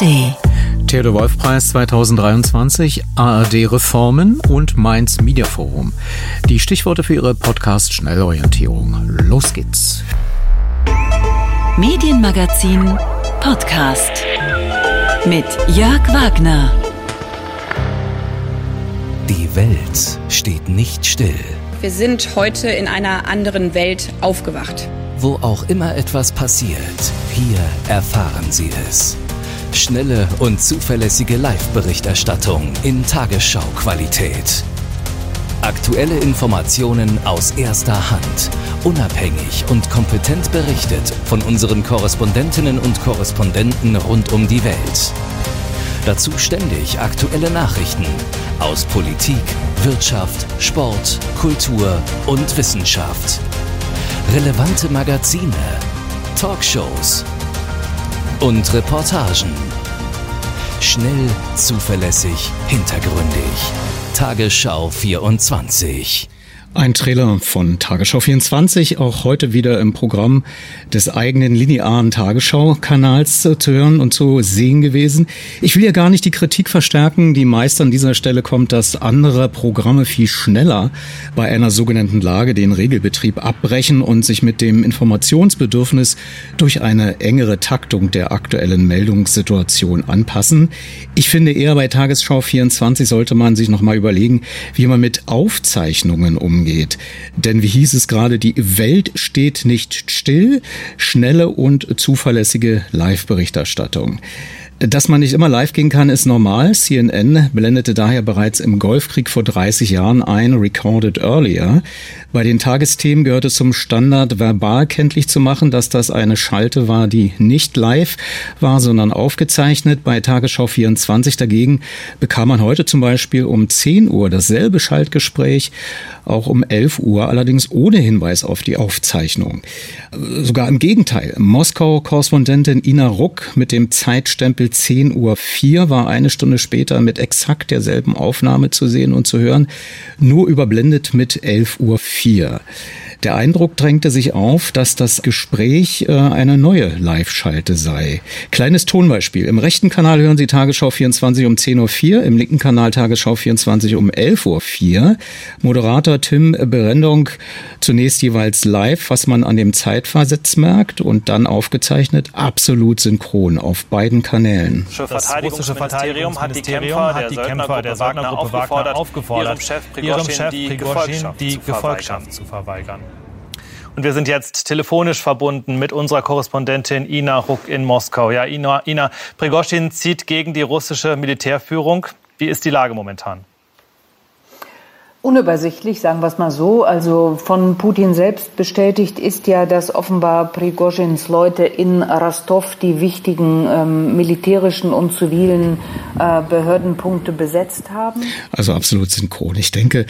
ARD. Theodor Wolf Preis 2023, ARD Reformen und Mainz Media Forum. Die Stichworte für Ihre Podcast Schnellorientierung. Los geht's. Medienmagazin Podcast mit Jörg Wagner. Die Welt steht nicht still. Wir sind heute in einer anderen Welt aufgewacht. Wo auch immer etwas passiert, hier erfahren Sie es. Schnelle und zuverlässige Live-Berichterstattung in Tagesschau-Qualität. Aktuelle Informationen aus erster Hand, unabhängig und kompetent berichtet von unseren Korrespondentinnen und Korrespondenten rund um die Welt. Dazu ständig aktuelle Nachrichten aus Politik, Wirtschaft, Sport, Kultur und Wissenschaft. Relevante Magazine, Talkshows und Reportagen. Schnell, zuverlässig, hintergründig. Tagesschau 24. Ein Trailer von Tagesschau 24, auch heute wieder im Programm des eigenen linearen Tagesschau-Kanals zu hören und zu sehen gewesen. Ich will ja gar nicht die Kritik verstärken, die meist an dieser Stelle kommt, dass andere Programme viel schneller bei einer sogenannten Lage den Regelbetrieb abbrechen und sich mit dem Informationsbedürfnis durch eine engere Taktung der aktuellen Meldungssituation anpassen. Ich finde eher bei Tagesschau 24 sollte man sich nochmal überlegen, wie man mit Aufzeichnungen umgeht umgeht. Denn wie hieß es gerade, die Welt steht nicht still, schnelle und zuverlässige Live-Berichterstattung. Dass man nicht immer live gehen kann, ist normal. CNN blendete daher bereits im Golfkrieg vor 30 Jahren ein, recorded earlier. Bei den Tagesthemen gehört es zum Standard, verbal kenntlich zu machen, dass das eine Schalte war, die nicht live war, sondern aufgezeichnet. Bei Tagesschau 24 dagegen bekam man heute zum Beispiel um 10 Uhr dasselbe Schaltgespräch, auch um 11 Uhr, allerdings ohne Hinweis auf die Aufzeichnung. Sogar im Gegenteil. Moskau-Korrespondentin Ina Ruck mit dem Zeitstempel 10 Uhr 4 war eine Stunde später mit exakt derselben Aufnahme zu sehen und zu hören, nur überblendet mit 11 Uhr 4. Der Eindruck drängte sich auf, dass das Gespräch äh, eine neue Live-Schalte sei. Kleines Tonbeispiel. Im rechten Kanal hören Sie Tagesschau 24 um 10.04 Uhr, im linken Kanal Tagesschau 24 um 11.04 Uhr. Moderator Tim Berendung zunächst jeweils live, was man an dem Zeitversatz merkt und dann aufgezeichnet, absolut synchron auf beiden Kanälen. Das russische Verteidigungsministerium hat die Kämpfer der, die Kämpfer der Wagner-Gruppe Wagner aufgefordert, ihrem Chef Prigozhin die Gefolgschaft zu verweigern. Und wir sind jetzt telefonisch verbunden mit unserer Korrespondentin Ina Ruck in Moskau. Ja, Ina, Ina Prigozhin zieht gegen die russische Militärführung. Wie ist die Lage momentan? Unübersichtlich, sagen wir es mal so. Also von Putin selbst bestätigt ist ja, dass offenbar Prigozhins Leute in Rostov die wichtigen ähm, militärischen und zivilen äh, Behördenpunkte besetzt haben. Also absolut synchron. Ich denke,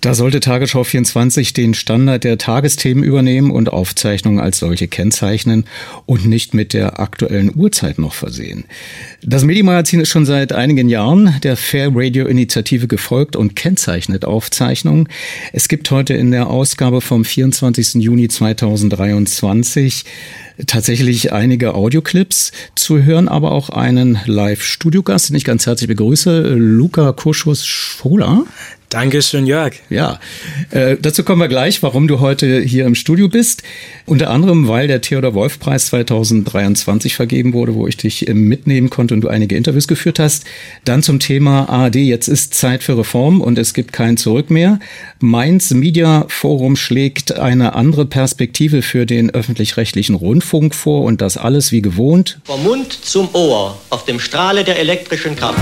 da sollte Tagesschau 24 den Standard der Tagesthemen übernehmen und Aufzeichnungen als solche kennzeichnen und nicht mit der aktuellen Uhrzeit noch versehen. Das Medienmagazin ist schon seit einigen Jahren der Fair Radio Initiative gefolgt und kennzeichnet auf Aufzeichnung. Es gibt heute in der Ausgabe vom 24. Juni 2023 tatsächlich einige Audioclips zu hören, aber auch einen Live-Studiogast, den ich ganz herzlich begrüße, Luca Kurschus-Schola. Dankeschön, Jörg. Ja, äh, dazu kommen wir gleich, warum du heute hier im Studio bist. Unter anderem, weil der Theodor Wolf Preis 2023 vergeben wurde, wo ich dich äh, mitnehmen konnte und du einige Interviews geführt hast. Dann zum Thema ARD, jetzt ist Zeit für Reform und es gibt kein Zurück mehr. Mainz Media Forum schlägt eine andere Perspektive für den öffentlich-rechtlichen Rundfunk vor und das alles wie gewohnt. Vom Mund zum Ohr auf dem Strahle der elektrischen Kraft.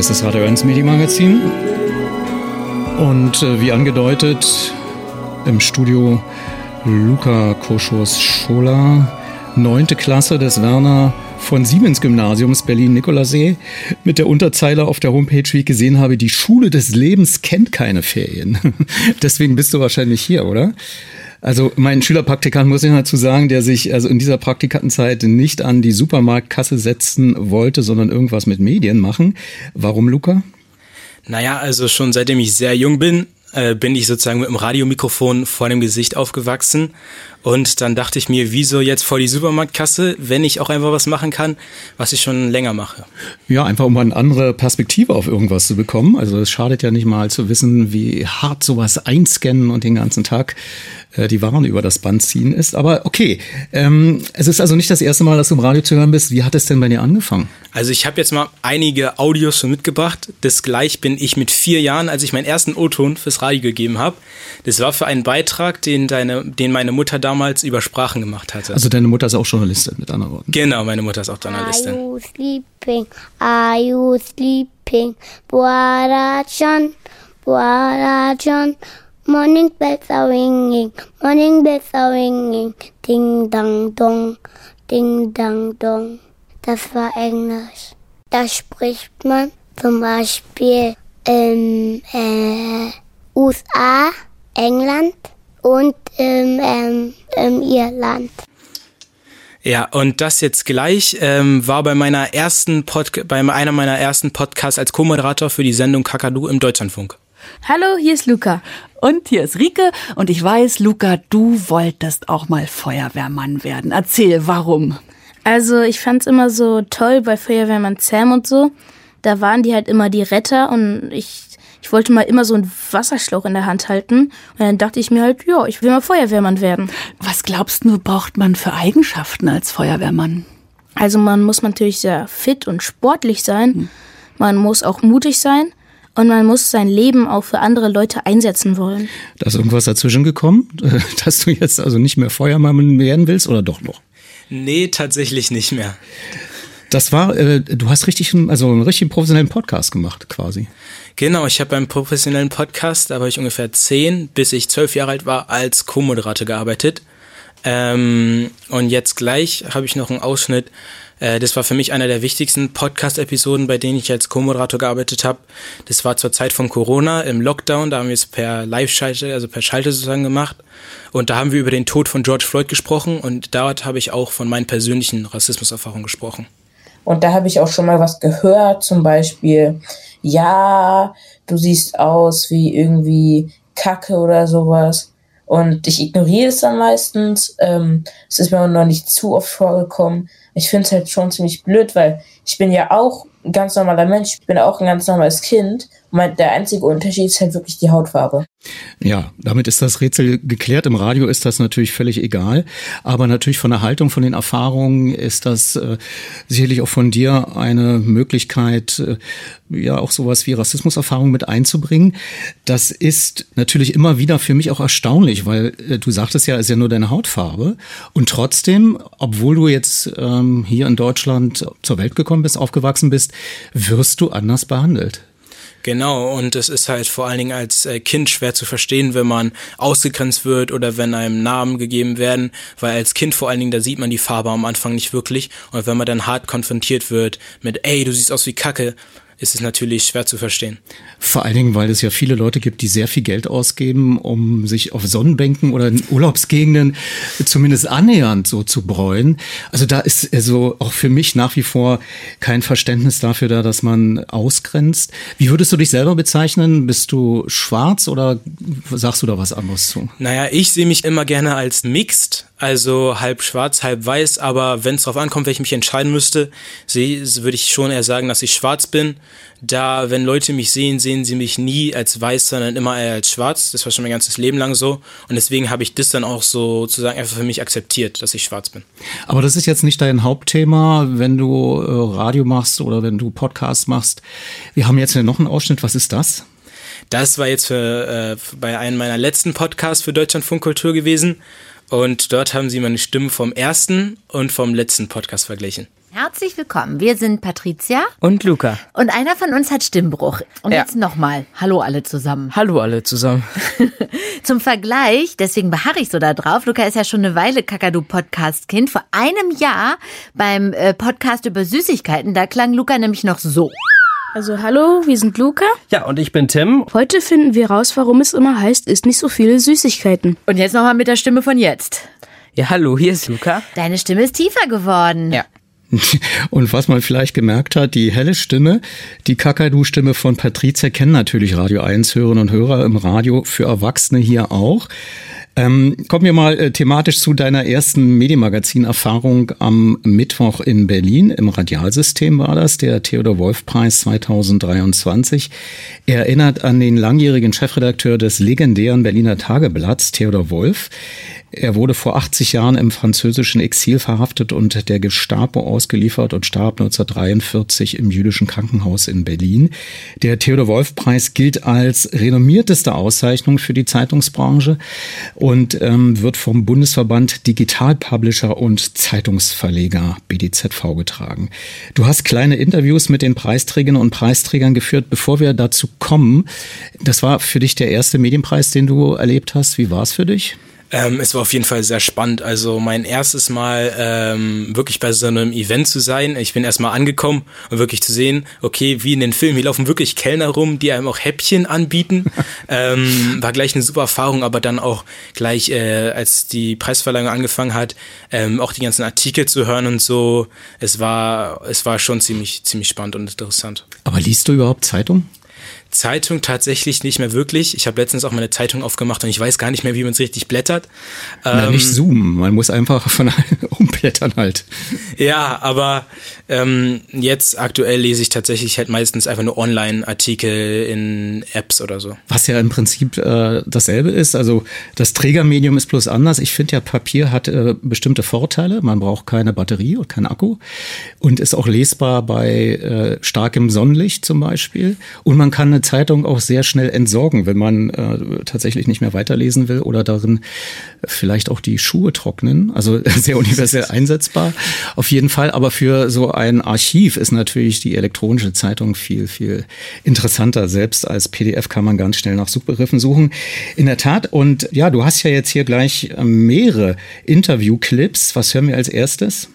Hier ist das Radio 1 Medienmagazin. Und äh, wie angedeutet, im Studio Luca Koschus-Schola, neunte Klasse des Werner von Siemens Gymnasiums Berlin-Nikolassee mit der Unterzeile auf der Homepage, wie ich gesehen habe, die Schule des Lebens kennt keine Ferien. Deswegen bist du wahrscheinlich hier, oder? Also mein Schülerpraktikant muss ich dazu sagen, der sich also in dieser Praktikantenzeit nicht an die Supermarktkasse setzen wollte, sondern irgendwas mit Medien machen. Warum, Luca? Naja, also schon seitdem ich sehr jung bin, äh, bin ich sozusagen mit dem Radiomikrofon vor dem Gesicht aufgewachsen. Und dann dachte ich mir, wieso jetzt vor die Supermarktkasse, wenn ich auch einfach was machen kann, was ich schon länger mache. Ja, einfach um eine andere Perspektive auf irgendwas zu bekommen. Also es schadet ja nicht mal zu wissen, wie hart sowas einscannen und den ganzen Tag äh, die Waren über das Band ziehen ist. Aber okay, ähm, es ist also nicht das erste Mal, dass du im Radio zu hören bist. Wie hat es denn bei dir angefangen? Also ich habe jetzt mal einige Audios schon mitgebracht. Das gleich bin ich mit vier Jahren, als ich meinen ersten O-Ton fürs Radio gegeben habe. Das war für einen Beitrag, den, deine, den meine Mutter damals über Sprachen gemacht hatte. Also deine Mutter ist auch Journalistin, mit anderen Worten. Genau, meine Mutter ist auch Journalistin. Are you sleeping? Are you sleeping? Boarajan, Boarajan. Morning bells are ringing, morning bells are ringing. Ding dang dong, ding dang dong. Das war Englisch. Da spricht man zum Beispiel in äh, USA, England und in ähm, ähm, Irland. Ja, und das jetzt gleich ähm, war bei meiner ersten Pod bei einer meiner ersten Podcasts als Co-Moderator für die Sendung Kakadu im Deutschlandfunk. Hallo, hier ist Luca. Und hier ist Rike. Und ich weiß, Luca, du wolltest auch mal Feuerwehrmann werden. Erzähl, warum? Also, ich fand's immer so toll bei Feuerwehrmann Sam und so. Da waren die halt immer die Retter und ich, ich wollte mal immer so einen Wasserschlauch in der Hand halten. Und dann dachte ich mir halt, ja, ich will mal Feuerwehrmann werden. Was glaubst du, braucht man für Eigenschaften als Feuerwehrmann? Also, man muss natürlich sehr fit und sportlich sein. Hm. Man muss auch mutig sein. Und man muss sein Leben auch für andere Leute einsetzen wollen. Da ist irgendwas dazwischen gekommen, dass du jetzt also nicht mehr Feuermann werden willst oder doch noch? Nee, tatsächlich nicht mehr. Das war, äh, du hast richtig, also einen richtig professionellen Podcast gemacht, quasi. Genau, ich habe beim professionellen Podcast, da war ich ungefähr zehn, bis ich zwölf Jahre alt war, als Co-Moderator gearbeitet. Ähm, und jetzt gleich habe ich noch einen Ausschnitt äh, das war für mich einer der wichtigsten Podcast-Episoden, bei denen ich als Co-Moderator gearbeitet habe. Das war zur Zeit von Corona im Lockdown. Da haben wir es per Live-Schalte, also per Schalte sozusagen gemacht. Und da haben wir über den Tod von George Floyd gesprochen. Und dort habe ich auch von meinen persönlichen Rassismuserfahrungen gesprochen. Und da habe ich auch schon mal was gehört, zum Beispiel, ja, du siehst aus wie irgendwie Kacke oder sowas. Und ich ignoriere es dann meistens. Ähm, es ist mir auch noch nicht zu oft vorgekommen ich finde es halt schon ziemlich blöd, weil ich bin ja auch ein ganz normaler Mensch, ich bin auch ein ganz normales Kind. Der einzige Unterschied ist halt wirklich die Hautfarbe. Ja, damit ist das Rätsel geklärt. Im Radio ist das natürlich völlig egal. Aber natürlich von der Haltung, von den Erfahrungen ist das äh, sicherlich auch von dir eine Möglichkeit, äh, ja auch sowas wie Rassismuserfahrung mit einzubringen. Das ist natürlich immer wieder für mich auch erstaunlich, weil äh, du sagtest ja, es ist ja nur deine Hautfarbe. Und trotzdem, obwohl du jetzt ähm, hier in Deutschland zur Welt gekommen bist, aufgewachsen bist, wirst du anders behandelt. Genau, und es ist halt vor allen Dingen als äh, Kind schwer zu verstehen, wenn man ausgegrenzt wird oder wenn einem Namen gegeben werden, weil als Kind vor allen Dingen, da sieht man die Farbe am Anfang nicht wirklich. Und wenn man dann hart konfrontiert wird mit, ey, du siehst aus wie Kacke, ist es natürlich schwer zu verstehen. Vor allen Dingen, weil es ja viele Leute gibt, die sehr viel Geld ausgeben, um sich auf Sonnenbänken oder in Urlaubsgegenden zumindest annähernd so zu bräuen. Also da ist also auch für mich nach wie vor kein Verständnis dafür da, dass man ausgrenzt. Wie würdest du dich selber bezeichnen? Bist du schwarz oder sagst du da was anderes zu? Naja, ich sehe mich immer gerne als mixed, also halb schwarz, halb weiß, aber wenn es darauf ankommt, wenn ich mich entscheiden müsste, würde ich schon eher sagen, dass ich schwarz bin. Da, wenn Leute mich sehen, sehen sie mich nie als weiß, sondern immer eher als schwarz. Das war schon mein ganzes Leben lang so. Und deswegen habe ich das dann auch so sozusagen einfach für mich akzeptiert, dass ich schwarz bin. Aber das ist jetzt nicht dein Hauptthema, wenn du äh, Radio machst oder wenn du Podcast machst. Wir haben jetzt noch einen Ausschnitt. Was ist das? Das war jetzt für, äh, bei einem meiner letzten Podcasts für Deutschlandfunkkultur gewesen. Und dort haben sie meine Stimmen vom ersten und vom letzten Podcast verglichen. Herzlich willkommen. Wir sind Patricia und Luca. Und einer von uns hat Stimmbruch. Und ja. jetzt nochmal. Hallo alle zusammen. Hallo alle zusammen. Zum Vergleich, deswegen beharre ich so da drauf. Luca ist ja schon eine Weile Kakadu-Podcast-Kind. Vor einem Jahr beim äh, Podcast über Süßigkeiten, da klang Luca nämlich noch so. Also hallo, wir sind Luca. Ja, und ich bin Tim. Heute finden wir raus, warum es immer heißt, isst nicht so viele Süßigkeiten. Und jetzt nochmal mit der Stimme von jetzt. Ja, hallo, hier ist Luca. Deine Stimme ist tiefer geworden. Ja. Und was man vielleicht gemerkt hat, die helle Stimme, die Kakadu-Stimme von Patricia kennen natürlich Radio 1 Hörerinnen und Hörer im Radio für Erwachsene hier auch. Ähm, kommen wir mal äh, thematisch zu deiner ersten Medienmagazin-Erfahrung am Mittwoch in Berlin. Im Radialsystem war das, der Theodor Wolf Preis 2023. Er erinnert an den langjährigen Chefredakteur des legendären Berliner Tageblatts, Theodor Wolf. Er wurde vor 80 Jahren im französischen Exil verhaftet und der Gestapo ausgeliefert und starb 1943 im jüdischen Krankenhaus in Berlin. Der Theodor Wolf Preis gilt als renommierteste Auszeichnung für die Zeitungsbranche und ähm, wird vom Bundesverband Digital Publisher und Zeitungsverleger BDZV getragen. Du hast kleine Interviews mit den Preisträgerinnen und Preisträgern geführt, bevor wir dazu kommen. Das war für dich der erste Medienpreis, den du erlebt hast. Wie war es für dich? Ähm, es war auf jeden Fall sehr spannend. Also mein erstes Mal ähm, wirklich bei so einem Event zu sein. Ich bin erstmal angekommen und wirklich zu sehen, okay, wie in den Filmen, hier laufen wirklich Kellner rum, die einem auch Häppchen anbieten. ähm, war gleich eine super Erfahrung, aber dann auch gleich, äh, als die Preisverleihung angefangen hat, ähm, auch die ganzen Artikel zu hören und so. Es war, es war schon ziemlich, ziemlich spannend und interessant. Aber liest du überhaupt Zeitung? Zeitung tatsächlich nicht mehr wirklich. Ich habe letztens auch meine Zeitung aufgemacht und ich weiß gar nicht mehr, wie man es richtig blättert. Na, ähm, nicht zoomen, man muss einfach von umblättern halt. Ja, aber ähm, jetzt aktuell lese ich tatsächlich halt meistens einfach nur Online-Artikel in Apps oder so. Was ja im Prinzip äh, dasselbe ist. Also das Trägermedium ist bloß anders. Ich finde ja, Papier hat äh, bestimmte Vorteile. Man braucht keine Batterie und keinen Akku und ist auch lesbar bei äh, starkem Sonnenlicht zum Beispiel. Und man kann eine Zeitung auch sehr schnell entsorgen, wenn man äh, tatsächlich nicht mehr weiterlesen will oder darin vielleicht auch die Schuhe trocknen. Also sehr universell einsetzbar auf jeden Fall. Aber für so ein Archiv ist natürlich die elektronische Zeitung viel, viel interessanter. Selbst als PDF kann man ganz schnell nach Suchbegriffen suchen. In der Tat. Und ja, du hast ja jetzt hier gleich mehrere Interviewclips. Was hören wir als erstes?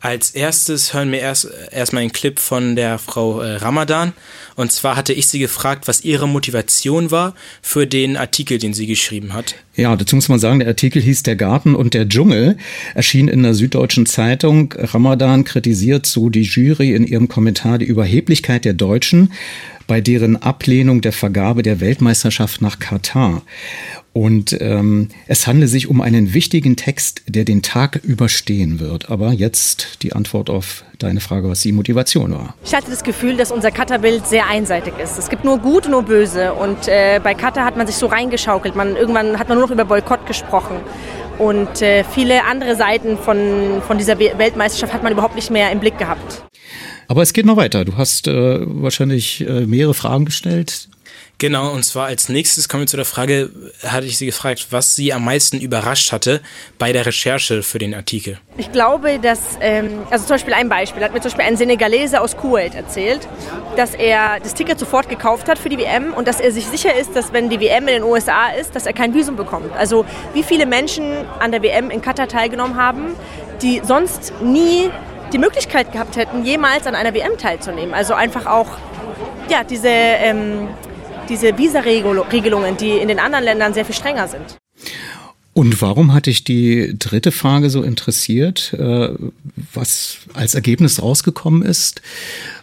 Als erstes hören wir erst erstmal einen Clip von der Frau äh, Ramadan. Und zwar hatte ich sie gefragt, was ihre Motivation war für den Artikel, den sie geschrieben hat. Ja, dazu muss man sagen, der Artikel hieß Der Garten und der Dschungel, erschien in der Süddeutschen Zeitung. Ramadan kritisiert so die Jury in ihrem Kommentar die Überheblichkeit der Deutschen bei deren Ablehnung der Vergabe der Weltmeisterschaft nach Katar. Und ähm, es handelt sich um einen wichtigen Text, der den Tag überstehen wird. Aber jetzt die Antwort auf deine Frage, was die Motivation war. Ich hatte das Gefühl, dass unser Katar-Bild sehr einseitig ist. Es gibt nur Gut und nur Böse. Und äh, bei Katar hat man sich so reingeschaukelt. Man, irgendwann hat man nur noch über Boykott gesprochen. Und äh, viele andere Seiten von, von dieser Weltmeisterschaft hat man überhaupt nicht mehr im Blick gehabt. Aber es geht noch weiter. Du hast äh, wahrscheinlich äh, mehrere Fragen gestellt. Genau, und zwar als nächstes kommen wir zu der Frage, hatte ich sie gefragt, was sie am meisten überrascht hatte bei der Recherche für den Artikel. Ich glaube, dass, ähm, also zum Beispiel ein Beispiel, hat mir zum Beispiel ein Senegalese aus Kuwait erzählt, dass er das Ticket sofort gekauft hat für die WM und dass er sich sicher ist, dass wenn die WM in den USA ist, dass er kein Visum bekommt. Also wie viele Menschen an der WM in Katar teilgenommen haben, die sonst nie die Möglichkeit gehabt hätten, jemals an einer WM teilzunehmen. Also einfach auch ja, diese ähm, diese Visa-Regelungen, die in den anderen Ländern sehr viel strenger sind. Und warum hat dich die dritte Frage so interessiert, äh, was als Ergebnis rausgekommen ist,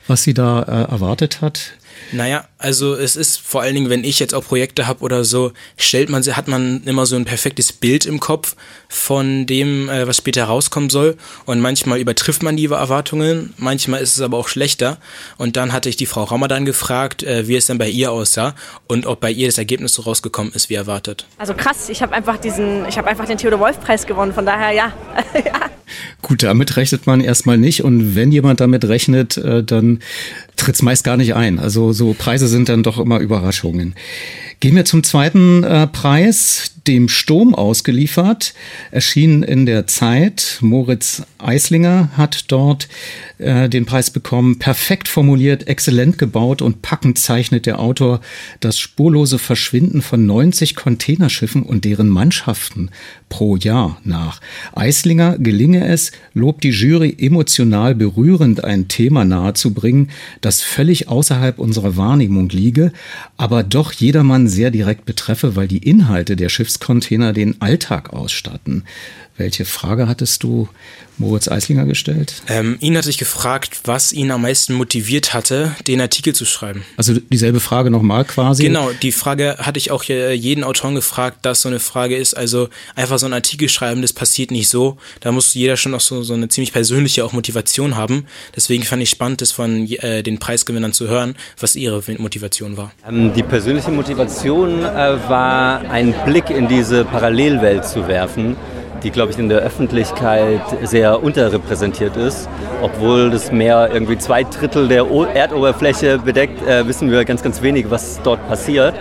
was sie da äh, erwartet hat? Naja, also es ist vor allen Dingen, wenn ich jetzt auch Projekte habe oder so, stellt man, hat man immer so ein perfektes Bild im Kopf von dem, äh, was später rauskommen soll. Und manchmal übertrifft man die Erwartungen, manchmal ist es aber auch schlechter. Und dann hatte ich die Frau Ramadan gefragt, äh, wie es denn bei ihr aussah und ob bei ihr das Ergebnis so rausgekommen ist, wie erwartet. Also krass, ich habe einfach diesen, ich habe einfach den Theodor Wolf Preis gewonnen, von daher ja. ja. Gut, damit rechnet man erstmal nicht. Und wenn jemand damit rechnet, äh, dann tritt es meist gar nicht ein. Also so Preise sind dann doch immer Überraschungen. Gehen wir zum zweiten äh, Preis, dem Sturm ausgeliefert, erschien in der Zeit. Moritz Eislinger hat dort äh, den Preis bekommen. Perfekt formuliert, exzellent gebaut und packend zeichnet der Autor das spurlose Verschwinden von 90 Containerschiffen und deren Mannschaften pro Jahr nach. Eislinger gelinge es, lobt die Jury emotional berührend ein Thema nahezubringen, das völlig außerhalb unserer Wahrnehmung liege, aber doch jedermann sehr direkt betreffe, weil die Inhalte der Schiffs Hilfscontainer den Alltag ausstatten. Welche Frage hattest du Moritz Eislinger gestellt? Ähm, ihn hatte ich gefragt, was ihn am meisten motiviert hatte, den Artikel zu schreiben. Also dieselbe Frage nochmal quasi? Genau, die Frage hatte ich auch jeden Autoren gefragt, dass so eine Frage ist. Also einfach so einen Artikel schreiben, das passiert nicht so. Da muss jeder schon auch so, so eine ziemlich persönliche auch Motivation haben. Deswegen fand ich spannend, das von äh, den Preisgewinnern zu hören, was ihre Motivation war. Ähm, die persönliche Motivation äh, war, einen Blick in diese Parallelwelt zu werfen die, glaube ich, in der Öffentlichkeit sehr unterrepräsentiert ist. Obwohl das Meer irgendwie zwei Drittel der Erdoberfläche bedeckt, äh, wissen wir ganz, ganz wenig, was dort passiert.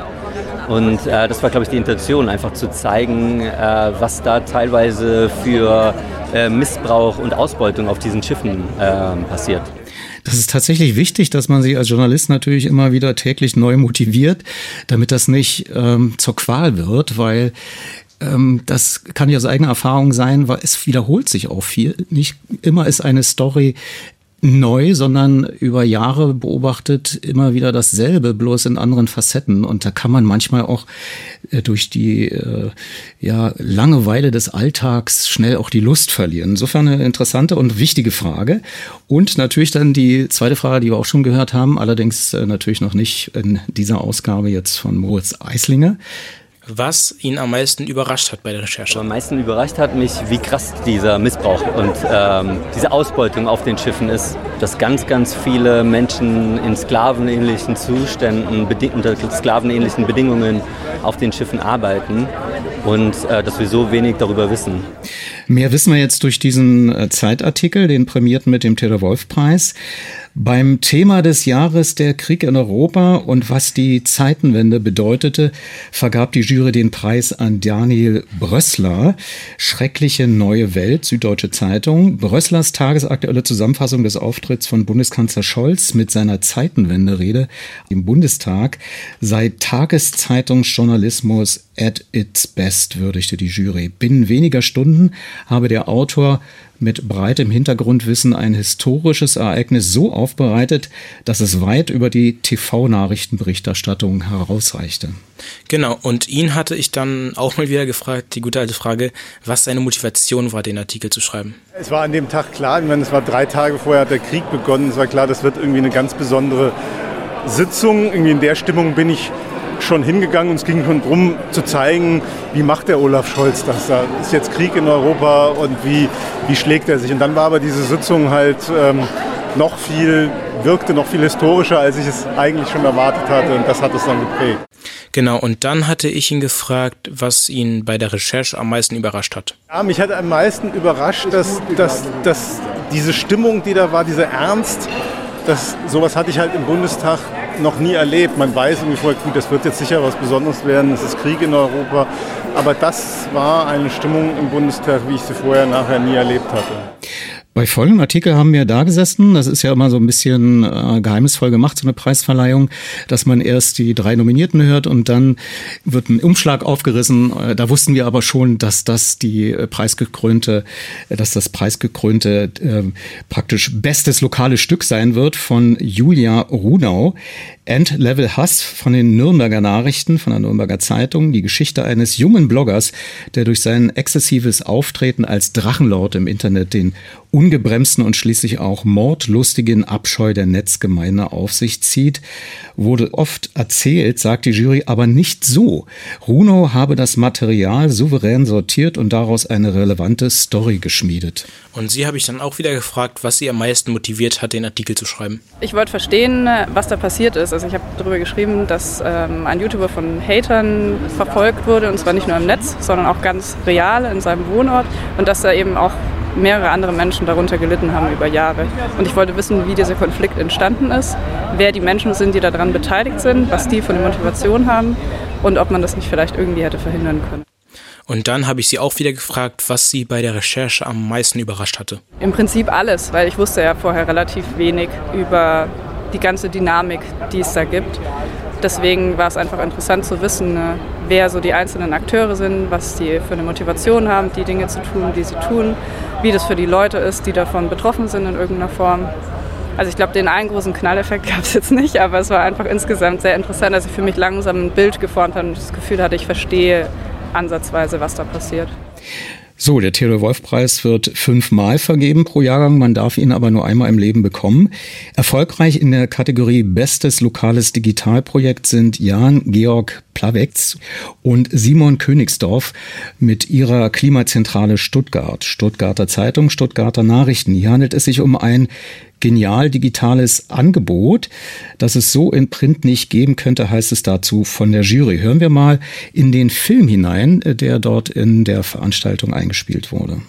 Und äh, das war, glaube ich, die Intention, einfach zu zeigen, äh, was da teilweise für äh, Missbrauch und Ausbeutung auf diesen Schiffen ähm, passiert. Das ist tatsächlich wichtig, dass man sich als Journalist natürlich immer wieder täglich neu motiviert, damit das nicht ähm, zur Qual wird, weil das kann ja aus eigener Erfahrung sein, weil es wiederholt sich auch viel. Nicht immer ist eine Story neu, sondern über Jahre beobachtet immer wieder dasselbe, bloß in anderen Facetten. Und da kann man manchmal auch äh, durch die äh, ja, Langeweile des Alltags schnell auch die Lust verlieren. Insofern eine interessante und wichtige Frage. Und natürlich dann die zweite Frage, die wir auch schon gehört haben, allerdings äh, natürlich noch nicht in dieser Ausgabe jetzt von Moritz Eislinger was ihn am meisten überrascht hat bei der Recherche. Am meisten überrascht hat mich, wie krass dieser Missbrauch und ähm, diese Ausbeutung auf den Schiffen ist. Dass ganz, ganz viele Menschen in sklavenähnlichen Zuständen, unter sklavenähnlichen Bedingungen auf den Schiffen arbeiten und äh, dass wir so wenig darüber wissen. Mehr wissen wir jetzt durch diesen äh, Zeitartikel, den prämierten mit dem Theodor-Wolf-Preis. Beim Thema des Jahres der Krieg in Europa und was die Zeitenwende bedeutete, vergab die Jury den Preis an Daniel Brössler. Schreckliche neue Welt, Süddeutsche Zeitung. Brösslers tagesaktuelle Zusammenfassung des Auftritts von Bundeskanzler Scholz mit seiner Zeitenwende-Rede im Bundestag sei Tageszeitungsjournalismus at its best, würdigte die Jury. Binnen weniger Stunden habe der Autor mit breitem Hintergrundwissen ein historisches Ereignis so aufbereitet, dass es weit über die TV-Nachrichtenberichterstattung herausreichte. Genau, und ihn hatte ich dann auch mal wieder gefragt, die gute alte Frage, was seine Motivation war, den Artikel zu schreiben. Es war an dem Tag klar, ich meine, es war drei Tage vorher hat der Krieg begonnen, es war klar, das wird irgendwie eine ganz besondere Sitzung. Irgendwie in der Stimmung bin ich schon hingegangen und es ging schon darum zu zeigen, wie macht der Olaf Scholz das? Da ist jetzt Krieg in Europa und wie, wie schlägt er sich? Und dann war aber diese Sitzung halt ähm, noch viel, wirkte noch viel historischer, als ich es eigentlich schon erwartet hatte und das hat es dann geprägt. Genau, und dann hatte ich ihn gefragt, was ihn bei der Recherche am meisten überrascht hat. Ja, mich hat am meisten überrascht, dass, dass, dass diese Stimmung, die da war, dieser Ernst, das, sowas hatte ich halt im Bundestag noch nie erlebt. Man weiß irgendwie vorher, gut, das wird jetzt sicher was Besonderes werden, es ist Krieg in Europa. Aber das war eine Stimmung im Bundestag, wie ich sie vorher nachher nie erlebt hatte. Bei folgendem Artikel haben wir da gesessen. Das ist ja immer so ein bisschen äh, geheimnisvoll gemacht, so eine Preisverleihung, dass man erst die drei Nominierten hört und dann wird ein Umschlag aufgerissen. Äh, da wussten wir aber schon, dass das die äh, preisgekrönte, äh, dass das preisgekrönte äh, praktisch bestes lokale Stück sein wird von Julia Runau. Endlevel Hass von den Nürnberger Nachrichten, von der Nürnberger Zeitung, die Geschichte eines jungen Bloggers, der durch sein exzessives Auftreten als Drachenlord im Internet den ungebremsten und schließlich auch mordlustigen Abscheu der Netzgemeinde auf sich zieht, wurde oft erzählt, sagt die Jury, aber nicht so. Runo habe das Material souverän sortiert und daraus eine relevante Story geschmiedet. Und sie habe ich dann auch wieder gefragt, was sie am meisten motiviert hat, den Artikel zu schreiben. Ich wollte verstehen, was da passiert ist. Also ich habe darüber geschrieben, dass ähm, ein YouTuber von Hatern verfolgt wurde, und zwar nicht nur im Netz, sondern auch ganz real in seinem Wohnort und dass da eben auch mehrere andere Menschen darunter gelitten haben über Jahre. Und ich wollte wissen, wie dieser Konflikt entstanden ist, wer die Menschen sind, die daran beteiligt sind, was die für eine Motivation haben und ob man das nicht vielleicht irgendwie hätte verhindern können. Und dann habe ich sie auch wieder gefragt, was sie bei der Recherche am meisten überrascht hatte. Im Prinzip alles, weil ich wusste ja vorher relativ wenig über die ganze Dynamik, die es da gibt. Deswegen war es einfach interessant zu wissen, ne, wer so die einzelnen Akteure sind, was die für eine Motivation haben, die Dinge zu tun, die sie tun, wie das für die Leute ist, die davon betroffen sind in irgendeiner Form. Also ich glaube, den einen großen Knalleffekt gab es jetzt nicht, aber es war einfach insgesamt sehr interessant, dass ich für mich langsam ein Bild geformt habe und das Gefühl hatte, ich verstehe ansatzweise, was da passiert. So, der Theodor-Wolf-Preis wird fünfmal vergeben pro Jahrgang. Man darf ihn aber nur einmal im Leben bekommen. Erfolgreich in der Kategorie Bestes lokales Digitalprojekt sind Jan Georg Plawetz und Simon Königsdorf mit ihrer Klimazentrale Stuttgart. Stuttgarter Zeitung, Stuttgarter Nachrichten. Hier handelt es sich um ein genial digitales Angebot, das es so in Print nicht geben könnte, heißt es dazu von der Jury. Hören wir mal in den Film hinein, der dort in der Veranstaltung eingespielt wurde.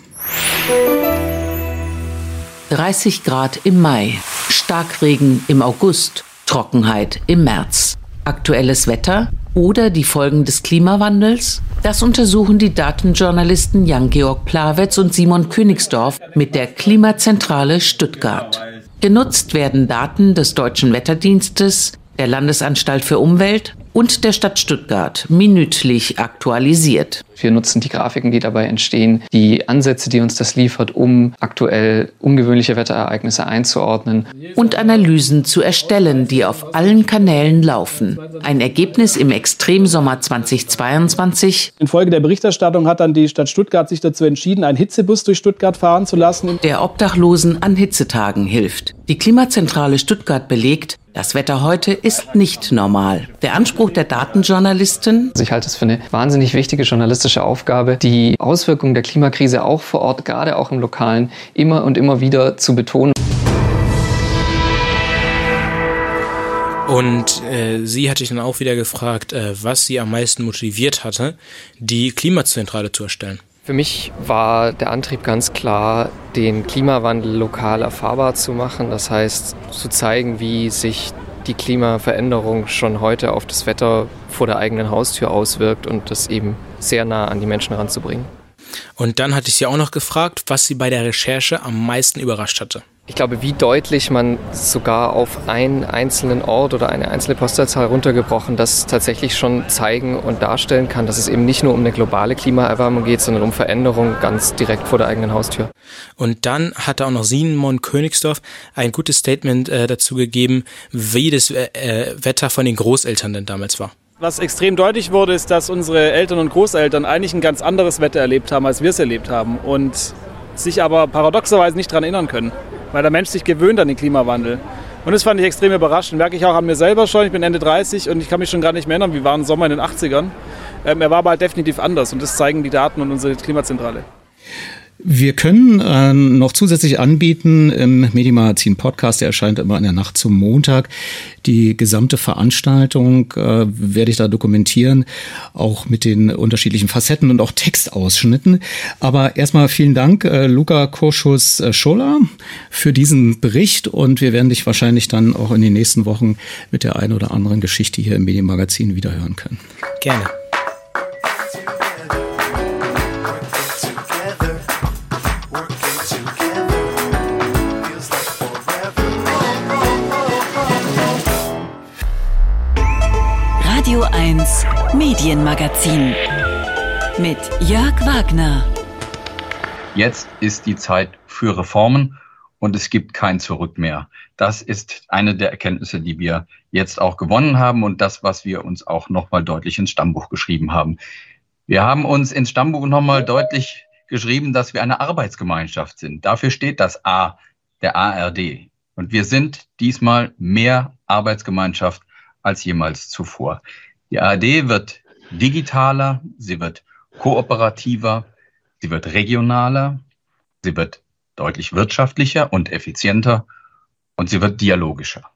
30 Grad im Mai, Starkregen im August, Trockenheit im März. Aktuelles Wetter oder die Folgen des Klimawandels? Das untersuchen die Datenjournalisten Jan-Georg Plawetz und Simon Königsdorf mit der Klimazentrale Stuttgart. Genutzt werden Daten des Deutschen Wetterdienstes, der Landesanstalt für Umwelt und der Stadt Stuttgart minütlich aktualisiert. Wir nutzen die Grafiken, die dabei entstehen, die Ansätze, die uns das liefert, um aktuell ungewöhnliche Wetterereignisse einzuordnen. Und Analysen zu erstellen, die auf allen Kanälen laufen. Ein Ergebnis im Extremsommer 2022. Infolge der Berichterstattung hat dann die Stadt Stuttgart sich dazu entschieden, einen Hitzebus durch Stuttgart fahren zu lassen. Der Obdachlosen an Hitzetagen hilft. Die Klimazentrale Stuttgart belegt, das Wetter heute ist nicht normal. Der Anspruch der Datenjournalisten? Ich halte es für eine wahnsinnig wichtige journalistische Aufgabe, die Auswirkungen der Klimakrise auch vor Ort, gerade auch im Lokalen, immer und immer wieder zu betonen. Und äh, sie hatte ich dann auch wieder gefragt, äh, was sie am meisten motiviert hatte, die Klimazentrale zu erstellen. Für mich war der Antrieb ganz klar, den Klimawandel lokal erfahrbar zu machen. Das heißt, zu zeigen, wie sich die Klimaveränderung schon heute auf das Wetter vor der eigenen Haustür auswirkt und das eben sehr nah an die Menschen ranzubringen. Und dann hatte ich sie auch noch gefragt, was sie bei der Recherche am meisten überrascht hatte. Ich glaube, wie deutlich man sogar auf einen einzelnen Ort oder eine einzelne Postleitzahl runtergebrochen das tatsächlich schon zeigen und darstellen kann, dass es eben nicht nur um eine globale Klimaerwärmung geht, sondern um Veränderungen ganz direkt vor der eigenen Haustür. Und dann hat auch noch Simon Königsdorf ein gutes Statement äh, dazu gegeben, wie das äh, äh, Wetter von den Großeltern denn damals war. Was extrem deutlich wurde, ist, dass unsere Eltern und Großeltern eigentlich ein ganz anderes Wetter erlebt haben, als wir es erlebt haben und sich aber paradoxerweise nicht daran erinnern können weil der Mensch sich gewöhnt an den Klimawandel. Und das fand ich extrem überraschend. Merke ich auch an mir selber schon. Ich bin Ende 30 und ich kann mich schon gar nicht mehr erinnern, wie war ein Sommer in den 80ern. Ähm, er war aber halt definitiv anders und das zeigen die Daten und unsere Klimazentrale. Wir können äh, noch zusätzlich anbieten im Medienmagazin Podcast, der erscheint immer in der Nacht zum Montag. Die gesamte Veranstaltung äh, werde ich da dokumentieren, auch mit den unterschiedlichen Facetten und auch Textausschnitten. Aber erstmal vielen Dank, äh, Luca Korschus-Scholler, für diesen Bericht und wir werden dich wahrscheinlich dann auch in den nächsten Wochen mit der einen oder anderen Geschichte hier im Medienmagazin wiederhören können. Gerne. Radio 1 Medienmagazin mit Jörg Wagner. Jetzt ist die Zeit für Reformen und es gibt kein Zurück mehr. Das ist eine der Erkenntnisse, die wir jetzt auch gewonnen haben und das, was wir uns auch nochmal deutlich ins Stammbuch geschrieben haben. Wir haben uns ins Stammbuch nochmal deutlich geschrieben, dass wir eine Arbeitsgemeinschaft sind. Dafür steht das A der ARD. Und wir sind diesmal mehr Arbeitsgemeinschaft als jemals zuvor. Die ARD wird digitaler, sie wird kooperativer, sie wird regionaler, sie wird deutlich wirtschaftlicher und effizienter und sie wird dialogischer.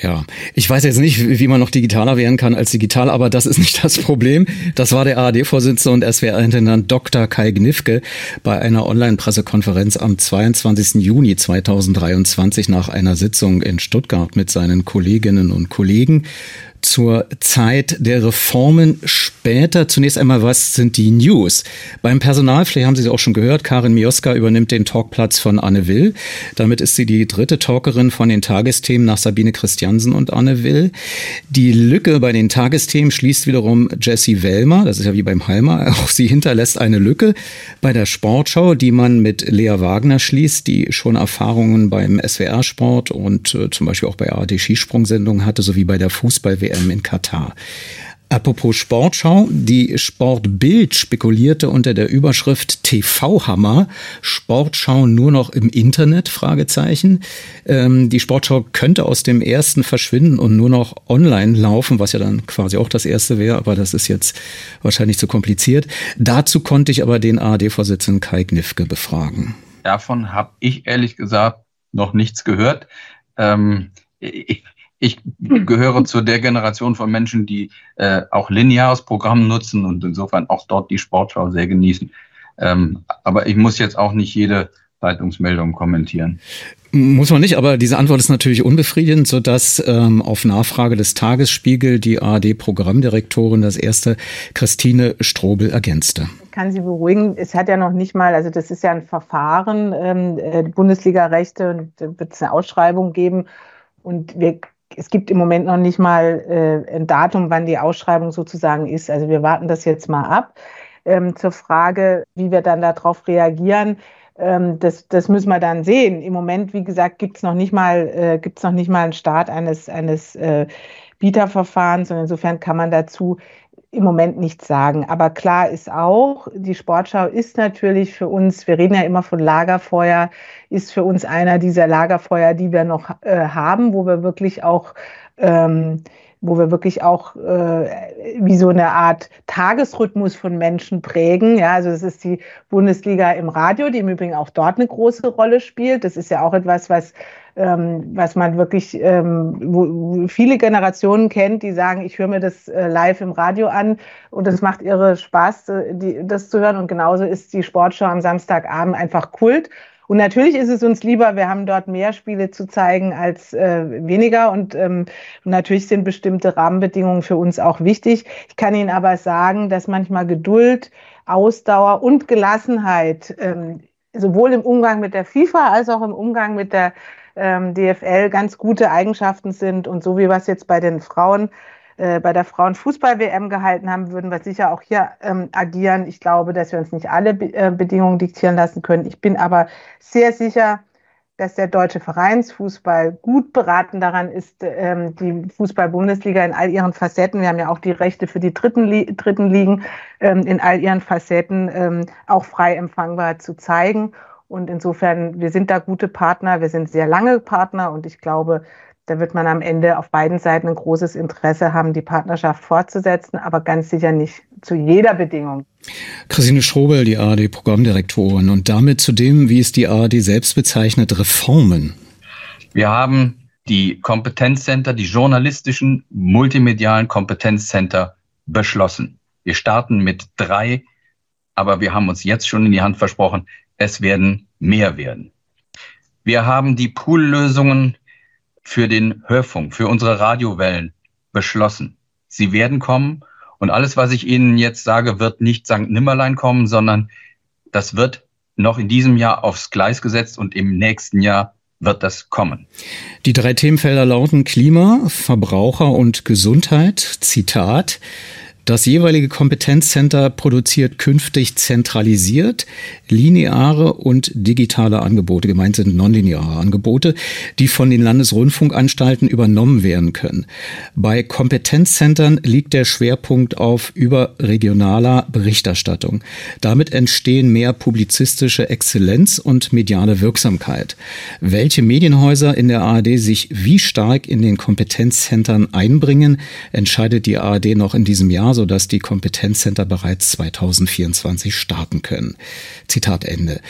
Ja, ich weiß jetzt nicht, wie man noch digitaler werden kann als digital, aber das ist nicht das Problem. Das war der ARD-Vorsitzende und SWR-Intendant Dr. Kai Gnifke bei einer Online-Pressekonferenz am 22. Juni 2023 nach einer Sitzung in Stuttgart mit seinen Kolleginnen und Kollegen zur Zeit der Reformen später. Zunächst einmal, was sind die News? Beim Personal, vielleicht haben Sie sie auch schon gehört, Karin Mioska übernimmt den Talkplatz von Anne Will. Damit ist sie die dritte Talkerin von den Tagesthemen nach Sabine Christiansen und Anne Will. Die Lücke bei den Tagesthemen schließt wiederum Jessie Wellmer, das ist ja wie beim Halmer, auch sie hinterlässt eine Lücke bei der Sportschau, die man mit Lea Wagner schließt, die schon Erfahrungen beim SWR-Sport und äh, zum Beispiel auch bei ARD Skisprungsendungen hatte, sowie bei der Fußball-WM in Katar. Apropos Sportschau, die Sportbild spekulierte unter der Überschrift TV-Hammer, Sportschau nur noch im Internet, Fragezeichen. Ähm, die Sportschau könnte aus dem ersten verschwinden und nur noch online laufen, was ja dann quasi auch das erste wäre, aber das ist jetzt wahrscheinlich zu kompliziert. Dazu konnte ich aber den ARD-Vorsitzenden Kai Gnifke befragen. Davon habe ich ehrlich gesagt noch nichts gehört. Ähm, ich, ich gehöre zu der Generation von Menschen, die äh, auch lineares Programm nutzen und insofern auch dort die Sportschau sehr genießen. Ähm, aber ich muss jetzt auch nicht jede Zeitungsmeldung kommentieren. Muss man nicht, aber diese Antwort ist natürlich unbefriedigend, sodass ähm, auf Nachfrage des Tagesspiegel die ARD-Programmdirektorin das erste Christine Strobel ergänzte. Ich kann Sie beruhigen, es hat ja noch nicht mal, also das ist ja ein Verfahren, ähm, äh, Bundesliga-Rechte und da wird es eine Ausschreibung geben und wir es gibt im Moment noch nicht mal äh, ein Datum, wann die Ausschreibung sozusagen ist. Also wir warten das jetzt mal ab. Ähm, zur Frage, wie wir dann darauf reagieren, ähm, das, das müssen wir dann sehen. Im Moment, wie gesagt, gibt es noch nicht mal äh, noch nicht mal einen Start eines eines äh, Bieterverfahrens und insofern kann man dazu im Moment nichts sagen. Aber klar ist auch, die Sportschau ist natürlich für uns, wir reden ja immer von Lagerfeuer, ist für uns einer dieser Lagerfeuer, die wir noch äh, haben, wo wir wirklich auch ähm, wo wir wirklich auch äh, wie so eine Art Tagesrhythmus von Menschen prägen. Ja, also das ist die Bundesliga im Radio, die im Übrigen auch dort eine große Rolle spielt. Das ist ja auch etwas, was ähm, was man wirklich, ähm, wo viele Generationen kennt, die sagen, ich höre mir das äh, live im Radio an und es macht irre Spaß, äh, die, das zu hören. Und genauso ist die Sportschau am Samstagabend einfach Kult. Und natürlich ist es uns lieber, wir haben dort mehr Spiele zu zeigen als äh, weniger. Und ähm, natürlich sind bestimmte Rahmenbedingungen für uns auch wichtig. Ich kann Ihnen aber sagen, dass manchmal Geduld, Ausdauer und Gelassenheit ähm, sowohl im Umgang mit der FIFA als auch im Umgang mit der ähm, DFL ganz gute Eigenschaften sind. Und so wie es jetzt bei den Frauen, äh, bei der Frauenfußball-WM gehalten haben, würden wir sicher auch hier ähm, agieren. Ich glaube, dass wir uns nicht alle Be äh, Bedingungen diktieren lassen können. Ich bin aber sehr sicher, dass der deutsche Vereinsfußball gut beraten daran ist, ähm, die Fußball-Bundesliga in all ihren Facetten, wir haben ja auch die Rechte für die dritten, Li dritten Ligen, ähm, in all ihren Facetten ähm, auch frei empfangbar zu zeigen. Und insofern, wir sind da gute Partner, wir sind sehr lange Partner und ich glaube, da wird man am Ende auf beiden Seiten ein großes Interesse haben, die Partnerschaft fortzusetzen, aber ganz sicher nicht zu jeder Bedingung. Christine Strobel, die ARD-Programmdirektorin, und damit zu dem, wie es die ARD selbst bezeichnet, Reformen. Wir haben die Kompetenzcenter, die journalistischen, multimedialen Kompetenzcenter beschlossen. Wir starten mit drei, aber wir haben uns jetzt schon in die Hand versprochen, es werden mehr werden. Wir haben die Poollösungen für den Hörfunk, für unsere Radiowellen beschlossen. Sie werden kommen und alles, was ich Ihnen jetzt sage, wird nicht St. Nimmerlein kommen, sondern das wird noch in diesem Jahr aufs Gleis gesetzt und im nächsten Jahr wird das kommen. Die drei Themenfelder lauten Klima, Verbraucher und Gesundheit. Zitat. Das jeweilige Kompetenzcenter produziert künftig zentralisiert lineare und digitale Angebote. Gemeint sind nonlineare Angebote, die von den Landesrundfunkanstalten übernommen werden können. Bei Kompetenzzentern liegt der Schwerpunkt auf überregionaler Berichterstattung. Damit entstehen mehr publizistische Exzellenz und mediale Wirksamkeit. Welche Medienhäuser in der ARD sich wie stark in den Kompetenzzentren einbringen, entscheidet die ARD noch in diesem Jahr sodass die Kompetenzcenter bereits 2024 starten können. Zitat Ende.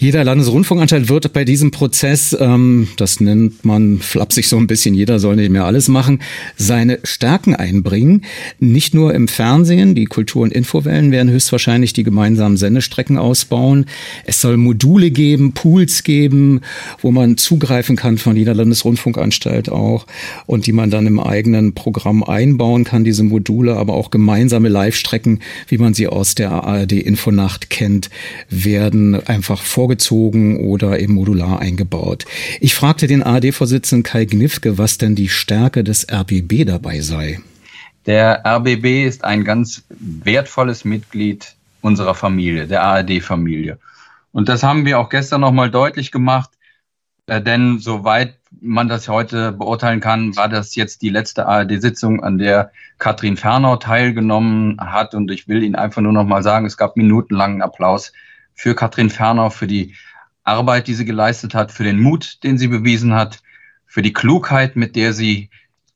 Jeder Landesrundfunkanstalt wird bei diesem Prozess, ähm, das nennt man flapsig so ein bisschen, jeder soll nicht mehr alles machen, seine Stärken einbringen. Nicht nur im Fernsehen, die Kultur- und Infowellen werden höchstwahrscheinlich die gemeinsamen Sendestrecken ausbauen. Es soll Module geben, Pools geben, wo man zugreifen kann von jeder Landesrundfunkanstalt auch und die man dann im eigenen Programm einbauen kann, diese Module, aber auch gemeinsame Live-Strecken, wie man sie aus der ARD Infonacht kennt, werden einfach vor vorgezogen oder eben modular eingebaut. Ich fragte den ARD-Vorsitzenden Kai Gnifke, was denn die Stärke des RBB dabei sei. Der RBB ist ein ganz wertvolles Mitglied unserer Familie, der ARD-Familie. Und das haben wir auch gestern nochmal deutlich gemacht, äh, denn soweit man das heute beurteilen kann, war das jetzt die letzte ARD-Sitzung, an der Katrin Fernau teilgenommen hat. Und ich will Ihnen einfach nur noch mal sagen, es gab minutenlangen Applaus für Katrin Fernau, für die Arbeit, die sie geleistet hat, für den Mut, den sie bewiesen hat, für die Klugheit, mit der sie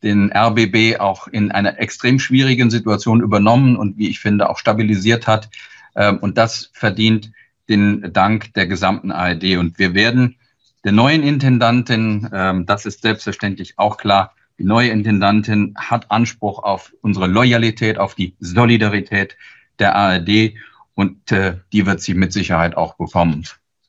den RBB auch in einer extrem schwierigen Situation übernommen und wie ich finde auch stabilisiert hat. Ähm, und das verdient den Dank der gesamten ARD. Und wir werden der neuen Intendantin, ähm, das ist selbstverständlich auch klar, die neue Intendantin hat Anspruch auf unsere Loyalität, auf die Solidarität der ARD und äh, die wird sie mit Sicherheit auch bekommen.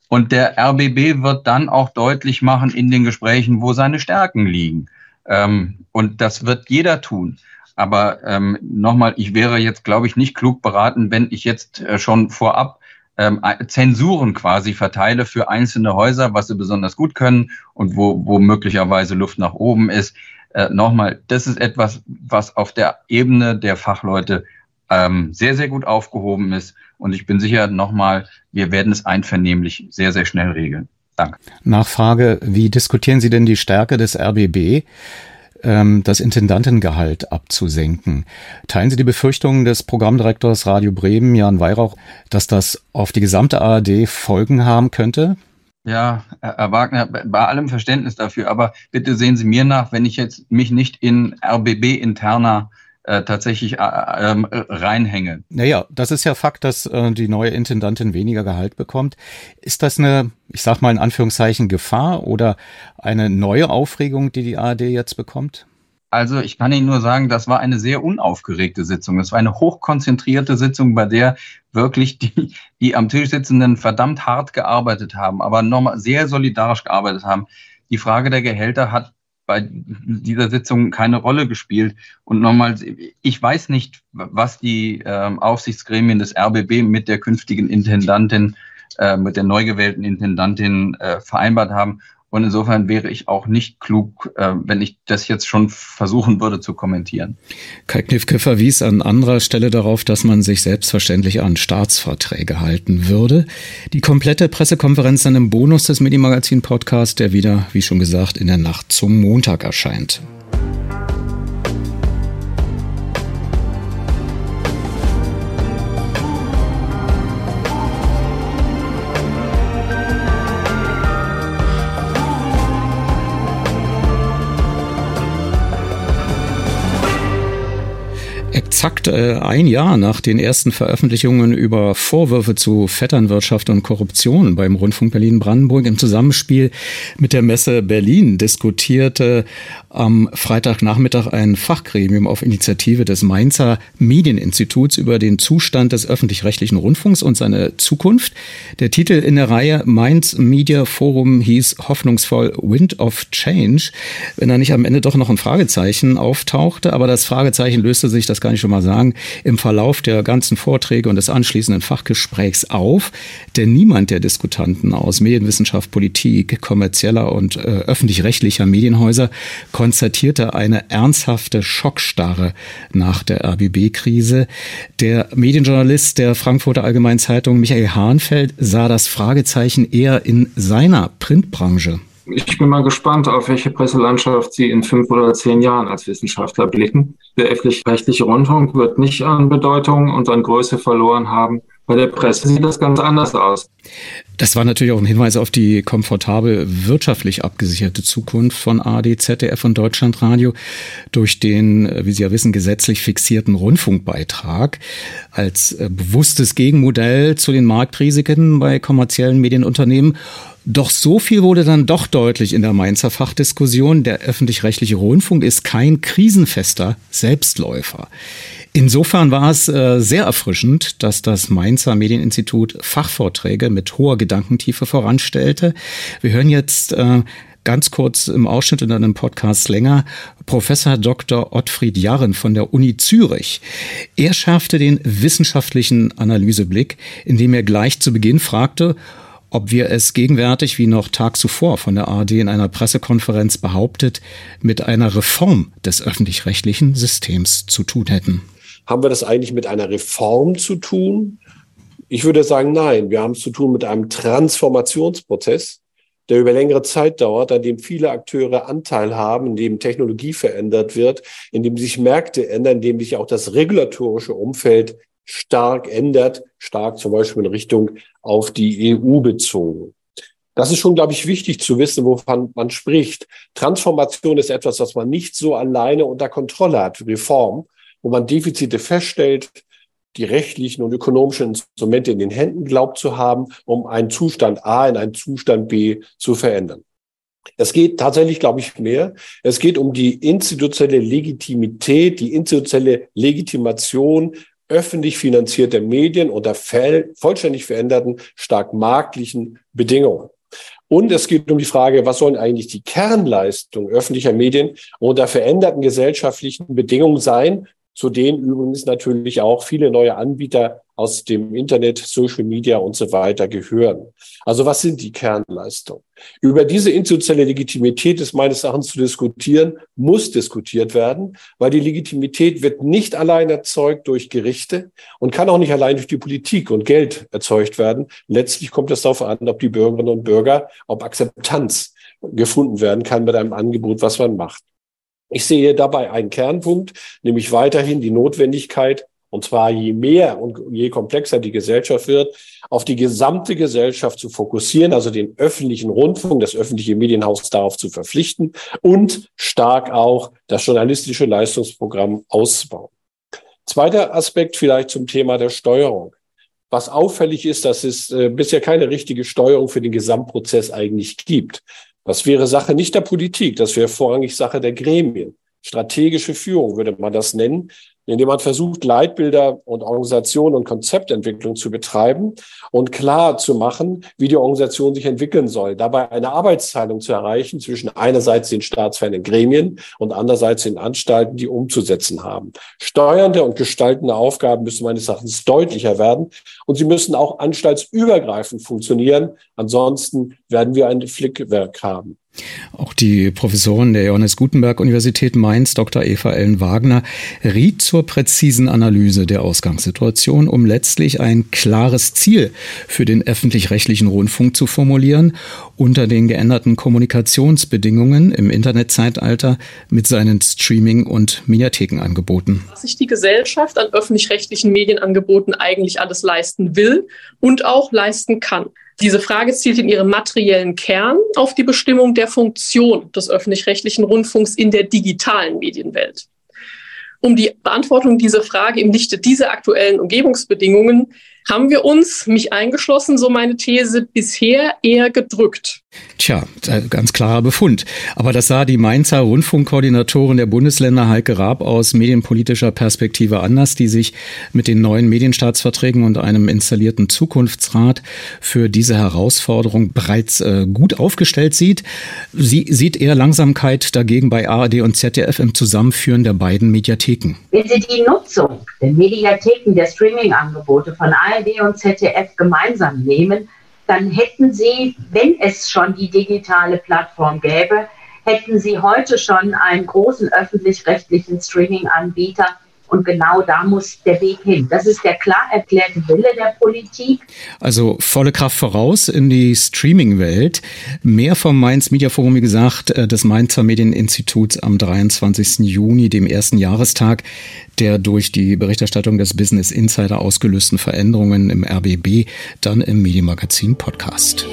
Und der RBB wird dann auch deutlich machen in den Gesprächen, wo seine Stärken liegen. Ähm, und das wird jeder tun. Aber ähm, nochmal, ich wäre jetzt, glaube ich, nicht klug beraten, wenn ich jetzt äh, schon vorab ähm, Zensuren quasi verteile für einzelne Häuser, was sie besonders gut können und wo, wo möglicherweise Luft nach oben ist. Äh, nochmal, das ist etwas, was auf der Ebene der Fachleute ähm, sehr, sehr gut aufgehoben ist. Und ich bin sicher, nochmal, wir werden es einvernehmlich sehr, sehr schnell regeln. Danke. Nachfrage, wie diskutieren Sie denn die Stärke des RBB? ähm, das Intendantengehalt abzusenken. Teilen Sie die Befürchtungen des Programmdirektors Radio Bremen, Jan Weihrauch, dass das auf die gesamte ARD Folgen haben könnte? Ja, Herr Wagner, bei allem Verständnis dafür, aber bitte sehen Sie mir nach, wenn ich jetzt mich nicht in RBB-interner äh, tatsächlich äh, äh, reinhänge. Naja, das ist ja Fakt, dass äh, die neue Intendantin weniger Gehalt bekommt. Ist das eine, ich sag mal in Anführungszeichen, Gefahr oder eine neue Aufregung, die die ARD jetzt bekommt? Also ich kann Ihnen nur sagen, das war eine sehr unaufgeregte Sitzung. Es war eine hochkonzentrierte Sitzung, bei der wirklich die, die am Tisch sitzenden verdammt hart gearbeitet haben, aber nochmal sehr solidarisch gearbeitet haben. Die Frage der Gehälter hat bei dieser Sitzung keine Rolle gespielt. Und nochmal, ich weiß nicht, was die äh, Aufsichtsgremien des RBB mit der künftigen Intendantin, äh, mit der neu gewählten Intendantin äh, vereinbart haben. Und insofern wäre ich auch nicht klug, äh, wenn ich das jetzt schon versuchen würde zu kommentieren. Kai Knifke verwies an anderer Stelle darauf, dass man sich selbstverständlich an Staatsverträge halten würde. Die komplette Pressekonferenz dann im Bonus des Medimagazin Podcast, der wieder, wie schon gesagt, in der Nacht zum Montag erscheint. さっ exakt äh, ein Jahr nach den ersten Veröffentlichungen über Vorwürfe zu Vetternwirtschaft und Korruption beim Rundfunk Berlin-Brandenburg im Zusammenspiel mit der Messe Berlin diskutierte am Freitagnachmittag ein Fachgremium auf Initiative des Mainzer Medieninstituts über den Zustand des öffentlich-rechtlichen Rundfunks und seine Zukunft. Der Titel in der Reihe Mainz Media Forum hieß hoffnungsvoll Wind of Change, wenn da nicht am Ende doch noch ein Fragezeichen auftauchte, aber das Fragezeichen löste sich, das kann ich schon mal sagen, im Verlauf der ganzen Vorträge und des anschließenden Fachgesprächs auf, denn niemand der Diskutanten aus Medienwissenschaft, Politik, kommerzieller und äh, öffentlich-rechtlicher Medienhäuser konstatierte eine ernsthafte Schockstarre nach der RBB-Krise. Der Medienjournalist der Frankfurter Allgemeinen Zeitung Michael Hahnfeld sah das Fragezeichen eher in seiner Printbranche. Ich bin mal gespannt, auf welche Presselandschaft Sie in fünf oder zehn Jahren als Wissenschaftler blicken. Der öffentlich-rechtliche Rundfunk wird nicht an Bedeutung und an Größe verloren haben. Bei der Presse sieht das ganz anders aus. Das war natürlich auch ein Hinweis auf die komfortabel wirtschaftlich abgesicherte Zukunft von AD, ZDF und Deutschlandradio durch den, wie Sie ja wissen, gesetzlich fixierten Rundfunkbeitrag als äh, bewusstes Gegenmodell zu den Marktrisiken bei kommerziellen Medienunternehmen doch so viel wurde dann doch deutlich in der Mainzer Fachdiskussion. Der öffentlich-rechtliche Rundfunk ist kein krisenfester Selbstläufer. Insofern war es äh, sehr erfrischend, dass das Mainzer Medieninstitut Fachvorträge mit hoher Gedankentiefe voranstellte. Wir hören jetzt äh, ganz kurz im Ausschnitt in einem Podcast länger Professor Dr. Ottfried Jarren von der Uni Zürich. Er schärfte den wissenschaftlichen Analyseblick, indem er gleich zu Beginn fragte, ob wir es gegenwärtig, wie noch Tag zuvor von der ARD in einer Pressekonferenz behauptet, mit einer Reform des öffentlich-rechtlichen Systems zu tun hätten. Haben wir das eigentlich mit einer Reform zu tun? Ich würde sagen, nein. Wir haben es zu tun mit einem Transformationsprozess, der über längere Zeit dauert, an dem viele Akteure Anteil haben, in dem Technologie verändert wird, in dem sich Märkte ändern, in dem sich auch das regulatorische Umfeld stark ändert, stark zum Beispiel in Richtung auf die EU bezogen. Das ist schon, glaube ich, wichtig zu wissen, wovon man spricht. Transformation ist etwas, was man nicht so alleine unter Kontrolle hat. Reform, wo man Defizite feststellt, die rechtlichen und ökonomischen Instrumente in den Händen glaubt zu haben, um einen Zustand A in einen Zustand B zu verändern. Es geht tatsächlich, glaube ich, mehr. Es geht um die institutionelle Legitimität, die institutionelle Legitimation öffentlich finanzierter Medien unter vollständig veränderten, stark marktlichen Bedingungen. Und es geht um die Frage, was sollen eigentlich die Kernleistungen öffentlicher Medien unter veränderten gesellschaftlichen Bedingungen sein, zu denen übrigens natürlich auch viele neue Anbieter aus dem Internet, Social Media und so weiter gehören. Also was sind die Kernleistungen? Über diese institutionelle Legitimität ist meines Erachtens zu diskutieren, muss diskutiert werden, weil die Legitimität wird nicht allein erzeugt durch Gerichte und kann auch nicht allein durch die Politik und Geld erzeugt werden. Letztlich kommt es darauf an, ob die Bürgerinnen und Bürger, ob Akzeptanz gefunden werden kann mit einem Angebot, was man macht. Ich sehe dabei einen Kernpunkt, nämlich weiterhin die Notwendigkeit, und zwar je mehr und je komplexer die Gesellschaft wird, auf die gesamte Gesellschaft zu fokussieren, also den öffentlichen Rundfunk, das öffentliche Medienhaus darauf zu verpflichten und stark auch das journalistische Leistungsprogramm auszubauen. Zweiter Aspekt vielleicht zum Thema der Steuerung. Was auffällig ist, dass es äh, bisher keine richtige Steuerung für den Gesamtprozess eigentlich gibt. Das wäre Sache nicht der Politik, das wäre vorrangig Sache der Gremien. Strategische Führung würde man das nennen indem man versucht, Leitbilder und Organisation und Konzeptentwicklung zu betreiben und klar zu machen, wie die Organisation sich entwickeln soll. Dabei eine Arbeitsteilung zu erreichen zwischen einerseits den staatsfernen Gremien und andererseits den Anstalten, die umzusetzen haben. Steuernde und gestaltende Aufgaben müssen meines Erachtens deutlicher werden und sie müssen auch anstaltsübergreifend funktionieren. Ansonsten werden wir ein Flickwerk haben. Auch die Professorin der Johannes Gutenberg Universität Mainz, Dr. Eva Ellen Wagner, riet zur präzisen Analyse der Ausgangssituation, um letztlich ein klares Ziel für den öffentlich-rechtlichen Rundfunk zu formulieren, unter den geänderten Kommunikationsbedingungen im Internetzeitalter mit seinen Streaming- und Mediathekenangeboten. Was sich die Gesellschaft an öffentlich-rechtlichen Medienangeboten eigentlich alles leisten will und auch leisten kann. Diese Frage zielt in ihrem materiellen Kern auf die Bestimmung der Funktion des öffentlich-rechtlichen Rundfunks in der digitalen Medienwelt. Um die Beantwortung dieser Frage im Lichte dieser aktuellen Umgebungsbedingungen haben wir uns, mich eingeschlossen, so meine These, bisher eher gedrückt. Tja, ganz klarer Befund. Aber das sah die Mainzer Rundfunkkoordinatorin der Bundesländer Heike Raab aus medienpolitischer Perspektive anders, die sich mit den neuen Medienstaatsverträgen und einem installierten Zukunftsrat für diese Herausforderung bereits äh, gut aufgestellt sieht. Sie sieht eher Langsamkeit dagegen bei ARD und ZDF im Zusammenführen der beiden Mediatheken. Wenn Sie die Nutzung der Mediatheken der Streaming-Angebote von ARD und ZDF gemeinsam nehmen, dann hätten Sie, wenn es schon die digitale Plattform gäbe, hätten Sie heute schon einen großen öffentlich-rechtlichen Streaming-Anbieter, und genau da muss der Weg hin. Das ist der klar erklärte Wille der Politik. Also volle Kraft voraus in die Streaming-Welt. Mehr vom Mainz Media Forum, wie gesagt, äh, des Mainzer Medieninstituts am 23. Juni, dem ersten Jahrestag der durch die Berichterstattung des Business Insider ausgelösten Veränderungen im RBB, dann im Medienmagazin Podcast.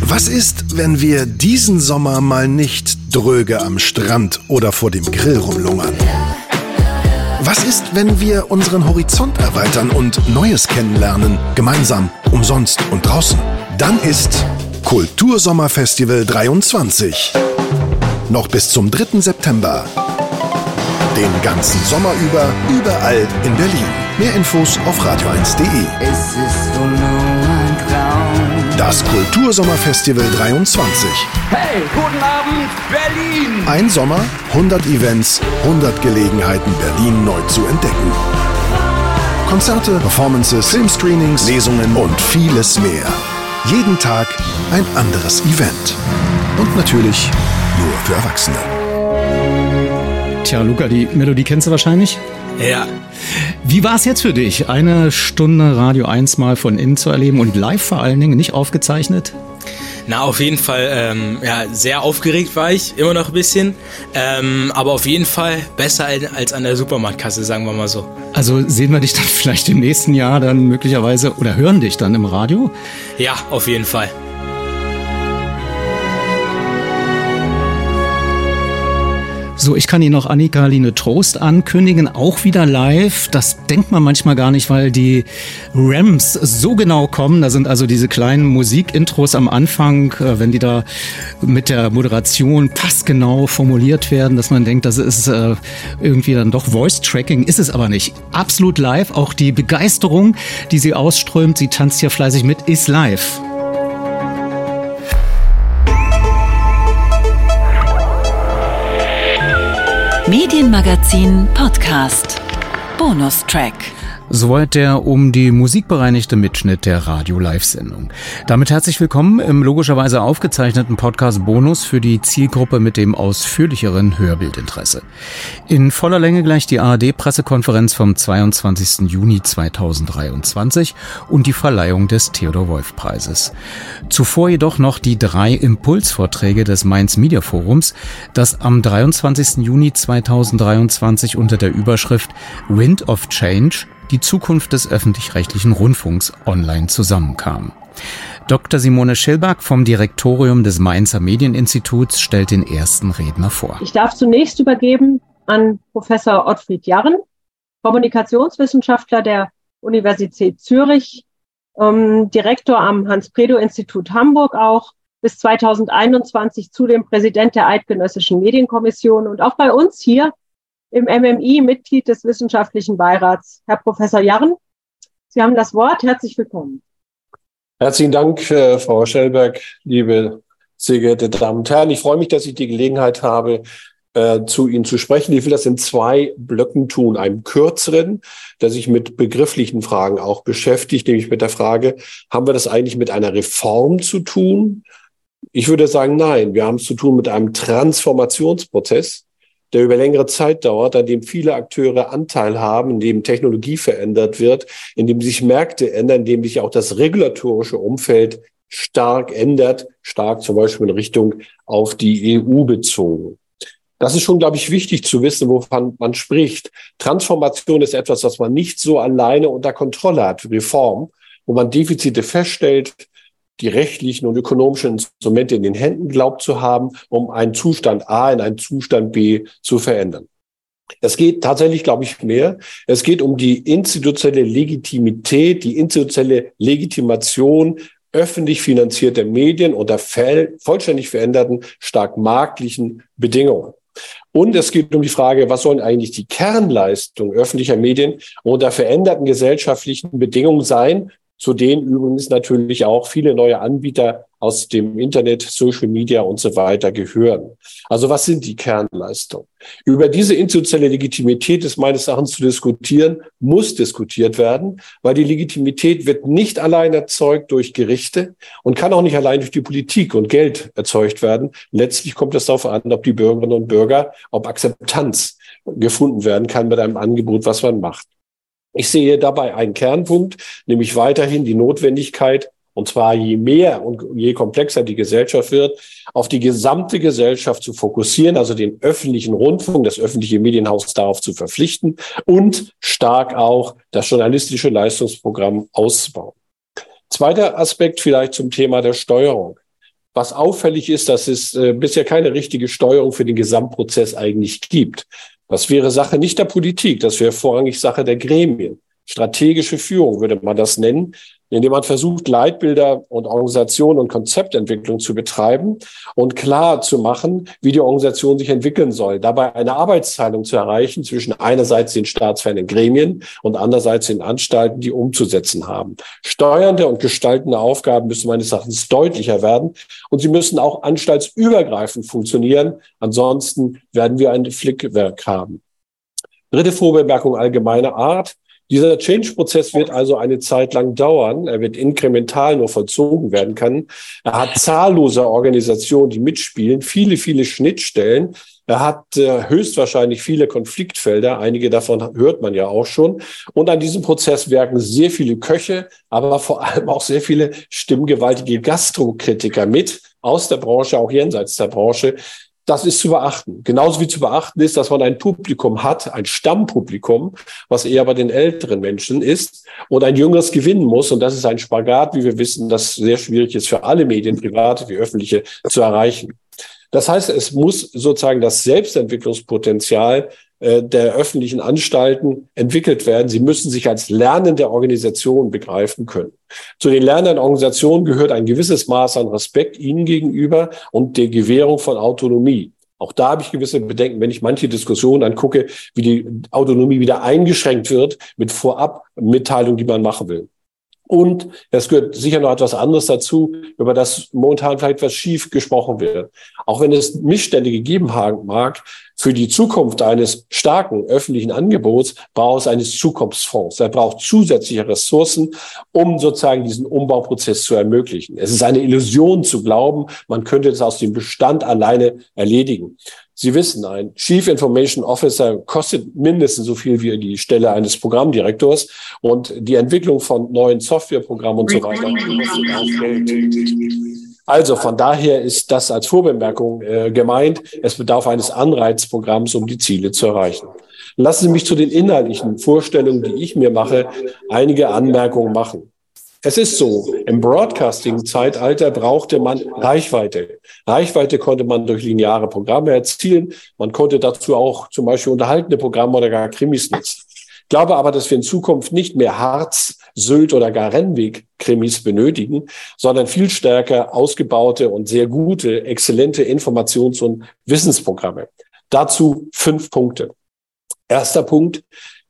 Was ist, wenn wir diesen Sommer mal nicht dröge am Strand oder vor dem Grill rumlungern? Was ist, wenn wir unseren Horizont erweitern und Neues kennenlernen, gemeinsam, umsonst und draußen? Dann ist Kultursommerfestival 23. Noch bis zum 3. September. Den ganzen Sommer über, überall in Berlin. Mehr Infos auf radio1.de. Das Kultursommerfestival 23. Hey, guten Abend, Berlin! Ein Sommer, 100 Events, 100 Gelegenheiten, Berlin neu zu entdecken. Konzerte, Performances, Filmscreenings, Lesungen und vieles mehr. Jeden Tag ein anderes Event. Und natürlich nur für Erwachsene. Tja, Luca, die Melodie kennst du wahrscheinlich? Ja. Wie war es jetzt für dich, eine Stunde Radio 1 mal von innen zu erleben und live vor allen Dingen, nicht aufgezeichnet? Na, auf jeden Fall, ähm, ja, sehr aufgeregt war ich, immer noch ein bisschen. Ähm, aber auf jeden Fall besser als an der Supermarktkasse, sagen wir mal so. Also sehen wir dich dann vielleicht im nächsten Jahr dann möglicherweise oder hören dich dann im Radio? Ja, auf jeden Fall. So, ich kann Ihnen noch Annika Line Trost ankündigen, auch wieder live. Das denkt man manchmal gar nicht, weil die Rams so genau kommen. Da sind also diese kleinen Musikintros am Anfang, äh, wenn die da mit der Moderation passgenau formuliert werden, dass man denkt, das ist äh, irgendwie dann doch Voice-Tracking. Ist es aber nicht. Absolut live. Auch die Begeisterung, die sie ausströmt, sie tanzt hier fleißig mit, ist live. Medienmagazin Podcast. Bonustrack. Soweit der um die Musik bereinigte Mitschnitt der Radio-Live-Sendung. Damit herzlich willkommen im logischerweise aufgezeichneten Podcast Bonus für die Zielgruppe mit dem ausführlicheren Hörbildinteresse. In voller Länge gleich die ARD-Pressekonferenz vom 22. Juni 2023 und die Verleihung des Theodor-Wolf-Preises. Zuvor jedoch noch die drei Impulsvorträge des Mainz Media Forums, das am 23. Juni 2023 unter der Überschrift Wind of Change die Zukunft des öffentlich-rechtlichen Rundfunks online zusammenkam. Dr. Simone Schillberg vom Direktorium des Mainzer Medieninstituts stellt den ersten Redner vor. Ich darf zunächst übergeben an Professor Ottfried Jarren, Kommunikationswissenschaftler der Universität Zürich, ähm, Direktor am Hans-Predo-Institut Hamburg auch, bis 2021 zudem Präsident der Eidgenössischen Medienkommission und auch bei uns hier im MMI Mitglied des Wissenschaftlichen Beirats. Herr Professor Jarren, Sie haben das Wort. Herzlich willkommen. Herzlichen Dank, äh, Frau Schellberg, liebe sehr geehrte Damen und Herren. Ich freue mich, dass ich die Gelegenheit habe, äh, zu Ihnen zu sprechen. Ich will das in zwei Blöcken tun. Einem kürzeren, der sich mit begrifflichen Fragen auch beschäftigt, nämlich mit der Frage, haben wir das eigentlich mit einer Reform zu tun? Ich würde sagen, nein, wir haben es zu tun mit einem Transformationsprozess der über längere Zeit dauert, an dem viele Akteure Anteil haben, in dem Technologie verändert wird, in dem sich Märkte ändern, in dem sich auch das regulatorische Umfeld stark ändert, stark zum Beispiel in Richtung auf die EU bezogen. Das ist schon, glaube ich, wichtig zu wissen, wovon man spricht. Transformation ist etwas, was man nicht so alleine unter Kontrolle hat. Reform, wo man Defizite feststellt, die rechtlichen und ökonomischen Instrumente in den Händen glaubt zu haben, um einen Zustand A in einen Zustand B zu verändern. Es geht tatsächlich, glaube ich, mehr. Es geht um die institutionelle Legitimität, die institutionelle Legitimation öffentlich finanzierter Medien unter vollständig veränderten, stark marktlichen Bedingungen. Und es geht um die Frage, was sollen eigentlich die Kernleistungen öffentlicher Medien unter veränderten gesellschaftlichen Bedingungen sein, zu denen übrigens natürlich auch viele neue Anbieter aus dem Internet, Social Media und so weiter gehören. Also was sind die Kernleistungen? Über diese institutionelle Legitimität ist meines Erachtens zu diskutieren, muss diskutiert werden, weil die Legitimität wird nicht allein erzeugt durch Gerichte und kann auch nicht allein durch die Politik und Geld erzeugt werden. Letztlich kommt es darauf an, ob die Bürgerinnen und Bürger, ob Akzeptanz gefunden werden kann mit einem Angebot, was man macht. Ich sehe dabei einen Kernpunkt, nämlich weiterhin die Notwendigkeit, und zwar je mehr und je komplexer die Gesellschaft wird, auf die gesamte Gesellschaft zu fokussieren, also den öffentlichen Rundfunk, das öffentliche Medienhaus darauf zu verpflichten und stark auch das journalistische Leistungsprogramm auszubauen. Zweiter Aspekt vielleicht zum Thema der Steuerung. Was auffällig ist, dass es äh, bisher keine richtige Steuerung für den Gesamtprozess eigentlich gibt. Das wäre Sache nicht der Politik, das wäre vorrangig Sache der Gremien. Strategische Führung würde man das nennen indem man versucht, Leitbilder und Organisation und Konzeptentwicklung zu betreiben und klar zu machen, wie die Organisation sich entwickeln soll. Dabei eine Arbeitsteilung zu erreichen zwischen einerseits den staatsfernen Gremien und andererseits den Anstalten, die umzusetzen haben. Steuernde und gestaltende Aufgaben müssen meines Erachtens deutlicher werden und sie müssen auch anstaltsübergreifend funktionieren. Ansonsten werden wir ein Flickwerk haben. Dritte Vorbemerkung allgemeiner Art. Dieser Change-Prozess wird also eine Zeit lang dauern. Er wird inkremental nur vollzogen werden können. Er hat zahllose Organisationen, die mitspielen, viele, viele Schnittstellen. Er hat äh, höchstwahrscheinlich viele Konfliktfelder. Einige davon hört man ja auch schon. Und an diesem Prozess wirken sehr viele Köche, aber vor allem auch sehr viele stimmgewaltige Gastrokritiker mit aus der Branche, auch jenseits der Branche, das ist zu beachten. Genauso wie zu beachten ist, dass man ein Publikum hat, ein Stammpublikum, was eher bei den älteren Menschen ist und ein jüngeres gewinnen muss. Und das ist ein Spagat, wie wir wissen, das sehr schwierig ist für alle Medien, private wie öffentliche, zu erreichen. Das heißt, es muss sozusagen das Selbstentwicklungspotenzial der öffentlichen Anstalten entwickelt werden. Sie müssen sich als lernende Organisation begreifen können. Zu den lernenden Organisationen gehört ein gewisses Maß an Respekt ihnen gegenüber und der Gewährung von Autonomie. Auch da habe ich gewisse Bedenken, wenn ich manche Diskussionen angucke, wie die Autonomie wieder eingeschränkt wird mit Vorab-Mitteilungen, die man machen will. Und es gehört sicher noch etwas anderes dazu, über das momentan vielleicht was schief gesprochen wird. Auch wenn es Missstände gegeben haben mag, für die Zukunft eines starken öffentlichen Angebots braucht es eines Zukunftsfonds. Er braucht zusätzliche Ressourcen, um sozusagen diesen Umbauprozess zu ermöglichen. Es ist eine Illusion zu glauben, man könnte es aus dem Bestand alleine erledigen. Sie wissen, ein Chief Information Officer kostet mindestens so viel wie die Stelle eines Programmdirektors und die Entwicklung von neuen Softwareprogrammen und so weiter kostet auch Geld. Also von daher ist das als Vorbemerkung äh, gemeint. Es bedarf eines Anreizprogramms, um die Ziele zu erreichen. Lassen Sie mich zu den inhaltlichen Vorstellungen, die ich mir mache, einige Anmerkungen machen. Es ist so, im Broadcasting-Zeitalter brauchte man Reichweite. Reichweite konnte man durch lineare Programme erzielen. Man konnte dazu auch zum Beispiel unterhaltende Programme oder gar Krimis nutzen. Ich glaube aber, dass wir in Zukunft nicht mehr Harz, Sylt oder gar Rennweg-Krimis benötigen, sondern viel stärker ausgebaute und sehr gute, exzellente Informations- und Wissensprogramme. Dazu fünf Punkte. Erster Punkt.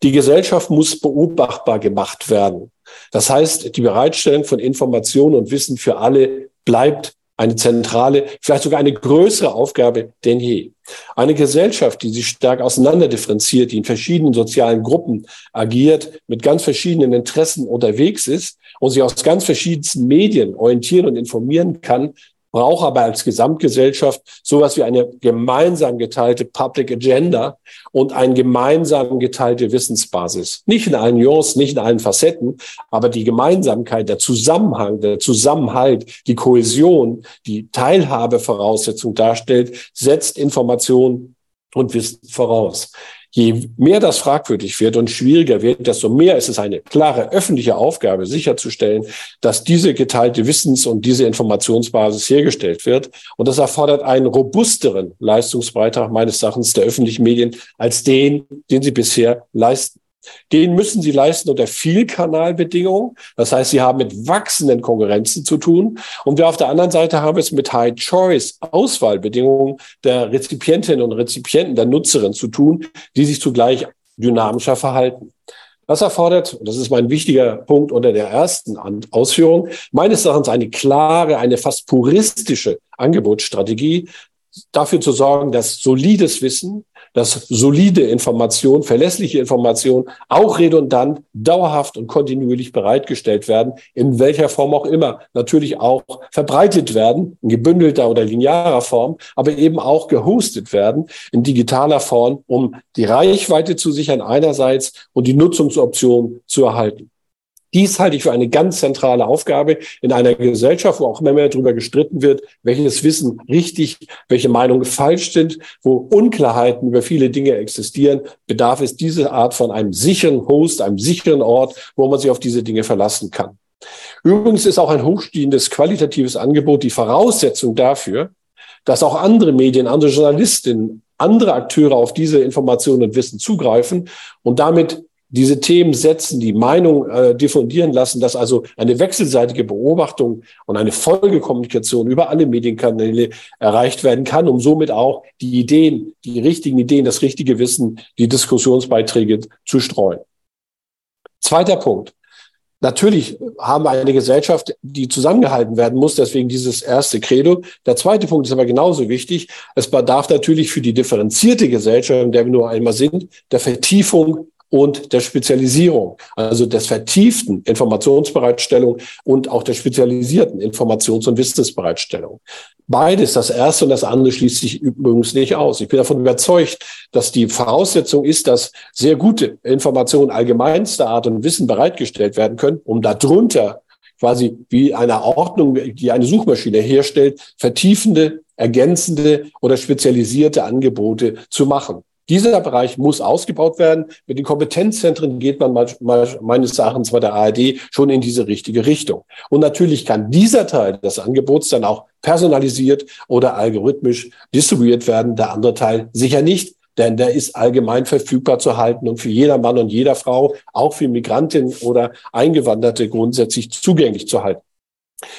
Die Gesellschaft muss beobachtbar gemacht werden. Das heißt, die Bereitstellung von Informationen und Wissen für alle bleibt eine zentrale, vielleicht sogar eine größere Aufgabe denn je. Eine Gesellschaft, die sich stark auseinanderdifferenziert, die in verschiedenen sozialen Gruppen agiert, mit ganz verschiedenen Interessen unterwegs ist und sich aus ganz verschiedensten Medien orientieren und informieren kann, braucht aber als Gesamtgesellschaft sowas wie eine gemeinsam geteilte Public Agenda und eine gemeinsam geteilte Wissensbasis. Nicht in allen Nuancen, nicht in allen Facetten, aber die Gemeinsamkeit, der Zusammenhang, der Zusammenhalt, die Kohäsion, die Teilhabevoraussetzung darstellt, setzt Information und Wissen voraus. Je mehr das fragwürdig wird und schwieriger wird, desto mehr ist es eine klare öffentliche Aufgabe, sicherzustellen, dass diese geteilte Wissens- und diese Informationsbasis hergestellt wird. Und das erfordert einen robusteren Leistungsbeitrag meines Erachtens der öffentlichen Medien als den, den sie bisher leisten. Den müssen sie leisten unter Vielkanalbedingungen. Das heißt, sie haben mit wachsenden Konkurrenzen zu tun. Und wir auf der anderen Seite haben es mit High-Choice-Auswahlbedingungen der Rezipientinnen und Rezipienten, der Nutzerinnen zu tun, die sich zugleich dynamischer verhalten. Das erfordert, und das ist mein wichtiger Punkt unter der ersten Ausführung, meines Erachtens eine klare, eine fast puristische Angebotsstrategie, dafür zu sorgen, dass solides Wissen, dass solide Information, verlässliche Information auch redundant, dauerhaft und kontinuierlich bereitgestellt werden, in welcher Form auch immer. Natürlich auch verbreitet werden, in gebündelter oder linearer Form, aber eben auch gehostet werden in digitaler Form, um die Reichweite zu sichern einerseits und die Nutzungsoption zu erhalten. Dies halte ich für eine ganz zentrale Aufgabe in einer Gesellschaft, wo auch immer mehr darüber gestritten wird, welches Wissen richtig, welche Meinungen falsch sind, wo Unklarheiten über viele Dinge existieren, bedarf es diese Art von einem sicheren Host, einem sicheren Ort, wo man sich auf diese Dinge verlassen kann. Übrigens ist auch ein hochstehendes qualitatives Angebot die Voraussetzung dafür, dass auch andere Medien, andere Journalistinnen, andere Akteure auf diese Informationen und Wissen zugreifen und damit diese Themen setzen, die Meinung äh, diffundieren lassen, dass also eine wechselseitige Beobachtung und eine Folgekommunikation über alle Medienkanäle erreicht werden kann, um somit auch die Ideen, die richtigen Ideen, das richtige Wissen, die Diskussionsbeiträge zu streuen. Zweiter Punkt. Natürlich haben wir eine Gesellschaft, die zusammengehalten werden muss, deswegen dieses erste Credo. Der zweite Punkt ist aber genauso wichtig. Es bedarf natürlich für die differenzierte Gesellschaft, in der wir nur einmal sind, der Vertiefung und der Spezialisierung, also des vertieften Informationsbereitstellung und auch der spezialisierten Informations- und Wissensbereitstellung. Beides, das erste und das andere, schließt sich übrigens nicht aus. Ich bin davon überzeugt, dass die Voraussetzung ist, dass sehr gute Informationen allgemeinster Art und Wissen bereitgestellt werden können, um darunter quasi wie eine Ordnung, die eine Suchmaschine herstellt, vertiefende, ergänzende oder spezialisierte Angebote zu machen. Dieser Bereich muss ausgebaut werden. Mit den Kompetenzzentren geht man meines Erachtens bei der ARD schon in diese richtige Richtung. Und natürlich kann dieser Teil des Angebots dann auch personalisiert oder algorithmisch distribuiert werden, der andere Teil sicher nicht denn der ist allgemein verfügbar zu halten und für jeder Mann und jeder Frau, auch für Migrantinnen oder Eingewanderte grundsätzlich zugänglich zu halten.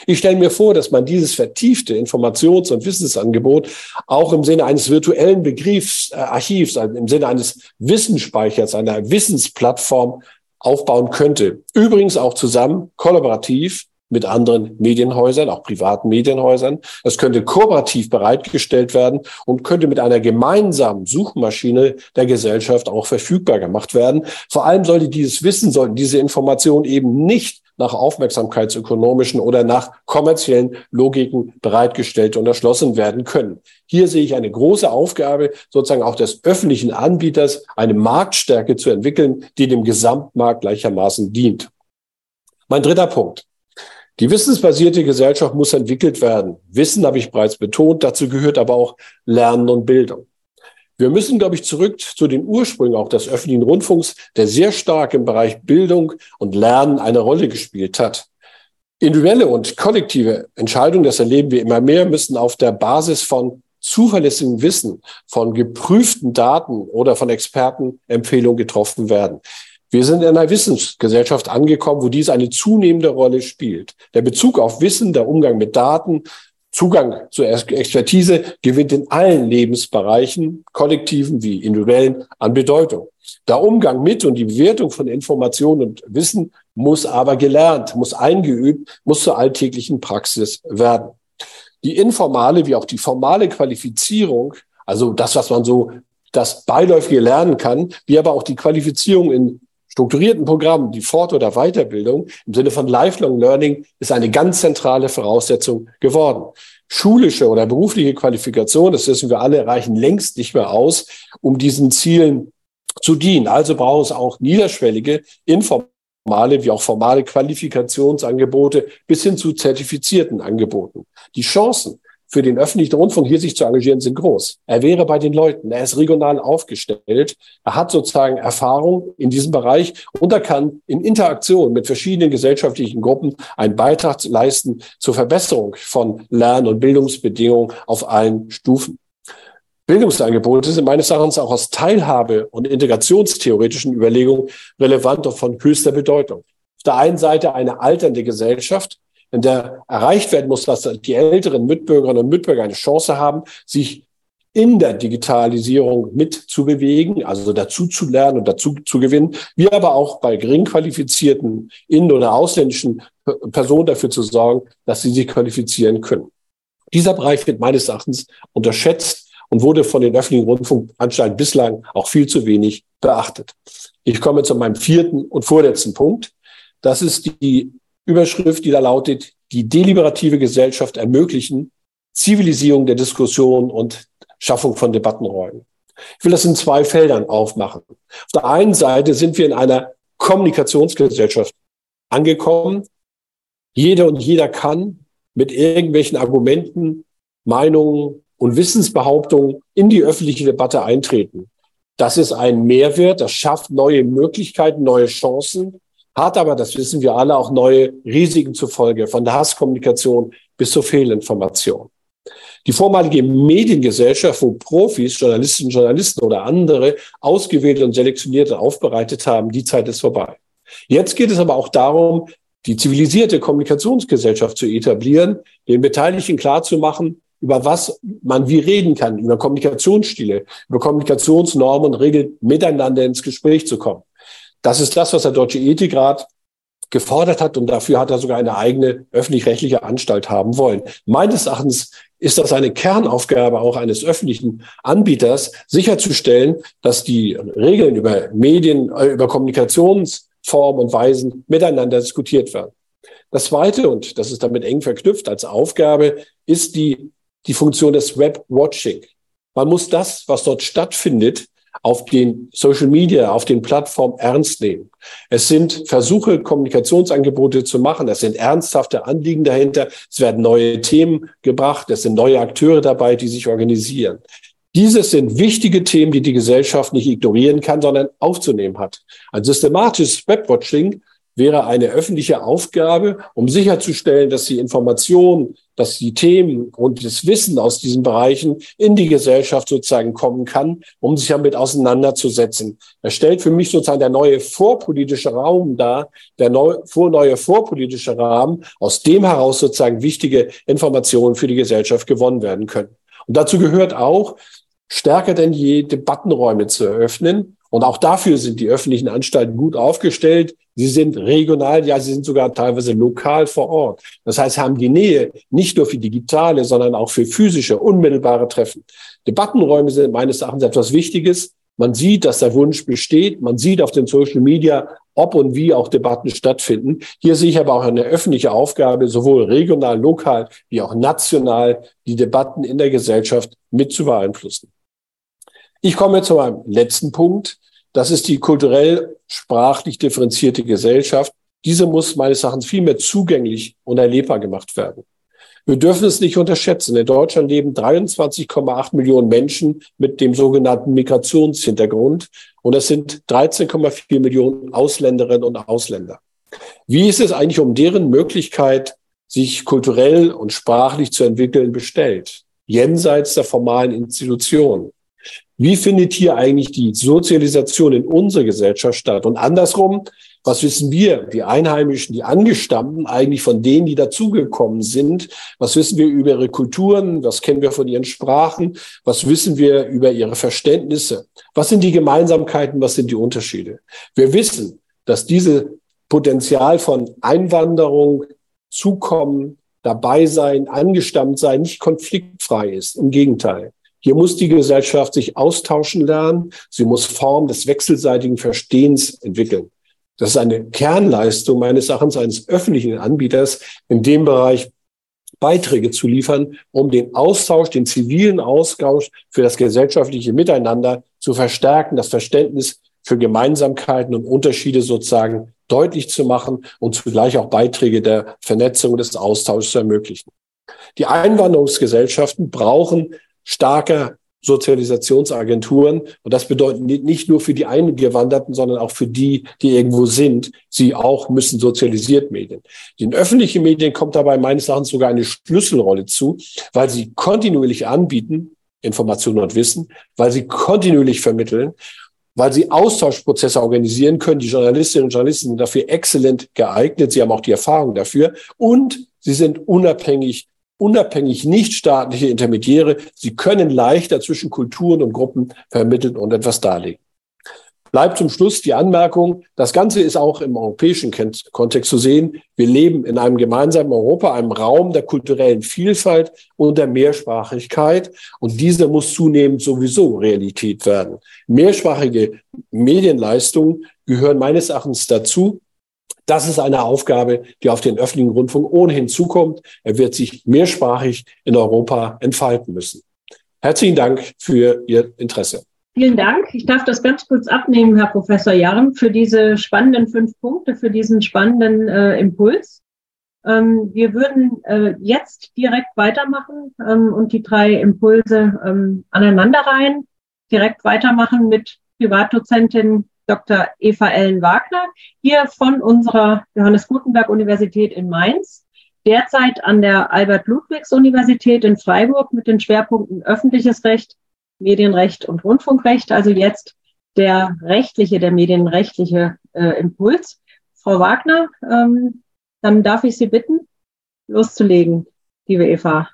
Ich stelle mir vor, dass man dieses vertiefte Informations- und Wissensangebot auch im Sinne eines virtuellen Begriffsarchivs, also im Sinne eines Wissensspeichers, einer Wissensplattform aufbauen könnte. Übrigens auch zusammen, kollaborativ mit anderen Medienhäusern, auch privaten Medienhäusern. Das könnte kooperativ bereitgestellt werden und könnte mit einer gemeinsamen Suchmaschine der Gesellschaft auch verfügbar gemacht werden. Vor allem sollte dieses Wissen, sollten diese Informationen eben nicht nach aufmerksamkeitsökonomischen oder nach kommerziellen Logiken bereitgestellt und erschlossen werden können. Hier sehe ich eine große Aufgabe sozusagen auch des öffentlichen Anbieters, eine Marktstärke zu entwickeln, die dem Gesamtmarkt gleichermaßen dient. Mein dritter Punkt. Die wissensbasierte Gesellschaft muss entwickelt werden. Wissen habe ich bereits betont. Dazu gehört aber auch Lernen und Bildung. Wir müssen, glaube ich, zurück zu den Ursprüngen auch des öffentlichen Rundfunks, der sehr stark im Bereich Bildung und Lernen eine Rolle gespielt hat. Individuelle und kollektive Entscheidungen, das erleben wir immer mehr, müssen auf der Basis von zuverlässigem Wissen, von geprüften Daten oder von Expertenempfehlungen getroffen werden. Wir sind in einer Wissensgesellschaft angekommen, wo dies eine zunehmende Rolle spielt. Der Bezug auf Wissen, der Umgang mit Daten, Zugang zur Expertise gewinnt in allen Lebensbereichen, kollektiven wie individuellen, an Bedeutung. Der Umgang mit und die Bewertung von Informationen und Wissen muss aber gelernt, muss eingeübt, muss zur alltäglichen Praxis werden. Die informale wie auch die formale Qualifizierung, also das, was man so das beiläufige lernen kann, wie aber auch die Qualifizierung in strukturierten Programmen, die Fort- oder Weiterbildung im Sinne von Lifelong Learning ist eine ganz zentrale Voraussetzung geworden. Schulische oder berufliche Qualifikation, das wissen wir alle, reichen längst nicht mehr aus, um diesen Zielen zu dienen. Also brauchen es auch niederschwellige, informale wie auch formale Qualifikationsangebote bis hin zu zertifizierten Angeboten. Die Chancen, für den öffentlichen Rundfunk hier sich zu engagieren, sind groß. Er wäre bei den Leuten, er ist regional aufgestellt, er hat sozusagen Erfahrung in diesem Bereich und er kann in Interaktion mit verschiedenen gesellschaftlichen Gruppen einen Beitrag leisten zur Verbesserung von Lern- und Bildungsbedingungen auf allen Stufen. Bildungsangebote sind meines Erachtens auch aus Teilhabe- und integrationstheoretischen Überlegungen relevant und von höchster Bedeutung. Auf der einen Seite eine alternde Gesellschaft, in der erreicht werden muss, dass die älteren Mitbürgerinnen und Mitbürger eine Chance haben, sich in der Digitalisierung mitzubewegen, also dazu zu lernen und dazu zu gewinnen, wie aber auch bei gering qualifizierten in- oder ausländischen Personen dafür zu sorgen, dass sie sich qualifizieren können. Dieser Bereich wird meines Erachtens unterschätzt und wurde von den öffentlichen Rundfunkanstalten bislang auch viel zu wenig beachtet. Ich komme zu meinem vierten und vorletzten Punkt. Das ist die Überschrift, die da lautet, die deliberative Gesellschaft ermöglichen, Zivilisierung der Diskussion und Schaffung von Debattenräumen. Ich will das in zwei Feldern aufmachen. Auf der einen Seite sind wir in einer Kommunikationsgesellschaft angekommen. Jeder und jeder kann mit irgendwelchen Argumenten, Meinungen und Wissensbehauptungen in die öffentliche Debatte eintreten. Das ist ein Mehrwert, das schafft neue Möglichkeiten, neue Chancen hat aber, das wissen wir alle, auch neue Risiken zur Folge, von der Hasskommunikation bis zur Fehlinformation. Die vormalige Mediengesellschaft, wo Profis, Journalistinnen, Journalisten oder andere ausgewählte und selektionierte aufbereitet haben, die Zeit ist vorbei. Jetzt geht es aber auch darum, die zivilisierte Kommunikationsgesellschaft zu etablieren, den Beteiligten klarzumachen, über was man wie reden kann, über Kommunikationsstile, über Kommunikationsnormen und Regeln miteinander ins Gespräch zu kommen. Das ist das, was der Deutsche Ethikrat gefordert hat und dafür hat er sogar eine eigene öffentlich-rechtliche Anstalt haben wollen. Meines Erachtens ist das eine Kernaufgabe auch eines öffentlichen Anbieters, sicherzustellen, dass die Regeln über Medien, äh, über Kommunikationsformen und Weisen miteinander diskutiert werden. Das Zweite, und das ist damit eng verknüpft als Aufgabe, ist die, die Funktion des Web-Watching. Man muss das, was dort stattfindet, auf den Social Media, auf den Plattformen ernst nehmen. Es sind Versuche, Kommunikationsangebote zu machen. Es sind ernsthafte Anliegen dahinter. Es werden neue Themen gebracht. Es sind neue Akteure dabei, die sich organisieren. Dieses sind wichtige Themen, die die Gesellschaft nicht ignorieren kann, sondern aufzunehmen hat. Ein systematisches Webwatching wäre eine öffentliche Aufgabe, um sicherzustellen, dass die Informationen, dass die Themen und das Wissen aus diesen Bereichen in die Gesellschaft sozusagen kommen kann, um sich damit auseinanderzusetzen. Er stellt für mich sozusagen der neue vorpolitische Raum dar, der neu, vor, neue vorpolitische Rahmen, aus dem heraus sozusagen wichtige Informationen für die Gesellschaft gewonnen werden können. Und dazu gehört auch, stärker denn je Debattenräume zu eröffnen, und auch dafür sind die öffentlichen Anstalten gut aufgestellt. Sie sind regional, ja, sie sind sogar teilweise lokal vor Ort. Das heißt, haben die Nähe nicht nur für digitale, sondern auch für physische, unmittelbare Treffen. Debattenräume sind meines Erachtens etwas Wichtiges. Man sieht, dass der Wunsch besteht. Man sieht auf den Social Media, ob und wie auch Debatten stattfinden. Hier sehe ich aber auch eine öffentliche Aufgabe, sowohl regional, lokal wie auch national, die Debatten in der Gesellschaft mit zu beeinflussen. Ich komme zu meinem letzten Punkt. Das ist die kulturell sprachlich differenzierte Gesellschaft. Diese muss meines Erachtens viel mehr zugänglich und erlebbar gemacht werden. Wir dürfen es nicht unterschätzen. In Deutschland leben 23,8 Millionen Menschen mit dem sogenannten Migrationshintergrund und es sind 13,4 Millionen Ausländerinnen und Ausländer. Wie ist es eigentlich um deren Möglichkeit, sich kulturell und sprachlich zu entwickeln, bestellt? Jenseits der formalen Institutionen. Wie findet hier eigentlich die Sozialisation in unserer Gesellschaft statt? Und andersrum, was wissen wir, die Einheimischen, die Angestammten, eigentlich von denen, die dazugekommen sind? Was wissen wir über ihre Kulturen? Was kennen wir von ihren Sprachen? Was wissen wir über ihre Verständnisse? Was sind die Gemeinsamkeiten? Was sind die Unterschiede? Wir wissen, dass diese Potenzial von Einwanderung, Zukommen, dabei sein, angestammt sein, nicht konfliktfrei ist. Im Gegenteil. Hier muss die Gesellschaft sich austauschen lernen. Sie muss Form des wechselseitigen Verstehens entwickeln. Das ist eine Kernleistung meines Erachtens eines öffentlichen Anbieters, in dem Bereich Beiträge zu liefern, um den Austausch, den zivilen Austausch für das gesellschaftliche Miteinander zu verstärken, das Verständnis für Gemeinsamkeiten und Unterschiede sozusagen deutlich zu machen und zugleich auch Beiträge der Vernetzung des Austauschs zu ermöglichen. Die Einwanderungsgesellschaften brauchen starke Sozialisationsagenturen. Und das bedeutet nicht nur für die Eingewanderten, sondern auch für die, die irgendwo sind. Sie auch müssen sozialisiert Medien. Den öffentlichen Medien kommt dabei meines Erachtens sogar eine Schlüsselrolle zu, weil sie kontinuierlich anbieten, Informationen und Wissen, weil sie kontinuierlich vermitteln, weil sie Austauschprozesse organisieren können. Die Journalistinnen und Journalisten sind dafür exzellent geeignet. Sie haben auch die Erfahrung dafür und sie sind unabhängig unabhängig nichtstaatliche Intermediäre. Sie können leichter zwischen Kulturen und Gruppen vermitteln und etwas darlegen. Bleibt zum Schluss die Anmerkung, das Ganze ist auch im europäischen Kontext zu sehen. Wir leben in einem gemeinsamen Europa, einem Raum der kulturellen Vielfalt und der Mehrsprachigkeit. Und diese muss zunehmend sowieso Realität werden. Mehrsprachige Medienleistungen gehören meines Erachtens dazu. Das ist eine Aufgabe, die auf den öffentlichen Rundfunk ohnehin zukommt. Er wird sich mehrsprachig in Europa entfalten müssen. Herzlichen Dank für Ihr Interesse. Vielen Dank. Ich darf das ganz kurz abnehmen, Herr Professor Jarm, für diese spannenden fünf Punkte, für diesen spannenden äh, Impuls. Ähm, wir würden äh, jetzt direkt weitermachen ähm, und die drei Impulse ähm, aneinanderreihen, direkt weitermachen mit Privatdozentin Dr. Eva Ellen Wagner, hier von unserer Johannes Gutenberg Universität in Mainz, derzeit an der Albert-Ludwigs-Universität in Freiburg mit den Schwerpunkten öffentliches Recht, Medienrecht und Rundfunkrecht, also jetzt der rechtliche, der medienrechtliche äh, Impuls. Frau Wagner, ähm, dann darf ich Sie bitten, loszulegen, liebe Eva.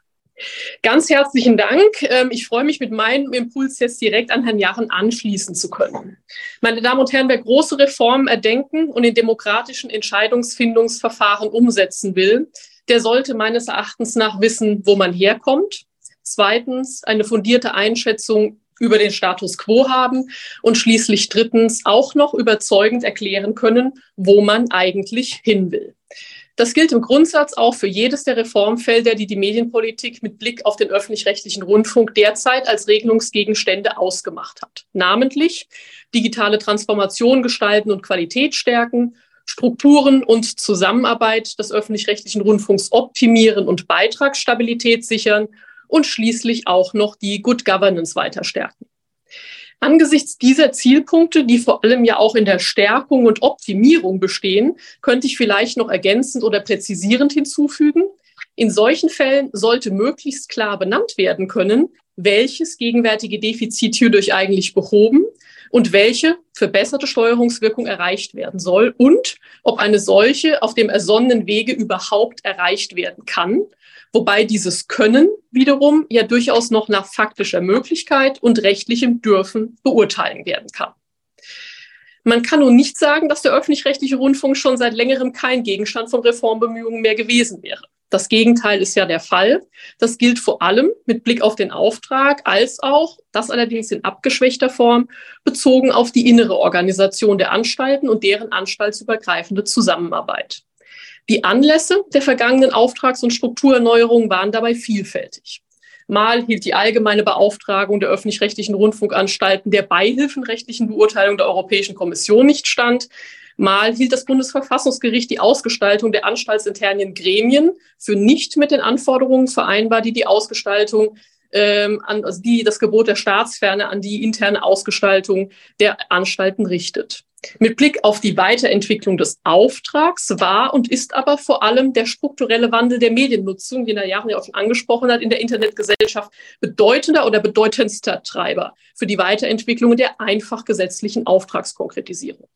Ganz herzlichen Dank. Ähm, ich freue mich, mit meinem Impuls jetzt direkt an Herrn Jachen anschließen zu können. Meine Damen und Herren, wer große Reformen erdenken und in demokratischen Entscheidungsfindungsverfahren umsetzen will, der sollte meines Erachtens nach wissen, wo man herkommt. Zweitens, eine fundierte Einschätzung über den Status quo haben und schließlich drittens auch noch überzeugend erklären können, wo man eigentlich hin will. Das gilt im Grundsatz auch für jedes der Reformfelder, die die Medienpolitik mit Blick auf den öffentlich-rechtlichen Rundfunk derzeit als Regelungsgegenstände ausgemacht hat. Namentlich digitale Transformation gestalten und Qualität stärken, Strukturen und Zusammenarbeit des öffentlich-rechtlichen Rundfunks optimieren und Beitragsstabilität sichern und schließlich auch noch die Good Governance weiter stärken. Angesichts dieser Zielpunkte, die vor allem ja auch in der Stärkung und Optimierung bestehen, könnte ich vielleicht noch ergänzend oder präzisierend hinzufügen. In solchen Fällen sollte möglichst klar benannt werden können, welches gegenwärtige Defizit hierdurch eigentlich behoben und welche verbesserte Steuerungswirkung erreicht werden soll und ob eine solche auf dem ersonnenen Wege überhaupt erreicht werden kann wobei dieses Können wiederum ja durchaus noch nach faktischer Möglichkeit und rechtlichem Dürfen beurteilen werden kann. Man kann nun nicht sagen, dass der öffentlich-rechtliche Rundfunk schon seit längerem kein Gegenstand von Reformbemühungen mehr gewesen wäre. Das Gegenteil ist ja der Fall. Das gilt vor allem mit Blick auf den Auftrag, als auch, das allerdings in abgeschwächter Form, bezogen auf die innere Organisation der Anstalten und deren anstaltsübergreifende Zusammenarbeit. Die Anlässe der vergangenen Auftrags- und Strukturerneuerungen waren dabei vielfältig. Mal hielt die allgemeine Beauftragung der öffentlich-rechtlichen Rundfunkanstalten der beihilfenrechtlichen Beurteilung der Europäischen Kommission nicht stand. Mal hielt das Bundesverfassungsgericht die Ausgestaltung der anstaltsinternen Gremien für nicht mit den Anforderungen vereinbar, die die Ausgestaltung ähm, an, also die das Gebot der Staatsferne an die interne Ausgestaltung der Anstalten richtet. Mit Blick auf die Weiterentwicklung des Auftrags war und ist aber vor allem der strukturelle Wandel der Mediennutzung, den Herr Jahren ja auch schon angesprochen hat, in der Internetgesellschaft bedeutender oder bedeutendster Treiber für die Weiterentwicklung der einfach gesetzlichen Auftragskonkretisierung.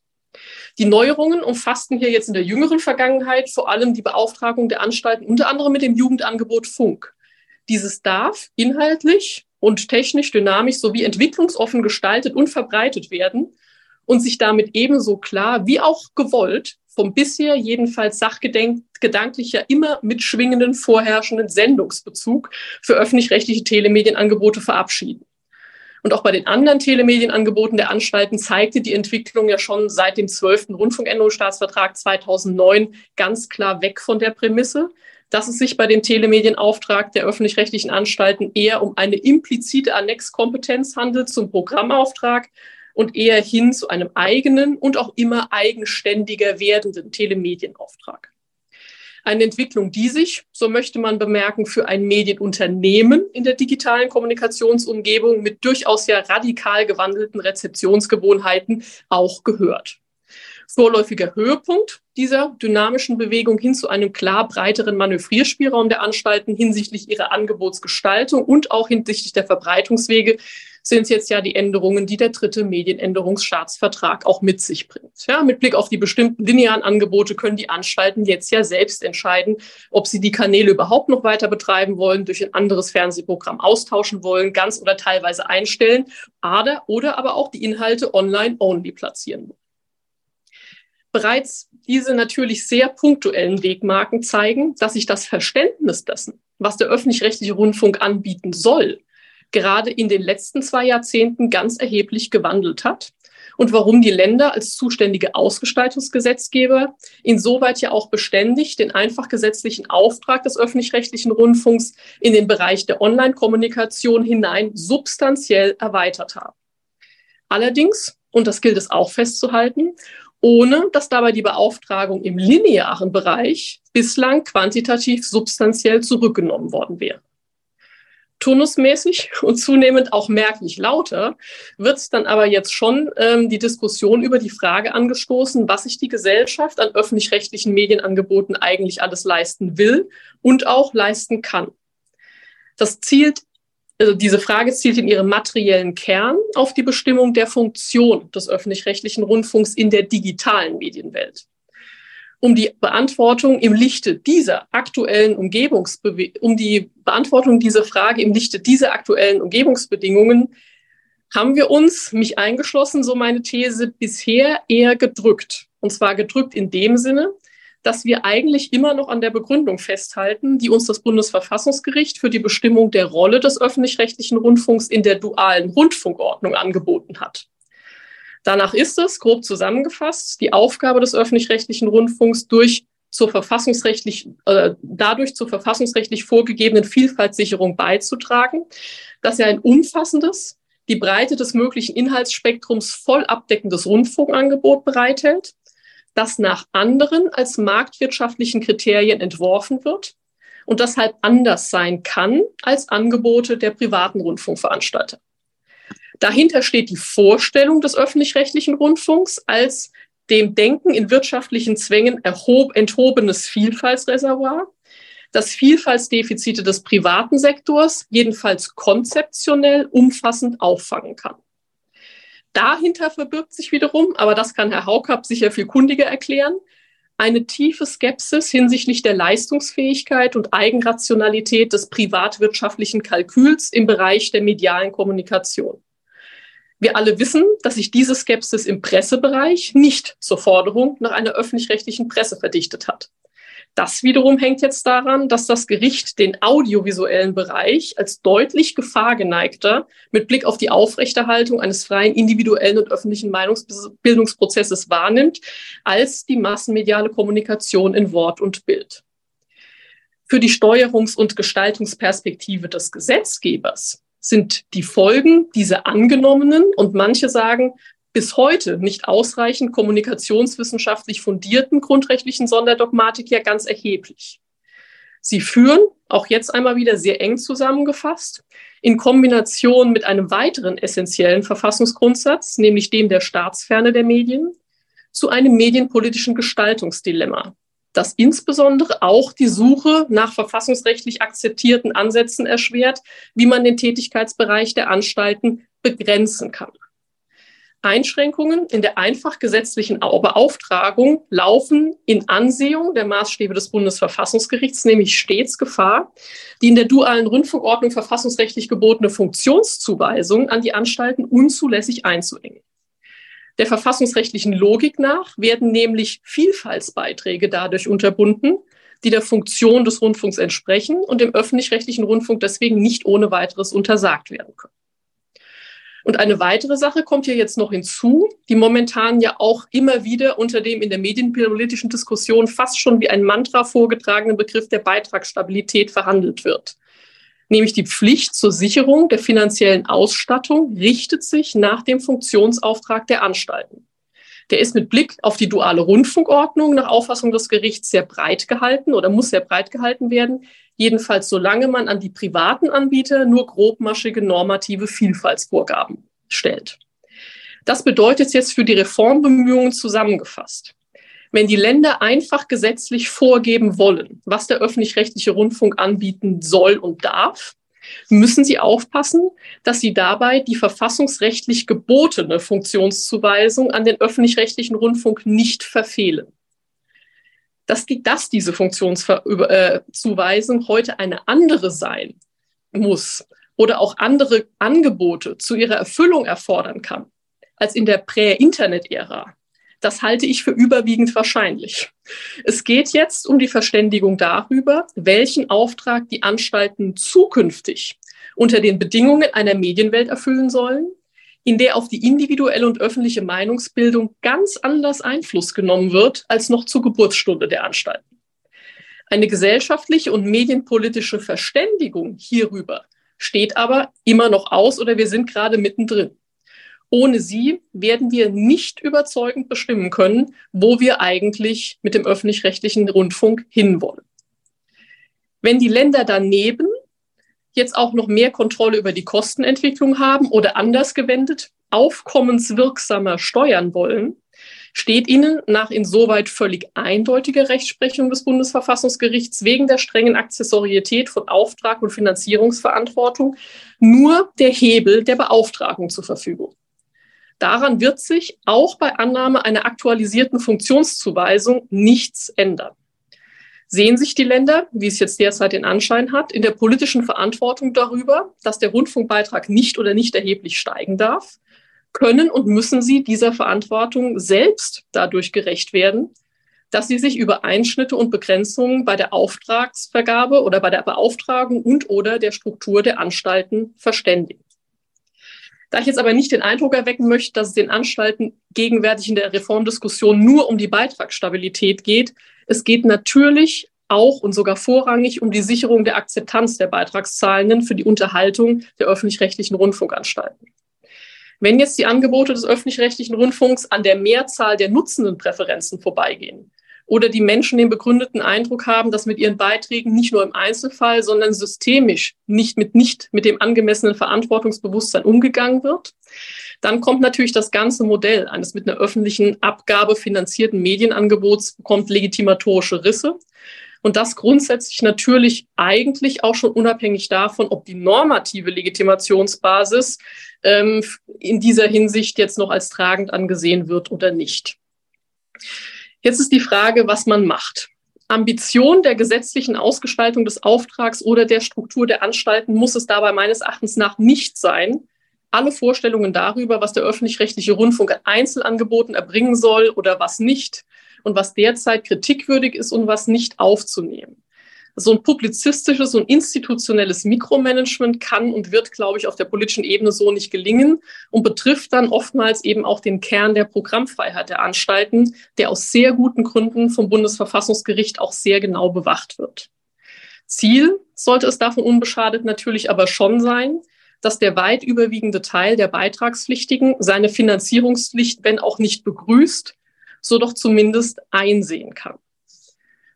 Die Neuerungen umfassten hier jetzt in der jüngeren Vergangenheit vor allem die Beauftragung der Anstalten, unter anderem mit dem Jugendangebot Funk. Dieses darf inhaltlich und technisch dynamisch sowie entwicklungsoffen gestaltet und verbreitet werden und sich damit ebenso klar wie auch gewollt vom bisher jedenfalls sachgedanklich ja immer mitschwingenden vorherrschenden Sendungsbezug für öffentlich-rechtliche Telemedienangebote verabschieden. Und auch bei den anderen Telemedienangeboten der Anstalten zeigte die Entwicklung ja schon seit dem 12. Rundfunkänderungsstaatsvertrag 2009 ganz klar weg von der Prämisse, dass es sich bei dem Telemedienauftrag der öffentlich-rechtlichen Anstalten eher um eine implizite Annexkompetenz handelt zum Programmauftrag und eher hin zu einem eigenen und auch immer eigenständiger werdenden Telemedienauftrag. Eine Entwicklung, die sich, so möchte man bemerken, für ein Medienunternehmen in der digitalen Kommunikationsumgebung mit durchaus ja radikal gewandelten Rezeptionsgewohnheiten auch gehört. Vorläufiger Höhepunkt dieser dynamischen Bewegung hin zu einem klar breiteren Manövrierspielraum der Anstalten hinsichtlich ihrer Angebotsgestaltung und auch hinsichtlich der Verbreitungswege sind jetzt ja die Änderungen, die der dritte Medienänderungsstaatsvertrag auch mit sich bringt. Ja, mit Blick auf die bestimmten linearen Angebote können die Anstalten jetzt ja selbst entscheiden, ob sie die Kanäle überhaupt noch weiter betreiben wollen, durch ein anderes Fernsehprogramm austauschen wollen, ganz oder teilweise einstellen, oder, oder aber auch die Inhalte online-only platzieren wollen. Bereits diese natürlich sehr punktuellen Wegmarken zeigen, dass sich das Verständnis dessen, was der öffentlich-rechtliche Rundfunk anbieten soll, gerade in den letzten zwei Jahrzehnten ganz erheblich gewandelt hat und warum die Länder als zuständige Ausgestaltungsgesetzgeber insoweit ja auch beständig den einfach gesetzlichen Auftrag des öffentlich-rechtlichen Rundfunks in den Bereich der Online-Kommunikation hinein substanziell erweitert haben. Allerdings, und das gilt es auch festzuhalten, ohne dass dabei die Beauftragung im linearen Bereich bislang quantitativ substanziell zurückgenommen worden wäre turnusmäßig und zunehmend auch merklich lauter, wird dann aber jetzt schon ähm, die Diskussion über die Frage angestoßen, was sich die Gesellschaft an öffentlich-rechtlichen Medienangeboten eigentlich alles leisten will und auch leisten kann. Das zielt, also diese Frage zielt in ihrem materiellen Kern auf die Bestimmung der Funktion des öffentlich-rechtlichen Rundfunks in der digitalen Medienwelt. Um die Beantwortung im Lichte dieser aktuellen Umgebungsbewe um die Beantwortung dieser Frage im Lichte dieser aktuellen Umgebungsbedingungen haben wir uns, mich eingeschlossen, so meine These, bisher eher gedrückt. Und zwar gedrückt in dem Sinne, dass wir eigentlich immer noch an der Begründung festhalten, die uns das Bundesverfassungsgericht für die Bestimmung der Rolle des öffentlich-rechtlichen Rundfunks in der dualen Rundfunkordnung angeboten hat. Danach ist es, grob zusammengefasst, die Aufgabe des öffentlich-rechtlichen Rundfunks durch zur verfassungsrechtlich, äh, dadurch zur verfassungsrechtlich vorgegebenen Vielfaltssicherung beizutragen, dass er ein umfassendes, die Breite des möglichen Inhaltsspektrums voll abdeckendes Rundfunkangebot bereithält, das nach anderen als marktwirtschaftlichen Kriterien entworfen wird und deshalb anders sein kann als Angebote der privaten Rundfunkveranstalter. Dahinter steht die Vorstellung des öffentlich-rechtlichen Rundfunks als dem Denken in wirtschaftlichen Zwängen erhob, enthobenes Vielfaltsreservoir, das Vielfaltsdefizite des privaten Sektors jedenfalls konzeptionell umfassend auffangen kann. Dahinter verbirgt sich wiederum, aber das kann Herr Haukapp sicher viel kundiger erklären, eine tiefe Skepsis hinsichtlich der Leistungsfähigkeit und Eigenrationalität des privatwirtschaftlichen Kalküls im Bereich der medialen Kommunikation. Wir alle wissen, dass sich diese Skepsis im Pressebereich nicht zur Forderung nach einer öffentlich-rechtlichen Presse verdichtet hat. Das wiederum hängt jetzt daran, dass das Gericht den audiovisuellen Bereich als deutlich gefahrgeneigter mit Blick auf die Aufrechterhaltung eines freien individuellen und öffentlichen Meinungsbildungsprozesses wahrnimmt, als die massenmediale Kommunikation in Wort und Bild. Für die Steuerungs- und Gestaltungsperspektive des Gesetzgebers sind die Folgen dieser angenommenen und manche sagen bis heute nicht ausreichend kommunikationswissenschaftlich fundierten grundrechtlichen Sonderdogmatik ja ganz erheblich. Sie führen, auch jetzt einmal wieder sehr eng zusammengefasst, in Kombination mit einem weiteren essentiellen Verfassungsgrundsatz, nämlich dem der Staatsferne der Medien, zu einem medienpolitischen Gestaltungsdilemma, das insbesondere auch die Suche nach verfassungsrechtlich akzeptierten Ansätzen erschwert, wie man den Tätigkeitsbereich der Anstalten begrenzen kann. Einschränkungen in der einfach gesetzlichen Beauftragung laufen in Ansehung der Maßstäbe des Bundesverfassungsgerichts nämlich stets Gefahr, die in der dualen Rundfunkordnung verfassungsrechtlich gebotene Funktionszuweisung an die Anstalten unzulässig einzuengen. Der verfassungsrechtlichen Logik nach werden nämlich Vielfaltsbeiträge dadurch unterbunden, die der Funktion des Rundfunks entsprechen und dem öffentlich-rechtlichen Rundfunk deswegen nicht ohne weiteres untersagt werden können. Und eine weitere Sache kommt hier jetzt noch hinzu, die momentan ja auch immer wieder unter dem in der medienpolitischen Diskussion fast schon wie ein Mantra vorgetragenen Begriff der Beitragsstabilität verhandelt wird. Nämlich die Pflicht zur Sicherung der finanziellen Ausstattung richtet sich nach dem Funktionsauftrag der Anstalten. Der ist mit Blick auf die duale Rundfunkordnung nach Auffassung des Gerichts sehr breit gehalten oder muss sehr breit gehalten werden, jedenfalls solange man an die privaten Anbieter nur grobmaschige normative Vielfaltsvorgaben stellt. Das bedeutet jetzt für die Reformbemühungen zusammengefasst. Wenn die Länder einfach gesetzlich vorgeben wollen, was der öffentlich-rechtliche Rundfunk anbieten soll und darf, müssen sie aufpassen, dass sie dabei die verfassungsrechtlich gebotene Funktionszuweisung an den öffentlich-rechtlichen Rundfunk nicht verfehlen dass, die, dass diese Funktionszuweisung heute eine andere sein muss oder auch andere Angebote zu ihrer Erfüllung erfordern kann als in der Prä-Internet-Ära. Das halte ich für überwiegend wahrscheinlich. Es geht jetzt um die Verständigung darüber, welchen Auftrag die Anstalten zukünftig unter den Bedingungen einer Medienwelt erfüllen sollen in der auf die individuelle und öffentliche Meinungsbildung ganz anders Einfluss genommen wird als noch zur Geburtsstunde der Anstalten. Eine gesellschaftliche und medienpolitische Verständigung hierüber steht aber immer noch aus oder wir sind gerade mittendrin. Ohne sie werden wir nicht überzeugend bestimmen können, wo wir eigentlich mit dem öffentlich-rechtlichen Rundfunk hinwollen. Wenn die Länder daneben jetzt auch noch mehr Kontrolle über die Kostenentwicklung haben oder anders gewendet, aufkommenswirksamer steuern wollen, steht ihnen nach insoweit völlig eindeutiger Rechtsprechung des Bundesverfassungsgerichts wegen der strengen Accessorietät von Auftrag und Finanzierungsverantwortung nur der Hebel der Beauftragung zur Verfügung. Daran wird sich auch bei Annahme einer aktualisierten Funktionszuweisung nichts ändern. Sehen sich die Länder, wie es jetzt derzeit den Anschein hat, in der politischen Verantwortung darüber, dass der Rundfunkbeitrag nicht oder nicht erheblich steigen darf, können und müssen sie dieser Verantwortung selbst dadurch gerecht werden, dass sie sich über Einschnitte und Begrenzungen bei der Auftragsvergabe oder bei der Beauftragung und oder der Struktur der Anstalten verständigen. Da ich jetzt aber nicht den Eindruck erwecken möchte, dass es den Anstalten gegenwärtig in der Reformdiskussion nur um die Beitragsstabilität geht, es geht natürlich auch und sogar vorrangig um die Sicherung der Akzeptanz der Beitragszahlenden für die Unterhaltung der öffentlich-rechtlichen Rundfunkanstalten. Wenn jetzt die Angebote des öffentlich-rechtlichen Rundfunks an der Mehrzahl der nutzenden Präferenzen vorbeigehen, oder die Menschen den begründeten Eindruck haben, dass mit ihren Beiträgen nicht nur im Einzelfall, sondern systemisch nicht mit, nicht mit dem angemessenen Verantwortungsbewusstsein umgegangen wird, dann kommt natürlich das ganze Modell eines mit einer öffentlichen Abgabe finanzierten Medienangebots bekommt legitimatorische Risse. Und das grundsätzlich natürlich eigentlich auch schon unabhängig davon, ob die normative Legitimationsbasis ähm, in dieser Hinsicht jetzt noch als tragend angesehen wird oder nicht. Jetzt ist die Frage, was man macht. Ambition der gesetzlichen Ausgestaltung des Auftrags oder der Struktur der Anstalten muss es dabei meines Erachtens nach nicht sein, alle Vorstellungen darüber, was der öffentlich-rechtliche Rundfunk an Einzelangeboten erbringen soll oder was nicht und was derzeit kritikwürdig ist und was nicht aufzunehmen so ein publizistisches und institutionelles Mikromanagement kann und wird, glaube ich, auf der politischen Ebene so nicht gelingen und betrifft dann oftmals eben auch den Kern der Programmfreiheit der Anstalten, der aus sehr guten Gründen vom Bundesverfassungsgericht auch sehr genau bewacht wird. Ziel sollte es davon unbeschadet natürlich aber schon sein, dass der weit überwiegende Teil der Beitragspflichtigen seine Finanzierungspflicht, wenn auch nicht begrüßt, so doch zumindest einsehen kann.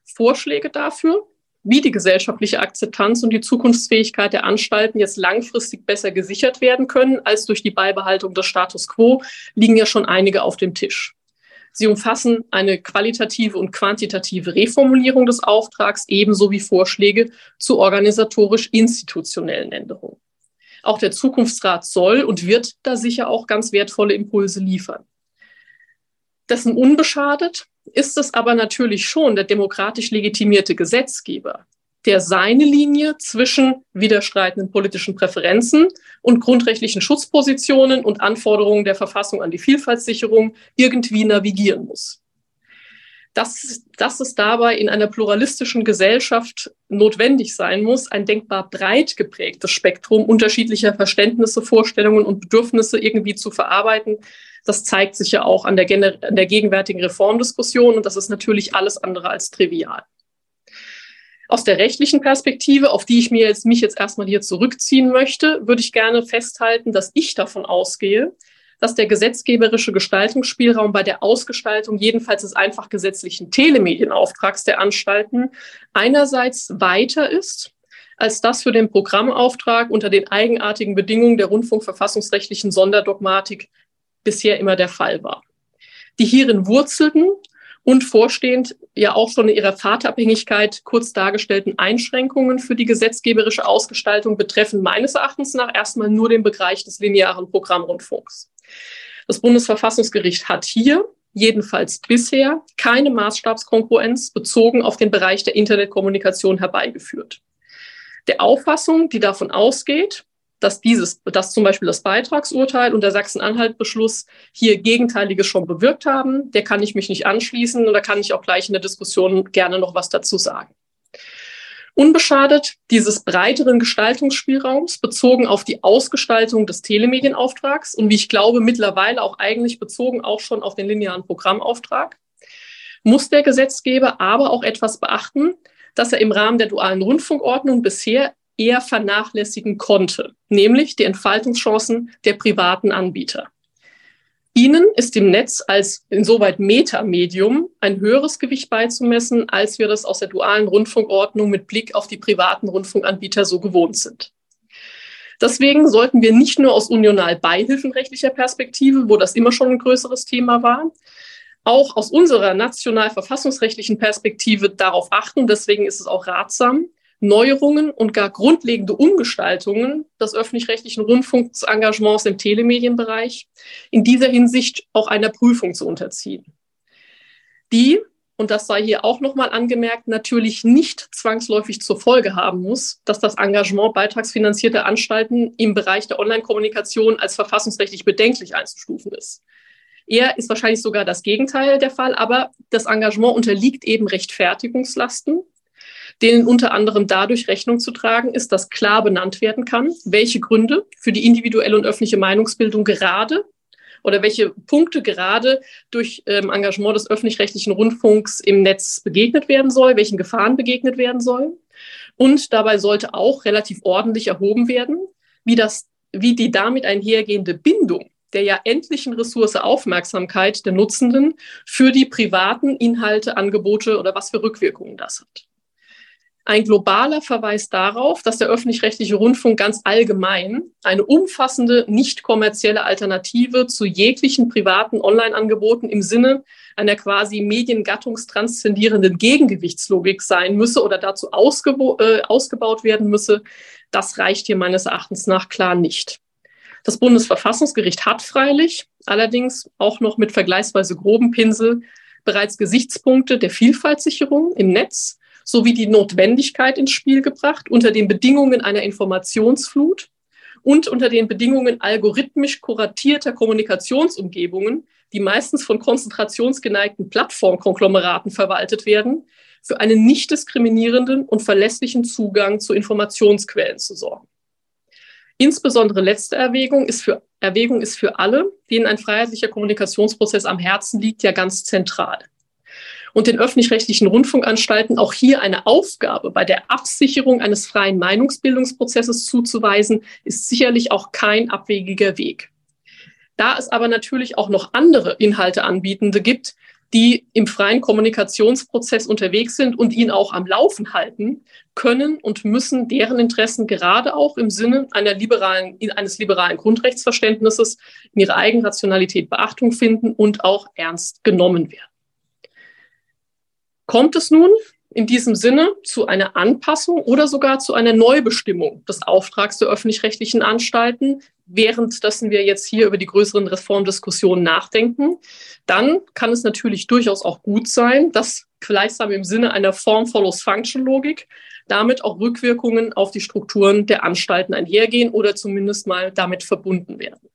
Vorschläge dafür wie die gesellschaftliche Akzeptanz und die Zukunftsfähigkeit der Anstalten jetzt langfristig besser gesichert werden können als durch die Beibehaltung des Status quo, liegen ja schon einige auf dem Tisch. Sie umfassen eine qualitative und quantitative Reformulierung des Auftrags ebenso wie Vorschläge zu organisatorisch-institutionellen Änderungen. Auch der Zukunftsrat soll und wird da sicher auch ganz wertvolle Impulse liefern. Dessen unbeschadet ist es aber natürlich schon der demokratisch legitimierte Gesetzgeber, der seine Linie zwischen widerstreitenden politischen Präferenzen und grundrechtlichen Schutzpositionen und Anforderungen der Verfassung an die Vielfaltssicherung irgendwie navigieren muss. Dass, dass es dabei in einer pluralistischen Gesellschaft notwendig sein muss, ein denkbar breit geprägtes Spektrum unterschiedlicher Verständnisse, Vorstellungen und Bedürfnisse irgendwie zu verarbeiten, das zeigt sich ja auch an der, an der gegenwärtigen Reformdiskussion und das ist natürlich alles andere als trivial. Aus der rechtlichen Perspektive, auf die ich mir jetzt, mich jetzt erstmal hier zurückziehen möchte, würde ich gerne festhalten, dass ich davon ausgehe, dass der gesetzgeberische Gestaltungsspielraum bei der Ausgestaltung jedenfalls des einfach gesetzlichen Telemedienauftrags der Anstalten einerseits weiter ist als das für den Programmauftrag unter den eigenartigen Bedingungen der rundfunkverfassungsrechtlichen Sonderdogmatik bisher immer der Fall war. Die hierin wurzelten und vorstehend ja auch schon in ihrer Vaterabhängigkeit kurz dargestellten Einschränkungen für die gesetzgeberische Ausgestaltung betreffen meines Erachtens nach erstmal nur den Bereich des linearen Programmrundfunks. Das Bundesverfassungsgericht hat hier jedenfalls bisher keine Maßstabskongruenz bezogen auf den Bereich der Internetkommunikation herbeigeführt. Der Auffassung, die davon ausgeht, dass dieses, dass zum Beispiel das Beitragsurteil und der Sachsen-Anhalt-Beschluss hier Gegenteiliges schon bewirkt haben. Der kann ich mich nicht anschließen und da kann ich auch gleich in der Diskussion gerne noch was dazu sagen. Unbeschadet dieses breiteren Gestaltungsspielraums bezogen auf die Ausgestaltung des Telemedienauftrags und wie ich glaube mittlerweile auch eigentlich bezogen auch schon auf den linearen Programmauftrag, muss der Gesetzgeber aber auch etwas beachten, dass er im Rahmen der dualen Rundfunkordnung bisher eher vernachlässigen konnte, nämlich die Entfaltungschancen der privaten Anbieter. Ihnen ist im Netz als insoweit Metamedium ein höheres Gewicht beizumessen, als wir das aus der dualen Rundfunkordnung mit Blick auf die privaten Rundfunkanbieter so gewohnt sind. Deswegen sollten wir nicht nur aus unional beihilfenrechtlicher Perspektive, wo das immer schon ein größeres Thema war, auch aus unserer national verfassungsrechtlichen Perspektive darauf achten. Deswegen ist es auch ratsam, Neuerungen und gar grundlegende Umgestaltungen des öffentlich-rechtlichen Rundfunksengagements im Telemedienbereich in dieser Hinsicht auch einer Prüfung zu unterziehen. Die, und das sei hier auch nochmal angemerkt, natürlich nicht zwangsläufig zur Folge haben muss, dass das Engagement beitragsfinanzierter Anstalten im Bereich der Online-Kommunikation als verfassungsrechtlich bedenklich einzustufen ist. Eher ist wahrscheinlich sogar das Gegenteil der Fall, aber das Engagement unterliegt eben Rechtfertigungslasten, denen unter anderem dadurch Rechnung zu tragen ist, dass klar benannt werden kann, welche Gründe für die individuelle und öffentliche Meinungsbildung gerade oder welche Punkte gerade durch ähm, Engagement des öffentlich-rechtlichen Rundfunks im Netz begegnet werden soll, welchen Gefahren begegnet werden soll. Und dabei sollte auch relativ ordentlich erhoben werden, wie, das, wie die damit einhergehende Bindung der ja endlichen Ressource Aufmerksamkeit der Nutzenden für die privaten Inhalte, Angebote oder was für Rückwirkungen das hat. Ein globaler Verweis darauf, dass der öffentlich-rechtliche Rundfunk ganz allgemein eine umfassende, nicht kommerzielle Alternative zu jeglichen privaten Online-Angeboten im Sinne einer quasi mediengattungstranszendierenden Gegengewichtslogik sein müsse oder dazu äh, ausgebaut werden müsse, das reicht hier meines Erachtens nach klar nicht. Das Bundesverfassungsgericht hat freilich allerdings auch noch mit vergleichsweise groben Pinsel bereits Gesichtspunkte der Vielfaltssicherung im Netz sowie die Notwendigkeit ins Spiel gebracht, unter den Bedingungen einer Informationsflut und unter den Bedingungen algorithmisch kuratierter Kommunikationsumgebungen, die meistens von konzentrationsgeneigten Plattformkonglomeraten verwaltet werden, für einen nicht diskriminierenden und verlässlichen Zugang zu Informationsquellen zu sorgen. Insbesondere letzte Erwägung ist für, Erwägung ist für alle, denen ein freiheitlicher Kommunikationsprozess am Herzen liegt, ja ganz zentral und den öffentlich-rechtlichen Rundfunkanstalten auch hier eine Aufgabe bei der Absicherung eines freien Meinungsbildungsprozesses zuzuweisen, ist sicherlich auch kein abwegiger Weg. Da es aber natürlich auch noch andere Inhalteanbietende gibt, die im freien Kommunikationsprozess unterwegs sind und ihn auch am Laufen halten, können und müssen deren Interessen gerade auch im Sinne einer liberalen, eines liberalen Grundrechtsverständnisses in ihrer Eigenrationalität Beachtung finden und auch ernst genommen werden. Kommt es nun in diesem Sinne zu einer Anpassung oder sogar zu einer Neubestimmung des Auftrags der öffentlich-rechtlichen Anstalten, währenddessen wir jetzt hier über die größeren Reformdiskussionen nachdenken, dann kann es natürlich durchaus auch gut sein, dass gleichsam im Sinne einer Form-Follows-Function-Logik damit auch Rückwirkungen auf die Strukturen der Anstalten einhergehen oder zumindest mal damit verbunden werden.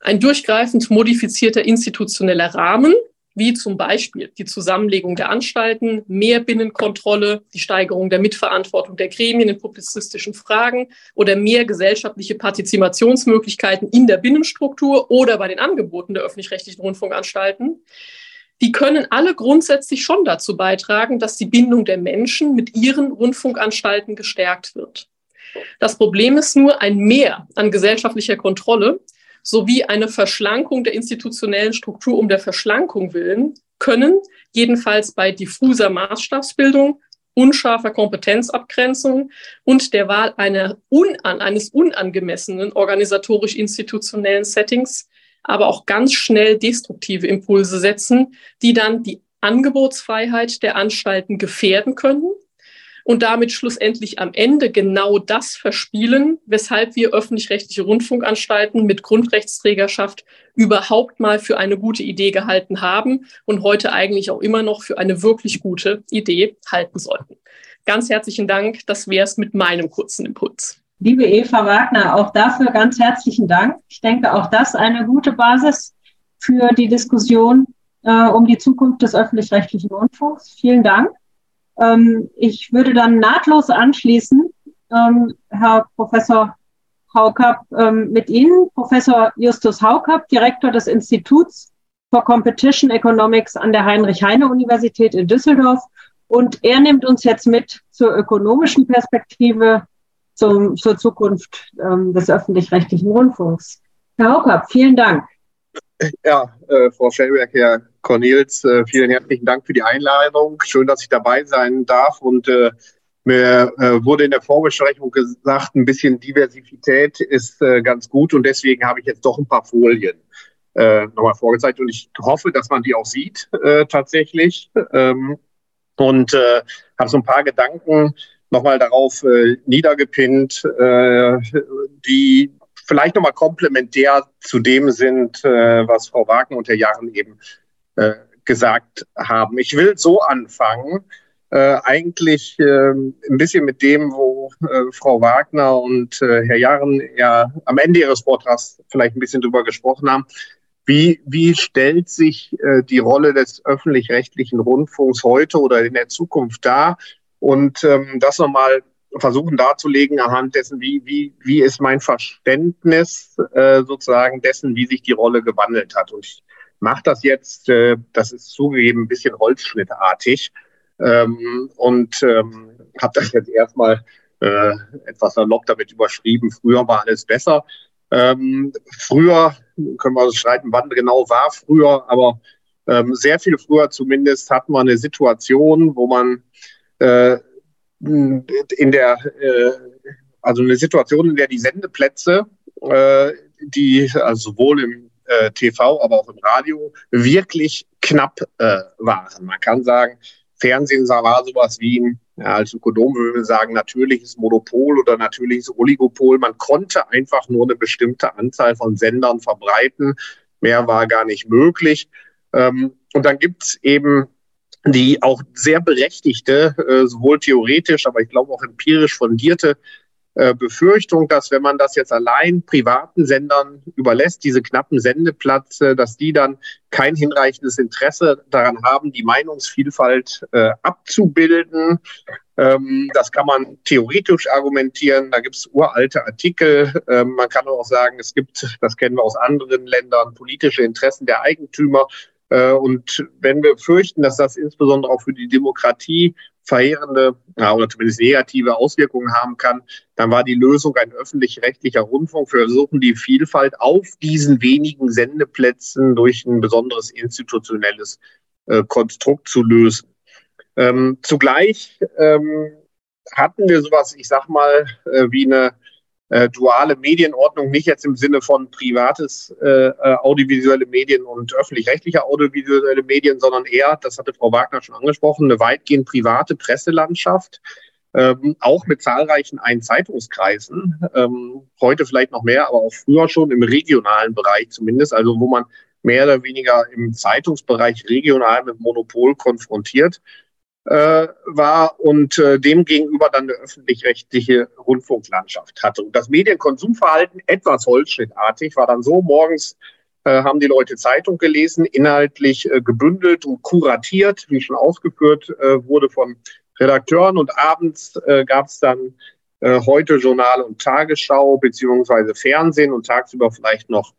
Ein durchgreifend modifizierter institutioneller Rahmen wie zum Beispiel die Zusammenlegung der Anstalten, mehr Binnenkontrolle, die Steigerung der Mitverantwortung der Gremien in publizistischen Fragen oder mehr gesellschaftliche Partizipationsmöglichkeiten in der Binnenstruktur oder bei den Angeboten der öffentlich-rechtlichen Rundfunkanstalten. Die können alle grundsätzlich schon dazu beitragen, dass die Bindung der Menschen mit ihren Rundfunkanstalten gestärkt wird. Das Problem ist nur ein Mehr an gesellschaftlicher Kontrolle, sowie eine Verschlankung der institutionellen Struktur um der Verschlankung willen können, jedenfalls bei diffuser Maßstabsbildung, unscharfer Kompetenzabgrenzung und der Wahl unan, eines unangemessenen organisatorisch-institutionellen Settings, aber auch ganz schnell destruktive Impulse setzen, die dann die Angebotsfreiheit der Anstalten gefährden können und damit schlussendlich am Ende genau das verspielen, weshalb wir öffentlich-rechtliche Rundfunkanstalten mit Grundrechtsträgerschaft überhaupt mal für eine gute Idee gehalten haben und heute eigentlich auch immer noch für eine wirklich gute Idee halten sollten. Ganz herzlichen Dank. Das wäre es mit meinem kurzen Impuls. Liebe Eva Wagner, auch dafür ganz herzlichen Dank. Ich denke, auch das eine gute Basis für die Diskussion äh, um die Zukunft des öffentlich-rechtlichen Rundfunks. Vielen Dank. Ähm, ich würde dann nahtlos anschließen, ähm, Herr Professor Haukapp, ähm, mit Ihnen, Professor Justus Haukapp, Direktor des Instituts for Competition Economics an der Heinrich-Heine-Universität in Düsseldorf. Und er nimmt uns jetzt mit zur ökonomischen Perspektive zum, zur Zukunft ähm, des öffentlich-rechtlichen Rundfunks. Herr Haukapp, vielen Dank. Ja, äh, Frau Schellberg, Herr Cornels, äh, vielen herzlichen Dank für die Einladung. Schön, dass ich dabei sein darf. Und äh, mir äh, wurde in der Vorbesprechung gesagt, ein bisschen Diversität ist äh, ganz gut. Und deswegen habe ich jetzt doch ein paar Folien äh, nochmal vorgezeigt. Und ich hoffe, dass man die auch sieht tatsächlich. Ähm, und habe so ein paar Gedanken nochmal darauf äh, niedergepinnt, äh, die vielleicht nochmal komplementär zu dem sind, äh, was Frau Wagner und Herr Jahren eben äh, gesagt haben. Ich will so anfangen, äh, eigentlich äh, ein bisschen mit dem, wo äh, Frau Wagner und äh, Herr Jahren ja am Ende ihres Vortrags vielleicht ein bisschen drüber gesprochen haben. Wie, wie stellt sich äh, die Rolle des öffentlich-rechtlichen Rundfunks heute oder in der Zukunft dar? Und ähm, das nochmal versuchen darzulegen anhand dessen, wie, wie, wie ist mein Verständnis äh, sozusagen dessen, wie sich die Rolle gewandelt hat. Und ich mache das jetzt, äh, das ist zugegeben ein bisschen holzschnittartig ähm, und ähm, habe das jetzt erstmal äh, etwas salopp damit überschrieben. Früher war alles besser. Ähm, früher können wir uns streiten, wann genau war früher, aber ähm, sehr viel früher zumindest hatten wir eine Situation, wo man äh, in der, äh, also eine Situation, in der die Sendeplätze, äh, die also sowohl im äh, TV, aber auch im Radio wirklich knapp äh, waren. Man kann sagen, Fernsehen war sowas wie ein, ja, als Ökonom würde man sagen, natürliches Monopol oder natürliches Oligopol. Man konnte einfach nur eine bestimmte Anzahl von Sendern verbreiten. Mehr war gar nicht möglich. Ähm, und dann gibt's eben die auch sehr berechtigte, äh, sowohl theoretisch, aber ich glaube auch empirisch fundierte Befürchtung, dass wenn man das jetzt allein privaten Sendern überlässt, diese knappen Sendeplätze, dass die dann kein hinreichendes Interesse daran haben, die Meinungsvielfalt äh, abzubilden. Ähm, das kann man theoretisch argumentieren. Da gibt es uralte Artikel. Ähm, man kann auch sagen, es gibt, das kennen wir aus anderen Ländern, politische Interessen der Eigentümer. Äh, und wenn wir fürchten, dass das insbesondere auch für die Demokratie verheerende oder zumindest negative Auswirkungen haben kann, dann war die Lösung ein öffentlich-rechtlicher Rundfunk. Wir versuchen die Vielfalt auf diesen wenigen Sendeplätzen durch ein besonderes institutionelles äh, Konstrukt zu lösen. Ähm, zugleich ähm, hatten wir sowas, ich sag mal, äh, wie eine äh, duale Medienordnung, nicht jetzt im Sinne von privates äh, äh, audiovisuelle Medien und öffentlich-rechtliche audiovisuelle Medien, sondern eher, das hatte Frau Wagner schon angesprochen, eine weitgehend private Presselandschaft, ähm, auch mit zahlreichen Einzeitungskreisen, ähm, heute vielleicht noch mehr, aber auch früher schon im regionalen Bereich zumindest, also wo man mehr oder weniger im Zeitungsbereich regional mit Monopol konfrontiert äh, war und äh, dem gegenüber dann eine öffentlich-rechtliche Rundfunklandschaft hatte. Und das Medienkonsumverhalten, etwas holzschnittartig, war dann so, morgens äh, haben die Leute Zeitung gelesen, inhaltlich äh, gebündelt und kuratiert, wie schon ausgeführt äh, wurde von Redakteuren. Und abends äh, gab es dann äh, heute Journal und Tagesschau beziehungsweise Fernsehen und tagsüber vielleicht noch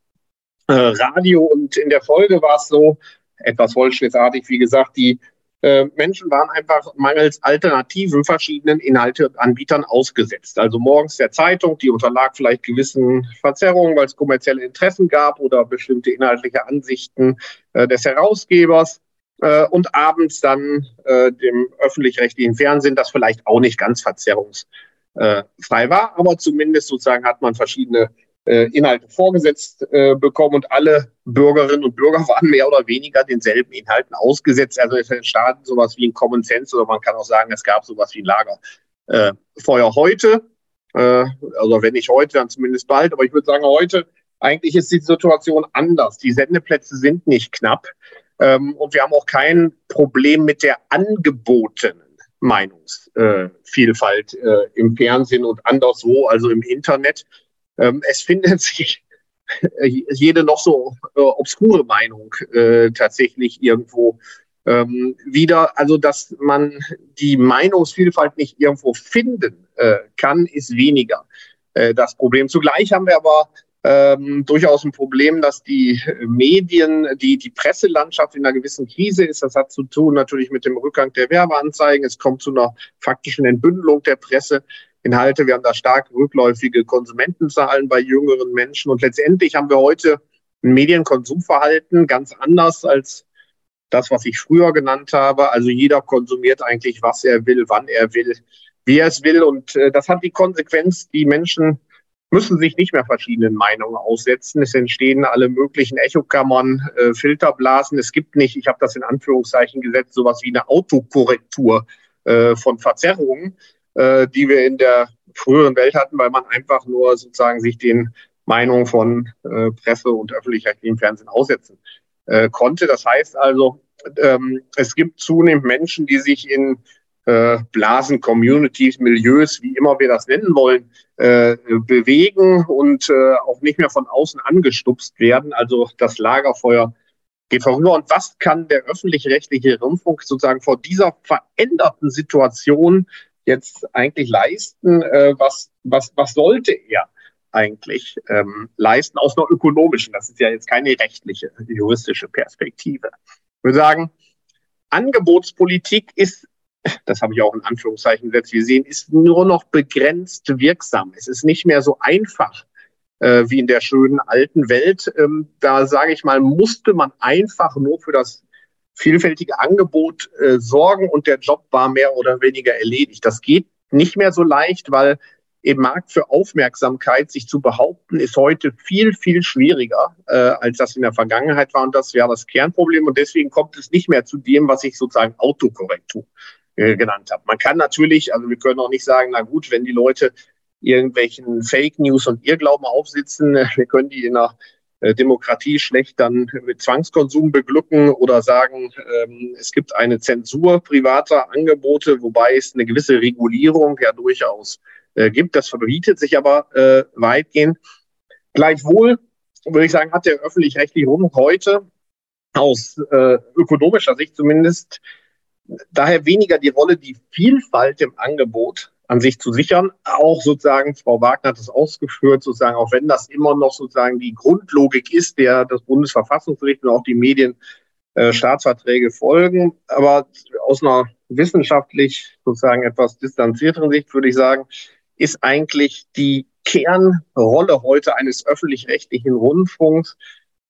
äh, Radio. Und in der Folge war es so, etwas holzschnittartig, wie gesagt, die äh, Menschen waren einfach mangels alternativen verschiedenen Inhalteanbietern ausgesetzt. Also morgens der Zeitung, die unterlag vielleicht gewissen Verzerrungen, weil es kommerzielle Interessen gab oder bestimmte inhaltliche Ansichten äh, des Herausgebers. Äh, und abends dann äh, dem öffentlich-rechtlichen Fernsehen, das vielleicht auch nicht ganz verzerrungsfrei war, aber zumindest sozusagen hat man verschiedene Inhalte vorgesetzt äh, bekommen und alle Bürgerinnen und Bürger waren mehr oder weniger denselben Inhalten ausgesetzt. Also es entstand sowas wie ein Common Sense oder man kann auch sagen, es gab sowas wie ein Lagerfeuer äh, heute. Äh, also wenn nicht heute, dann zumindest bald. Aber ich würde sagen, heute eigentlich ist die Situation anders. Die Sendeplätze sind nicht knapp ähm, und wir haben auch kein Problem mit der angebotenen Meinungsvielfalt äh, im Fernsehen und anderswo, also im Internet. Ähm, es findet sich jede noch so äh, obskure Meinung äh, tatsächlich irgendwo ähm, wieder. Also, dass man die Meinungsvielfalt nicht irgendwo finden äh, kann, ist weniger äh, das Problem. Zugleich haben wir aber ähm, durchaus ein Problem, dass die Medien, die, die Presselandschaft in einer gewissen Krise ist. Das hat zu tun natürlich mit dem Rückgang der Werbeanzeigen. Es kommt zu einer faktischen Entbündelung der Presse. Inhalte. Wir haben da stark rückläufige Konsumentenzahlen bei jüngeren Menschen. Und letztendlich haben wir heute ein Medienkonsumverhalten ganz anders als das, was ich früher genannt habe. Also jeder konsumiert eigentlich, was er will, wann er will, wie er es will. Und äh, das hat die Konsequenz, die Menschen müssen sich nicht mehr verschiedenen Meinungen aussetzen. Es entstehen alle möglichen Echokammern, äh, Filterblasen. Es gibt nicht, ich habe das in Anführungszeichen gesetzt, sowas wie eine Autokorrektur äh, von Verzerrungen. Äh, die wir in der früheren Welt hatten, weil man einfach nur sozusagen sich den Meinungen von äh, Presse und öffentlich-rechtlichem Fernsehen aussetzen äh, konnte. Das heißt also, ähm, es gibt zunehmend Menschen, die sich in äh, Blasen, Communities, Milieus, wie immer wir das nennen wollen, äh, bewegen und äh, auch nicht mehr von außen angestupst werden. Also das Lagerfeuer geht vorüber. Und was kann der öffentlich-rechtliche Rundfunk sozusagen vor dieser veränderten Situation jetzt eigentlich leisten? Äh, was, was, was sollte er eigentlich ähm, leisten aus einer ökonomischen? Das ist ja jetzt keine rechtliche, juristische Perspektive. Ich würde sagen, Angebotspolitik ist, das habe ich auch in Anführungszeichen gesetzt, wir sehen, ist nur noch begrenzt wirksam. Es ist nicht mehr so einfach äh, wie in der schönen alten Welt. Ähm, da sage ich mal, musste man einfach nur für das vielfältige Angebot äh, sorgen und der Job war mehr oder weniger erledigt. Das geht nicht mehr so leicht, weil im Markt für Aufmerksamkeit sich zu behaupten, ist heute viel, viel schwieriger, äh, als das in der Vergangenheit war. Und das wäre das Kernproblem. Und deswegen kommt es nicht mehr zu dem, was ich sozusagen Autokorrektur äh, genannt habe. Man kann natürlich, also wir können auch nicht sagen, na gut, wenn die Leute irgendwelchen Fake News und Irrglauben aufsitzen, wir können die in einer Demokratie schlecht dann mit Zwangskonsum beglücken oder sagen, ähm, es gibt eine Zensur privater Angebote, wobei es eine gewisse Regulierung ja durchaus äh, gibt. Das verbietet sich aber äh, weitgehend. Gleichwohl würde ich sagen, hat der öffentlich-rechtliche Rundfunk heute aus äh, ökonomischer Sicht zumindest daher weniger die Rolle, die Vielfalt im Angebot an sich zu sichern. Auch sozusagen, Frau Wagner hat es ausgeführt, sozusagen, auch wenn das immer noch sozusagen die Grundlogik ist, der das Bundesverfassungsgericht und auch die Medien äh, Staatsverträge folgen. Aber aus einer wissenschaftlich sozusagen etwas distanzierteren Sicht würde ich sagen, ist eigentlich die Kernrolle heute eines öffentlich-rechtlichen Rundfunks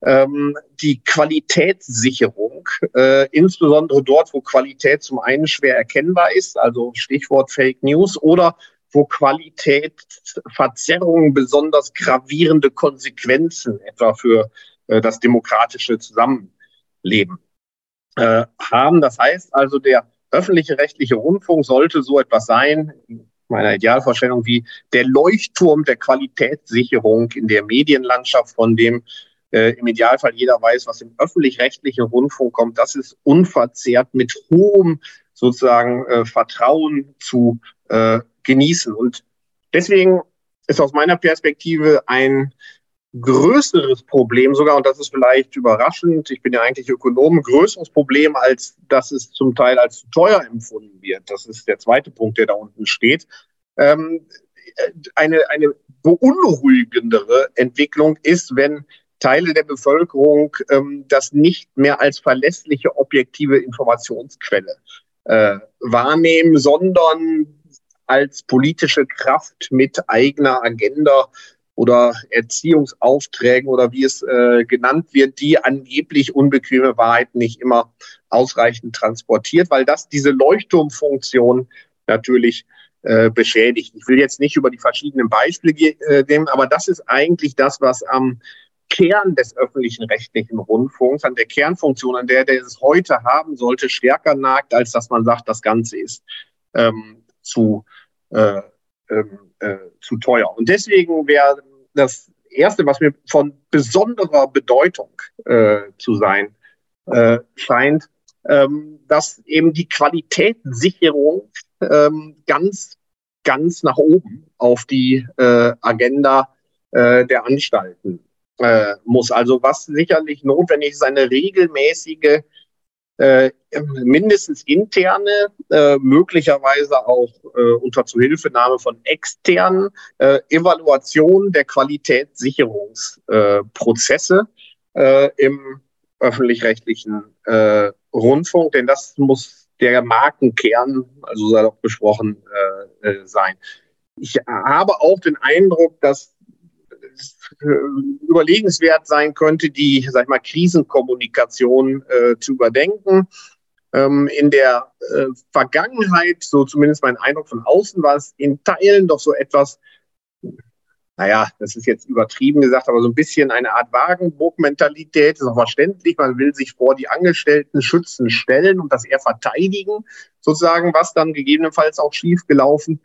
ähm, die Qualitätssicherung, äh, insbesondere dort, wo Qualität zum einen schwer erkennbar ist, also Stichwort Fake News, oder wo Qualitätsverzerrungen besonders gravierende Konsequenzen etwa für äh, das demokratische Zusammenleben äh, haben. Das heißt also, der öffentliche rechtliche Rundfunk sollte so etwas sein, meiner Idealvorstellung, wie der Leuchtturm der Qualitätssicherung in der Medienlandschaft, von dem äh, im Idealfall jeder weiß, was im öffentlich-rechtlichen Rundfunk kommt. Das ist unverzerrt mit hohem sozusagen äh, Vertrauen zu äh, genießen. Und deswegen ist aus meiner Perspektive ein größeres Problem sogar, und das ist vielleicht überraschend, ich bin ja eigentlich Ökonom, größeres Problem, als dass es zum Teil als zu teuer empfunden wird. Das ist der zweite Punkt, der da unten steht. Ähm, eine, eine beunruhigendere Entwicklung ist, wenn Teile der Bevölkerung ähm, das nicht mehr als verlässliche objektive Informationsquelle äh, wahrnehmen, sondern als politische Kraft mit eigener Agenda oder Erziehungsaufträgen oder wie es äh, genannt wird, die angeblich unbequeme Wahrheit nicht immer ausreichend transportiert, weil das diese Leuchtturmfunktion natürlich äh, beschädigt. Ich will jetzt nicht über die verschiedenen Beispiele äh, gehen, aber das ist eigentlich das, was am Kern des öffentlichen rechtlichen Rundfunks, an der Kernfunktion, an der der es heute haben sollte, stärker nagt, als dass man sagt, das Ganze ist ähm, zu, äh, ähm, äh, zu teuer. Und deswegen wäre das Erste, was mir von besonderer Bedeutung äh, zu sein äh, scheint, ähm, dass eben die Qualitätssicherung ähm, ganz, ganz nach oben auf die äh, Agenda äh, der Anstalten äh, muss. Also was sicherlich notwendig ist, eine regelmäßige äh, mindestens interne, äh, möglicherweise auch äh, unter Zuhilfenahme von externen äh, Evaluation der Qualitätssicherungsprozesse im öffentlich-rechtlichen Rundfunk, denn das muss der Markenkern, also sei doch besprochen, sein. Ich habe auch den Eindruck, dass überlegenswert sein könnte, die, sag ich mal, Krisenkommunikation äh, zu überdenken. Ähm, in der äh, Vergangenheit, so zumindest mein Eindruck von außen, war es in Teilen doch so etwas naja, das ist jetzt übertrieben gesagt, aber so ein bisschen eine Art Wagenburg-Mentalität, ist auch verständlich. Man will sich vor die Angestellten schützen stellen und das eher verteidigen, sozusagen, was dann gegebenenfalls auch schiefgelaufen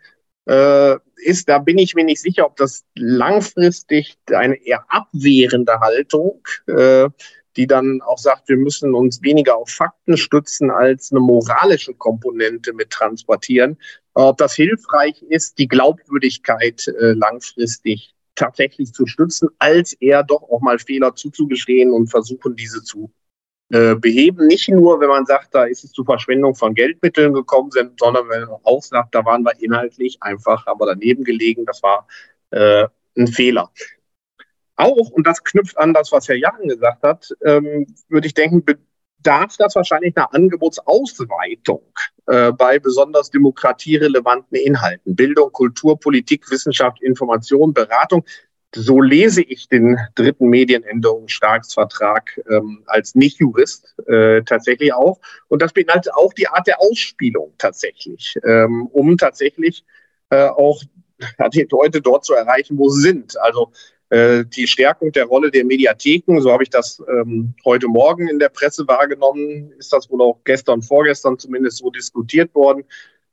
äh, ist. Da bin ich mir nicht sicher, ob das langfristig eine eher abwehrende Haltung, äh, die dann auch sagt, wir müssen uns weniger auf Fakten stützen als eine moralische Komponente mit transportieren, ob das hilfreich ist, die Glaubwürdigkeit äh, langfristig tatsächlich zu stützen, als eher doch auch mal Fehler zuzugestehen und versuchen, diese zu äh, beheben. Nicht nur, wenn man sagt, da ist es zu Verschwendung von Geldmitteln gekommen, sondern wenn man auch sagt, da waren wir inhaltlich einfach aber daneben gelegen, das war äh, ein Fehler. Auch, und das knüpft an das, was Herr Jachen gesagt hat, ähm, würde ich denken, bedarf das wahrscheinlich einer Angebotsausweitung äh, bei besonders demokratierelevanten Inhalten. Bildung, Kultur, Politik, Wissenschaft, Information, Beratung. So lese ich den dritten Medienänderungsstaatsvertrag ähm, als Nicht-Jurist äh, tatsächlich auch. Und das beinhaltet auch die Art der Ausspielung tatsächlich, ähm, um tatsächlich äh, auch die Leute dort zu erreichen, wo sie sind. Also äh, die Stärkung der Rolle der Mediatheken, so habe ich das ähm, heute Morgen in der Presse wahrgenommen, ist das wohl auch gestern, vorgestern zumindest so diskutiert worden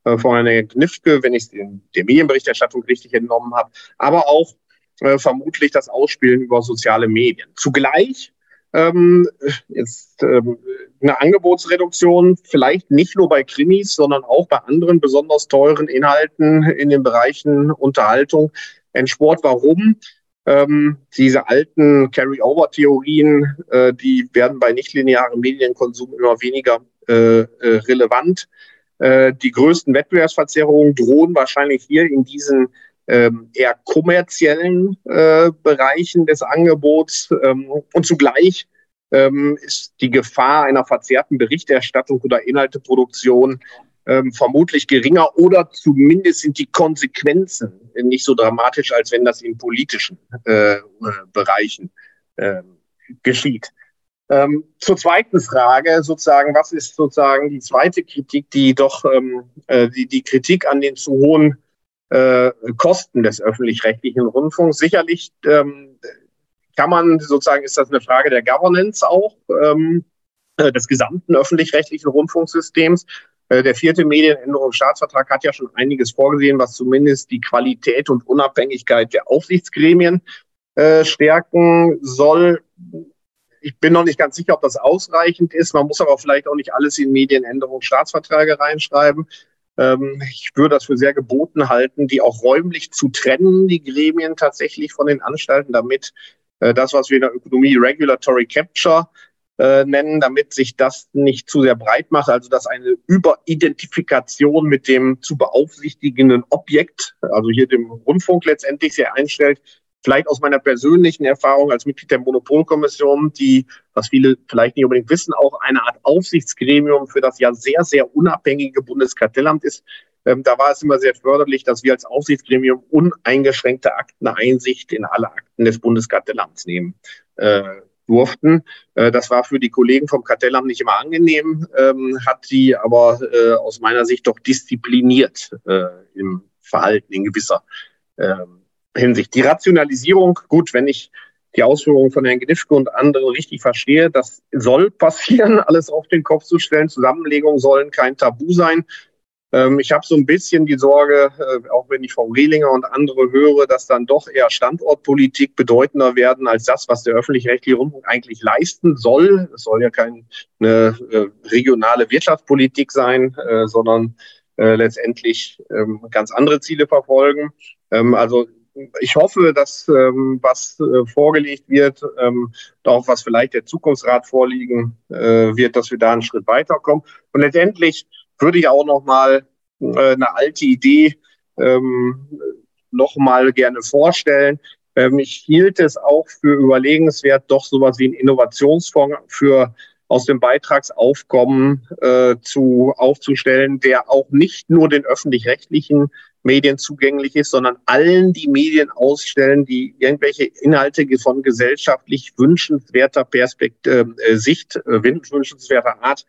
äh, von einer Knifke, wenn ich es in der Medienberichterstattung richtig entnommen habe, aber auch äh, vermutlich das Ausspielen über soziale Medien. Zugleich ähm, jetzt ähm, eine Angebotsreduktion, vielleicht nicht nur bei Krimis, sondern auch bei anderen besonders teuren Inhalten in den Bereichen Unterhaltung, Sport. Warum? Ähm, diese alten Carry-over-Theorien, äh, die werden bei nichtlinearem Medienkonsum immer weniger äh, äh, relevant. Äh, die größten Wettbewerbsverzerrungen drohen wahrscheinlich hier in diesen ähm, eher kommerziellen äh, Bereichen des Angebots. Ähm, und zugleich ähm, ist die Gefahr einer verzerrten Berichterstattung oder Inhalteproduktion ähm, vermutlich geringer oder zumindest sind die Konsequenzen nicht so dramatisch, als wenn das in politischen äh, Bereichen äh, geschieht. Ähm, zur zweiten Frage sozusagen, was ist sozusagen die zweite Kritik, die doch ähm, äh, die, die Kritik an den zu hohen äh, Kosten des öffentlich-rechtlichen Rundfunks. Sicherlich ähm, kann man sozusagen, ist das eine Frage der Governance auch ähm, äh, des gesamten öffentlich-rechtlichen Rundfunksystems. Äh, der vierte Medienänderungsstaatsvertrag hat ja schon einiges vorgesehen, was zumindest die Qualität und Unabhängigkeit der Aufsichtsgremien äh, stärken soll. Ich bin noch nicht ganz sicher, ob das ausreichend ist. Man muss aber vielleicht auch nicht alles in Medienänderungsstaatsverträge reinschreiben. Ähm, ich würde das für sehr geboten halten, die auch räumlich zu trennen, die Gremien tatsächlich von den Anstalten, damit äh, das, was wir in der Ökonomie Regulatory Capture äh, nennen, damit sich das nicht zu sehr breit macht, also dass eine Überidentifikation mit dem zu beaufsichtigenden Objekt, also hier dem Rundfunk letztendlich sehr einstellt, vielleicht aus meiner persönlichen Erfahrung als Mitglied der Monopolkommission, die, was viele vielleicht nicht unbedingt wissen, auch eine Art Aufsichtsgremium für das ja sehr, sehr unabhängige Bundeskartellamt ist. Ähm, da war es immer sehr förderlich, dass wir als Aufsichtsgremium uneingeschränkte Akteneinsicht in alle Akten des Bundeskartellamts nehmen. Äh, durften. Äh, das war für die Kollegen vom Kartellamt nicht immer angenehm, ähm, hat sie aber äh, aus meiner Sicht doch diszipliniert äh, im Verhalten in gewisser ähm, Hinsicht. Die Rationalisierung, gut, wenn ich die Ausführungen von Herrn Gnifke und anderen richtig verstehe, das soll passieren, alles auf den Kopf zu stellen. Zusammenlegungen sollen kein Tabu sein. Ähm, ich habe so ein bisschen die Sorge, äh, auch wenn ich Frau Rehlinger und andere höre, dass dann doch eher Standortpolitik bedeutender werden als das, was der öffentlich-rechtliche Rundfunk eigentlich leisten soll. Es soll ja keine äh, regionale Wirtschaftspolitik sein, äh, sondern äh, letztendlich ähm, ganz andere Ziele verfolgen. Ähm, also ich hoffe, dass ähm, was äh, vorgelegt wird, ähm, auch was vielleicht der Zukunftsrat vorliegen äh, wird, dass wir da einen Schritt weiterkommen. Und letztendlich würde ich auch noch mal äh, eine alte Idee ähm, noch mal gerne vorstellen. Ähm, ich hielt es auch für überlegenswert, doch sowas wie ein Innovationsfonds für aus dem Beitragsaufkommen äh, zu aufzustellen, der auch nicht nur den öffentlich-rechtlichen Medien zugänglich ist, sondern allen die Medien ausstellen, die irgendwelche Inhalte von gesellschaftlich wünschenswerter Perspekt äh, Sicht, äh, wünschenswerter Art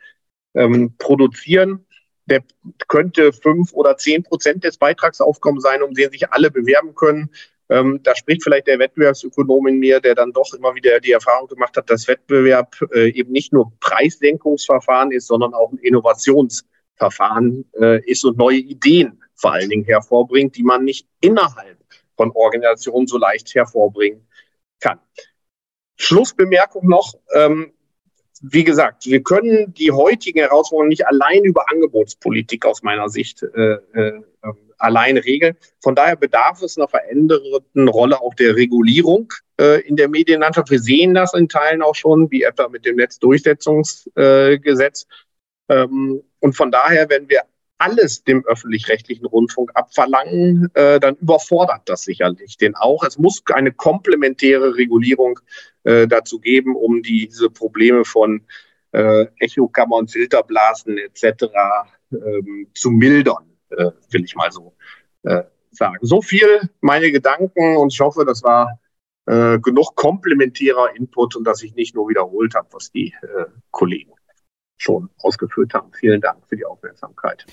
ähm, produzieren der könnte fünf oder zehn Prozent des Beitragsaufkommens sein, um den sich alle bewerben können. Ähm, da spricht vielleicht der Wettbewerbsökonom in mir, der dann doch immer wieder die Erfahrung gemacht hat, dass Wettbewerb äh, eben nicht nur Preissenkungsverfahren ist, sondern auch ein Innovationsverfahren äh, ist und neue Ideen vor allen Dingen hervorbringt, die man nicht innerhalb von Organisationen so leicht hervorbringen kann. Schlussbemerkung noch. Ähm, wie gesagt, wir können die heutigen Herausforderungen nicht allein über Angebotspolitik aus meiner Sicht äh, äh, allein regeln. Von daher bedarf es einer veränderten Rolle auch der Regulierung äh, in der Medienlandschaft. Wir sehen das in Teilen auch schon, wie etwa mit dem Netzdurchsetzungsgesetz. Ähm, und von daher, wenn wir alles dem öffentlich-rechtlichen Rundfunk abverlangen, äh, dann überfordert das sicherlich den auch. Es muss eine komplementäre Regulierung äh, dazu geben, um diese Probleme von äh, Echokammern, Filterblasen etc. Ähm, zu mildern, äh, will ich mal so äh, sagen. So viel meine Gedanken und ich hoffe, das war äh, genug komplementärer Input und dass ich nicht nur wiederholt habe, was die äh, Kollegen schon ausgeführt haben. Vielen Dank für die Aufmerksamkeit.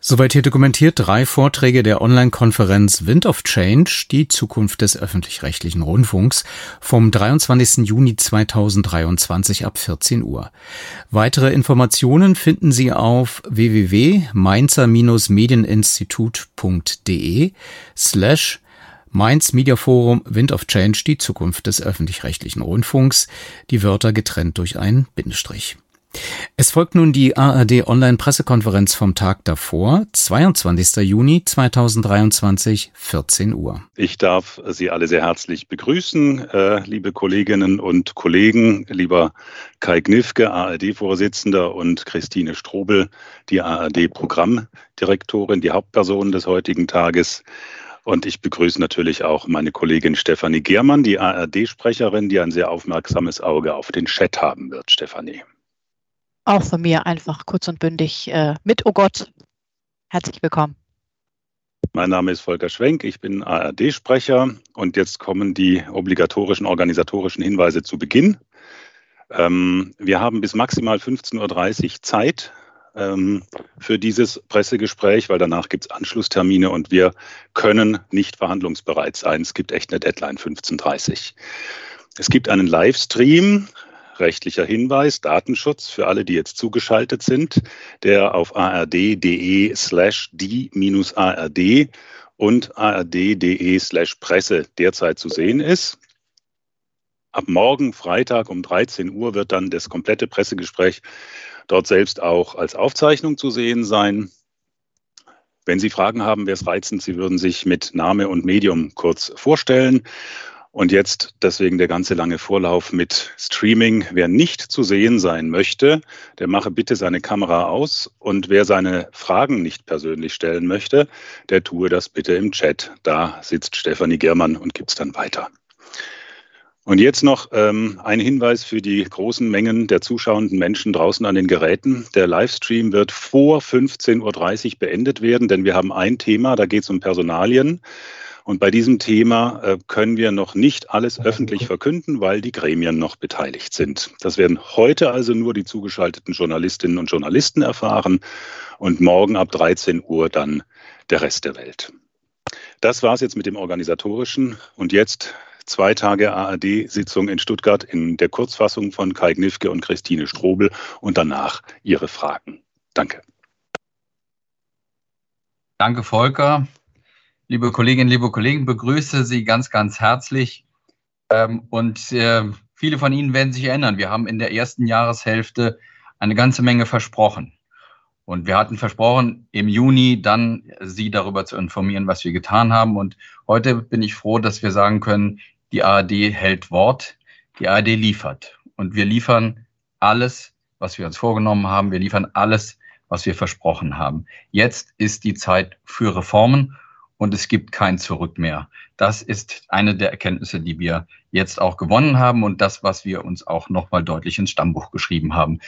Soweit hier dokumentiert drei Vorträge der Online-Konferenz Wind of Change, die Zukunft des öffentlich-rechtlichen Rundfunks vom 23. Juni 2023 ab 14 Uhr. Weitere Informationen finden Sie auf www.mainzer-medieninstitut.de slash Mainz Media Forum Wind of Change, die Zukunft des öffentlich-rechtlichen Rundfunks, die Wörter getrennt durch einen Bindestrich. Es folgt nun die ARD Online-Pressekonferenz vom Tag davor, 22. Juni 2023, 14 Uhr. Ich darf Sie alle sehr herzlich begrüßen, äh, liebe Kolleginnen und Kollegen, lieber Kai Gnifke, ARD-Vorsitzender und Christine Strobel, die ARD-Programmdirektorin, die Hauptperson des heutigen Tages. Und ich begrüße natürlich auch meine Kollegin Stefanie Germann, die ARD-Sprecherin, die ein sehr aufmerksames Auge auf den Chat haben wird. Stefanie. Auch von mir einfach kurz und bündig äh, mit Oh Gott. Herzlich willkommen. Mein Name ist Volker Schwenk, ich bin ARD-Sprecher und jetzt kommen die obligatorischen organisatorischen Hinweise zu Beginn. Ähm, wir haben bis maximal 15.30 Uhr Zeit ähm, für dieses Pressegespräch, weil danach gibt es Anschlusstermine und wir können nicht verhandlungsbereit sein. Es gibt echt eine Deadline 15.30 Uhr. Es gibt einen Livestream rechtlicher Hinweis, Datenschutz für alle, die jetzt zugeschaltet sind, der auf ard.de slash die-ard und ard.de slash Presse derzeit zu sehen ist. Ab morgen, Freitag um 13 Uhr, wird dann das komplette Pressegespräch dort selbst auch als Aufzeichnung zu sehen sein. Wenn Sie Fragen haben, wäre es reizend, Sie würden sich mit Name und Medium kurz vorstellen und jetzt deswegen der ganze lange Vorlauf mit Streaming. Wer nicht zu sehen sein möchte, der mache bitte seine Kamera aus. Und wer seine Fragen nicht persönlich stellen möchte, der tue das bitte im Chat. Da sitzt Stefanie Germann und gibt es dann weiter. Und jetzt noch ähm, ein Hinweis für die großen Mengen der zuschauenden Menschen draußen an den Geräten. Der Livestream wird vor 15.30 Uhr beendet werden, denn wir haben ein Thema, da geht es um Personalien. Und bei diesem Thema äh, können wir noch nicht alles öffentlich verkünden, weil die Gremien noch beteiligt sind. Das werden heute also nur die zugeschalteten Journalistinnen und Journalisten erfahren und morgen ab 13 Uhr dann der Rest der Welt. Das war es jetzt mit dem Organisatorischen und jetzt zwei Tage ARD-Sitzung in Stuttgart in der Kurzfassung von Kai Gnifke und Christine Strobel und danach Ihre Fragen. Danke. Danke, Volker liebe Kolleginnen, liebe Kollegen, begrüße Sie ganz, ganz herzlich. Ähm, und äh, viele von Ihnen werden sich erinnern, wir haben in der ersten Jahreshälfte eine ganze Menge versprochen. Und wir hatten versprochen, im Juni dann Sie darüber zu informieren, was wir getan haben. Und heute bin ich froh, dass wir sagen können, die ARD hält Wort, die ARD liefert. Und wir liefern alles, was wir uns vorgenommen haben. Wir liefern alles, was wir versprochen haben. Jetzt ist die Zeit für Reformen und es gibt kein Zurück mehr. Das ist eine der Erkenntnisse, die wir jetzt auch gewonnen haben und das, was wir uns auch nochmal deutlich ins Stammbuch geschrieben haben.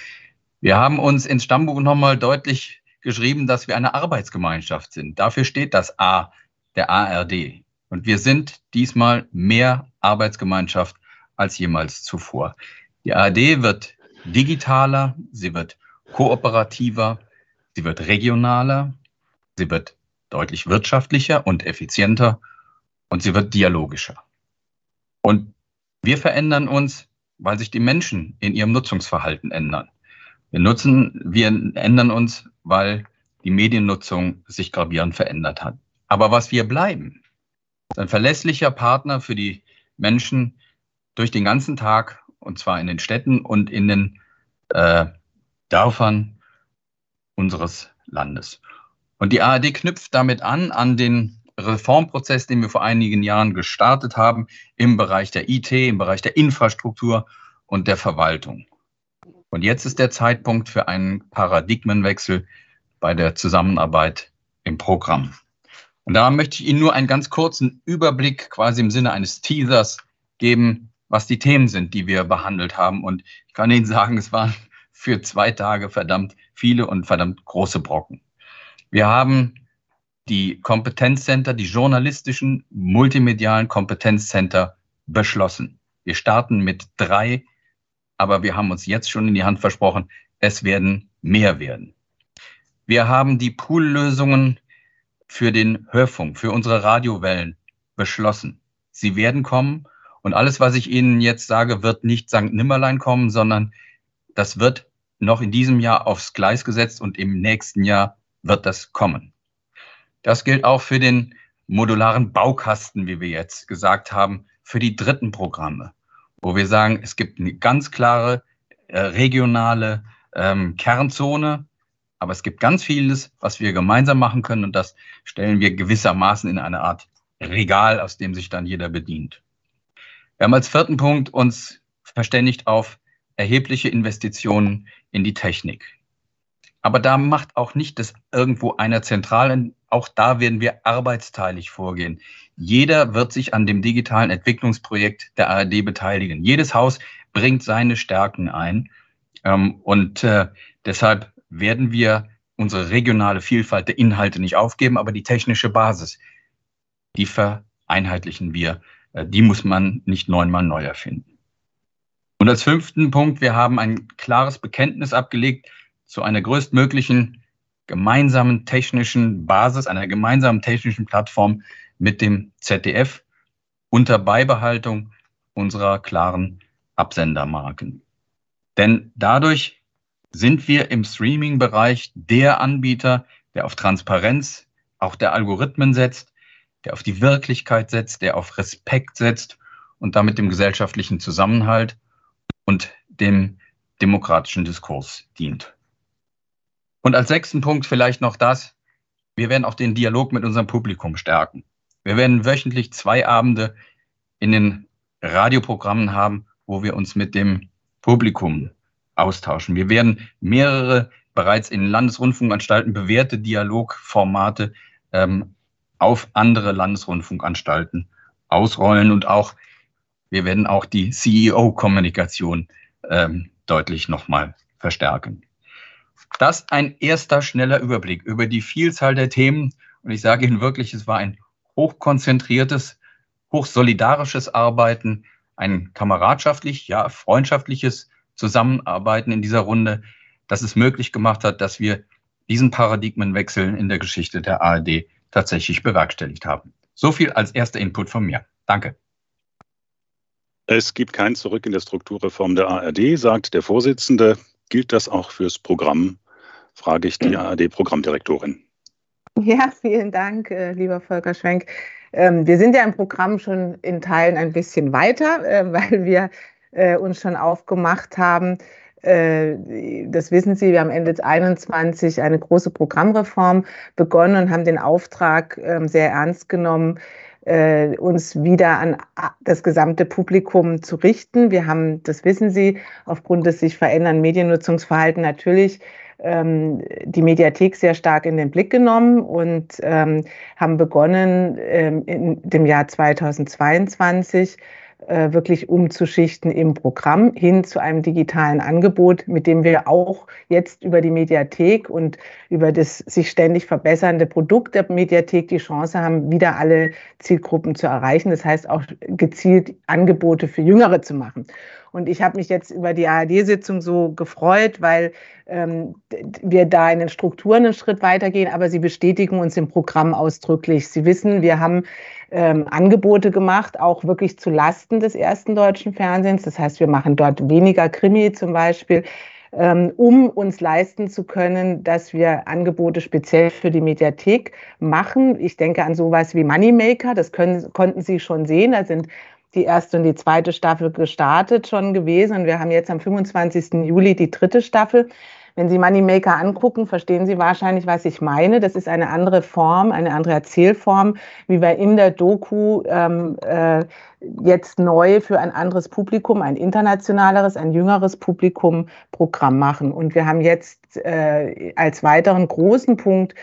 Wir haben uns ins Stammbuch nochmal deutlich geschrieben, dass wir eine Arbeitsgemeinschaft sind. Dafür steht das A der ARD. Und wir sind diesmal mehr Arbeitsgemeinschaft als jemals zuvor. Die ARD wird digitaler, sie wird kooperativer, sie wird regionaler, sie wird deutlich wirtschaftlicher und effizienter und sie wird dialogischer. Und wir verändern uns, weil sich die Menschen in ihrem Nutzungsverhalten ändern. Wir nutzen, wir ändern uns, weil die Mediennutzung sich gravierend verändert hat. Aber was wir bleiben, ist ein verlässlicher Partner für die Menschen durch den ganzen Tag, und zwar in den Städten und in den äh, Dörfern unseres Landes. Und die ARD knüpft damit an, an den Reformprozess, den wir vor einigen Jahren gestartet haben im Bereich der IT, im Bereich der Infrastruktur und der Verwaltung. Und jetzt ist der Zeitpunkt für einen Paradigmenwechsel bei der Zusammenarbeit im Programm. Und da möchte ich Ihnen nur einen ganz kurzen Überblick quasi im Sinne eines Teasers geben, was die Themen sind, die wir behandelt haben. Und ich kann Ihnen sagen, es waren für zwei Tage verdammt viele und verdammt große Brocken. Wir haben die Kompetenzcenter, die journalistischen, multimedialen Kompetenzcenter beschlossen. Wir starten mit drei, aber wir haben uns jetzt schon in die Hand versprochen, es werden mehr werden. Wir haben die Poollösungen für den Hörfunk, für unsere Radiowellen beschlossen. Sie werden kommen und alles, was ich Ihnen jetzt sage, wird nicht St. Nimmerlein kommen, sondern das wird noch in diesem Jahr aufs Gleis gesetzt und im nächsten Jahr wird das kommen. Das gilt auch für den modularen Baukasten, wie wir jetzt gesagt haben, für die dritten Programme, wo wir sagen, es gibt eine ganz klare äh, regionale ähm, Kernzone, aber es gibt ganz vieles, was wir gemeinsam machen können und das stellen wir gewissermaßen in eine Art Regal, aus dem sich dann jeder bedient. Wir haben als vierten Punkt uns verständigt auf erhebliche Investitionen in die Technik. Aber da macht auch nicht das irgendwo einer zentralen, auch da werden wir arbeitsteilig vorgehen. Jeder wird sich an dem digitalen Entwicklungsprojekt der ARD beteiligen. Jedes Haus bringt seine Stärken ein. Ähm, und äh, deshalb werden wir unsere regionale Vielfalt der Inhalte nicht aufgeben, aber die technische Basis, die vereinheitlichen wir. Äh, die muss man nicht neunmal neu erfinden. Und als fünften Punkt, wir haben ein klares Bekenntnis abgelegt zu einer größtmöglichen gemeinsamen technischen Basis, einer gemeinsamen technischen Plattform mit dem ZDF unter Beibehaltung unserer klaren Absendermarken. Denn dadurch sind wir im Streaming-Bereich der Anbieter, der auf Transparenz, auch der Algorithmen setzt, der auf die Wirklichkeit setzt, der auf Respekt setzt und damit dem gesellschaftlichen Zusammenhalt und dem demokratischen Diskurs dient. Und als sechsten Punkt vielleicht noch das, wir werden auch den Dialog mit unserem Publikum stärken. Wir werden wöchentlich zwei Abende in den Radioprogrammen haben, wo wir uns mit dem Publikum austauschen. Wir werden mehrere bereits in Landesrundfunkanstalten bewährte Dialogformate ähm, auf andere Landesrundfunkanstalten ausrollen und auch wir werden auch die CEO-Kommunikation ähm, deutlich nochmal verstärken. Das ein erster schneller Überblick über die Vielzahl der Themen. Und ich sage Ihnen wirklich, es war ein hochkonzentriertes, hochsolidarisches Arbeiten, ein kameradschaftlich, ja, freundschaftliches Zusammenarbeiten in dieser Runde, das es möglich gemacht hat, dass wir diesen Paradigmenwechsel in der Geschichte der ARD tatsächlich bewerkstelligt haben. So viel als erster Input von mir. Danke. Es gibt kein Zurück in der Strukturreform der ARD, sagt der Vorsitzende. Gilt das auch fürs Programm? Frage ich die ARD-Programmdirektorin. Ja, vielen Dank, äh, lieber Volker Schwenk. Ähm, wir sind ja im Programm schon in Teilen ein bisschen weiter, äh, weil wir äh, uns schon aufgemacht haben. Das wissen Sie, wir haben Ende 2021 eine große Programmreform begonnen und haben den Auftrag äh, sehr ernst genommen, äh, uns wieder an das gesamte Publikum zu richten. Wir haben, das wissen Sie, aufgrund des sich verändernden Mediennutzungsverhalten natürlich ähm, die Mediathek sehr stark in den Blick genommen und ähm, haben begonnen ähm, in dem Jahr 2022 äh, wirklich umzuschichten im Programm hin zu einem digitalen Angebot, mit dem wir auch jetzt über die Mediathek und über das sich ständig verbessernde Produkt der Mediathek die Chance haben, wieder alle Zielgruppen zu erreichen. Das heißt auch gezielt Angebote für Jüngere zu machen. Und ich habe mich jetzt über die ARD-Sitzung so gefreut, weil ähm, wir da in den Strukturen einen Schritt weitergehen, aber sie bestätigen uns im Programm ausdrücklich. Sie wissen, wir haben ähm, Angebote gemacht, auch wirklich zu Lasten des ersten deutschen Fernsehens. Das heißt, wir machen dort weniger Krimi zum Beispiel ähm, um uns leisten zu können, dass wir Angebote speziell für die Mediathek machen. Ich denke an sowas wie Moneymaker, das können, konnten Sie schon sehen. Da sind die erste und die zweite Staffel gestartet schon gewesen. Und wir haben jetzt am 25. Juli die dritte Staffel. Wenn Sie Moneymaker angucken, verstehen Sie wahrscheinlich, was ich meine. Das ist eine andere Form, eine andere Erzählform, wie wir in der Doku ähm, äh, jetzt neu für ein anderes Publikum, ein internationaleres, ein jüngeres Publikum Programm machen. Und wir haben jetzt äh, als weiteren großen Punkt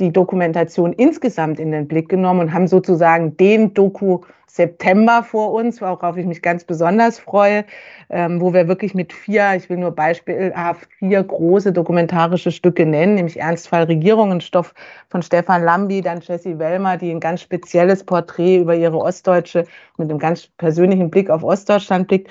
die Dokumentation insgesamt in den Blick genommen und haben sozusagen den Doku September vor uns, worauf ich mich ganz besonders freue, ähm, wo wir wirklich mit vier, ich will nur beispielhaft vier große dokumentarische Stücke nennen, nämlich Ernstfall Regierungenstoff von Stefan Lambi, dann Jessie Wellmer, die ein ganz spezielles Porträt über ihre Ostdeutsche mit einem ganz persönlichen Blick auf Ostdeutschland blickt.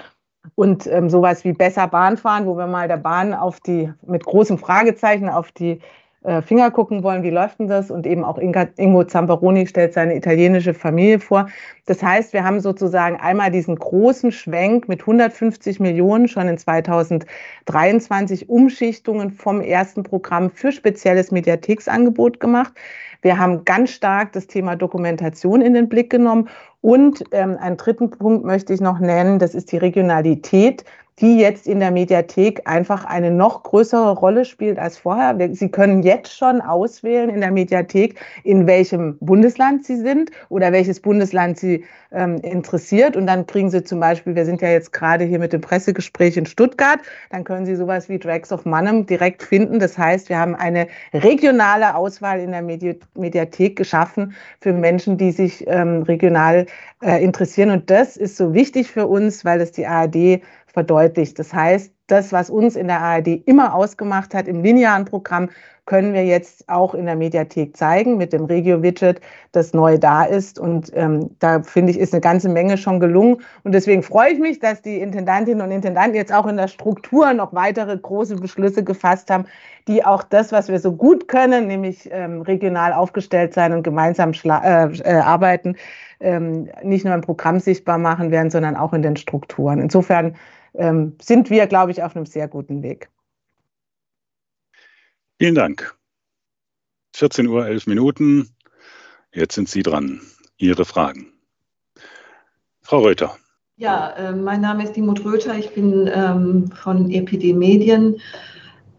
Und ähm, sowas wie besser Bahn fahren, wo wir mal der Bahn auf die mit großem Fragezeichen auf die äh, Finger gucken wollen, wie läuft denn das? Und eben auch Inga, Ingo Zamperoni stellt seine italienische Familie vor. Das heißt, wir haben sozusagen einmal diesen großen Schwenk mit 150 Millionen schon in 2023 Umschichtungen vom ersten Programm für spezielles Mediatheksangebot gemacht. Wir haben ganz stark das Thema Dokumentation in den Blick genommen. Und ähm, einen dritten Punkt möchte ich noch nennen, das ist die Regionalität die jetzt in der Mediathek einfach eine noch größere Rolle spielt als vorher. Sie können jetzt schon auswählen in der Mediathek, in welchem Bundesland Sie sind oder welches Bundesland Sie ähm, interessiert. Und dann kriegen Sie zum Beispiel, wir sind ja jetzt gerade hier mit dem Pressegespräch in Stuttgart, dann können Sie sowas wie Drags of Mannheim direkt finden. Das heißt, wir haben eine regionale Auswahl in der Medi Mediathek geschaffen für Menschen, die sich ähm, regional äh, interessieren. Und das ist so wichtig für uns, weil es die ARD verdeutlicht. Das heißt, das, was uns in der ARD immer ausgemacht hat im linearen Programm, können wir jetzt auch in der Mediathek zeigen mit dem Regio-Widget, das neu da ist. Und ähm, da finde ich, ist eine ganze Menge schon gelungen. Und deswegen freue ich mich, dass die Intendantinnen und Intendanten jetzt auch in der Struktur noch weitere große Beschlüsse gefasst haben, die auch das, was wir so gut können, nämlich ähm, regional aufgestellt sein und gemeinsam äh, äh, arbeiten, ähm, nicht nur im Programm sichtbar machen werden, sondern auch in den Strukturen. Insofern ähm, sind wir, glaube ich, auf einem sehr guten Weg. Vielen Dank. 14 Uhr, 11 Minuten. Jetzt sind Sie dran. Ihre Fragen. Frau Röther. Ja, äh, mein Name ist Dimut Röther. Ich bin ähm, von EPD Medien.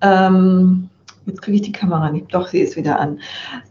Ähm, jetzt kriege ich die Kamera nicht. Doch, sie ist wieder an.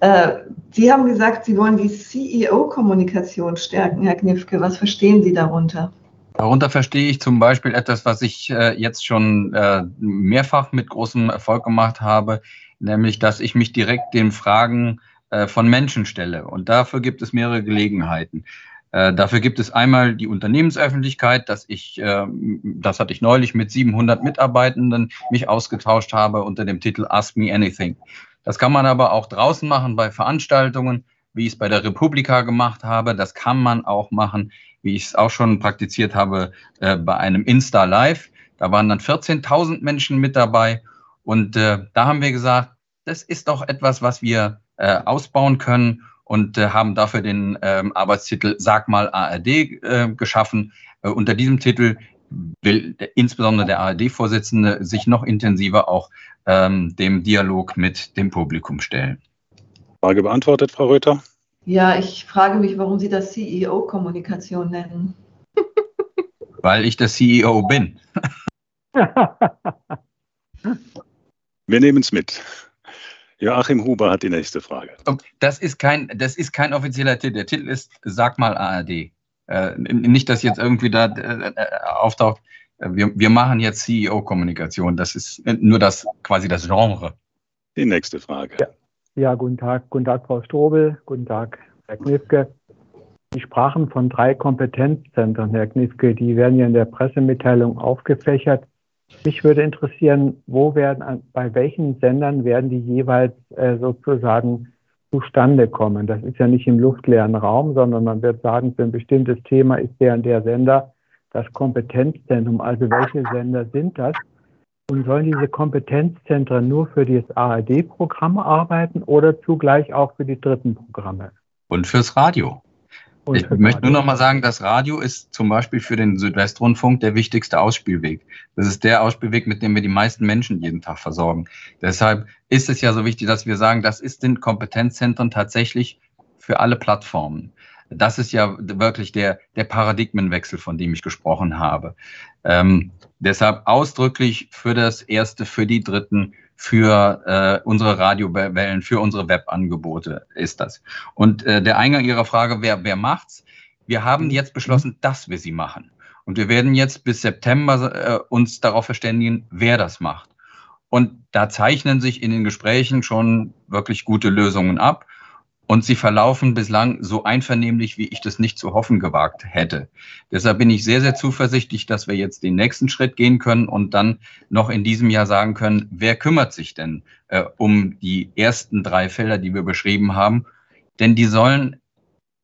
Äh, Sie haben gesagt, Sie wollen die CEO-Kommunikation stärken, Herr Knifke. Was verstehen Sie darunter? Darunter verstehe ich zum Beispiel etwas, was ich äh, jetzt schon äh, mehrfach mit großem Erfolg gemacht habe, nämlich, dass ich mich direkt den Fragen äh, von Menschen stelle. Und dafür gibt es mehrere Gelegenheiten. Dafür gibt es einmal die Unternehmensöffentlichkeit, dass ich, äh, das hatte ich neulich mit 700 Mitarbeitenden mich ausgetauscht habe unter dem Titel Ask Me Anything. Das kann man aber auch draußen machen bei Veranstaltungen, wie ich es bei der Republika gemacht habe. Das kann man auch machen wie ich es auch schon praktiziert habe, äh, bei einem Insta Live. Da waren dann 14.000 Menschen mit dabei. Und äh, da haben wir gesagt, das ist doch etwas, was wir äh, ausbauen können und äh, haben dafür den ähm, Arbeitstitel Sag mal ARD äh, geschaffen. Äh, unter diesem Titel will insbesondere der ARD-Vorsitzende sich noch intensiver auch ähm, dem Dialog mit dem Publikum stellen. Frage beantwortet, Frau Röther. Ja, ich frage mich, warum Sie das CEO-Kommunikation nennen. Weil ich der CEO bin. Wir nehmen es mit. Joachim Huber hat die nächste Frage. Das ist kein, das ist kein offizieller Titel. Der Titel ist Sag mal ARD. Äh, nicht, dass jetzt irgendwie da äh, auftaucht, wir, wir machen jetzt CEO-Kommunikation. Das ist nur das quasi das Genre. Die nächste Frage. Ja. Ja, guten Tag. Guten Tag, Frau Strobel. Guten Tag, Herr Knifke. Sie sprachen von drei Kompetenzzentren, Herr Knifke. Die werden ja in der Pressemitteilung aufgefächert. Mich würde interessieren, wo werden, bei welchen Sendern werden die jeweils äh, sozusagen zustande kommen? Das ist ja nicht im luftleeren Raum, sondern man wird sagen, für ein bestimmtes Thema ist der und der Sender das Kompetenzzentrum? Also welche Sender sind das? Und sollen diese Kompetenzzentren nur für das ARD-Programm arbeiten oder zugleich auch für die dritten Programme? Und fürs Radio. Und ich möchte nur noch mal sagen, das Radio ist zum Beispiel für den Südwestrundfunk der wichtigste Ausspielweg. Das ist der Ausspielweg, mit dem wir die meisten Menschen jeden Tag versorgen. Deshalb ist es ja so wichtig, dass wir sagen, das ist den Kompetenzzentren tatsächlich für alle Plattformen. Das ist ja wirklich der, der Paradigmenwechsel, von dem ich gesprochen habe. Ähm, deshalb ausdrücklich für das erste, für die dritten, für äh, unsere Radiowellen, für unsere Webangebote ist das. Und äh, der Eingang Ihrer Frage, wer, wer macht's? Wir haben mhm. jetzt beschlossen, dass wir sie machen. Und wir werden jetzt bis September äh, uns darauf verständigen, wer das macht. Und da zeichnen sich in den Gesprächen schon wirklich gute Lösungen ab. Und sie verlaufen bislang so einvernehmlich, wie ich das nicht zu hoffen gewagt hätte. Deshalb bin ich sehr, sehr zuversichtlich, dass wir jetzt den nächsten Schritt gehen können und dann noch in diesem Jahr sagen können, wer kümmert sich denn äh, um die ersten drei Felder, die wir beschrieben haben? Denn die sollen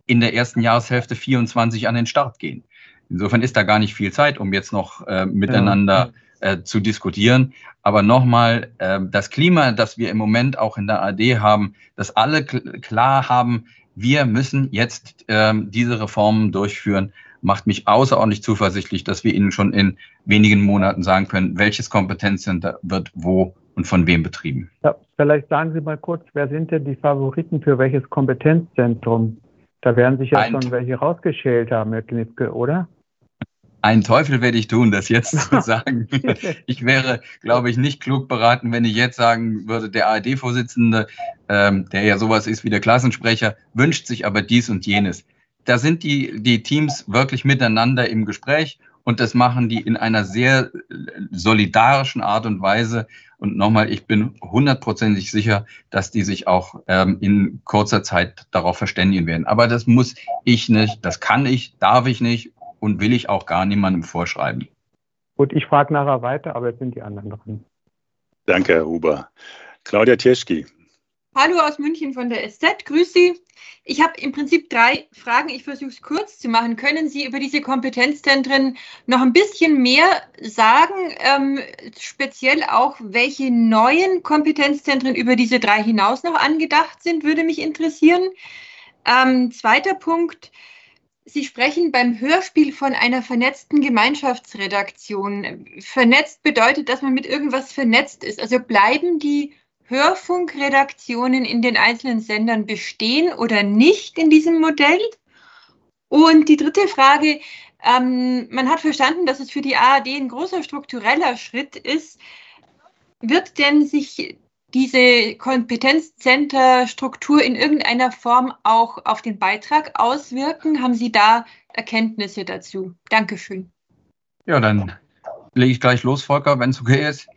in der ersten Jahreshälfte 24 an den Start gehen. Insofern ist da gar nicht viel Zeit, um jetzt noch äh, miteinander äh, zu diskutieren. Aber nochmal, äh, das Klima, das wir im Moment auch in der AD haben, dass alle klar haben, wir müssen jetzt äh, diese Reformen durchführen, macht mich außerordentlich zuversichtlich, dass wir Ihnen schon in wenigen Monaten sagen können, welches Kompetenzcenter wird wo und von wem betrieben. Ja, vielleicht sagen Sie mal kurz, wer sind denn die Favoriten für welches Kompetenzzentrum? Da werden sich ja Ein schon welche rausgeschält haben, Herr Knipke, oder? Ein Teufel werde ich tun, das jetzt zu sagen. ich wäre, glaube ich, nicht klug beraten, wenn ich jetzt sagen würde, der ARD-Vorsitzende, ähm, der ja sowas ist wie der Klassensprecher, wünscht sich aber dies und jenes. Da sind die, die Teams wirklich miteinander im Gespräch und das machen die in einer sehr solidarischen Art und Weise. Und nochmal, ich bin hundertprozentig sicher, dass die sich auch ähm, in kurzer Zeit darauf verständigen werden. Aber das muss ich nicht, das kann ich, darf ich nicht und will ich auch gar niemandem vorschreiben. Gut, ich frage nachher weiter, aber jetzt sind die anderen dran. Danke, Herr Huber. Claudia Tieschki. Hallo aus München von der SZ. Grüß Sie. Ich habe im Prinzip drei Fragen. Ich versuche es kurz zu machen. Können Sie über diese Kompetenzzentren noch ein bisschen mehr sagen? Ähm, speziell auch, welche neuen Kompetenzzentren über diese drei hinaus noch angedacht sind, würde mich interessieren. Ähm, zweiter Punkt. Sie sprechen beim Hörspiel von einer vernetzten Gemeinschaftsredaktion. Vernetzt bedeutet, dass man mit irgendwas vernetzt ist. Also bleiben die Hörfunkredaktionen in den einzelnen Sendern bestehen oder nicht in diesem Modell? Und die dritte Frage, ähm, man hat verstanden, dass es für die ARD ein großer struktureller Schritt ist. Wird denn sich diese Kompetenzcenter-Struktur in irgendeiner Form auch auf den Beitrag auswirken? Haben Sie da Erkenntnisse dazu? Dankeschön. Ja, dann lege ich gleich los, Volker, wenn es okay ist.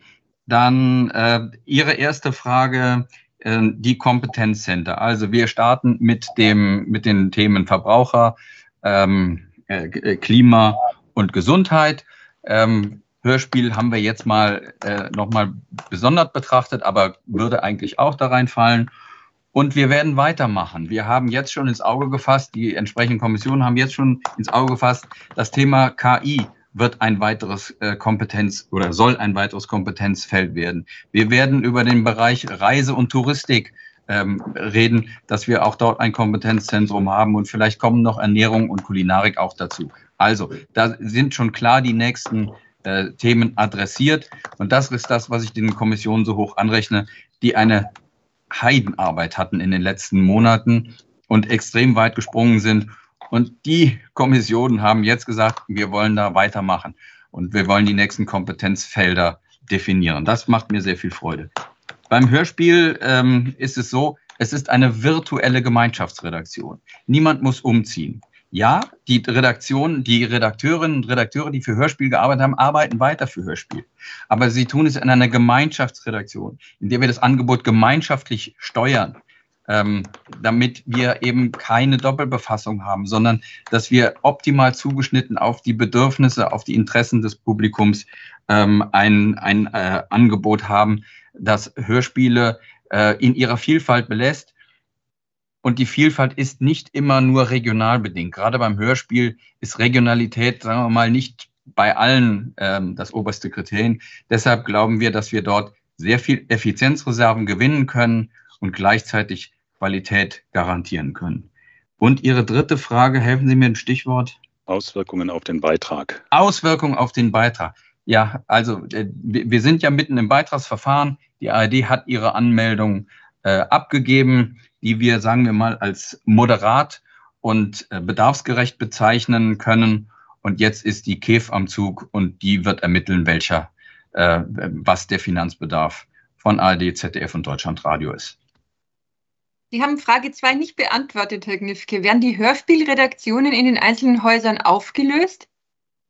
Dann äh, Ihre erste Frage, äh, die Kompetenzcenter. Also wir starten mit dem mit den Themen Verbraucher, ähm, äh, Klima und Gesundheit. Ähm, Hörspiel haben wir jetzt mal äh, nochmal besonders betrachtet, aber würde eigentlich auch da reinfallen. Und wir werden weitermachen. Wir haben jetzt schon ins Auge gefasst, die entsprechenden Kommissionen haben jetzt schon ins Auge gefasst, das Thema KI wird ein weiteres äh, Kompetenz oder soll ein weiteres Kompetenzfeld werden. Wir werden über den Bereich Reise und Touristik ähm, reden, dass wir auch dort ein Kompetenzzentrum haben und vielleicht kommen noch Ernährung und Kulinarik auch dazu. Also, da sind schon klar die nächsten äh, Themen adressiert. Und das ist das, was ich den Kommissionen so hoch anrechne, die eine Heidenarbeit hatten in den letzten Monaten und extrem weit gesprungen sind. Und die Kommissionen haben jetzt gesagt, wir wollen da weitermachen und wir wollen die nächsten Kompetenzfelder definieren. Das macht mir sehr viel Freude. Beim Hörspiel ähm, ist es so, es ist eine virtuelle Gemeinschaftsredaktion. Niemand muss umziehen. Ja, die Redaktion, die Redakteurinnen und Redakteure, die für Hörspiel gearbeitet haben, arbeiten weiter für Hörspiel. Aber sie tun es in einer Gemeinschaftsredaktion, in der wir das Angebot gemeinschaftlich steuern, ähm, damit wir eben keine Doppelbefassung haben, sondern dass wir optimal zugeschnitten auf die Bedürfnisse, auf die Interessen des Publikums ähm, ein, ein äh, Angebot haben, das Hörspiele äh, in ihrer Vielfalt belässt Und die Vielfalt ist nicht immer nur regional bedingt. Gerade beim Hörspiel ist Regionalität, sagen wir mal, nicht bei allen ähm, das oberste Kriterium. Deshalb glauben wir, dass wir dort sehr viel Effizienzreserven gewinnen können und gleichzeitig Qualität garantieren können. Und Ihre dritte Frage, helfen Sie mir ein Stichwort. Auswirkungen auf den Beitrag. Auswirkungen auf den Beitrag. Ja, also äh, wir sind ja mitten im Beitragsverfahren. Die ARD hat ihre Anmeldung äh, abgegeben, die wir, sagen wir mal, als moderat und äh, bedarfsgerecht bezeichnen können. Und jetzt ist die KEF am Zug und die wird ermitteln, welcher, äh, was der Finanzbedarf von ARD, ZDF und Deutschlandradio ist. Sie haben Frage 2 nicht beantwortet, Herr Gnifke. Werden die Hörspielredaktionen in den einzelnen Häusern aufgelöst?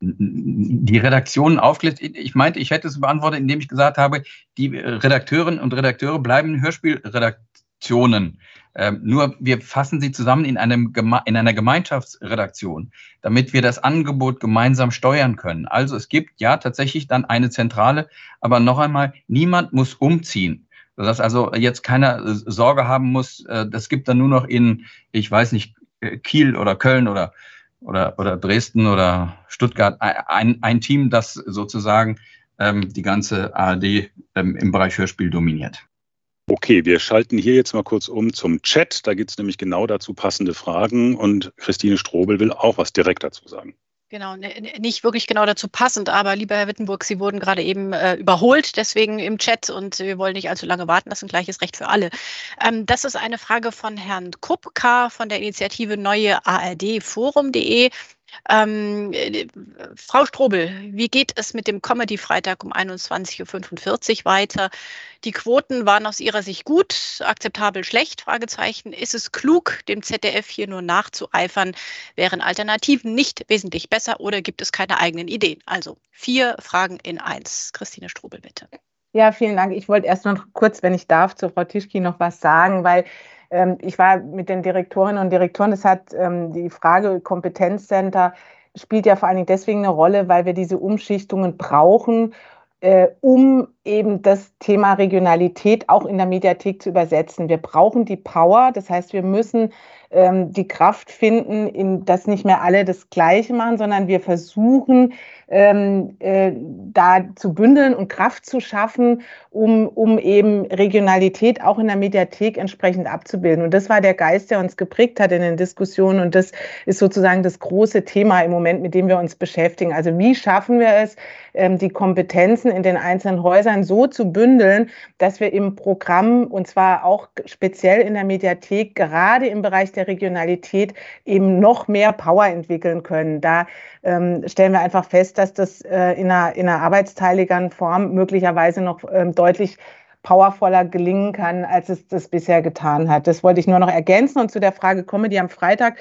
Die Redaktionen aufgelöst. Ich meinte, ich hätte es beantwortet, indem ich gesagt habe, die Redakteurinnen und Redakteure bleiben Hörspielredaktionen. Ähm, nur wir fassen sie zusammen in, einem, in einer Gemeinschaftsredaktion, damit wir das Angebot gemeinsam steuern können. Also es gibt ja tatsächlich dann eine Zentrale, aber noch einmal, niemand muss umziehen sodass also jetzt keiner äh, Sorge haben muss, äh, das gibt dann nur noch in, ich weiß nicht, äh, Kiel oder Köln oder, oder, oder Dresden oder Stuttgart ein, ein Team, das sozusagen ähm, die ganze ARD ähm, im Bereich Hörspiel dominiert. Okay, wir schalten hier jetzt mal kurz um zum Chat. Da gibt es nämlich genau dazu passende Fragen und Christine Strobel will auch was direkt dazu sagen. Genau, nicht wirklich genau dazu passend, aber lieber Herr Wittenburg, Sie wurden gerade eben äh, überholt, deswegen im Chat und wir wollen nicht allzu lange warten lassen. Gleiches Recht für alle. Ähm, das ist eine Frage von Herrn Kupka von der Initiative Neue ARD Forum.de. Ähm, äh, Frau Strobel, wie geht es mit dem Comedy-Freitag um 21.45 Uhr weiter? Die Quoten waren aus Ihrer Sicht gut, akzeptabel schlecht? Fragezeichen. Ist es klug, dem ZDF hier nur nachzueifern? Wären Alternativen nicht wesentlich besser oder gibt es keine eigenen Ideen? Also vier Fragen in eins. Christine Strobel, bitte. Ja, vielen Dank. Ich wollte erst noch kurz, wenn ich darf, zu Frau Tischki noch was sagen, weil ich war mit den Direktorinnen und Direktoren, das hat ähm, die Frage Kompetenzcenter spielt ja vor allen Dingen deswegen eine Rolle, weil wir diese Umschichtungen brauchen, äh, um eben das Thema Regionalität auch in der Mediathek zu übersetzen. Wir brauchen die Power, das heißt, wir müssen ähm, die Kraft finden, in, dass nicht mehr alle das Gleiche machen, sondern wir versuchen, ähm, äh, da zu bündeln und Kraft zu schaffen, um, um eben Regionalität auch in der Mediathek entsprechend abzubilden. Und das war der Geist, der uns geprägt hat in den Diskussionen. Und das ist sozusagen das große Thema im Moment, mit dem wir uns beschäftigen. Also wie schaffen wir es, ähm, die Kompetenzen in den einzelnen Häusern so zu bündeln, dass wir im Programm und zwar auch speziell in der Mediathek gerade im Bereich der Regionalität eben noch mehr Power entwickeln können. Da ähm, stellen wir einfach fest, dass das äh, in, einer, in einer arbeitsteiligeren Form möglicherweise noch ähm, deutlich powervoller gelingen kann, als es das bisher getan hat. Das wollte ich nur noch ergänzen. Und zu der Frage Comedy am Freitag.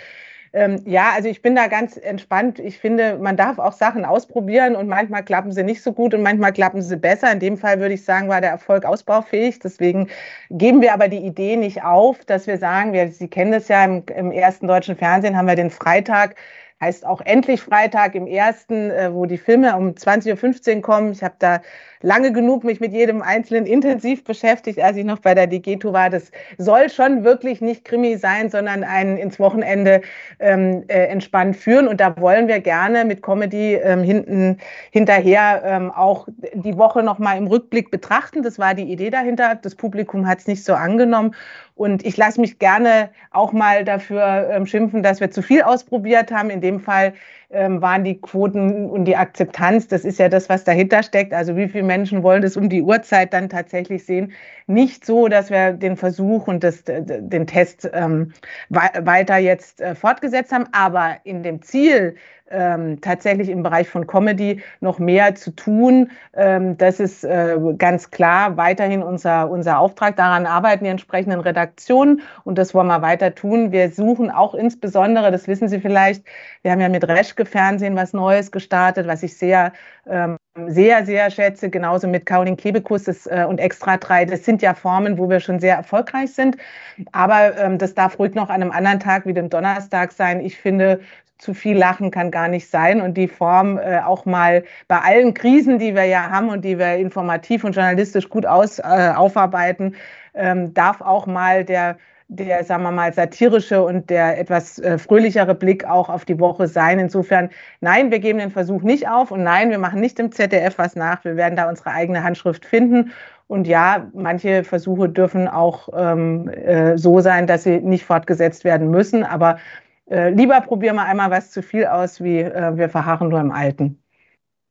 Ähm, ja, also ich bin da ganz entspannt. Ich finde, man darf auch Sachen ausprobieren und manchmal klappen sie nicht so gut und manchmal klappen sie besser. In dem Fall würde ich sagen, war der Erfolg ausbaufähig. Deswegen geben wir aber die Idee nicht auf, dass wir sagen, wir, Sie kennen das ja im, im ersten deutschen Fernsehen, haben wir den Freitag heißt auch endlich Freitag im ersten, äh, wo die Filme um 20.15 Uhr kommen. Ich habe da lange genug mich mit jedem Einzelnen intensiv beschäftigt, als ich noch bei der Digeto war. Das soll schon wirklich nicht Krimi sein, sondern einen ins Wochenende ähm, äh, entspannt führen. Und da wollen wir gerne mit Comedy ähm, hinten hinterher ähm, auch die Woche nochmal im Rückblick betrachten. Das war die Idee dahinter. Das Publikum hat es nicht so angenommen. Und ich lasse mich gerne auch mal dafür ähm, schimpfen, dass wir zu viel ausprobiert haben. In dem Fall ähm, waren die Quoten und die Akzeptanz, das ist ja das, was dahinter steckt. Also wie viele Menschen wollen das um die Uhrzeit dann tatsächlich sehen? Nicht so, dass wir den Versuch und das, den Test ähm, weiter jetzt äh, fortgesetzt haben, aber in dem Ziel, ähm, tatsächlich im Bereich von Comedy noch mehr zu tun. Ähm, das ist äh, ganz klar weiterhin unser, unser Auftrag. Daran arbeiten die entsprechenden Redaktionen und das wollen wir weiter tun. Wir suchen auch insbesondere, das wissen Sie vielleicht, wir haben ja mit Reschke Fernsehen was Neues gestartet, was ich sehr ähm, sehr, sehr schätze, genauso mit Caroline Kebekus das, äh, und Extra 3. Das sind ja Formen, wo wir schon sehr erfolgreich sind. Aber ähm, das darf ruhig noch an einem anderen Tag wie dem Donnerstag sein. Ich finde, zu viel Lachen kann gar nicht sein und die Form äh, auch mal bei allen Krisen, die wir ja haben und die wir informativ und journalistisch gut aus, äh, aufarbeiten, ähm, darf auch mal der der, sagen wir mal, satirische und der etwas äh, fröhlichere Blick auch auf die Woche sein. Insofern, nein, wir geben den Versuch nicht auf und nein, wir machen nicht im ZDF was nach. Wir werden da unsere eigene Handschrift finden. Und ja, manche Versuche dürfen auch ähm, äh, so sein, dass sie nicht fortgesetzt werden müssen. Aber äh, lieber probieren wir einmal was zu viel aus, wie äh, wir verharren nur im Alten.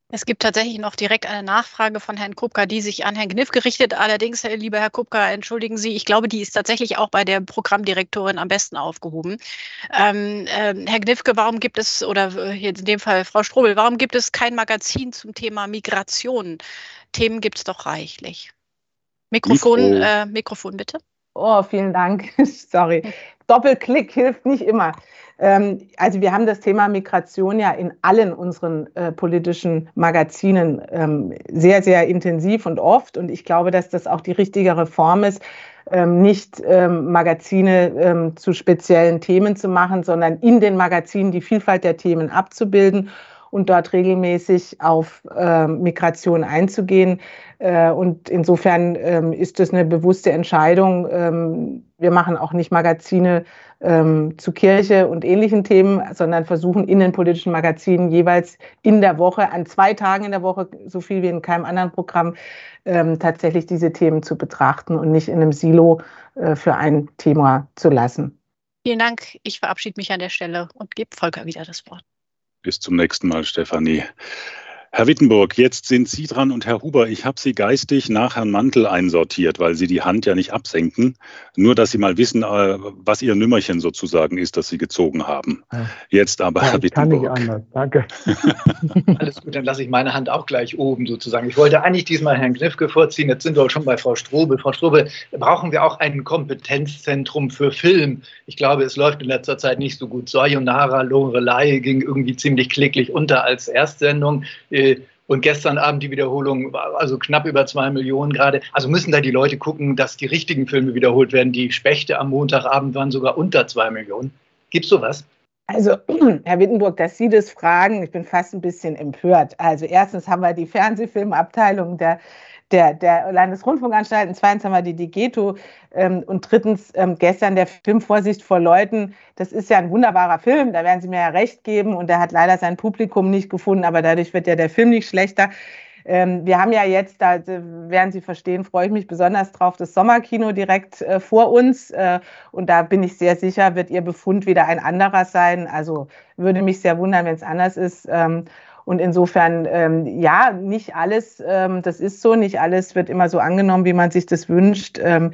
Es gibt tatsächlich noch direkt eine Nachfrage von Herrn Kupka, die sich an Herrn Kniff gerichtet. Allerdings, lieber Herr Kupka, entschuldigen Sie, ich glaube, die ist tatsächlich auch bei der Programmdirektorin am besten aufgehoben. Ähm, äh, Herr Knifke, warum gibt es, oder äh, in dem Fall Frau Strobel, warum gibt es kein Magazin zum Thema Migration? Themen gibt es doch reichlich. Mikrofon, Mikro. äh, Mikrofon bitte. Oh, vielen Dank. Sorry. Doppelklick hilft nicht immer. Ähm, also wir haben das Thema Migration ja in allen unseren äh, politischen Magazinen ähm, sehr, sehr intensiv und oft. Und ich glaube, dass das auch die richtige Form ist, ähm, nicht ähm, Magazine ähm, zu speziellen Themen zu machen, sondern in den Magazinen die Vielfalt der Themen abzubilden und dort regelmäßig auf äh, Migration einzugehen. Äh, und insofern ähm, ist das eine bewusste Entscheidung. Ähm, wir machen auch nicht Magazine ähm, zu Kirche und ähnlichen Themen, sondern versuchen in den politischen Magazinen jeweils in der Woche, an zwei Tagen in der Woche, so viel wie in keinem anderen Programm, ähm, tatsächlich diese Themen zu betrachten und nicht in einem Silo äh, für ein Thema zu lassen. Vielen Dank. Ich verabschiede mich an der Stelle und gebe Volker wieder das Wort. Bis zum nächsten Mal, Stefanie. Herr Wittenburg, jetzt sind Sie dran und Herr Huber, ich habe Sie geistig nach Herrn Mantel einsortiert, weil Sie die Hand ja nicht absenken. Nur, dass Sie mal wissen, äh, was Ihr Nümmerchen sozusagen ist, das Sie gezogen haben. Jetzt aber, ja, Herr Wittenburg. Kann nicht anders, danke. Alles gut, dann lasse ich meine Hand auch gleich oben sozusagen. Ich wollte eigentlich diesmal Herrn Knifke vorziehen, jetzt sind wir schon bei Frau Strobel. Frau Strobel, brauchen wir auch ein Kompetenzzentrum für Film? Ich glaube, es läuft in letzter Zeit nicht so gut. Sayonara, Lorelei ging irgendwie ziemlich kläglich unter als Erstsendung. Äh, und gestern Abend die Wiederholung also knapp über zwei Millionen gerade. Also müssen da die Leute gucken, dass die richtigen Filme wiederholt werden. Die Spechte am Montagabend waren sogar unter zwei Millionen. Gibt es sowas? Also, Herr Wittenburg, dass Sie das fragen, ich bin fast ein bisschen empört. Also, erstens haben wir die Fernsehfilmabteilung der der, der Landesrundfunkanstalten, zweitens haben wir die Digeto ähm, und drittens ähm, gestern der Film Vorsicht vor Leuten. Das ist ja ein wunderbarer Film, da werden Sie mir ja recht geben und der hat leider sein Publikum nicht gefunden, aber dadurch wird ja der Film nicht schlechter. Ähm, wir haben ja jetzt, da werden Sie verstehen, freue ich mich besonders drauf, das Sommerkino direkt äh, vor uns. Äh, und da bin ich sehr sicher, wird Ihr Befund wieder ein anderer sein. Also würde mich sehr wundern, wenn es anders ist. Ähm, und insofern, ähm, ja, nicht alles, ähm, das ist so, nicht alles wird immer so angenommen, wie man sich das wünscht. Ähm,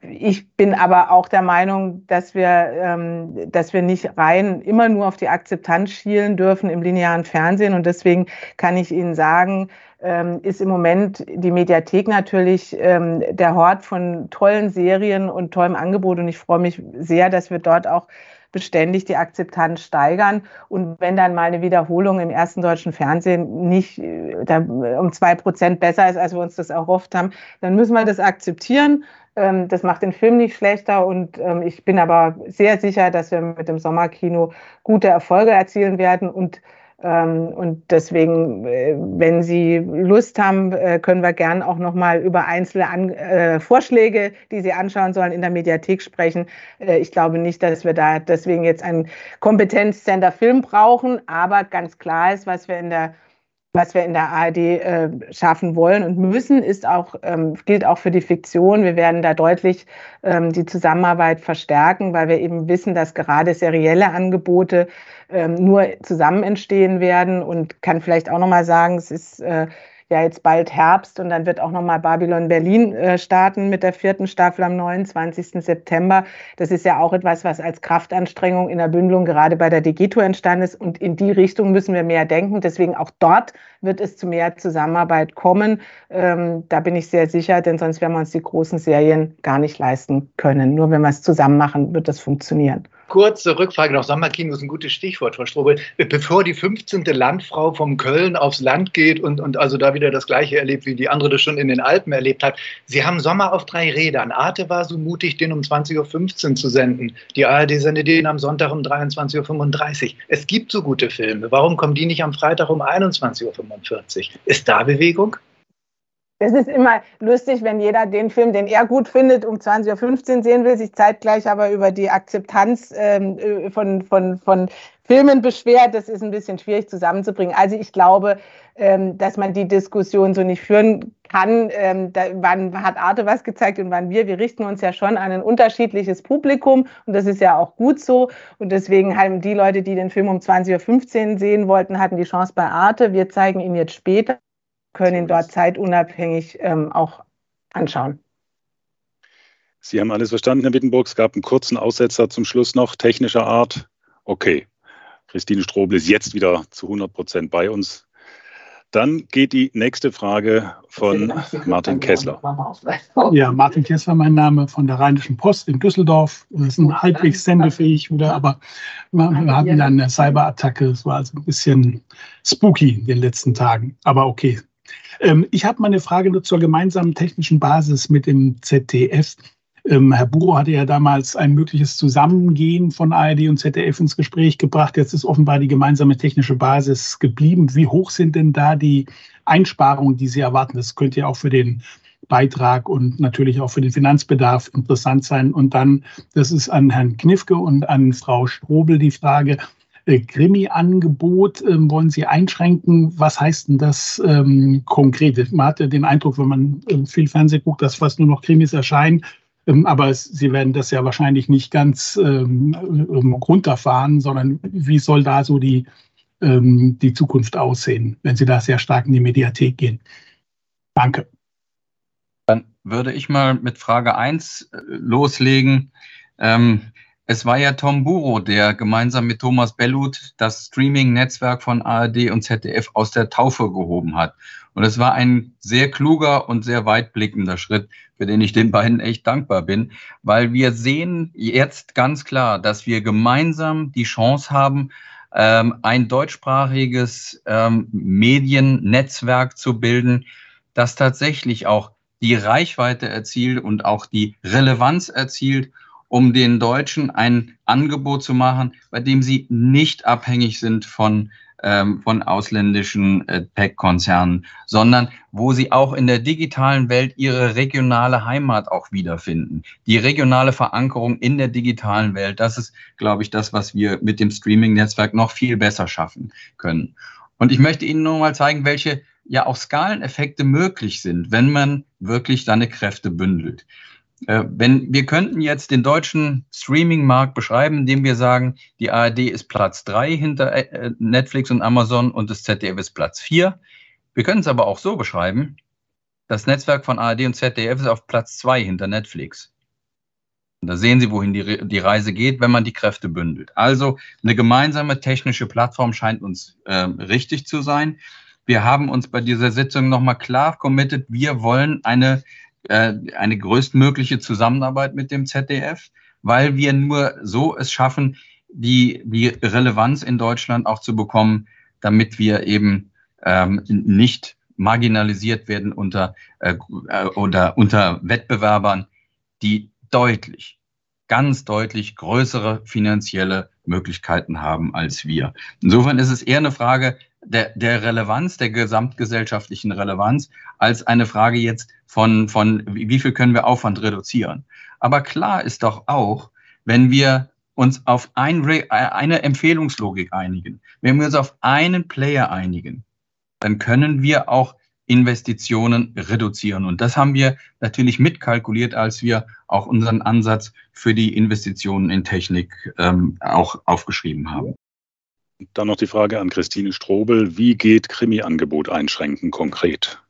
ich bin aber auch der Meinung, dass wir, ähm, dass wir nicht rein immer nur auf die Akzeptanz schielen dürfen im linearen Fernsehen. Und deswegen kann ich Ihnen sagen, ähm, ist im Moment die Mediathek natürlich ähm, der Hort von tollen Serien und tollem Angebot. Und ich freue mich sehr, dass wir dort auch beständig die Akzeptanz steigern. Und wenn dann mal eine Wiederholung im ersten deutschen Fernsehen nicht äh, da, um zwei Prozent besser ist, als wir uns das erhofft haben, dann müssen wir das akzeptieren. Ähm, das macht den Film nicht schlechter und ähm, ich bin aber sehr sicher, dass wir mit dem Sommerkino gute Erfolge erzielen werden und und deswegen, äh, wenn Sie Lust haben, äh, können wir gern auch noch mal über einzelne An äh, Vorschläge, die Sie anschauen sollen, in der Mediathek sprechen. Äh, ich glaube nicht, dass wir da deswegen jetzt ein Kompetenzcenter Film brauchen, aber ganz klar ist, was wir in der was wir in der ARD äh, schaffen wollen und müssen, ist auch, ähm, gilt auch für die Fiktion. Wir werden da deutlich ähm, die Zusammenarbeit verstärken, weil wir eben wissen, dass gerade serielle Angebote ähm, nur zusammen entstehen werden und kann vielleicht auch nochmal sagen, es ist äh, ja jetzt bald Herbst und dann wird auch nochmal Babylon Berlin äh, starten mit der vierten Staffel am 29. September. Das ist ja auch etwas, was als Kraftanstrengung in der Bündelung gerade bei der Digito entstanden ist und in die Richtung müssen wir mehr denken. Deswegen auch dort wird es zu mehr Zusammenarbeit kommen. Ähm, da bin ich sehr sicher, denn sonst werden wir uns die großen Serien gar nicht leisten können. Nur wenn wir es zusammen machen, wird das funktionieren kurze Rückfrage noch. Sommerkino ist ein gutes Stichwort, Frau Strobel. Bevor die 15. Landfrau vom Köln aufs Land geht und, und also da wieder das Gleiche erlebt, wie die andere das schon in den Alpen erlebt hat. Sie haben Sommer auf drei Rädern. Arte war so mutig, den um 20.15 Uhr zu senden. Die ARD sendet den am Sonntag um 23.35 Uhr. Es gibt so gute Filme. Warum kommen die nicht am Freitag um 21.45 Uhr? Ist da Bewegung? Das ist immer lustig, wenn jeder den Film, den er gut findet, um 20.15 Uhr sehen will, sich zeitgleich aber über die Akzeptanz ähm, äh, von, von, von Filmen beschwert. Das ist ein bisschen schwierig zusammenzubringen. Also ich glaube, ähm, dass man die Diskussion so nicht führen kann. Ähm, da, wann hat Arte was gezeigt und wann wir? Wir richten uns ja schon an ein unterschiedliches Publikum und das ist ja auch gut so. Und deswegen haben die Leute, die den Film um 20.15 Uhr sehen wollten, hatten die Chance bei Arte. Wir zeigen ihn jetzt später können ihn dort zeitunabhängig ähm, auch anschauen. Sie haben alles verstanden, Herr Wittenburg. Es gab einen kurzen Aussetzer zum Schluss noch, technischer Art. Okay. Christine Strobel ist jetzt wieder zu 100 Prozent bei uns. Dann geht die nächste Frage von Martin Kessler. Ja, Martin Kessler, mein Name von der Rheinischen Post in Düsseldorf. Wir sind halbwegs sendefähig wieder, aber wir hatten dann eine Cyberattacke. Es war also ein bisschen spooky in den letzten Tagen. Aber okay, ähm, ich habe mal eine Frage nur zur gemeinsamen technischen Basis mit dem ZDF. Ähm, Herr Buro hatte ja damals ein mögliches Zusammengehen von ARD und ZDF ins Gespräch gebracht. Jetzt ist offenbar die gemeinsame technische Basis geblieben. Wie hoch sind denn da die Einsparungen, die Sie erwarten? Das könnte ja auch für den Beitrag und natürlich auch für den Finanzbedarf interessant sein. Und dann, das ist an Herrn Knifke und an Frau Strobel die Frage, Krimi-Angebot ähm, wollen Sie einschränken. Was heißt denn das ähm, konkret? Man hat ja den Eindruck, wenn man äh, viel Fernsehen guckt, dass fast nur noch Krimis erscheinen. Ähm, aber Sie werden das ja wahrscheinlich nicht ganz ähm, ähm runterfahren, sondern wie soll da so die, ähm, die Zukunft aussehen, wenn Sie da sehr stark in die Mediathek gehen? Danke. Dann würde ich mal mit Frage 1 äh, loslegen. Ähm, es war ja Tom Buro, der gemeinsam mit Thomas Bellut das Streaming-Netzwerk von ARD und ZDF aus der Taufe gehoben hat. Und es war ein sehr kluger und sehr weitblickender Schritt, für den ich den beiden echt dankbar bin, weil wir sehen jetzt ganz klar, dass wir gemeinsam die Chance haben, ähm, ein deutschsprachiges ähm, Mediennetzwerk zu bilden, das tatsächlich auch die Reichweite erzielt und auch die Relevanz erzielt um den Deutschen ein Angebot zu machen, bei dem sie nicht abhängig sind von, ähm, von ausländischen äh, Tech-Konzernen, sondern wo sie auch in der digitalen Welt ihre regionale Heimat auch wiederfinden. Die regionale Verankerung in der digitalen Welt, das ist, glaube ich, das, was wir mit dem Streaming-Netzwerk noch viel besser schaffen können. Und ich möchte Ihnen nur mal zeigen, welche ja auch Skaleneffekte möglich sind, wenn man wirklich seine Kräfte bündelt. Äh, wenn wir könnten jetzt den deutschen Streaming-Markt beschreiben, indem wir sagen, die ARD ist Platz drei hinter äh, Netflix und Amazon und das ZDF ist Platz vier. Wir können es aber auch so beschreiben, das Netzwerk von ARD und ZDF ist auf Platz zwei hinter Netflix. Und da sehen Sie, wohin die, die Reise geht, wenn man die Kräfte bündelt. Also eine gemeinsame technische Plattform scheint uns äh, richtig zu sein. Wir haben uns bei dieser Sitzung nochmal klar committed, wir wollen eine äh, eine größtmögliche Zusammenarbeit mit dem ZDF, weil wir nur so es schaffen, die, die Relevanz in Deutschland auch zu bekommen, damit wir eben ähm, nicht marginalisiert werden unter, äh, äh, oder unter Wettbewerbern, die deutlich, ganz deutlich größere finanzielle Möglichkeiten haben als wir. Insofern ist es eher eine Frage der, der Relevanz, der gesamtgesellschaftlichen Relevanz, als eine Frage jetzt von, von, wie viel können wir Aufwand reduzieren. Aber klar ist doch auch, wenn wir uns auf ein, eine Empfehlungslogik einigen, wenn wir uns auf einen Player einigen, dann können wir auch Investitionen reduzieren. Und das haben wir natürlich mitkalkuliert, als wir auch unseren Ansatz für die Investitionen in Technik ähm, auch aufgeschrieben haben. Dann noch die Frage an Christine Strobel. Wie geht Krimi-Angebot einschränken konkret?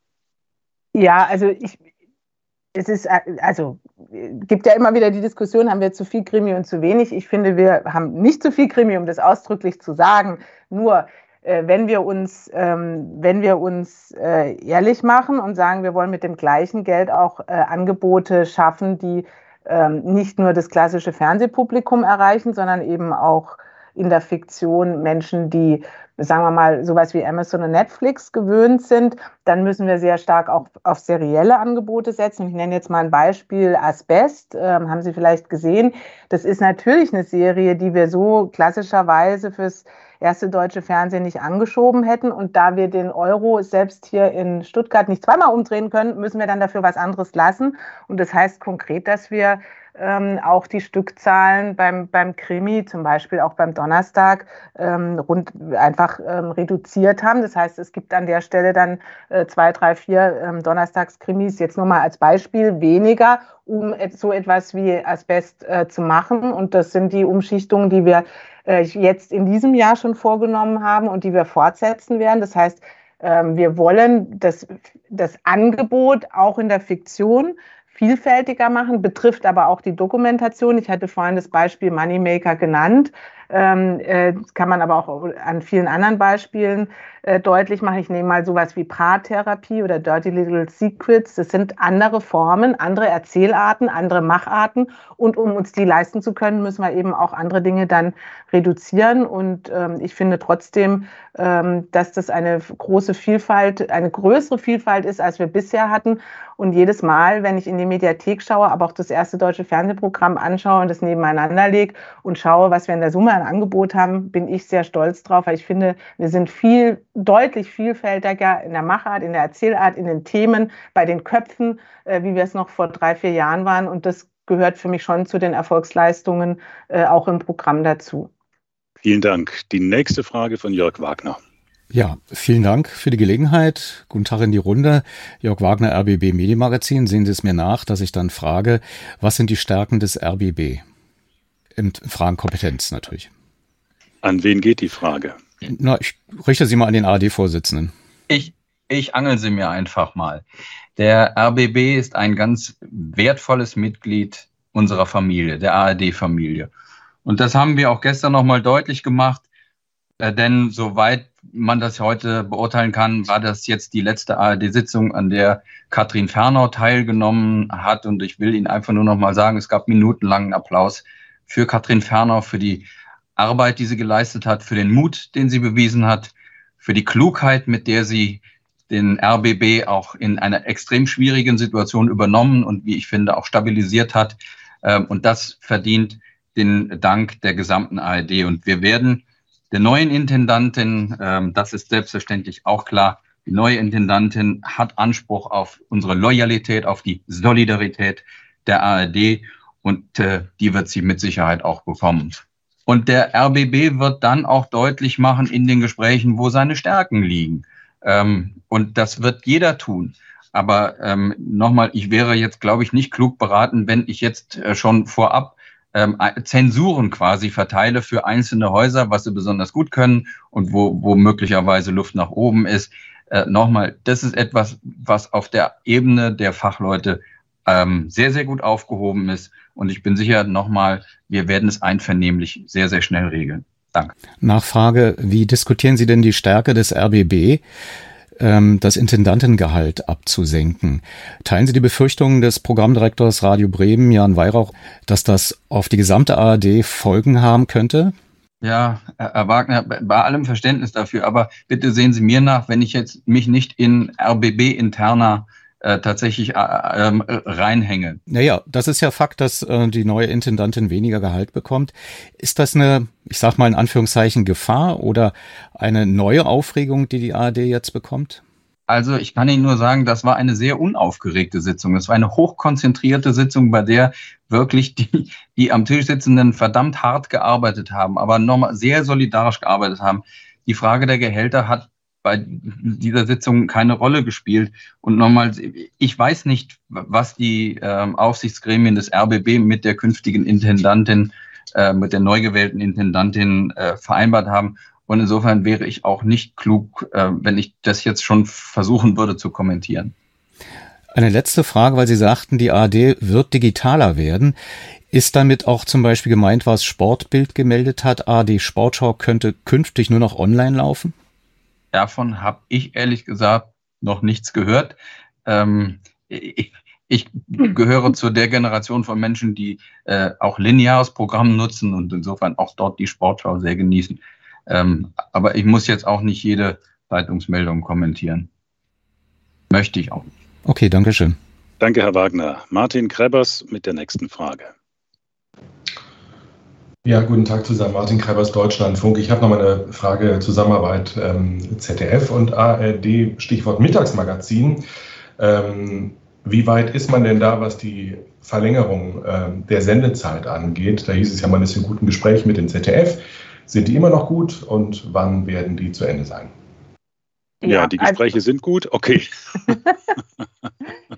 Ja, also ich, es ist, also gibt ja immer wieder die Diskussion, haben wir zu viel Krimi und zu wenig. Ich finde, wir haben nicht zu viel Krimi, um das ausdrücklich zu sagen. Nur äh, wenn wir uns, ähm, wenn wir uns äh, ehrlich machen und sagen, wir wollen mit dem gleichen Geld auch äh, Angebote schaffen, die ähm, nicht nur das klassische Fernsehpublikum erreichen, sondern eben auch in der Fiktion Menschen, die, sagen wir mal, sowas wie Amazon und Netflix gewöhnt sind, dann müssen wir sehr stark auch auf serielle Angebote setzen. Ich nenne jetzt mal ein Beispiel Asbest, ähm, haben Sie vielleicht gesehen. Das ist natürlich eine Serie, die wir so klassischerweise fürs erste deutsche Fernsehen nicht angeschoben hätten. Und da wir den Euro selbst hier in Stuttgart nicht zweimal umdrehen können, müssen wir dann dafür was anderes lassen. Und das heißt konkret, dass wir ähm, auch die Stückzahlen beim, beim Krimi, zum Beispiel auch beim Donnerstag, ähm, rund einfach ähm, reduziert haben. Das heißt, es gibt an der Stelle dann äh, zwei, drei, vier ähm, Donnerstagskrimis, jetzt nur mal als Beispiel, weniger, um so etwas wie Asbest äh, zu machen. Und das sind die Umschichtungen, die wir äh, jetzt in diesem Jahr schon vorgenommen haben und die wir fortsetzen werden. Das heißt, ähm, wir wollen das, das Angebot auch in der Fiktion vielfältiger machen, betrifft aber auch die Dokumentation. Ich hatte vorhin das Beispiel Moneymaker genannt. Ähm, äh, kann man aber auch an vielen anderen Beispielen äh, deutlich machen. Ich nehme mal sowas wie Paartherapie oder Dirty Little Secrets. Das sind andere Formen, andere Erzählarten, andere Macharten. Und um uns die leisten zu können, müssen wir eben auch andere Dinge dann reduzieren. Und ähm, ich finde trotzdem, ähm, dass das eine große Vielfalt, eine größere Vielfalt ist, als wir bisher hatten. Und jedes Mal, wenn ich in die Mediathek schaue, aber auch das erste deutsche Fernsehprogramm anschaue und das nebeneinander lege und schaue, was wir in der Summe an Angebot haben, bin ich sehr stolz drauf, weil ich finde, wir sind viel, deutlich vielfältiger in der Machart, in der Erzählart, in den Themen, bei den Köpfen, äh, wie wir es noch vor drei, vier Jahren waren. Und das gehört für mich schon zu den Erfolgsleistungen äh, auch im Programm dazu. Vielen Dank. Die nächste Frage von Jörg Wagner. Ja, vielen Dank für die Gelegenheit. Guten Tag in die Runde. Jörg Wagner, RBB Medienmagazin. Sehen Sie es mir nach, dass ich dann frage, was sind die Stärken des RBB? In Fragen Kompetenz natürlich. An wen geht die Frage? Na, ich richte sie mal an den ARD-Vorsitzenden. Ich, ich angel sie mir einfach mal. Der RBB ist ein ganz wertvolles Mitglied unserer Familie, der ARD-Familie. Und das haben wir auch gestern nochmal deutlich gemacht, äh, denn soweit man das heute beurteilen kann, war das jetzt die letzte ARD-Sitzung, an der Katrin Fernau teilgenommen hat. Und ich will Ihnen einfach nur noch mal sagen, es gab minutenlangen Applaus für Katrin Fernau, für die Arbeit, die sie geleistet hat, für den Mut, den sie bewiesen hat, für die Klugheit, mit der sie den RBB auch in einer extrem schwierigen Situation übernommen und wie ich finde auch stabilisiert hat. Ähm, und das verdient den Dank der gesamten ARD. Und wir werden der neuen Intendantin, ähm, das ist selbstverständlich auch klar, die neue Intendantin hat Anspruch auf unsere Loyalität, auf die Solidarität der ARD und äh, die wird sie mit Sicherheit auch bekommen. Und der RBB wird dann auch deutlich machen in den Gesprächen, wo seine Stärken liegen. Ähm, und das wird jeder tun. Aber ähm, nochmal, ich wäre jetzt, glaube ich, nicht klug beraten, wenn ich jetzt äh, schon vorab ähm, Zensuren quasi verteile für einzelne Häuser, was sie besonders gut können und wo, wo möglicherweise Luft nach oben ist. Äh, nochmal, das ist etwas, was auf der Ebene der Fachleute ähm, sehr, sehr gut aufgehoben ist. Und ich bin sicher, nochmal, wir werden es einvernehmlich sehr, sehr schnell regeln. Danke. Nachfrage, wie diskutieren Sie denn die Stärke des RBB? ähm, das Intendantengehalt abzusenken. Teilen Sie die Befürchtungen des Programmdirektors Radio Bremen, Jan Weihrauch, dass das auf die gesamte ARD Folgen haben könnte? Ja, Herr Wagner, bei allem Verständnis dafür, aber bitte sehen Sie mir nach, wenn ich jetzt mich nicht in RBB-interner äh, tatsächlich äh, äh, reinhänge. Naja, das ist ja Fakt, dass äh, die neue Intendantin weniger Gehalt bekommt. Ist das eine, ich sag mal in Anführungszeichen, Gefahr oder eine neue Aufregung, die die ARD jetzt bekommt? Also ich kann Ihnen nur sagen, das war eine sehr unaufgeregte Sitzung. Es war eine hochkonzentrierte Sitzung, bei der wirklich die, die am Tisch sitzenden verdammt hart gearbeitet haben, aber nochmal sehr solidarisch gearbeitet haben. Die Frage der Gehälter hat bei dieser Sitzung keine Rolle gespielt. Und nochmal, ich weiß nicht, was die äh, Aufsichtsgremien des RBB mit der künftigen Intendantin, äh, mit der neu gewählten Intendantin äh, vereinbart haben. Und insofern wäre ich auch nicht klug, äh, wenn ich das jetzt schon versuchen würde zu kommentieren. Eine letzte Frage, weil Sie sagten, die ARD wird digitaler werden. Ist damit auch zum Beispiel gemeint, was Sportbild gemeldet hat, ARD Sportschau könnte künftig nur noch online laufen? Davon habe ich ehrlich gesagt noch nichts gehört. Ähm, ich, ich, gehöre zu der Generation von Menschen, die äh, auch lineares Programm nutzen und insofern auch dort die Sportschau sehr genießen. Ähm, aber ich muss jetzt auch nicht jede Zeitungsmeldung kommentieren. Möchte ich auch nicht. Okay, danke schön. Danke, Herr Wagner. Martin Krebers mit der nächsten Frage. Ja, guten Tag zusammen. Martin Kreibers, Deutschlandfunk. Ich habe noch mal eine Frage Zusammenarbeit ähm, ZDF und ARD, Stichwort Mittagsmagazin. Ähm, wie weit ist man denn da, was die Verlängerung ähm, der Sendezeit angeht? Da hieß es ja, man ist in guten Gespräch mit dem ZDF. Sind die immer noch gut und wann werden die zu Ende sein? Ja, die Gespräche also, sind gut. Okay.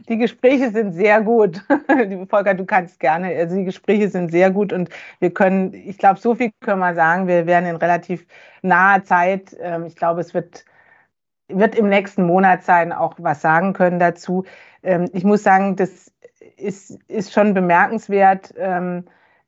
die Gespräche sind sehr gut. Liebe Volker, du kannst gerne. Also die Gespräche sind sehr gut und wir können, ich glaube, so viel können wir sagen. Wir werden in relativ naher Zeit, ähm, ich glaube, es wird, wird im nächsten Monat sein, auch was sagen können dazu. Ähm, ich muss sagen, das ist, ist schon bemerkenswert ähm,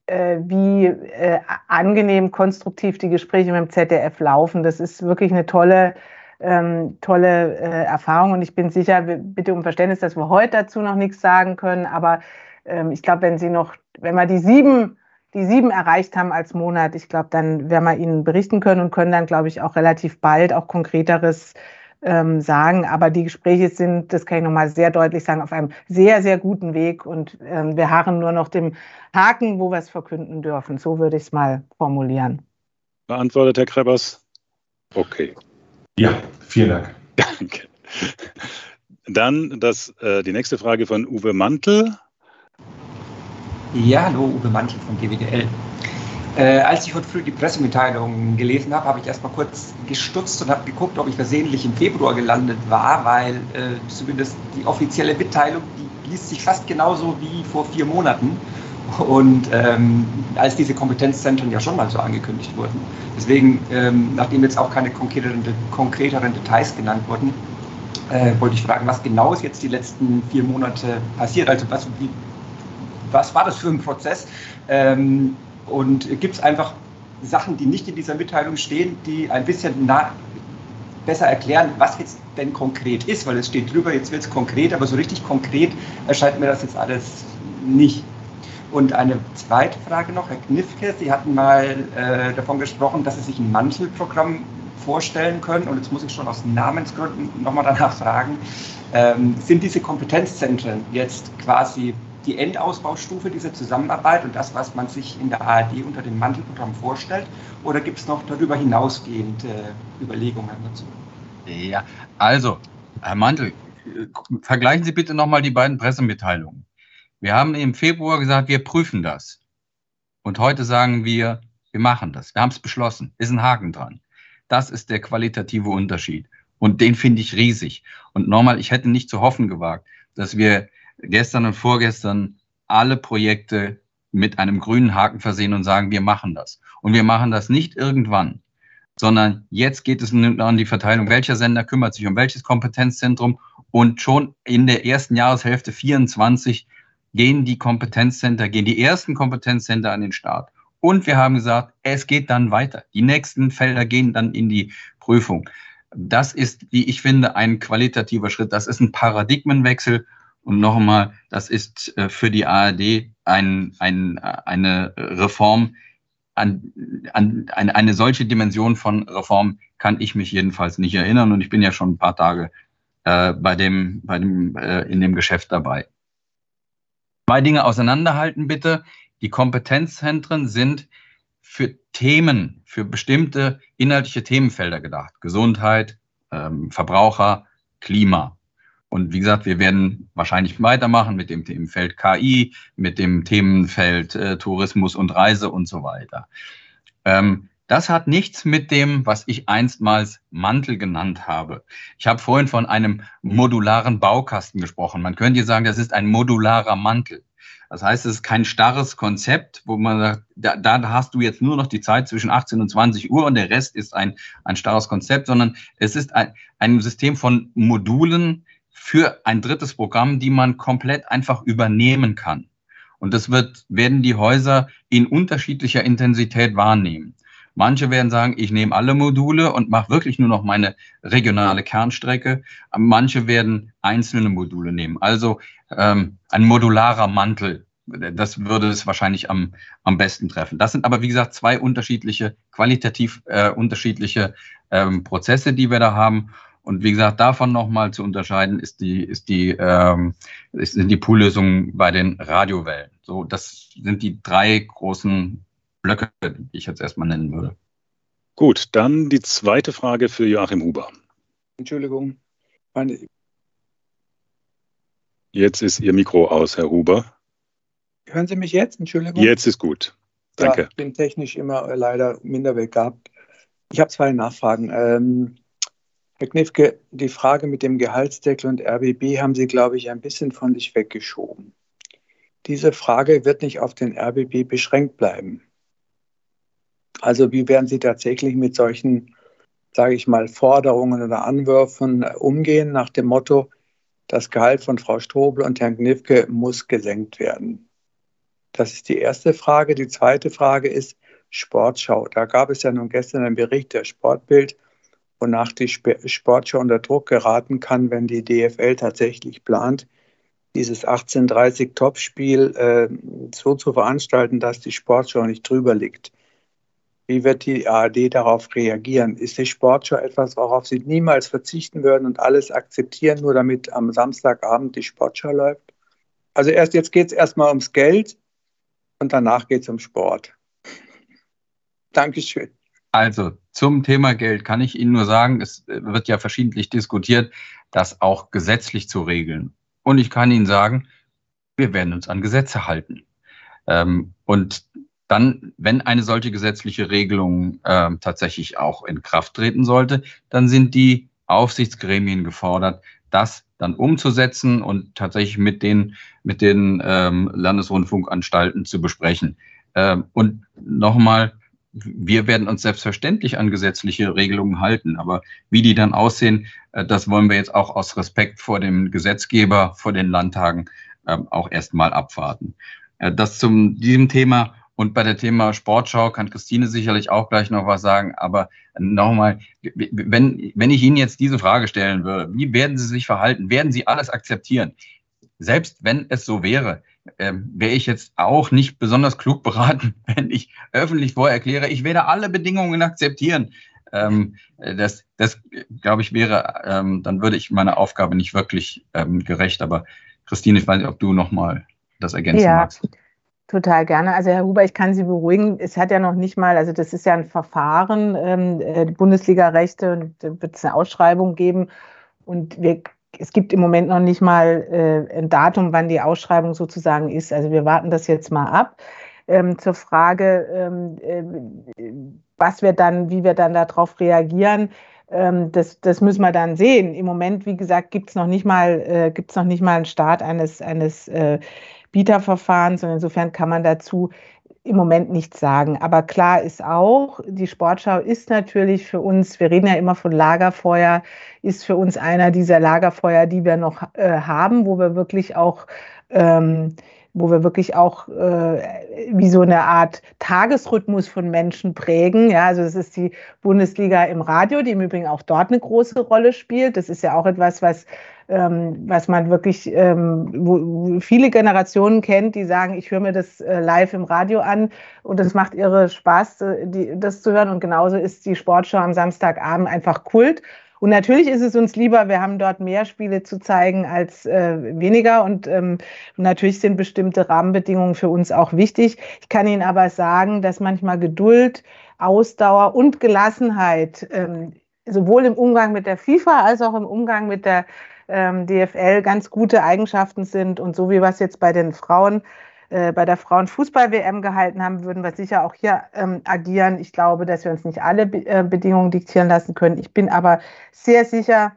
äh, wie äh, angenehm, konstruktiv die Gespräche mit dem ZDF laufen. Das ist wirklich eine tolle ähm, tolle äh, Erfahrung und ich bin sicher, bitte um Verständnis, dass wir heute dazu noch nichts sagen können, aber ähm, ich glaube, wenn Sie noch, wenn wir die sieben, die sieben erreicht haben als Monat, ich glaube, dann werden wir Ihnen berichten können und können dann, glaube ich, auch relativ bald auch konkreteres ähm, sagen. Aber die Gespräche sind, das kann ich nochmal sehr deutlich sagen, auf einem sehr, sehr guten Weg und ähm, wir harren nur noch dem Haken, wo wir es verkünden dürfen. So würde ich es mal formulieren. Beantwortet, Herr Krebers? Okay. Ja, vielen Dank. Danke. Dann das, äh, die nächste Frage von Uwe Mantel. Ja, hallo, Uwe Mantel von GWDL. Äh, als ich heute früh die Pressemitteilung gelesen habe, habe ich erstmal kurz gestutzt und habe geguckt, ob ich versehentlich im Februar gelandet war, weil äh, zumindest die offizielle Mitteilung, die liest sich fast genauso wie vor vier Monaten. Und ähm, als diese Kompetenzzentren ja schon mal so angekündigt wurden. Deswegen, ähm, nachdem jetzt auch keine konkreteren, konkreteren Details genannt wurden, äh, wollte ich fragen, was genau ist jetzt die letzten vier Monate passiert? Also was, wie, was war das für ein Prozess? Ähm, und gibt es einfach Sachen, die nicht in dieser Mitteilung stehen, die ein bisschen nah, besser erklären, was jetzt denn konkret ist? Weil es steht drüber, jetzt wird es konkret, aber so richtig konkret erscheint mir das jetzt alles nicht. Und eine zweite Frage noch, Herr Knifke, Sie hatten mal äh, davon gesprochen, dass Sie sich ein Mantelprogramm vorstellen können. Und jetzt muss ich schon aus Namensgründen nochmal danach fragen. Ähm, sind diese Kompetenzzentren jetzt quasi die Endausbaustufe dieser Zusammenarbeit und das, was man sich in der ARD unter dem Mantelprogramm vorstellt? Oder gibt es noch darüber hinausgehend äh, Überlegungen dazu? Ja, also, Herr Mantel, vergleichen Sie bitte nochmal die beiden Pressemitteilungen. Wir haben im Februar gesagt, wir prüfen das. Und heute sagen wir, wir machen das. Wir haben es beschlossen. Ist ein Haken dran. Das ist der qualitative Unterschied. Und den finde ich riesig. Und nochmal, ich hätte nicht zu hoffen gewagt, dass wir gestern und vorgestern alle Projekte mit einem grünen Haken versehen und sagen, wir machen das. Und wir machen das nicht irgendwann, sondern jetzt geht es an die Verteilung, welcher Sender kümmert sich um welches Kompetenzzentrum und schon in der ersten Jahreshälfte 24 gehen die Kompetenzcenter, gehen die ersten Kompetenzcenter an den Start. Und wir haben gesagt, es geht dann weiter. Die nächsten Felder gehen dann in die Prüfung. Das ist, wie ich finde, ein qualitativer Schritt. Das ist ein Paradigmenwechsel. Und noch einmal, das ist äh, für die ARD ein, ein, eine Reform, an, an eine, eine solche Dimension von Reform kann ich mich jedenfalls nicht erinnern. Und ich bin ja schon ein paar Tage äh, bei dem, bei dem, äh, in dem Geschäft dabei. Zwei Dinge auseinanderhalten bitte. Die Kompetenzzentren sind für Themen, für bestimmte inhaltliche Themenfelder gedacht. Gesundheit, ähm, Verbraucher, Klima. Und wie gesagt, wir werden wahrscheinlich weitermachen mit dem Themenfeld KI, mit dem Themenfeld äh, Tourismus und Reise und so weiter. Ähm, das hat nichts mit dem, was ich einstmals Mantel genannt habe. Ich habe vorhin von einem modularen Baukasten gesprochen. Man könnte sagen, das ist ein modularer Mantel. Das heißt, es ist kein starres Konzept, wo man sagt, da, da hast du jetzt nur noch die Zeit zwischen 18 und 20 Uhr und der Rest ist ein, ein starres Konzept, sondern es ist ein, ein System von Modulen für ein drittes Programm, die man komplett einfach übernehmen kann. Und das wird, werden die Häuser in unterschiedlicher Intensität wahrnehmen. Manche werden sagen, ich nehme alle Module und mache wirklich nur noch meine regionale Kernstrecke. Manche werden einzelne Module nehmen. Also ähm, ein modularer Mantel, das würde es wahrscheinlich am, am besten treffen. Das sind aber, wie gesagt, zwei unterschiedliche, qualitativ äh, unterschiedliche ähm, Prozesse, die wir da haben. Und wie gesagt, davon nochmal zu unterscheiden ist die, ist die, ähm, sind die Poollösungen bei den Radiowellen. So, das sind die drei großen Blöcke, die ich jetzt erstmal nennen würde. Gut, dann die zweite Frage für Joachim Huber. Entschuldigung. Meine jetzt ist Ihr Mikro aus, Herr Huber. Hören Sie mich jetzt? Entschuldigung. Jetzt ist gut. Danke. Ja, ich bin technisch immer leider minder begabt. Ich habe zwei Nachfragen. Ähm, Herr Knifke, die Frage mit dem Gehaltsdeckel und RBB haben Sie, glaube ich, ein bisschen von sich weggeschoben. Diese Frage wird nicht auf den RBB beschränkt bleiben. Also wie werden Sie tatsächlich mit solchen, sage ich mal, Forderungen oder Anwürfen umgehen nach dem Motto, das Gehalt von Frau Strobel und Herrn Knifke muss gesenkt werden? Das ist die erste Frage. Die zweite Frage ist Sportschau. Da gab es ja nun gestern einen Bericht der Sportbild, wonach die Sportschau unter Druck geraten kann, wenn die DFL tatsächlich plant, dieses 1830 Topspiel äh, so zu veranstalten, dass die Sportschau nicht drüber liegt. Wie wird die ARD darauf reagieren? Ist die Sportschau etwas, worauf Sie niemals verzichten würden und alles akzeptieren, nur damit am Samstagabend die Sportschau läuft? Also erst jetzt geht es erstmal ums Geld und danach geht es um Sport. Dankeschön. Also zum Thema Geld kann ich Ihnen nur sagen, es wird ja verschiedentlich diskutiert, das auch gesetzlich zu regeln. Und ich kann Ihnen sagen, wir werden uns an Gesetze halten. Ähm, und dann, wenn eine solche gesetzliche Regelung äh, tatsächlich auch in Kraft treten sollte, dann sind die Aufsichtsgremien gefordert, das dann umzusetzen und tatsächlich mit den, mit den ähm, Landesrundfunkanstalten zu besprechen. Ähm, und nochmal, wir werden uns selbstverständlich an gesetzliche Regelungen halten, aber wie die dann aussehen, äh, das wollen wir jetzt auch aus Respekt vor dem Gesetzgeber, vor den Landtagen äh, auch erstmal abwarten. Äh, das zum diesem Thema und bei der Thema Sportschau kann Christine sicherlich auch gleich noch was sagen. Aber nochmal, wenn, wenn ich Ihnen jetzt diese Frage stellen würde, wie werden Sie sich verhalten? Werden Sie alles akzeptieren? Selbst wenn es so wäre, ähm, wäre ich jetzt auch nicht besonders klug beraten, wenn ich öffentlich vorher erkläre, ich werde alle Bedingungen akzeptieren. Ähm, das, das glaube ich, wäre, ähm, dann würde ich meiner Aufgabe nicht wirklich ähm, gerecht. Aber Christine, ich weiß nicht, ob du nochmal das ergänzen ja. magst. Total gerne. Also Herr Huber, ich kann Sie beruhigen. Es hat ja noch nicht mal, also das ist ja ein Verfahren, ähm, äh, Bundesliga-Rechte und da wird es eine Ausschreibung geben. Und wir, es gibt im Moment noch nicht mal äh, ein Datum, wann die Ausschreibung sozusagen ist. Also wir warten das jetzt mal ab. Ähm, zur Frage, ähm, äh, was wir dann, wie wir dann darauf reagieren, ähm, das, das müssen wir dann sehen. Im Moment, wie gesagt, gibt es noch nicht mal, äh, gibt's noch nicht mal einen Start eines, eines äh, Bieterverfahrens und insofern kann man dazu im Moment nichts sagen. Aber klar ist auch, die Sportschau ist natürlich für uns, wir reden ja immer von Lagerfeuer, ist für uns einer dieser Lagerfeuer, die wir noch äh, haben, wo wir wirklich auch ähm, wo wir wirklich auch äh, wie so eine Art Tagesrhythmus von Menschen prägen. Ja, also es ist die Bundesliga im Radio, die im Übrigen auch dort eine große Rolle spielt. Das ist ja auch etwas, was ähm, was man wirklich, ähm, wo viele Generationen kennt, die sagen, ich höre mir das äh, live im Radio an und es macht irre Spaß, äh, die, das zu hören. Und genauso ist die Sportschau am Samstagabend einfach Kult. Und natürlich ist es uns lieber, wir haben dort mehr Spiele zu zeigen als äh, weniger. Und ähm, natürlich sind bestimmte Rahmenbedingungen für uns auch wichtig. Ich kann Ihnen aber sagen, dass manchmal Geduld, Ausdauer und Gelassenheit ähm, sowohl im Umgang mit der FIFA als auch im Umgang mit der ähm, DFL ganz gute Eigenschaften sind. Und so wie es jetzt bei den Frauen, äh, bei der Frauenfußball-WM gehalten haben, würden wir sicher auch hier ähm, agieren. Ich glaube, dass wir uns nicht alle Be äh, Bedingungen diktieren lassen können. Ich bin aber sehr sicher,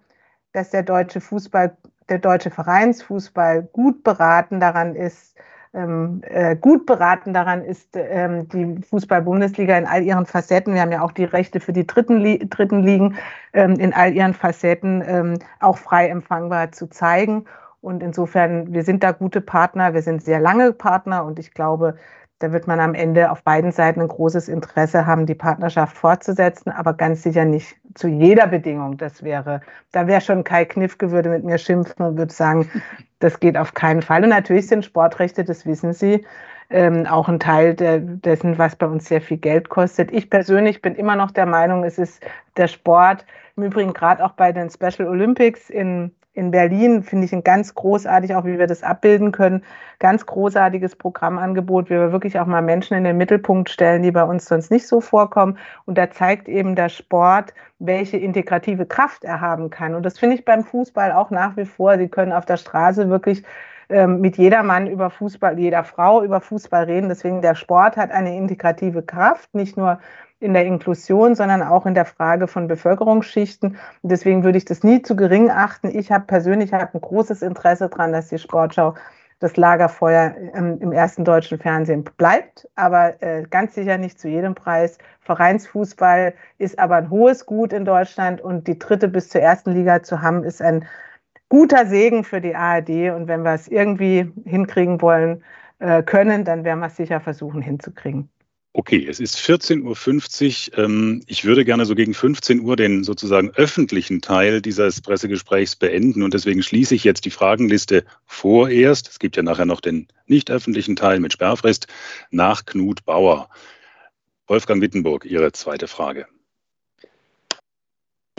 dass der deutsche Fußball, der deutsche Vereinsfußball gut beraten daran ist, ähm, äh, gut beraten daran ist ähm, die Fußball-Bundesliga in all ihren Facetten. Wir haben ja auch die Rechte für die dritten, Li dritten Ligen ähm, in all ihren Facetten ähm, auch frei empfangbar zu zeigen. Und insofern, wir sind da gute Partner, wir sind sehr lange Partner und ich glaube, da wird man am Ende auf beiden Seiten ein großes Interesse haben, die Partnerschaft fortzusetzen, aber ganz sicher nicht zu jeder Bedingung. Das wäre, da wäre schon Kai Kniffke würde mit mir schimpfen und würde sagen, das geht auf keinen Fall. Und natürlich sind Sportrechte, das wissen Sie, ähm, auch ein Teil der, dessen, was bei uns sehr viel Geld kostet. Ich persönlich bin immer noch der Meinung, es ist der Sport, im Übrigen gerade auch bei den Special Olympics in in Berlin finde ich ein ganz großartig, auch wie wir das abbilden können, ganz großartiges Programmangebot, wie wir wirklich auch mal Menschen in den Mittelpunkt stellen, die bei uns sonst nicht so vorkommen. Und da zeigt eben der Sport, welche integrative Kraft er haben kann. Und das finde ich beim Fußball auch nach wie vor. Sie können auf der Straße wirklich ähm, mit jedermann über Fußball, jeder Frau über Fußball reden. Deswegen der Sport hat eine integrative Kraft, nicht nur in der Inklusion, sondern auch in der Frage von Bevölkerungsschichten. Und deswegen würde ich das nie zu gering achten. Ich habe persönlich hab ein großes Interesse daran, dass die Sportschau das Lagerfeuer ähm, im ersten deutschen Fernsehen bleibt, aber äh, ganz sicher nicht zu jedem Preis. Vereinsfußball ist aber ein hohes Gut in Deutschland und die dritte bis zur ersten Liga zu haben, ist ein guter Segen für die ARD. Und wenn wir es irgendwie hinkriegen wollen, äh, können, dann werden wir es sicher versuchen hinzukriegen. Okay, es ist 14.50 Uhr. Ähm, ich würde gerne so gegen 15 Uhr den sozusagen öffentlichen Teil dieses Pressegesprächs beenden und deswegen schließe ich jetzt die Fragenliste vorerst. Es gibt ja nachher noch den nicht öffentlichen Teil mit Sperrfrist nach Knut Bauer. Wolfgang Wittenburg, Ihre zweite Frage.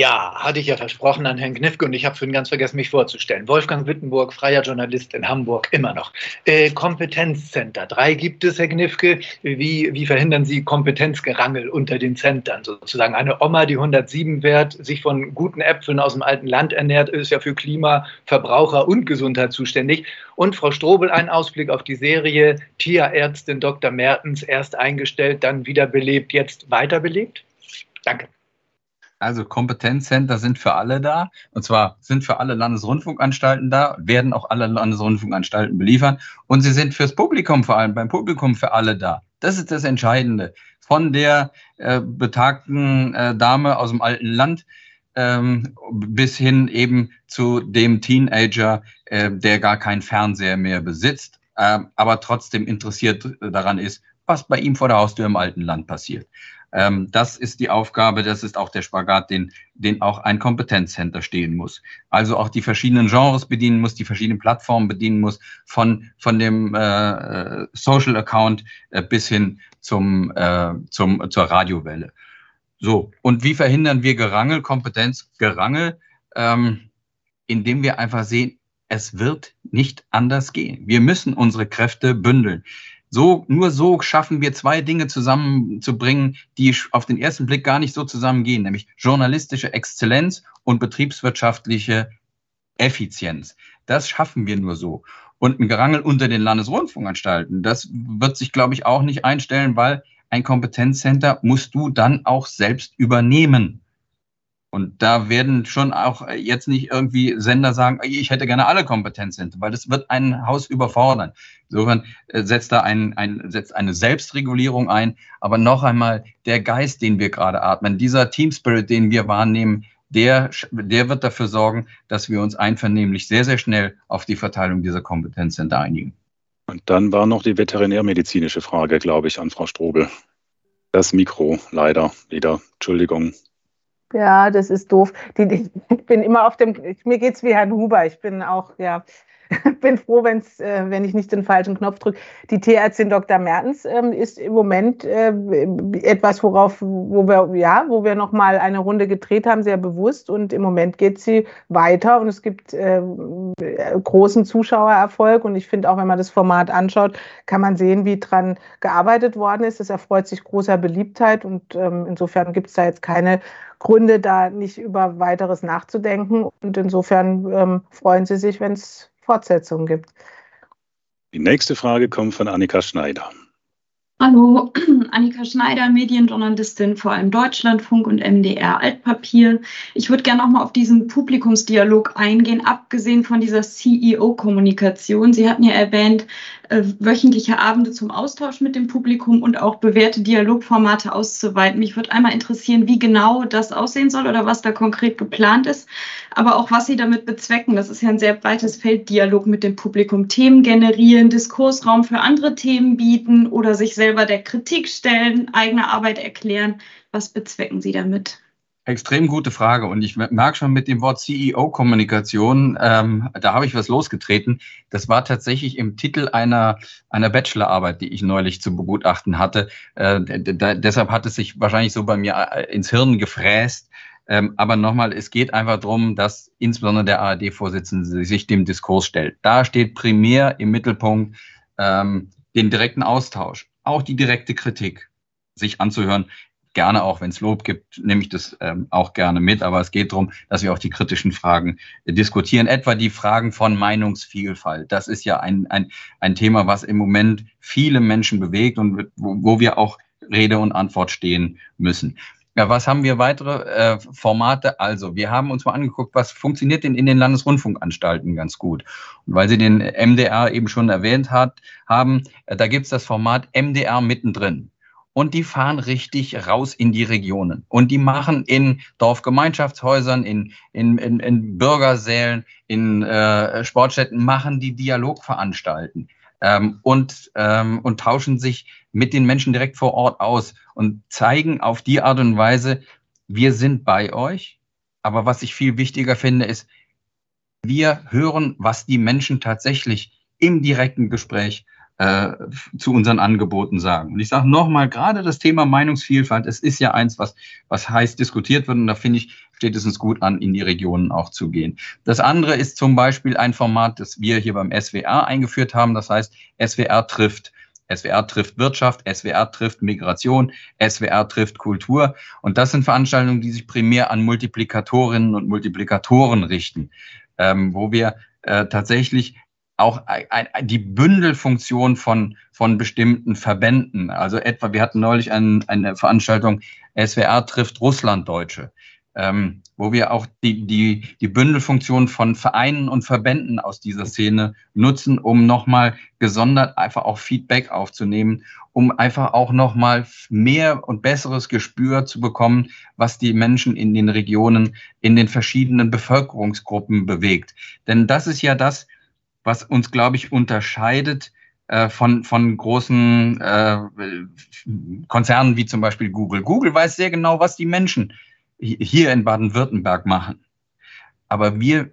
Ja, hatte ich ja versprochen an Herrn Knifke und ich habe vorhin ganz vergessen, mich vorzustellen. Wolfgang Wittenburg, freier Journalist in Hamburg, immer noch. Äh, Kompetenzcenter, drei gibt es, Herr Knifke. Wie, wie verhindern Sie Kompetenzgerangel unter den Centern sozusagen? Eine Oma, die 107 wert, sich von guten Äpfeln aus dem alten Land ernährt, ist ja für Klima, Verbraucher und Gesundheit zuständig. Und Frau Strobel, ein Ausblick auf die Serie Tierärztin Dr. Mertens, erst eingestellt, dann wiederbelebt, jetzt weiterbelebt? Danke. Also Kompetenzcenter sind für alle da. Und zwar sind für alle Landesrundfunkanstalten da, werden auch alle Landesrundfunkanstalten beliefern. Und sie sind fürs Publikum vor allem, beim Publikum für alle da. Das ist das Entscheidende. Von der äh, betagten äh, Dame aus dem alten Land ähm, bis hin eben zu dem Teenager, äh, der gar keinen Fernseher mehr besitzt, äh, aber trotzdem interessiert daran ist, was bei ihm vor der Haustür im alten Land passiert. Ähm, das ist die Aufgabe, das ist auch der Spagat, den, den auch ein Kompetenzcenter stehen muss. Also auch die verschiedenen Genres bedienen muss, die verschiedenen Plattformen bedienen muss, von, von dem äh, Social Account äh, bis hin zum, äh, zum, zur Radiowelle. So, und wie verhindern wir Gerangel, Kompetenz, Gerangel? Ähm, indem wir einfach sehen, es wird nicht anders gehen. Wir müssen unsere Kräfte bündeln. So, nur so schaffen wir zwei Dinge zusammenzubringen, die auf den ersten Blick gar nicht so zusammengehen, nämlich journalistische Exzellenz und betriebswirtschaftliche Effizienz. Das schaffen wir nur so. Und ein Gerangel unter den Landesrundfunkanstalten, das wird sich, glaube ich, auch nicht einstellen, weil ein Kompetenzcenter musst du dann auch selbst übernehmen. Und da werden schon auch jetzt nicht irgendwie Sender sagen, ich hätte gerne alle Kompetenzen, weil das wird ein Haus überfordern. Insofern äh, setzt da ein, ein, setzt eine Selbstregulierung ein. Aber noch einmal, der Geist, den wir gerade atmen, dieser Team Spirit, den wir wahrnehmen, der, der wird dafür sorgen, dass wir uns einvernehmlich sehr, sehr schnell auf die Verteilung dieser Kompetenzen einigen. Und dann war noch die veterinärmedizinische Frage, glaube ich, an Frau Strobel. Das Mikro, leider wieder. Entschuldigung. Ja, das ist doof. Die, ich bin immer auf dem, mir geht's wie Herrn Huber. Ich bin auch, ja, bin froh, wenn's, äh, wenn ich nicht den falschen Knopf drücke. Die Tierärztin Dr. Mertens ähm, ist im Moment äh, etwas, worauf, wo wir, ja, wo wir noch mal eine Runde gedreht haben, sehr bewusst. Und im Moment geht sie weiter und es gibt äh, großen Zuschauererfolg. Und ich finde auch, wenn man das Format anschaut, kann man sehen, wie dran gearbeitet worden ist. Es erfreut sich großer Beliebtheit und ähm, insofern gibt es da jetzt keine Gründe, da nicht über weiteres nachzudenken. Und insofern ähm, freuen Sie sich, wenn es Fortsetzungen gibt. Die nächste Frage kommt von Annika Schneider. Hallo, Annika Schneider, Medienjournalistin vor allem Deutschlandfunk und MDR Altpapier. Ich würde gerne noch mal auf diesen Publikumsdialog eingehen, abgesehen von dieser CEO-Kommunikation. Sie hatten ja erwähnt, äh, wöchentliche Abende zum Austausch mit dem Publikum und auch bewährte Dialogformate auszuweiten. Mich würde einmal interessieren, wie genau das aussehen soll oder was da konkret geplant ist, aber auch was Sie damit bezwecken. Das ist ja ein sehr breites Feld, Dialog mit dem Publikum, Themen generieren, Diskursraum für andere Themen bieten oder sich selber der Kritik stellen, eigene Arbeit erklären. Was bezwecken Sie damit? Extrem gute Frage. Und ich merke schon mit dem Wort CEO-Kommunikation, ähm, da habe ich was losgetreten. Das war tatsächlich im Titel einer, einer Bachelorarbeit, die ich neulich zu begutachten hatte. Äh, deshalb hat es sich wahrscheinlich so bei mir äh, ins Hirn gefräst. Ähm, aber nochmal, es geht einfach darum, dass insbesondere der ARD-Vorsitzende sich dem Diskurs stellt. Da steht primär im Mittelpunkt ähm, den direkten Austausch, auch die direkte Kritik sich anzuhören gerne auch, wenn es Lob gibt, nehme ich das ähm, auch gerne mit. Aber es geht darum, dass wir auch die kritischen Fragen äh, diskutieren. Etwa die Fragen von Meinungsvielfalt. Das ist ja ein, ein, ein Thema, was im Moment viele Menschen bewegt und wo, wo wir auch Rede und Antwort stehen müssen. Ja, was haben wir weitere äh, Formate? Also, wir haben uns mal angeguckt, was funktioniert denn in den Landesrundfunkanstalten ganz gut. Und weil Sie den MDR eben schon erwähnt hat, haben, äh, da gibt es das Format MDR mittendrin und die fahren richtig raus in die Regionen. Und die machen in Dorfgemeinschaftshäusern, in, in, in, in Bürgersälen, in äh, Sportstätten, machen die Dialogveranstalten ähm, und, ähm, und tauschen sich mit den Menschen direkt vor Ort aus und zeigen auf die Art und Weise, wir sind bei euch. Aber was ich viel wichtiger finde, ist, wir hören, was die Menschen tatsächlich im direkten Gespräch äh, zu unseren Angeboten sagen. Und ich sage nochmal, gerade das Thema Meinungsvielfalt, es ist ja eins, was, was heiß diskutiert wird und da finde ich, steht es uns gut an, in die Regionen auch zu gehen. Das andere ist zum Beispiel ein Format, das wir hier beim SWR eingeführt haben, das heißt SWR trifft. SWR trifft Wirtschaft, SWR trifft Migration, SWR trifft Kultur. Und das sind Veranstaltungen, die sich primär an Multiplikatorinnen und Multiplikatoren richten, ähm, wo wir äh, tatsächlich auch die Bündelfunktion von, von bestimmten Verbänden. Also etwa, wir hatten neulich ein, eine Veranstaltung, SWR trifft Russlanddeutsche, ähm, wo wir auch die, die, die Bündelfunktion von Vereinen und Verbänden aus dieser Szene nutzen, um nochmal gesondert einfach auch Feedback aufzunehmen, um einfach auch nochmal mehr und besseres Gespür zu bekommen, was die Menschen in den Regionen, in den verschiedenen Bevölkerungsgruppen bewegt. Denn das ist ja das, was uns, glaube ich, unterscheidet äh, von, von großen äh, Konzernen wie zum Beispiel Google. Google weiß sehr genau, was die Menschen hier in Baden-Württemberg machen. Aber wir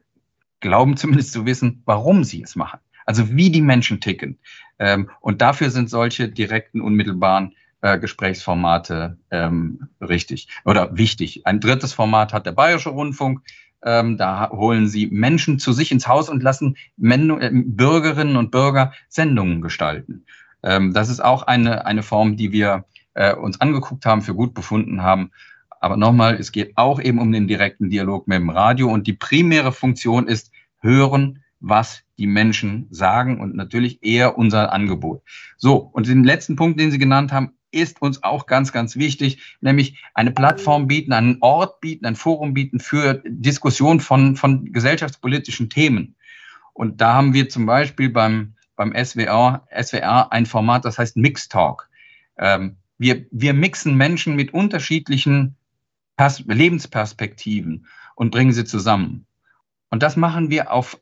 glauben zumindest zu wissen, warum sie es machen. Also wie die Menschen ticken. Ähm, und dafür sind solche direkten, unmittelbaren äh, Gesprächsformate ähm, richtig oder wichtig. Ein drittes Format hat der Bayerische Rundfunk. Ähm, da holen sie Menschen zu sich ins Haus und lassen Men äh, Bürgerinnen und Bürger Sendungen gestalten. Ähm, das ist auch eine, eine Form, die wir äh, uns angeguckt haben, für gut befunden haben. Aber nochmal, es geht auch eben um den direkten Dialog mit dem Radio und die primäre Funktion ist hören, was die Menschen sagen und natürlich eher unser Angebot. So, und den letzten Punkt, den Sie genannt haben, ist uns auch ganz, ganz wichtig, nämlich eine Plattform bieten, einen Ort bieten, ein Forum bieten für Diskussion von, von gesellschaftspolitischen Themen. Und da haben wir zum Beispiel beim, beim SWR, SWR ein Format, das heißt Mix Talk. Ähm, wir, wir mixen Menschen mit unterschiedlichen Pers Lebensperspektiven und bringen sie zusammen. Und das machen wir auf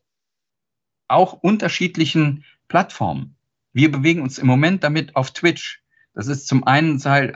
auch unterschiedlichen Plattformen. Wir bewegen uns im Moment damit auf Twitch. Das ist zum einen äh,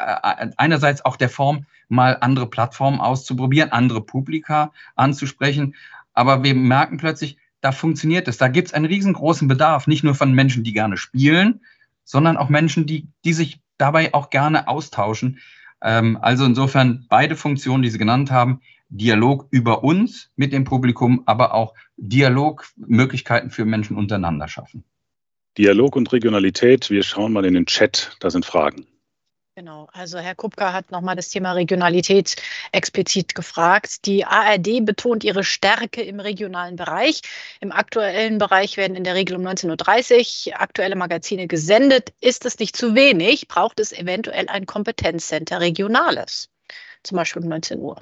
einerseits auch der Form, mal andere Plattformen auszuprobieren, andere Publika anzusprechen. Aber wir merken plötzlich, da funktioniert es. Da gibt es einen riesengroßen Bedarf, nicht nur von Menschen, die gerne spielen, sondern auch Menschen, die, die sich dabei auch gerne austauschen. Ähm, also insofern beide Funktionen, die Sie genannt haben, Dialog über uns mit dem Publikum, aber auch Dialogmöglichkeiten für Menschen untereinander schaffen. Dialog und Regionalität. Wir schauen mal in den Chat, da sind Fragen. Genau, also Herr Kupka hat nochmal das Thema Regionalität explizit gefragt. Die ARD betont ihre Stärke im regionalen Bereich. Im aktuellen Bereich werden in der Regel um 19.30 Uhr aktuelle Magazine gesendet. Ist es nicht zu wenig? Braucht es eventuell ein Kompetenzcenter Regionales? Zum Beispiel um 19 Uhr.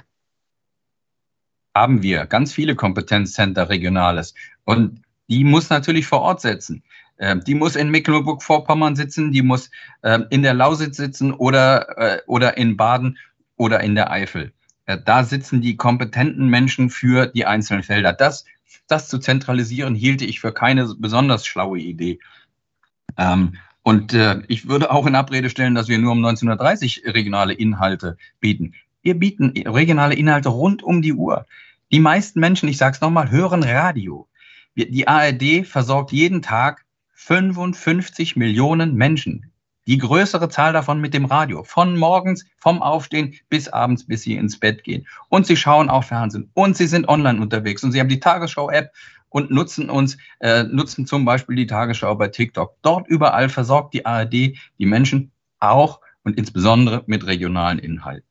Haben wir ganz viele Kompetenzcenter Regionales. Und die muss natürlich vor Ort setzen. Ähm, die muss in Mecklenburg-Vorpommern sitzen, die muss ähm, in der Lausitz sitzen oder, äh, oder in Baden oder in der Eifel. Äh, da sitzen die kompetenten Menschen für die einzelnen Felder. Das, das zu zentralisieren, hielte ich für keine besonders schlaue Idee. Ähm, und äh, ich würde auch in Abrede stellen, dass wir nur um 1930 regionale Inhalte bieten. Wir bieten regionale Inhalte rund um die Uhr. Die meisten Menschen, ich sage es nochmal, hören Radio. Die ARD versorgt jeden Tag 55 Millionen Menschen. Die größere Zahl davon mit dem Radio. Von morgens, vom Aufstehen bis abends, bis sie ins Bett gehen. Und sie schauen auch Fernsehen. Und sie sind online unterwegs. Und sie haben die Tagesschau-App und nutzen uns, äh, nutzen zum Beispiel die Tagesschau bei TikTok. Dort überall versorgt die ARD die Menschen auch und insbesondere mit regionalen Inhalten.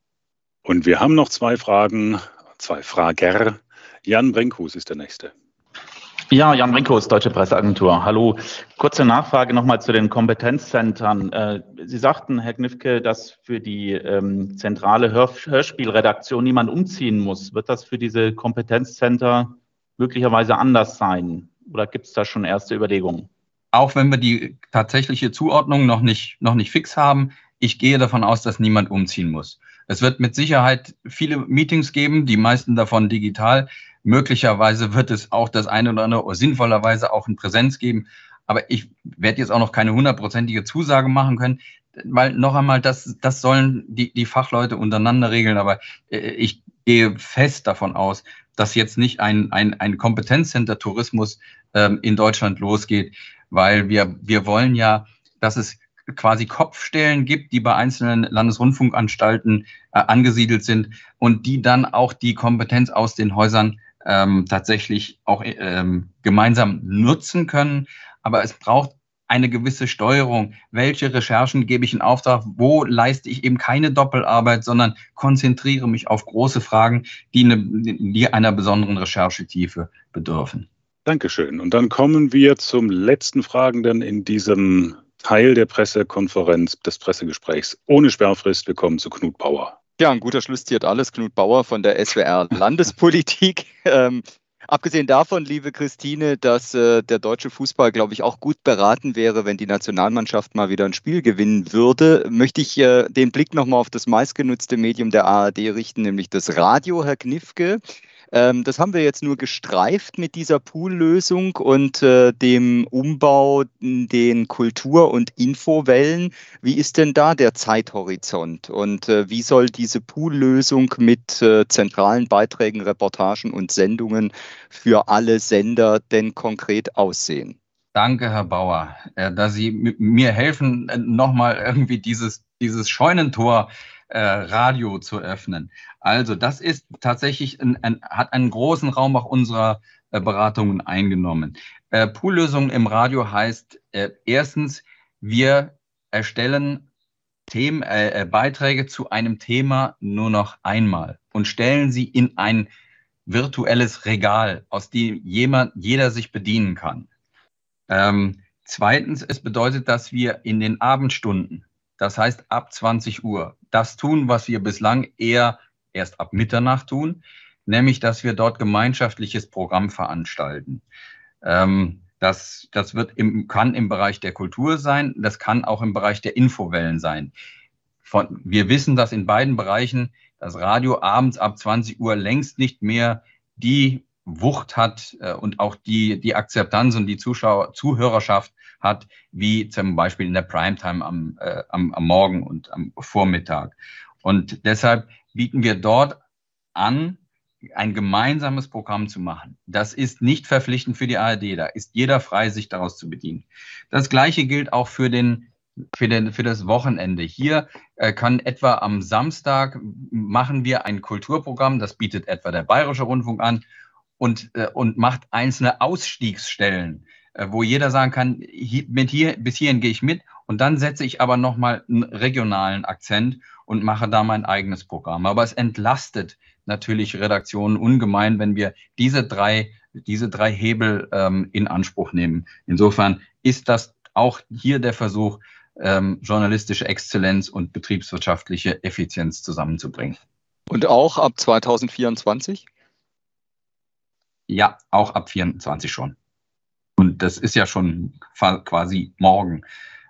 Und wir haben noch zwei Fragen, zwei Frager. Jan Brinkhus ist der Nächste. Ja, Jan Brinkhus, Deutsche Presseagentur. Hallo. Kurze Nachfrage nochmal zu den Kompetenzzentren. Äh, Sie sagten, Herr Knifke, dass für die ähm, zentrale Hör Hörspielredaktion niemand umziehen muss. Wird das für diese Kompetenzzentren möglicherweise anders sein? Oder gibt es da schon erste Überlegungen? Auch wenn wir die tatsächliche Zuordnung noch nicht, noch nicht fix haben, ich gehe davon aus, dass niemand umziehen muss. Es wird mit Sicherheit viele Meetings geben, die meisten davon digital. Möglicherweise wird es auch das eine oder andere oder sinnvollerweise auch in Präsenz geben. Aber ich werde jetzt auch noch keine hundertprozentige Zusage machen können, weil noch einmal, das, das sollen die, die Fachleute untereinander regeln. Aber äh, ich gehe fest davon aus, dass jetzt nicht ein, ein, ein Kompetenzcenter Tourismus ähm, in Deutschland losgeht, weil wir, wir wollen ja, dass es quasi Kopfstellen gibt, die bei einzelnen Landesrundfunkanstalten äh, angesiedelt sind und die dann auch die Kompetenz aus den Häusern ähm, tatsächlich auch ähm, gemeinsam nutzen können. Aber es braucht eine gewisse Steuerung. Welche Recherchen gebe ich in Auftrag? Wo leiste ich eben keine Doppelarbeit, sondern konzentriere mich auf große Fragen, die, eine, die einer besonderen Recherchetiefe bedürfen. Dankeschön. Und dann kommen wir zum letzten Fragenden in diesem Teil der Pressekonferenz, des Pressegesprächs ohne Sperrfrist. Wir kommen zu Knut Bauer. Ja, ein guter Schluss ziert alles. Knut Bauer von der SWR Landespolitik. ähm, abgesehen davon, liebe Christine, dass äh, der deutsche Fußball, glaube ich, auch gut beraten wäre, wenn die Nationalmannschaft mal wieder ein Spiel gewinnen würde, möchte ich äh, den Blick nochmal auf das meistgenutzte Medium der ARD richten, nämlich das Radio, Herr Knifke. Ähm, das haben wir jetzt nur gestreift mit dieser Poollösung und äh, dem Umbau in den Kultur- und Infowellen. Wie ist denn da der Zeithorizont und äh, wie soll diese Poollösung mit äh, zentralen Beiträgen, Reportagen und Sendungen für alle Sender denn konkret aussehen? Danke, Herr Bauer, äh, dass Sie mir helfen, äh, nochmal irgendwie dieses, dieses Scheunentor äh, Radio zu öffnen. Also das ist tatsächlich ein, ein, hat einen großen Raum auch unserer äh, Beratungen eingenommen. Äh, Poollösung im Radio heißt äh, erstens, wir erstellen Themen, äh, äh, Beiträge zu einem Thema nur noch einmal und stellen sie in ein virtuelles Regal, aus dem jemand, jeder sich bedienen kann. Ähm, zweitens, es bedeutet, dass wir in den Abendstunden das heißt ab 20 Uhr. Das tun, was wir bislang eher erst ab Mitternacht tun, nämlich dass wir dort gemeinschaftliches Programm veranstalten. Ähm, das, das wird im, kann im Bereich der Kultur sein, das kann auch im Bereich der Infowellen sein. Von, wir wissen, dass in beiden Bereichen das Radio abends ab 20 Uhr längst nicht mehr die Wucht hat äh, und auch die, die Akzeptanz und die Zuschauer, Zuhörerschaft hat, wie zum Beispiel in der Primetime am, äh, am, am Morgen und am Vormittag. Und deshalb bieten wir dort an, ein gemeinsames Programm zu machen. Das ist nicht verpflichtend für die ARD. Da ist jeder frei, sich daraus zu bedienen. Das Gleiche gilt auch für den für, den, für das Wochenende. Hier äh, kann etwa am Samstag machen wir ein Kulturprogramm, das bietet etwa der Bayerische Rundfunk an und, äh, und macht einzelne Ausstiegsstellen. Äh, wo jeder sagen kann, mit hier, bis hierhin gehe ich mit und dann setze ich aber nochmal einen regionalen Akzent und mache da mein eigenes Programm. Aber es entlastet natürlich Redaktionen ungemein, wenn wir diese drei, diese drei Hebel ähm, in Anspruch nehmen. Insofern ist das auch hier der Versuch, ähm, journalistische Exzellenz und betriebswirtschaftliche Effizienz zusammenzubringen. Und auch ab 2024? Ja, auch ab 2024 schon. Und das ist ja schon quasi morgen.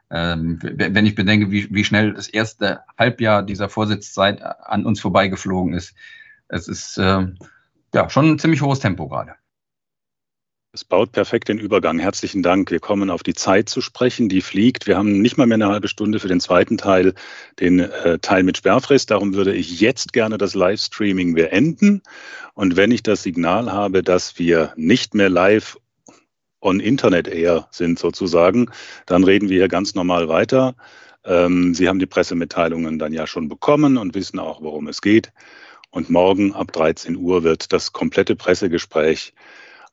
Ähm, wenn ich bedenke, wie, wie schnell das erste Halbjahr dieser Vorsitzzeit an uns vorbeigeflogen ist, es ist äh, ja schon ein ziemlich hohes Tempo gerade. Es baut perfekt den Übergang. Herzlichen Dank. Wir kommen auf die Zeit zu sprechen, die fliegt. Wir haben nicht mal mehr eine halbe Stunde für den zweiten Teil, den äh, Teil mit Sperrfrist. Darum würde ich jetzt gerne das Livestreaming beenden. Und wenn ich das Signal habe, dass wir nicht mehr live on Internet Air sind sozusagen, dann reden wir hier ganz normal weiter. Ähm, Sie haben die Pressemitteilungen dann ja schon bekommen und wissen auch, worum es geht. Und morgen ab 13 Uhr wird das komplette Pressegespräch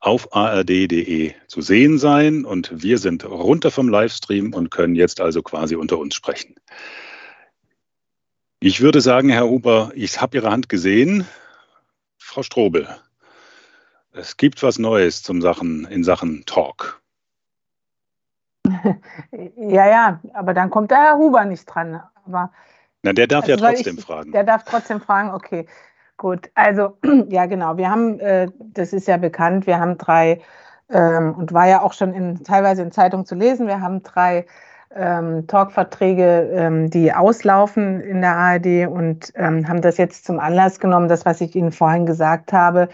auf ard.de zu sehen sein. Und wir sind runter vom Livestream und können jetzt also quasi unter uns sprechen. Ich würde sagen, Herr Huber, ich habe Ihre Hand gesehen. Frau Strobel, es gibt was Neues zum Sachen, in Sachen Talk. Ja, ja, aber dann kommt der Herr Huber nicht dran. Aber, Na, der darf also ja trotzdem ich, fragen. Der darf trotzdem fragen, okay. Gut, also ja genau, wir haben, äh, das ist ja bekannt, wir haben drei, ähm, und war ja auch schon in, teilweise in Zeitungen zu lesen, wir haben drei ähm, Talkverträge, ähm, die auslaufen in der ARD und ähm, haben das jetzt zum Anlass genommen, das, was ich Ihnen vorhin gesagt habe.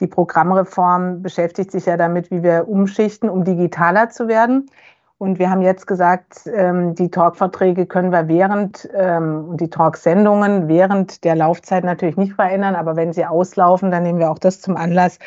Die Programmreform beschäftigt sich ja damit, wie wir umschichten, um digitaler zu werden. Und wir haben jetzt gesagt, ähm, die Talkverträge können wir während ähm, die Talksendungen während der Laufzeit natürlich nicht verändern, aber wenn sie auslaufen, dann nehmen wir auch das zum Anlass,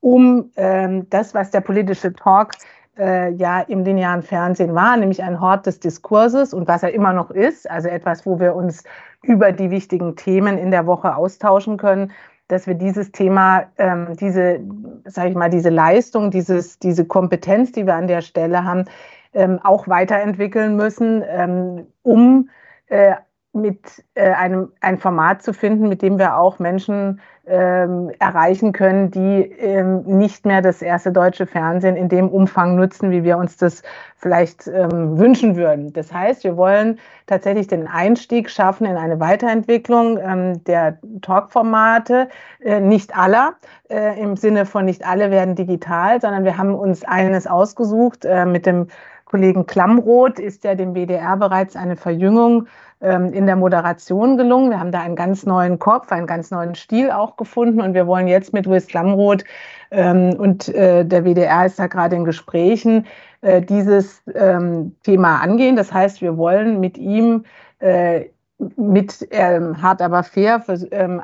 um ähm, das, was der politische Talk äh, ja im linearen Fernsehen war, nämlich ein Hort des Diskurses und was er immer noch ist, also etwas, wo wir uns über die wichtigen Themen in der Woche austauschen können, dass wir dieses Thema, ähm, diese, sage ich mal, diese Leistung, dieses, diese Kompetenz, die wir an der Stelle haben, ähm, auch weiterentwickeln müssen, ähm, um äh, mit äh, einem ein Format zu finden, mit dem wir auch Menschen ähm, erreichen können, die ähm, nicht mehr das erste deutsche Fernsehen in dem Umfang nutzen, wie wir uns das vielleicht ähm, wünschen würden. Das heißt, wir wollen tatsächlich den Einstieg schaffen in eine Weiterentwicklung ähm, der Talkformate, äh, nicht aller, äh, im Sinne von nicht alle werden digital, sondern wir haben uns eines ausgesucht äh, mit dem Kollegen Klammroth ist ja dem WDR bereits eine Verjüngung in der Moderation gelungen. Wir haben da einen ganz neuen Kopf, einen ganz neuen Stil auch gefunden und wir wollen jetzt mit Louis Klammroth ähm, und äh, der WDR ist da gerade in Gesprächen, äh, dieses ähm, Thema angehen. Das heißt, wir wollen mit ihm äh, mit ähm, hart aber fair vers ähm,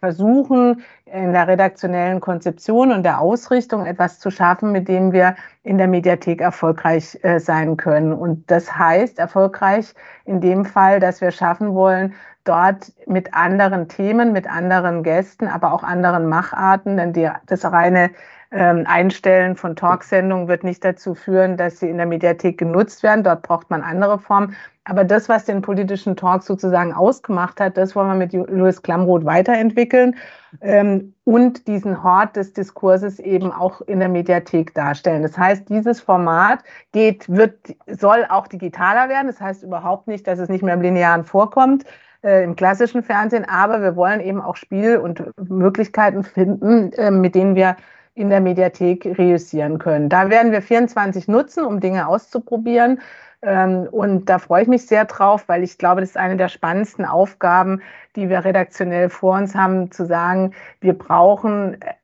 versuchen, in der redaktionellen Konzeption und der Ausrichtung etwas zu schaffen, mit dem wir in der Mediathek erfolgreich äh, sein können. Und das heißt erfolgreich in dem Fall, dass wir schaffen wollen, dort mit anderen Themen, mit anderen Gästen, aber auch anderen Macharten, denn die, das reine ähm, Einstellen von Talksendungen wird nicht dazu führen, dass sie in der Mediathek genutzt werden. Dort braucht man andere Formen. Aber das, was den politischen Talk sozusagen ausgemacht hat, das wollen wir mit Louis Klamroth weiterentwickeln ähm, und diesen Hort des Diskurses eben auch in der Mediathek darstellen. Das heißt, dieses Format geht, wird, soll auch digitaler werden. Das heißt überhaupt nicht, dass es nicht mehr im Linearen vorkommt, äh, im klassischen Fernsehen, aber wir wollen eben auch Spiel und Möglichkeiten finden, äh, mit denen wir in der Mediathek reüssieren können. Da werden wir 24 nutzen, um Dinge auszuprobieren. Ähm, und da freue ich mich sehr drauf, weil ich glaube, das ist eine der spannendsten Aufgaben, die wir redaktionell vor uns haben, zu sagen, wir brauchen äh,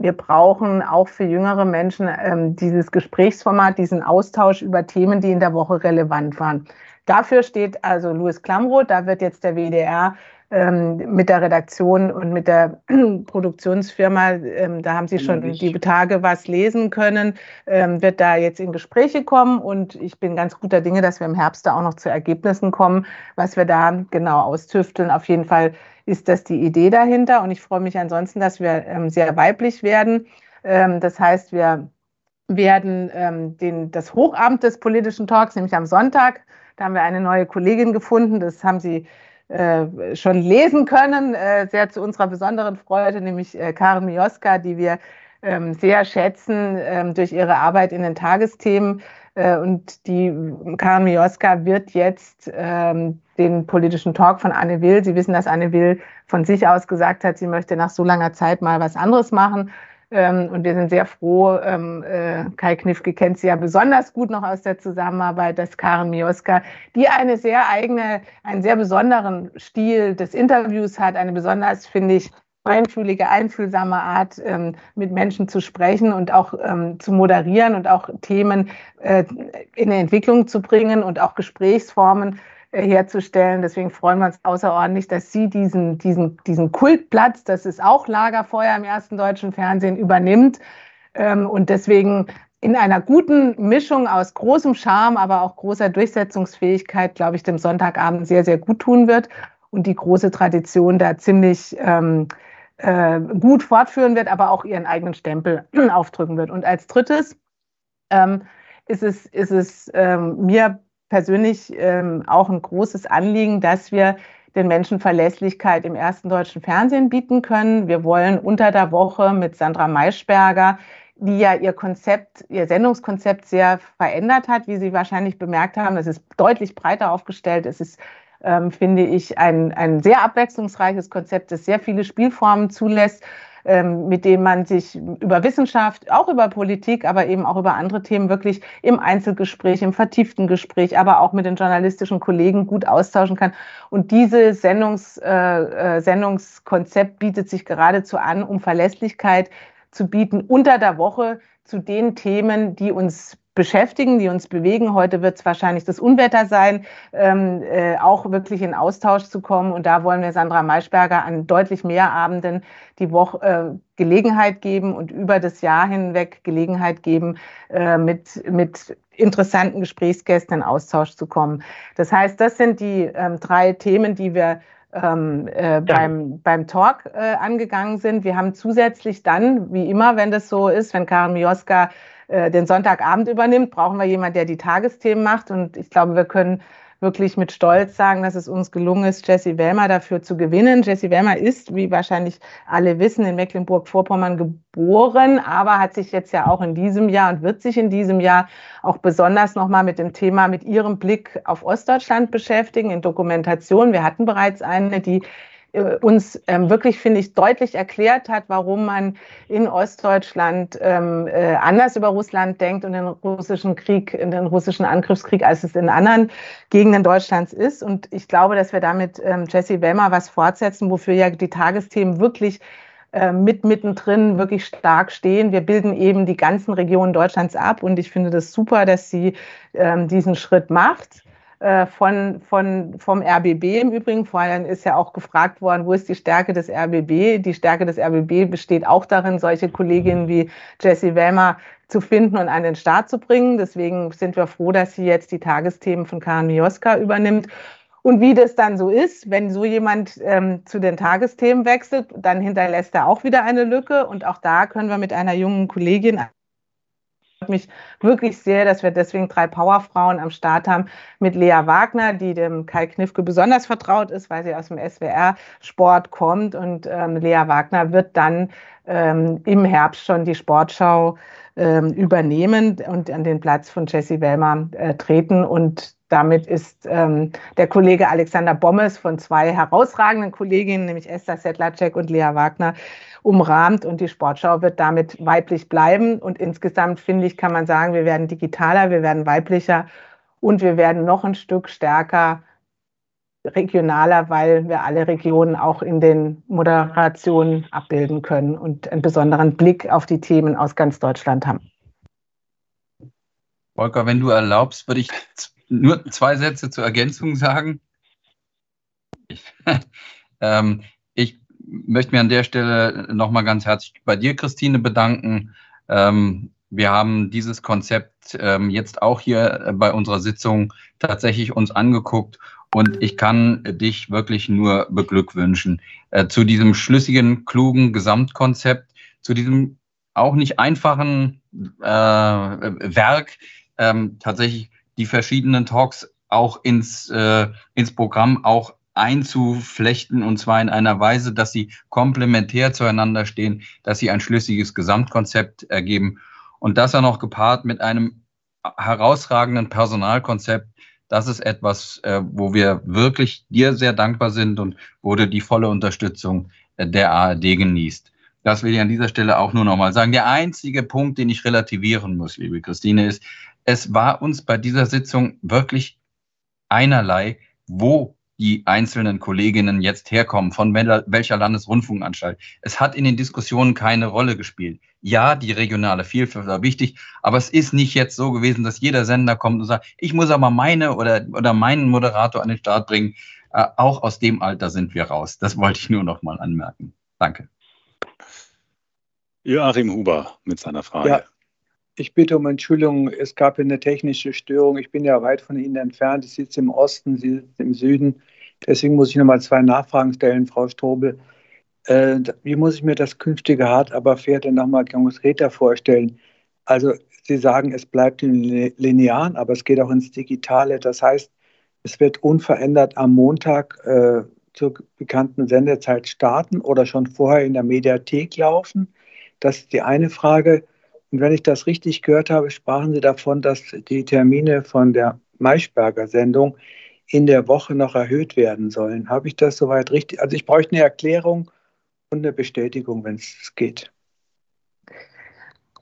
wir brauchen auch für jüngere Menschen ähm, dieses Gesprächsformat, diesen Austausch über Themen, die in der Woche relevant waren. Dafür steht also Louis Klamroth, da wird jetzt der WDR mit der Redaktion und mit der Produktionsfirma, ähm, da haben Sie schon die Tage was lesen können, ähm, wird da jetzt in Gespräche kommen und ich bin ganz guter Dinge, dass wir im Herbst da auch noch zu Ergebnissen kommen, was wir da genau austüfteln. Auf jeden Fall ist das die Idee dahinter und ich freue mich ansonsten, dass wir ähm, sehr weiblich werden. Ähm, das heißt, wir werden ähm, den, das Hochamt des politischen Talks, nämlich am Sonntag, da haben wir eine neue Kollegin gefunden, das haben Sie äh, schon lesen können, äh, sehr zu unserer besonderen Freude, nämlich äh, Karen Mioska, die wir ähm, sehr schätzen ähm, durch ihre Arbeit in den Tagesthemen. Äh, und die Karen Mioska wird jetzt ähm, den politischen Talk von Anne Will. Sie wissen, dass Anne Will von sich aus gesagt hat, sie möchte nach so langer Zeit mal was anderes machen. Ähm, und wir sind sehr froh, ähm, äh, Kai Knifke kennt sie ja besonders gut noch aus der Zusammenarbeit, dass Karen Mioska, die eine sehr eigene, einen sehr besonderen Stil des Interviews hat, eine besonders, finde ich, feinfühlige, einfühlsame Art, ähm, mit Menschen zu sprechen und auch ähm, zu moderieren und auch Themen äh, in Entwicklung zu bringen und auch Gesprächsformen herzustellen. Deswegen freuen wir uns außerordentlich, dass sie diesen, diesen, diesen Kultplatz, das ist auch Lagerfeuer im ersten deutschen Fernsehen, übernimmt. Ähm, und deswegen in einer guten Mischung aus großem Charme, aber auch großer Durchsetzungsfähigkeit, glaube ich, dem Sonntagabend sehr, sehr gut tun wird und die große Tradition da ziemlich ähm, äh, gut fortführen wird, aber auch ihren eigenen Stempel aufdrücken wird. Und als drittes ähm, ist es, ist es ähm, mir persönlich ähm, auch ein großes Anliegen, dass wir den Menschen Verlässlichkeit im ersten deutschen Fernsehen bieten können. Wir wollen unter der Woche mit Sandra Maischberger die ja ihr Konzept, ihr Sendungskonzept sehr verändert hat, wie Sie wahrscheinlich bemerkt haben. Es ist deutlich breiter aufgestellt. Es ist, ähm, finde ich, ein, ein sehr abwechslungsreiches Konzept, das sehr viele Spielformen zulässt, ähm, mit denen man sich über Wissenschaft, auch über Politik, aber eben auch über andere Themen wirklich im Einzelgespräch, im vertieften Gespräch, aber auch mit den journalistischen Kollegen gut austauschen kann. Und dieses Sendungs, äh, äh, Sendungskonzept bietet sich geradezu an, um Verlässlichkeit zu bieten unter der Woche zu den Themen, die uns beschäftigen, die uns bewegen. Heute wird es wahrscheinlich das Unwetter sein, ähm, äh, auch wirklich in Austausch zu kommen. Und da wollen wir Sandra Maischberger an deutlich mehr Abenden die Woche äh, Gelegenheit geben und über das Jahr hinweg Gelegenheit geben, äh, mit, mit interessanten Gesprächsgästen in Austausch zu kommen. Das heißt, das sind die ähm, drei Themen, die wir ähm, äh, beim, beim Talk äh, angegangen sind. Wir haben zusätzlich dann, wie immer, wenn das so ist, wenn Karin Mioska äh, den Sonntagabend übernimmt, brauchen wir jemanden, der die Tagesthemen macht. Und ich glaube, wir können wirklich mit Stolz sagen, dass es uns gelungen ist, Jesse Wellmer dafür zu gewinnen. Jesse Wellmer ist, wie wahrscheinlich alle wissen, in Mecklenburg-Vorpommern geboren, aber hat sich jetzt ja auch in diesem Jahr und wird sich in diesem Jahr auch besonders nochmal mit dem Thema, mit ihrem Blick auf Ostdeutschland beschäftigen, in Dokumentation. Wir hatten bereits eine, die uns ähm, wirklich, finde ich, deutlich erklärt hat, warum man in Ostdeutschland ähm, äh, anders über Russland denkt und den russischen Krieg, in den russischen Angriffskrieg, als es in anderen Gegenden Deutschlands ist. Und ich glaube, dass wir damit ähm, Jesse Wellmer was fortsetzen, wofür ja die Tagesthemen wirklich äh, mit mittendrin wirklich stark stehen. Wir bilden eben die ganzen Regionen Deutschlands ab und ich finde das super, dass sie ähm, diesen Schritt macht. Äh, von, von, vom RBB im Übrigen. Vorhin ist ja auch gefragt worden, wo ist die Stärke des RBB? Die Stärke des RBB besteht auch darin, solche Kolleginnen wie Jessie Wellmer zu finden und an den Start zu bringen. Deswegen sind wir froh, dass sie jetzt die Tagesthemen von Karin Mioska übernimmt. Und wie das dann so ist, wenn so jemand ähm, zu den Tagesthemen wechselt, dann hinterlässt er auch wieder eine Lücke. Und auch da können wir mit einer jungen Kollegin mich wirklich sehr, dass wir deswegen drei Powerfrauen am Start haben mit Lea Wagner, die dem Kai Knifke besonders vertraut ist, weil sie aus dem SWR-Sport kommt. Und ähm, Lea Wagner wird dann ähm, im Herbst schon die Sportschau ähm, übernehmen und an den Platz von Jessie Wellmer äh, treten. Und damit ist ähm, der Kollege Alexander Bommes von zwei herausragenden Kolleginnen, nämlich Esther Sedlacek und Lea Wagner, umrahmt und die Sportschau wird damit weiblich bleiben. Und insgesamt finde ich, kann man sagen, wir werden digitaler, wir werden weiblicher und wir werden noch ein Stück stärker regionaler, weil wir alle Regionen auch in den Moderationen abbilden können und einen besonderen Blick auf die Themen aus ganz Deutschland haben. Volker, wenn du erlaubst, würde ich nur zwei Sätze zur Ergänzung sagen. Ähm, möchte mir an der Stelle nochmal ganz herzlich bei dir, Christine, bedanken. Ähm, wir haben dieses Konzept ähm, jetzt auch hier bei unserer Sitzung tatsächlich uns angeguckt und ich kann dich wirklich nur beglückwünschen äh, zu diesem schlüssigen, klugen Gesamtkonzept, zu diesem auch nicht einfachen äh, Werk, ähm, tatsächlich die verschiedenen Talks auch ins, äh, ins Programm auch einzuflechten und zwar in einer Weise, dass sie komplementär zueinander stehen, dass sie ein schlüssiges Gesamtkonzept ergeben und das dann noch gepaart mit einem herausragenden Personalkonzept. Das ist etwas, äh, wo wir wirklich dir sehr dankbar sind und wo du die volle Unterstützung der ARD genießt. Das will ich an dieser Stelle auch nur noch mal sagen. Der einzige Punkt, den ich relativieren muss, liebe Christine, ist, es war uns bei dieser Sitzung wirklich einerlei, wo die einzelnen Kolleginnen jetzt herkommen, von welcher Landesrundfunkanstalt. Es hat in den Diskussionen keine Rolle gespielt. Ja, die regionale Vielfalt war wichtig, aber es ist nicht jetzt so gewesen, dass jeder Sender kommt und sagt, ich muss aber meine oder, oder meinen Moderator an den Start bringen. Äh, auch aus dem Alter sind wir raus. Das wollte ich nur noch mal anmerken. Danke. Joachim Huber mit seiner Frage. Ja, Ich bitte um Entschuldigung, es gab eine technische Störung. Ich bin ja weit von Ihnen entfernt. Ich sitze im Osten, Sie sitzen im Süden. Deswegen muss ich nochmal zwei Nachfragen stellen, Frau Strobel. Äh, wie muss ich mir das künftige Hart aber fair denn nochmal konkreter vorstellen? Also Sie sagen, es bleibt in Linearen, aber es geht auch ins Digitale. Das heißt, es wird unverändert am Montag äh, zur bekannten Sendezeit starten oder schon vorher in der Mediathek laufen. Das ist die eine Frage. Und wenn ich das richtig gehört habe, sprachen Sie davon, dass die Termine von der Maischberger Sendung in der Woche noch erhöht werden sollen. Habe ich das soweit richtig? Also ich bräuchte eine Erklärung und eine Bestätigung, wenn es geht.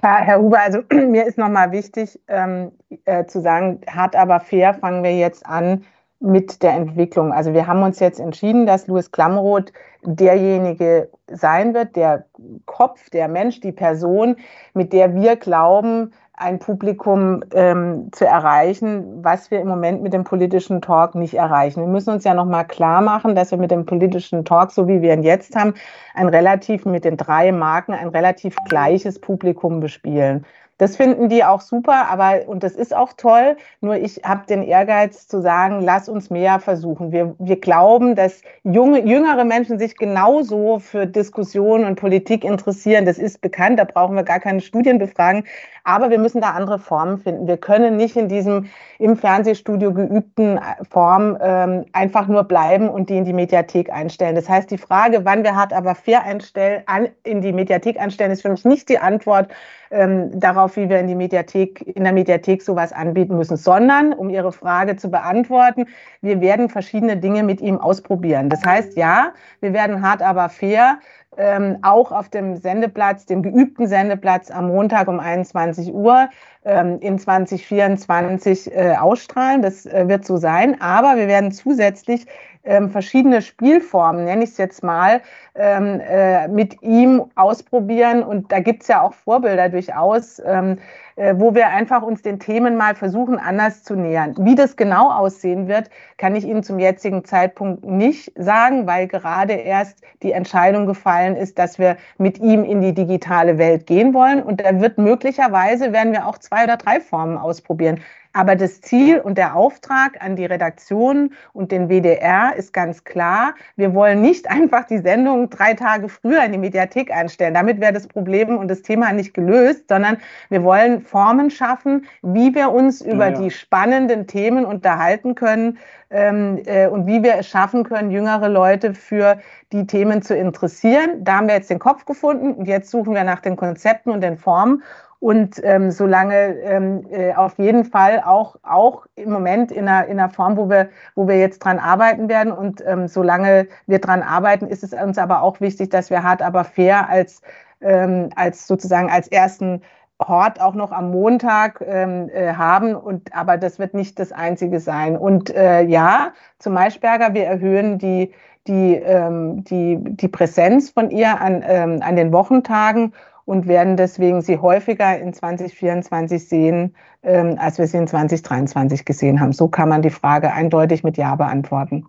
Ja, Herr Huber, also mir ist nochmal wichtig ähm, äh, zu sagen, hart aber fair fangen wir jetzt an mit der Entwicklung. Also wir haben uns jetzt entschieden, dass Louis Klamroth derjenige sein wird, der Kopf, der Mensch, die Person, mit der wir glauben, ein Publikum ähm, zu erreichen, was wir im Moment mit dem politischen Talk nicht erreichen. Wir müssen uns ja nochmal klar machen, dass wir mit dem politischen Talk, so wie wir ihn jetzt haben, ein relativ mit den drei Marken ein relativ gleiches Publikum bespielen. Das finden die auch super, aber und das ist auch toll. Nur ich habe den Ehrgeiz zu sagen, lass uns mehr versuchen. Wir, wir glauben, dass junge, jüngere Menschen sich genauso für Diskussionen und Politik interessieren. Das ist bekannt, da brauchen wir gar keine Studien befragen. Aber wir müssen da andere Formen finden. Wir können nicht in diesem im Fernsehstudio geübten Form ähm, einfach nur bleiben und die in die Mediathek einstellen. Das heißt, die Frage, wann wir hart aber fair einstellen, an, in die Mediathek einstellen, ist für mich nicht die Antwort ähm, darauf, wie wir in die Mediathek, in der Mediathek sowas anbieten müssen, sondern um Ihre Frage zu beantworten, wir werden verschiedene Dinge mit ihm ausprobieren. Das heißt, ja, wir werden hart aber fair ähm, auch auf dem Sendeplatz, dem geübten Sendeplatz am Montag um 21 Uhr ähm, in 2024 äh, ausstrahlen. Das äh, wird so sein. Aber wir werden zusätzlich ähm, verschiedene Spielformen, nenne ich es jetzt mal, ähm, äh, mit ihm ausprobieren. Und da gibt es ja auch Vorbilder durchaus, ähm, äh, wo wir einfach uns den Themen mal versuchen, anders zu nähern. Wie das genau aussehen wird, kann ich Ihnen zum jetzigen Zeitpunkt nicht sagen, weil gerade erst die Entscheidung gefallen ist, dass wir mit ihm in die digitale Welt gehen wollen. Und da wird möglicherweise, werden wir auch zwei oder drei Formen ausprobieren. Aber das Ziel und der Auftrag an die Redaktion und den WDR ist ganz klar. Wir wollen nicht einfach die Sendung drei Tage früher in die Mediathek einstellen. Damit wäre das Problem und das Thema nicht gelöst, sondern wir wollen Formen schaffen, wie wir uns über ja. die spannenden Themen unterhalten können ähm, äh, und wie wir es schaffen können, jüngere Leute für die Themen zu interessieren. Da haben wir jetzt den Kopf gefunden und jetzt suchen wir nach den Konzepten und den Formen. Und ähm, solange ähm, äh, auf jeden Fall auch, auch im Moment in einer, in einer Form, wo wir, wo wir jetzt dran arbeiten werden. Und ähm, solange wir dran arbeiten, ist es uns aber auch wichtig, dass wir hart, aber fair als, ähm, als sozusagen als ersten Hort auch noch am Montag ähm, äh, haben. Und aber das wird nicht das einzige sein. Und äh, ja, zum Maischberger, wir erhöhen die, die, ähm, die, die Präsenz von ihr an, ähm, an den Wochentagen und werden deswegen sie häufiger in 2024 sehen, ähm, als wir sie in 2023 gesehen haben. So kann man die Frage eindeutig mit Ja beantworten.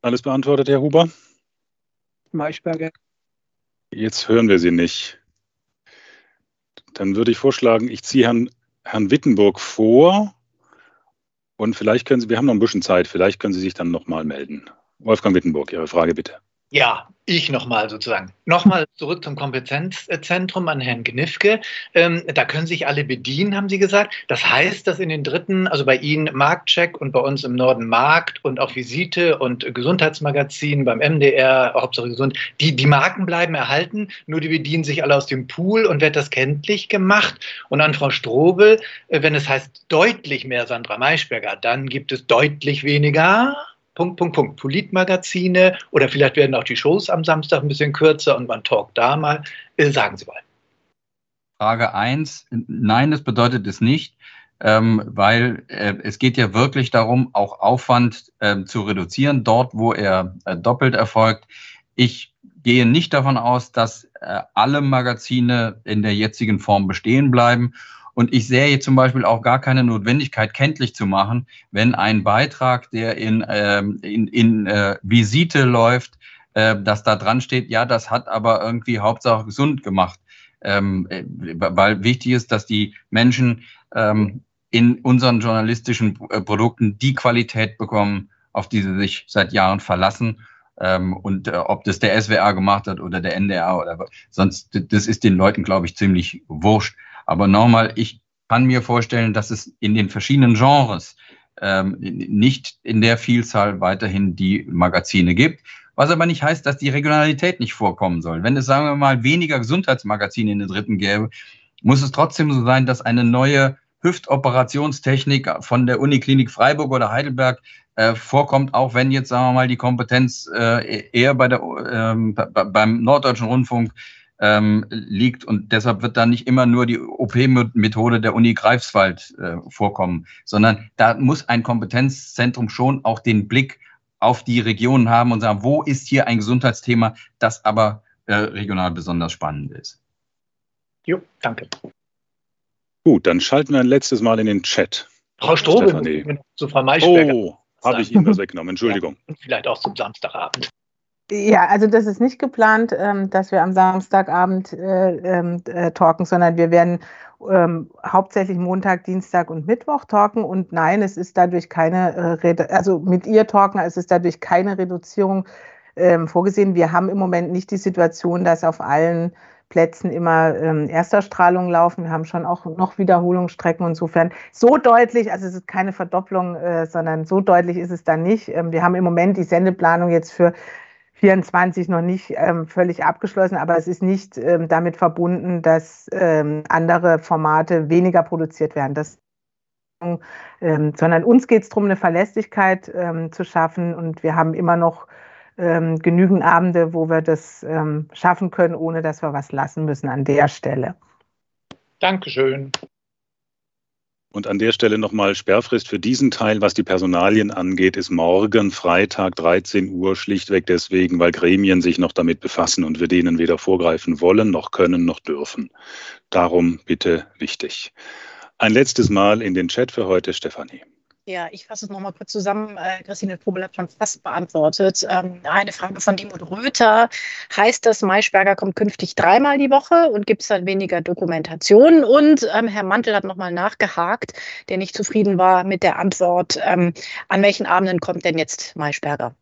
Alles beantwortet, Herr Huber? Maischberger. Jetzt hören wir Sie nicht. Dann würde ich vorschlagen, ich ziehe Herrn, Herrn Wittenburg vor und vielleicht können Sie, wir haben noch ein bisschen Zeit, vielleicht können Sie sich dann nochmal melden. Wolfgang Wittenburg, Ihre Frage bitte. Ja, ich nochmal sozusagen. Nochmal zurück zum Kompetenzzentrum an Herrn Gnifke. Ähm, da können sich alle bedienen, haben Sie gesagt. Das heißt, dass in den dritten, also bei Ihnen Marktcheck und bei uns im Norden Markt und auch Visite und Gesundheitsmagazin beim MDR, Hauptsache gesund, die, die Marken bleiben erhalten, nur die bedienen sich alle aus dem Pool und wird das kenntlich gemacht. Und an Frau Strobel, äh, wenn es heißt deutlich mehr Sandra Maischberger, dann gibt es deutlich weniger Punkt, Punkt, Punkt. Politmagazine oder vielleicht werden auch die Shows am Samstag ein bisschen kürzer und man talkt da mal. Äh, sagen Sie mal. Frage 1. Nein, das bedeutet es nicht, ähm, weil äh, es geht ja wirklich darum, auch Aufwand äh, zu reduzieren, dort, wo er äh, doppelt erfolgt. Ich gehe nicht davon aus, dass äh, alle Magazine in der jetzigen Form bestehen bleiben. Und ich sehe zum Beispiel auch gar keine Notwendigkeit, kenntlich zu machen, wenn ein Beitrag, der in, ähm, in, in äh, Visite läuft, äh, dass da dran steht, ja, das hat aber irgendwie Hauptsache gesund gemacht. ähm, äh, weil wichtig ist, dass die Menschen ähm, in unseren journalistischen äh, Produkten die Qualität bekommen, auf die sie sich seit Jahren verlassen. Ähm, und äh, ob das der SWR gemacht hat oder der NDR oder sonst, das ist den Leuten, glaube ich, ziemlich wurscht. Aber nochmal, ich kann mir vorstellen, dass es in den verschiedenen Genres ähm, nicht in der Vielzahl weiterhin die Magazine gibt. Was aber nicht heißt, dass die Regionalität nicht vorkommen soll. Wenn es, sagen wir mal, weniger Gesundheitsmagazine in den dritten gäbe, muss es trotzdem so sein, dass eine neue Hüftoperationstechnik von der Uniklinik Freiburg oder Heidelberg äh, vorkommt, auch wenn jetzt, sagen wir mal, die Kompetenz äh, eher bei der, ähm, beim Norddeutschen Rundfunk ähm, liegt und deshalb wird da nicht immer nur die OP-Methode der Uni Greifswald äh, vorkommen, sondern da muss ein Kompetenzzentrum schon auch den Blick auf die Regionen haben und sagen, wo ist hier ein Gesundheitsthema, das aber äh, regional besonders spannend ist. Jo, danke. Gut, dann schalten wir ein letztes Mal in den Chat. Frau Strobe, zu Frau Maischberger. Oh, habe ich Ihnen das weggenommen, Entschuldigung. Ja, und vielleicht auch zum Samstagabend. Ja, also das ist nicht geplant, ähm, dass wir am Samstagabend äh, ähm, äh, talken, sondern wir werden ähm, hauptsächlich Montag, Dienstag und Mittwoch talken. Und nein, es ist dadurch keine, äh, also mit ihr talken, es ist dadurch keine Reduzierung ähm, vorgesehen. Wir haben im Moment nicht die Situation, dass auf allen Plätzen immer ähm, Ersterstrahlung laufen. Wir haben schon auch noch Wiederholungsstrecken. Insofern so deutlich, also es ist keine Verdopplung, äh, sondern so deutlich ist es dann nicht. Ähm, wir haben im Moment die Sendeplanung jetzt für 24 noch nicht ähm, völlig abgeschlossen, aber es ist nicht ähm, damit verbunden, dass ähm, andere Formate weniger produziert werden. Das, ähm, sondern uns geht es darum, eine Verlässlichkeit ähm, zu schaffen und wir haben immer noch ähm, genügend Abende, wo wir das schaffen können, ohne dass wir was lassen müssen an der Stelle. Dankeschön. Und an der Stelle nochmal Sperrfrist für diesen Teil, was die Personalien angeht, ist morgen Freitag 13 Uhr schlichtweg deswegen, weil Gremien sich noch damit befassen und wir denen weder vorgreifen wollen, noch können, noch dürfen. Darum bitte wichtig. Ein letztes Mal in den Chat für heute, Stefanie. Ja, ich fasse es nochmal kurz zusammen. Äh, Christine Probel hat schon fast beantwortet. Ähm, eine Frage von Dimut Röther. Heißt das, Maischberger kommt künftig dreimal die Woche und gibt es dann weniger Dokumentation? Und ähm, Herr Mantel hat nochmal nachgehakt, der nicht zufrieden war mit der Antwort. Ähm, an welchen Abenden kommt denn jetzt Maischberger?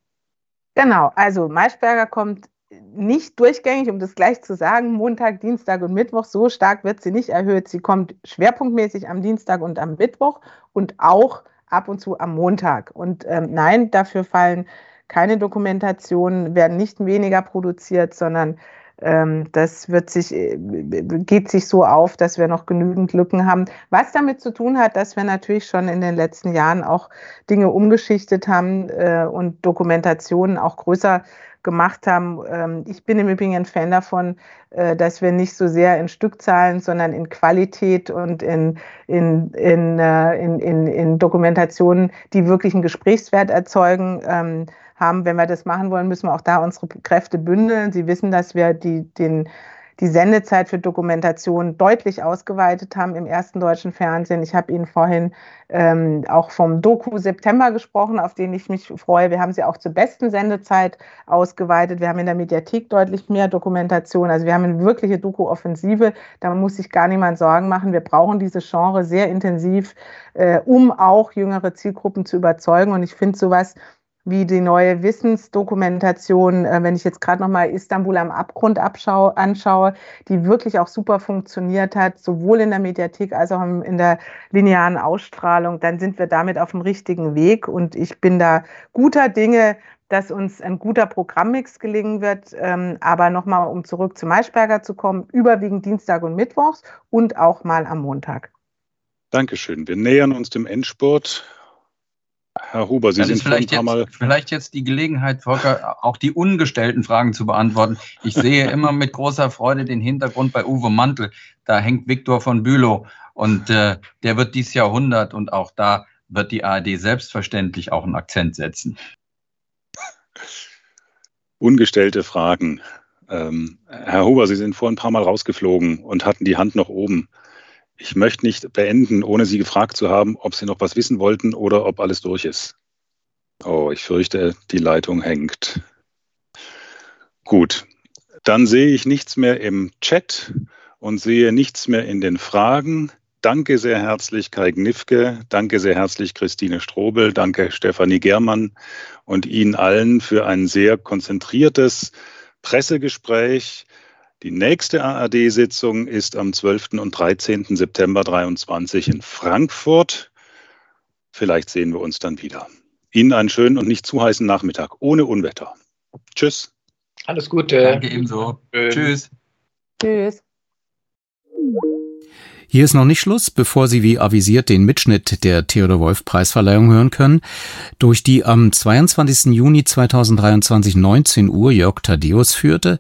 Genau, also Maischberger kommt nicht durchgängig, um das gleich zu sagen, Montag, Dienstag und Mittwoch. So stark wird sie nicht erhöht. Sie kommt schwerpunktmäßig am Dienstag und am Mittwoch und auch ab und zu am Montag. Und ähm, nein, dafür fallen keine Dokumentationen, werden nicht weniger produziert, sondern ähm, das wird sich, äh, geht sich so auf, dass wir noch genügend Lücken haben. Was damit zu tun hat, dass wir natürlich schon in den letzten Jahren auch Dinge umgeschichtet haben äh, und Dokumentationen auch größer gemacht haben. Ähm, ich bin im Übrigen ein Fan davon, äh, dass wir nicht so sehr in Stückzahlen, sondern in Qualität und in, in, in, äh, in, in, in Dokumentationen, die wirklich einen Gesprächswert erzeugen, ähm, haben. Wenn wir das machen wollen, müssen wir auch da unsere Kräfte bündeln. Sie wissen, dass wir die, den die Sendezeit für Dokumentation deutlich ausgeweitet haben im ersten deutschen Fernsehen. Ich habe Ihnen vorhin ähm, auch vom Doku September gesprochen, auf den ich mich freue. Wir haben sie auch zur besten Sendezeit ausgeweitet. Wir haben in der Mediathek deutlich mehr Dokumentation. Also wir haben eine wirkliche Doku-Offensive. Da muss sich gar niemand Sorgen machen. Wir brauchen diese Genre sehr intensiv, äh, um auch jüngere Zielgruppen zu überzeugen. Und ich finde sowas wie die neue Wissensdokumentation, äh, wenn ich jetzt gerade nochmal Istanbul am Abgrund abschau, anschaue, die wirklich auch super funktioniert hat, sowohl in der Mediathek als auch in der linearen Ausstrahlung, dann sind wir damit auf dem richtigen Weg. Und ich bin da guter Dinge, dass uns ein guter Programmmix gelingen wird. Ähm, aber nochmal, um zurück zu Maischberger zu kommen, überwiegend Dienstag und Mittwochs und auch mal am Montag. Dankeschön. Wir nähern uns dem Endspurt. Herr Huber, Sie sind vielleicht, ein paar Mal vielleicht jetzt die Gelegenheit, Volker, auch die ungestellten Fragen zu beantworten. Ich sehe immer mit großer Freude den Hintergrund bei Uwe Mantel. Da hängt Viktor von Bülow und äh, der wird dies Jahrhundert und auch da wird die ARD selbstverständlich auch einen Akzent setzen. Ungestellte Fragen. Ähm, Herr Huber, Sie sind vor ein paar Mal rausgeflogen und hatten die Hand noch oben. Ich möchte nicht beenden, ohne Sie gefragt zu haben, ob Sie noch was wissen wollten oder ob alles durch ist. Oh, ich fürchte, die Leitung hängt. Gut, dann sehe ich nichts mehr im Chat und sehe nichts mehr in den Fragen. Danke sehr herzlich Kai Gnifke, danke sehr herzlich Christine Strobel, danke Stefanie Germann und Ihnen allen für ein sehr konzentriertes Pressegespräch. Die nächste ARD-Sitzung ist am 12. und 13. September 23 in Frankfurt. Vielleicht sehen wir uns dann wieder. Ihnen einen schönen und nicht zu heißen Nachmittag ohne Unwetter. Tschüss. Alles Gute. Danke ebenso. Tschüss. Tschüss. Hier ist noch nicht Schluss, bevor Sie wie avisiert den Mitschnitt der Theodor Wolf Preisverleihung hören können, durch die am 22. Juni 2023 19 Uhr Jörg Thaddeus führte,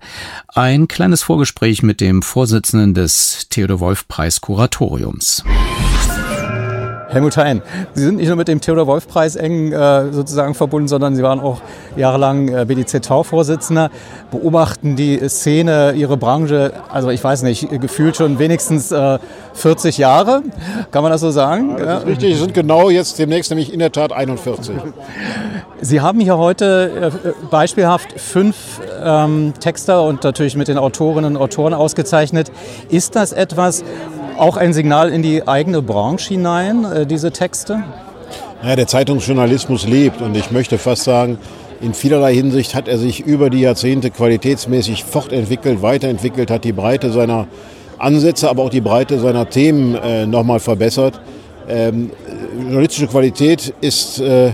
ein kleines Vorgespräch mit dem Vorsitzenden des Theodor Wolf Preis Kuratoriums. Helmut Hein, Sie sind nicht nur mit dem Theodor-Wolf-Preis eng äh, sozusagen verbunden, sondern Sie waren auch jahrelang äh, BDZ-Tau-Vorsitzender. Beobachten die Szene, Ihre Branche, also ich weiß nicht, gefühlt schon wenigstens äh, 40 Jahre, kann man das so sagen? Ja, das ist richtig, Sie sind genau jetzt demnächst nämlich in der Tat 41. Sie haben hier heute äh, beispielhaft fünf ähm, Texter und natürlich mit den Autorinnen und Autoren ausgezeichnet. Ist das etwas, auch ein Signal in die eigene Branche hinein, äh, diese Texte? Ja, der Zeitungsjournalismus lebt und ich möchte fast sagen, in vielerlei Hinsicht hat er sich über die Jahrzehnte qualitätsmäßig fortentwickelt, weiterentwickelt, hat die Breite seiner Ansätze, aber auch die Breite seiner Themen äh, nochmal verbessert. Ähm, journalistische Qualität ist äh,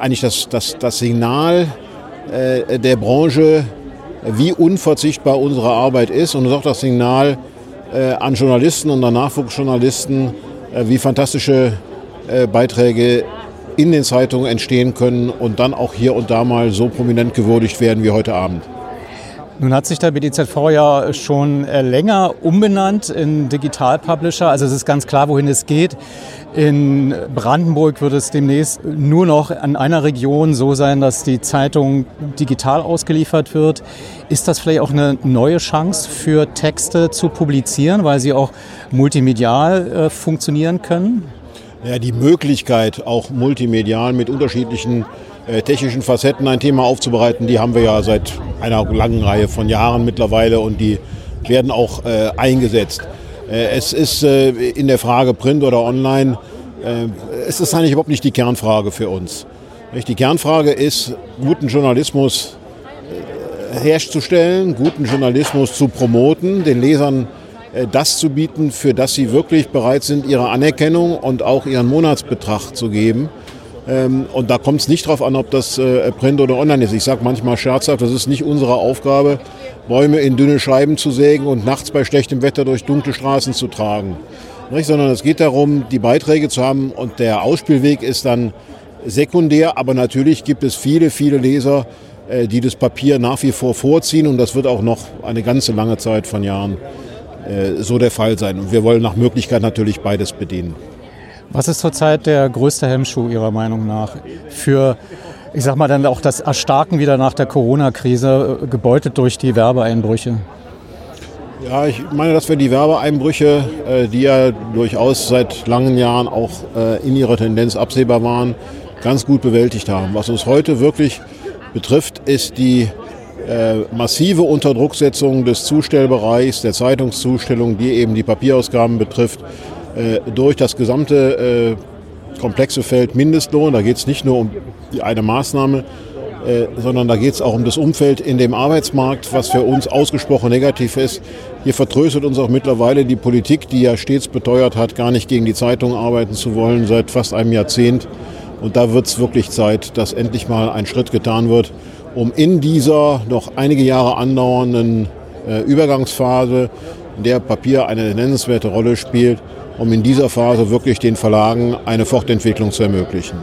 eigentlich das, das, das Signal äh, der Branche, wie unverzichtbar unsere Arbeit ist und auch das Signal, an Journalisten und an Nachwuchsjournalisten, äh, wie fantastische äh, Beiträge in den Zeitungen entstehen können und dann auch hier und da mal so prominent gewürdigt werden wie heute Abend. Nun hat sich der BDZV ja schon länger umbenannt in Digital Publisher. Also es ist ganz klar, wohin es geht. In Brandenburg wird es demnächst nur noch an einer Region so sein, dass die Zeitung digital ausgeliefert wird. Ist das vielleicht auch eine neue Chance für Texte zu publizieren, weil sie auch multimedial äh, funktionieren können? Ja, die Möglichkeit, auch multimedial mit unterschiedlichen äh, technischen Facetten ein Thema aufzubereiten, die haben wir ja seit einer langen Reihe von Jahren mittlerweile und die werden auch äh, eingesetzt. Äh, es ist äh, in der Frage Print oder Online, äh, es ist eigentlich überhaupt nicht die Kernfrage für uns. Die Kernfrage ist, guten Journalismus herzustellen, guten Journalismus zu promoten, den Lesern das zu bieten, für das sie wirklich bereit sind, ihre Anerkennung und auch ihren Monatsbetrag zu geben. Ähm, und da kommt es nicht darauf an, ob das Print oder Online ist. Ich sage manchmal scherzhaft, das ist nicht unsere Aufgabe, Bäume in dünne Scheiben zu sägen und nachts bei schlechtem Wetter durch dunkle Straßen zu tragen. Nicht? Sondern es geht darum, die Beiträge zu haben und der Ausspielweg ist dann sekundär, aber natürlich gibt es viele, viele Leser, äh, die das Papier nach wie vor vorziehen und das wird auch noch eine ganze lange Zeit von Jahren äh, so der Fall sein. Und wir wollen nach Möglichkeit natürlich beides bedienen. Was ist zurzeit der größte Hemmschuh Ihrer Meinung nach für ich sag mal, dann auch das Erstarken wieder nach der Corona-Krise, äh, gebeutelt durch die Werbeeinbrüche? Ja, ich meine, dass wir die Werbeeinbrüche, äh, die ja durchaus seit langen Jahren auch äh, in ihrer Tendenz absehbar waren, ganz gut bewältigt haben. Was uns heute wirklich betrifft, ist die massive Unterdrucksetzung des Zustellbereichs, der Zeitungszustellung, die eben die Papierausgaben betrifft, durch das gesamte komplexe Feld Mindestlohn. Da geht es nicht nur um die eine Maßnahme, äh, sondern da geht es auch um das Umfeld in dem Arbeitsmarkt, was für uns ausgesprochen negativ ist. Hier vertröstet uns auch mittlerweile die Politik, die ja stets beteuert hat, gar nicht gegen die Zeitung arbeiten zu wollen, seit fast einem Jahrzehnt. Und da wird es wirklich Zeit, dass endlich mal ein Schritt getan wird, um in dieser noch einige Jahre andauernden äh, Übergangsphase, in der Papier eine nennenswerte Rolle spielt, um in dieser Phase wirklich den Verlagen eine Fortentwicklung zu ermöglichen.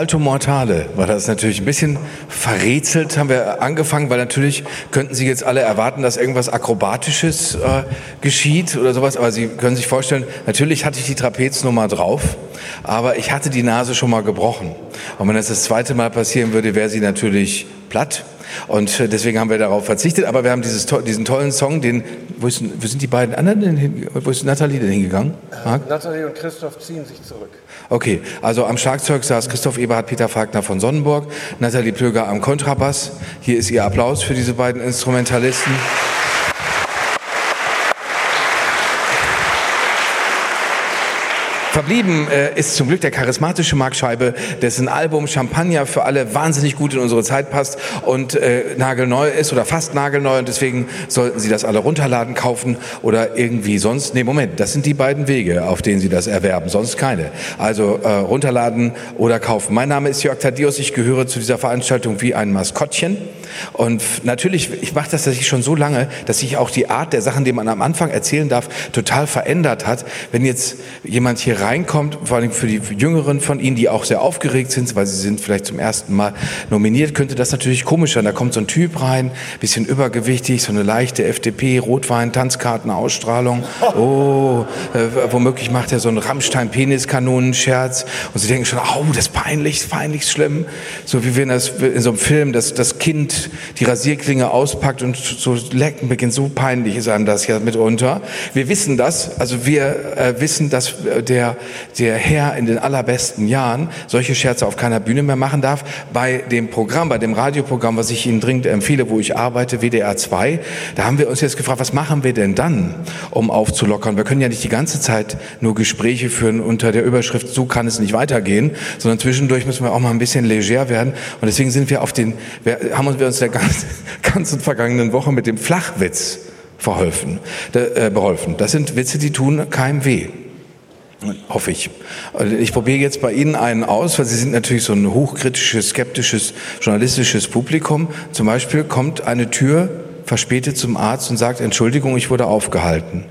Salto Mortale war das natürlich ein bisschen verrätselt, haben wir angefangen, weil natürlich könnten Sie jetzt alle erwarten, dass irgendwas Akrobatisches äh, geschieht oder sowas, aber Sie können sich vorstellen, natürlich hatte ich die Trapeznummer drauf, aber ich hatte die Nase schon mal gebrochen. Und wenn das das zweite Mal passieren würde, wäre sie natürlich platt. Und äh, deswegen haben wir darauf verzichtet. Aber wir haben dieses, diesen tollen Song, den, wo, ist, wo sind die beiden anderen denn hin, wo ist Nathalie denn hingegangen? Marc? Nathalie und Christoph ziehen sich zurück. Okay, also am Schlagzeug saß Christoph Eberhard Peter Fagner von Sonnenburg, Nathalie Plöger am Kontrabass. Hier ist Ihr Applaus für diese beiden Instrumentalisten. Verblieben äh, ist zum Glück der charismatische Mark Scheibe, dessen Album Champagner für alle wahnsinnig gut in unsere Zeit passt und äh, nagelneu ist oder fast nagelneu und deswegen sollten Sie das alle runterladen, kaufen oder irgendwie sonst. Nee, Moment, das sind die beiden Wege, auf denen Sie das erwerben, sonst keine. Also äh, runterladen oder kaufen. Mein Name ist Jörg Thaddeus, ich gehöre zu dieser Veranstaltung wie ein Maskottchen und natürlich, ich mache das tatsächlich schon so lange, dass sich auch die Art der Sachen, die man am Anfang erzählen darf, total verändert hat. Wenn jetzt jemand hier reinkommt, vor allem für die Jüngeren von Ihnen, die auch sehr aufgeregt sind, weil sie sind vielleicht zum ersten Mal nominiert, könnte das natürlich komisch sein. Da kommt so ein Typ rein, bisschen übergewichtig, so eine leichte FDP, Rotwein, Tanzkarten, Ausstrahlung. Oh, äh, womöglich macht er so einen Rammstein-Peniskanonenscherz und Sie denken schon, oh, das ist peinlich, peinlich schlimm. So wie wenn das in so einem Film, das, das Kind die Rasierklinge auspackt und so lecken beginnt. So peinlich ist einem das ja mitunter. Wir wissen das, also wir äh, wissen, dass äh, der der, Herr in den allerbesten Jahren solche Scherze auf keiner Bühne mehr machen darf. Bei dem Programm, bei dem Radioprogramm, was ich Ihnen dringend empfehle, wo ich arbeite, WDR 2, da haben wir uns jetzt gefragt, was machen wir denn dann, um aufzulockern? Wir können ja nicht die ganze Zeit nur Gespräche führen unter der Überschrift, so kann es nicht weitergehen, sondern zwischendurch müssen wir auch mal ein bisschen leger werden. Und deswegen sind wir auf den, wir, haben wir uns der ganzen, vergangenen Woche mit dem Flachwitz verholfen, äh, beholfen. Das sind Witze, die tun keinem weh. Hoffe ich. Also ich probiere jetzt bei Ihnen einen aus, weil Sie sind natürlich so ein hochkritisches, skeptisches, journalistisches Publikum. Zum Beispiel kommt eine Tür verspätet zum Arzt und sagt, Entschuldigung, ich wurde aufgehalten.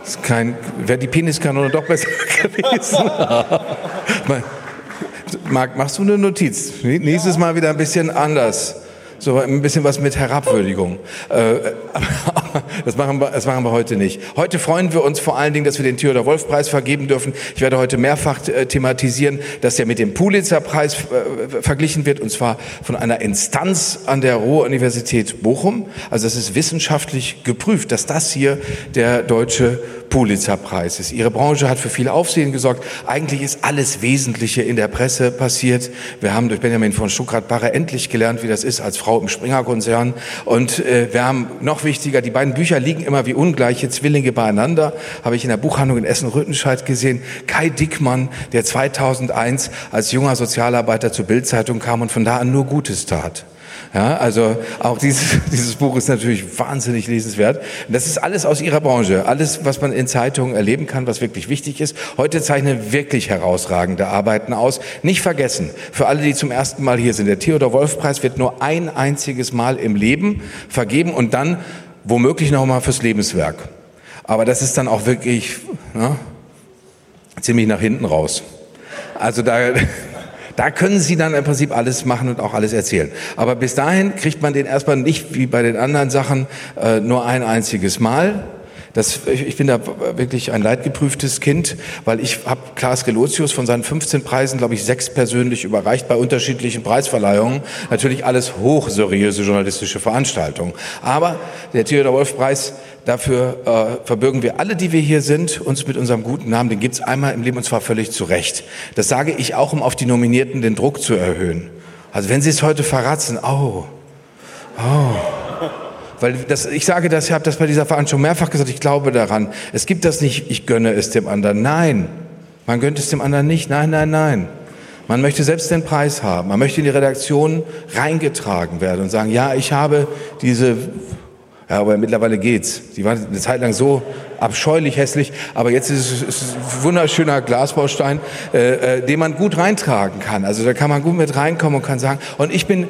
Das ist kein, wäre die Peniskanone doch besser gewesen. Marc, machst du eine Notiz? Nächstes Mal wieder ein bisschen anders. So ein bisschen was mit Herabwürdigung. Äh, das, machen wir, das machen wir heute nicht. Heute freuen wir uns vor allen Dingen, dass wir den Theodor Wolf Preis vergeben dürfen. Ich werde heute mehrfach äh, thematisieren, dass der mit dem Pulitzer Preis äh, verglichen wird, und zwar von einer Instanz an der Ruhr-Universität Bochum. Also es ist wissenschaftlich geprüft, dass das hier der deutsche Pulitzer-Preis ist. Ihre Branche hat für viel Aufsehen gesorgt. Eigentlich ist alles Wesentliche in der Presse passiert. Wir haben durch Benjamin von Stuckrad-Barre endlich gelernt, wie das ist als Frau im Springer-Konzern. Und äh, wir haben noch wichtiger, die beiden Bücher liegen immer wie ungleiche Zwillinge beieinander. Habe ich in der Buchhandlung in Essen-Rüttenscheid gesehen. Kai Dickmann, der 2001 als junger Sozialarbeiter zur Bildzeitung kam und von da an nur Gutes tat. Ja, also auch dieses, dieses Buch ist natürlich wahnsinnig lesenswert. Das ist alles aus Ihrer Branche, alles, was man in Zeitungen erleben kann, was wirklich wichtig ist. Heute zeichnen wirklich herausragende Arbeiten aus. Nicht vergessen, für alle, die zum ersten Mal hier sind, der Theodor Wolf Preis wird nur ein einziges Mal im Leben vergeben und dann womöglich noch mal fürs Lebenswerk. Aber das ist dann auch wirklich ja, ziemlich nach hinten raus. Also da da können Sie dann im Prinzip alles machen und auch alles erzählen. Aber bis dahin kriegt man den erstmal nicht wie bei den anderen Sachen äh, nur ein einziges Mal. Das, ich bin da wirklich ein leidgeprüftes Kind, weil ich habe Klaas Gelotius von seinen 15 Preisen, glaube ich, sechs persönlich überreicht bei unterschiedlichen Preisverleihungen. Natürlich alles hochseriöse journalistische Veranstaltungen. Aber der Theodor Wolf Preis Dafür äh, verbürgen wir alle, die wir hier sind, uns mit unserem guten Namen. Den gibt's einmal im Leben und zwar völlig zu Recht. Das sage ich auch, um auf die Nominierten den Druck zu erhöhen. Also wenn Sie es heute verratzen, oh, oh. Weil das, ich sage das, ich habe das bei dieser Veranstaltung mehrfach gesagt, ich glaube daran. Es gibt das nicht, ich gönne es dem anderen. Nein, man gönnt es dem anderen nicht. Nein, nein, nein. Man möchte selbst den Preis haben. Man möchte in die Redaktion reingetragen werden und sagen, ja, ich habe diese ja, aber mittlerweile geht's. Die waren eine Zeit lang so abscheulich hässlich, aber jetzt ist es, ein wunderschöner Glasbaustein, äh, äh, den man gut reintragen kann. Also da kann man gut mit reinkommen und kann sagen, und ich bin,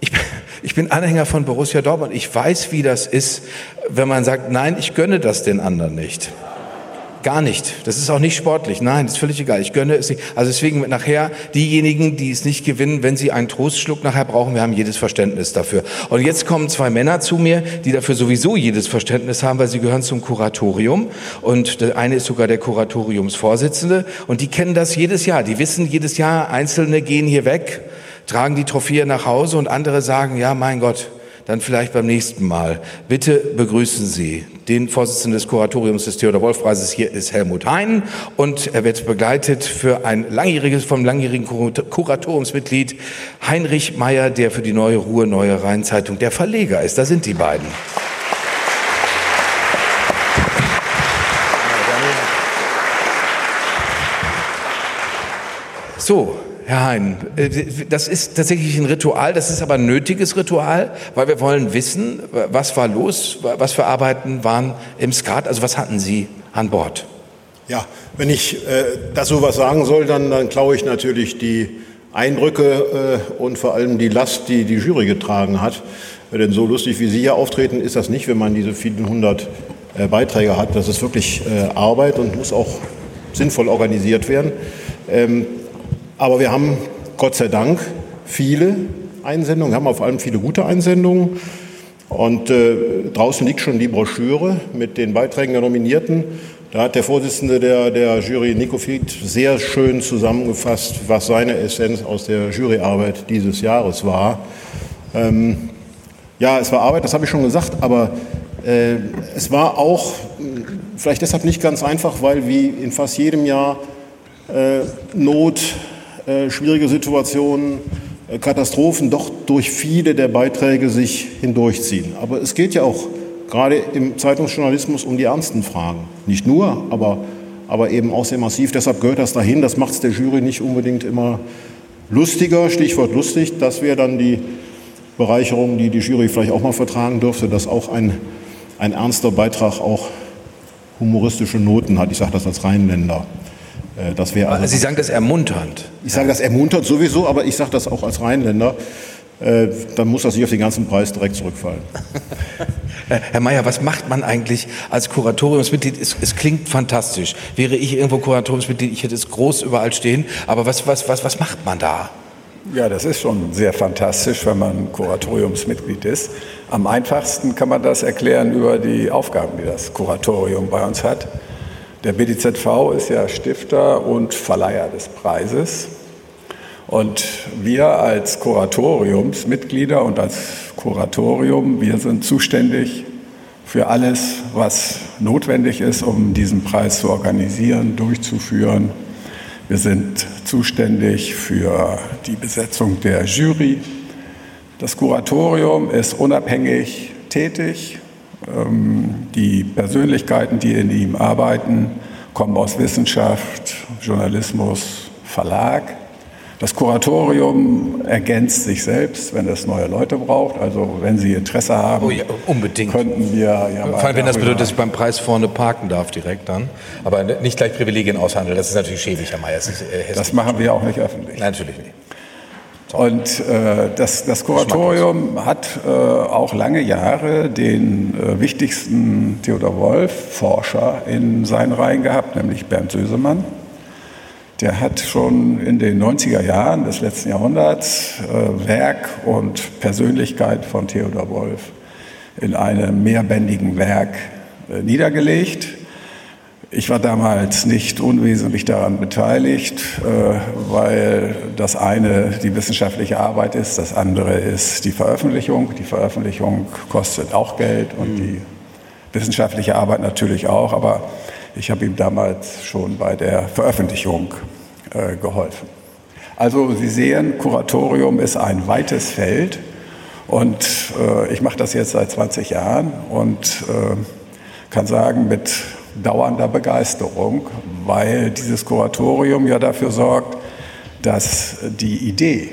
ich bin, ich bin Anhänger von Borussia Dortmund. Ich weiß, wie das ist, wenn man sagt, nein, ich gönne das den anderen nicht. gar nicht. Das ist auch nicht sportlich. Nein, das ist völlig egal. Ich gönne es nicht. Also deswegen nachher diejenigen, die es nicht gewinnen, wenn sie einen Trostschluck nachher brauchen, wir haben jedes Verständnis dafür. Und jetzt kommen zwei Männer zu mir, die dafür sowieso jedes Verständnis haben, weil sie gehören zum Kuratorium. Und der eine ist sogar der Kuratoriumsvorsitzende. Und die kennen das jedes Jahr. Die wissen jedes Jahr, Einzelne gehen hier weg, tragen die Trophäe nach Hause und andere sagen, ja, mein Gott, dann vielleicht beim nächsten Mal. Bitte begrüßen Sie den Vorsitzenden des Kuratoriums des Theodor-Wolf-Preises. Hier ist Helmut Hein und er wird begleitet für ein langjähriges, vom langjährigen Kuratoriumsmitglied Heinrich Meyer, der für die Neue Ruhe, Neue Rheinzeitung der Verleger ist. Da sind die beiden. So, Herr Hein, äh, das ist tatsächlich ein Ritual, das ist aber ein nötiges Ritual, weil wir wollen wissen, was war los, was für Arbeiten waren im Skat, also was hatten Sie an Bord? Ja, wenn ich äh, dazu was sagen soll, dann, dann klaue ich natürlich die Eindrücke äh, und vor allem die Last, die die Jury getragen hat. Denn so lustig, wie Sie hier auftreten, ist das nicht, wenn man diese vielen hundert äh, Beiträge hat. Das ist wirklich äh, Arbeit und muss auch sinnvoll organisiert werden. Ähm, aber wir haben Gott sei Dank viele Einsendungen, haben vor allem viele gute Einsendungen. Und äh, draußen liegt schon die Broschüre mit den Beiträgen der Nominierten. Da hat der Vorsitzende der, der Jury, Nico Fied, sehr schön zusammengefasst, was seine Essenz aus der Juryarbeit dieses Jahres war. Ähm, ja, es war Arbeit, das habe ich schon gesagt, aber äh, es war auch vielleicht deshalb nicht ganz einfach, weil wie in fast jedem Jahr äh, Not, äh, schwierige Situationen, äh, Katastrophen doch durch viele der Beiträge sich hindurchziehen. Aber es geht ja auch gerade im Zeitungsjournalismus um die ernsten Fragen. Nicht nur, aber, aber eben auch sehr massiv. Deshalb gehört das dahin. Das macht es der Jury nicht unbedingt immer lustiger. Stichwort lustig. Das wäre dann die Bereicherung, die die Jury vielleicht auch mal vertragen dürfte, dass auch ein, ein ernster Beitrag auch humoristische Noten hat. Ich sage das als Rheinländer. Äh, das wäre also, Sie sagen das ermunternd. Ich sage das ermunternd sowieso, aber ich sage das auch als Rheinländer. Äh, dann muss das nicht auf den ganzen Preis direkt zurückfallen. Herr Mayer, was macht man eigentlich als Kuratoriumsmitglied? Es, es, klingt fantastisch. Wäre ich irgendwo Kuratoriumsmitglied, ich hätte es groß überall stehen. Aber was, was, was, was macht man da? Ja, das ist schon sehr fantastisch, wenn man Kuratoriumsmitglied ist. Am einfachsten kann man das erklären über die Aufgaben, die das Kuratorium bei uns hat. Der BDZV ist ja Stifter und Verleiher des Preises. Und wir als Kuratoriumsmitglieder und als Kuratorium, wir sind zuständig für alles, was notwendig ist, um diesen Preis zu organisieren, durchzuführen. Wir sind zuständig für die Besetzung der Jury. Das Kuratorium ist unabhängig tätig. Ähm, die Persönlichkeiten, die in ihm arbeiten, kommen aus Wissenschaft, Journalismus, Verlag. Das Kuratorium ergänzt sich selbst, wenn es neue Leute braucht. Also wenn Sie Interesse haben, oh ja, unbedingt. könnten wir ja Vor allem, wenn das bedeutet, dass ich beim Preis vorne parken darf direkt dann. Aber nicht gleich Privilegien aushandeln, das ist natürlich schäbig, Herr Mayer. Das, äh, das machen wir auch nicht öffentlich. Nein, natürlich nicht. Und äh, das, das Kuratorium hat äh, auch lange Jahre den äh, wichtigsten Theodor Wolf-Forscher in seinen Reihen gehabt, nämlich Bernd Sösemann. Der hat schon in den 90er Jahren des letzten Jahrhunderts äh, Werk und Persönlichkeit von Theodor Wolf in einem mehrbändigen Werk äh, niedergelegt. Ich war damals nicht unwesentlich daran beteiligt, äh, weil das eine die wissenschaftliche Arbeit ist, das andere ist die Veröffentlichung. Die Veröffentlichung kostet auch Geld und mhm. die wissenschaftliche Arbeit natürlich auch, aber ich habe ihm damals schon bei der Veröffentlichung äh, geholfen. Also Sie sehen, Kuratorium ist ein weites Feld und äh, ich mache das jetzt seit 20 Jahren und kann sagen, mit dauernder Begeisterung, weil dieses Kuratorium ja dafür sorgt, dass die Idee,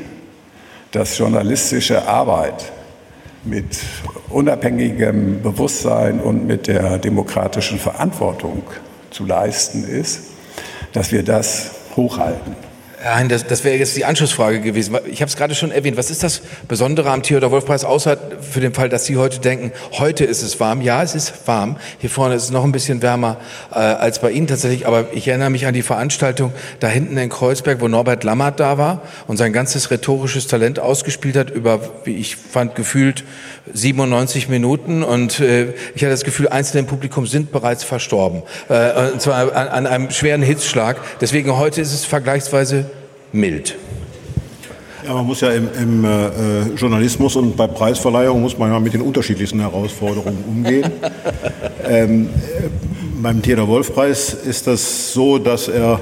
dass journalistische Arbeit mit unabhängigem Bewusstsein und mit der demokratischen Verantwortung zu leisten ist, dass wir das hochhalten. Nein, das, das wäre jetzt die Anschlussfrage gewesen. Ich habe es gerade schon erwähnt. Was ist das Besondere am Theodor-Wolf-Preis, außer für den Fall, dass Sie heute denken, heute ist es warm? Ja, es ist warm. Hier vorne ist es noch ein bisschen wärmer äh, als bei Ihnen tatsächlich. Aber ich erinnere mich an die Veranstaltung da hinten in Kreuzberg, wo Norbert Lammert da war und sein ganzes rhetorisches Talent ausgespielt hat über, wie ich fand, gefühlt 97 Minuten. Und äh, ich hatte das Gefühl, Einzelne im Publikum sind bereits verstorben. Äh, und zwar an, an einem schweren Hitzschlag. Deswegen heute ist es vergleichsweise mild. Ja, man muss ja im, im äh, Journalismus und bei Preisverleihungen muss man ja mit den unterschiedlichsten Herausforderungen umgehen. ähm, äh, beim Theodor-Wolf-Preis ist das so, dass er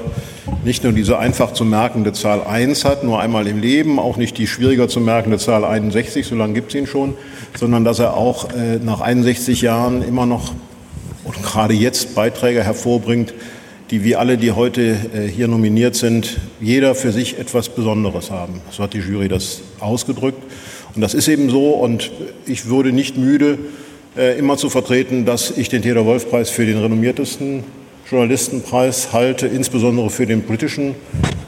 nicht nur diese einfach zu merkende Zahl 1 hat, nur einmal im Leben, auch nicht die schwieriger zu merkende Zahl 61, so lange gibt es ihn schon, sondern dass er auch äh, nach 61 Jahren immer noch und gerade jetzt Beiträge hervorbringt, die wie alle, die heute äh, hier nominiert sind, jeder für sich etwas Besonderes haben. So hat die Jury das ausgedrückt. Und das ist eben so. Und ich würde nicht müde, äh, immer zu vertreten, dass ich den Theodor-Wolf-Preis für den renommiertesten Journalistenpreis halte, insbesondere für den politischen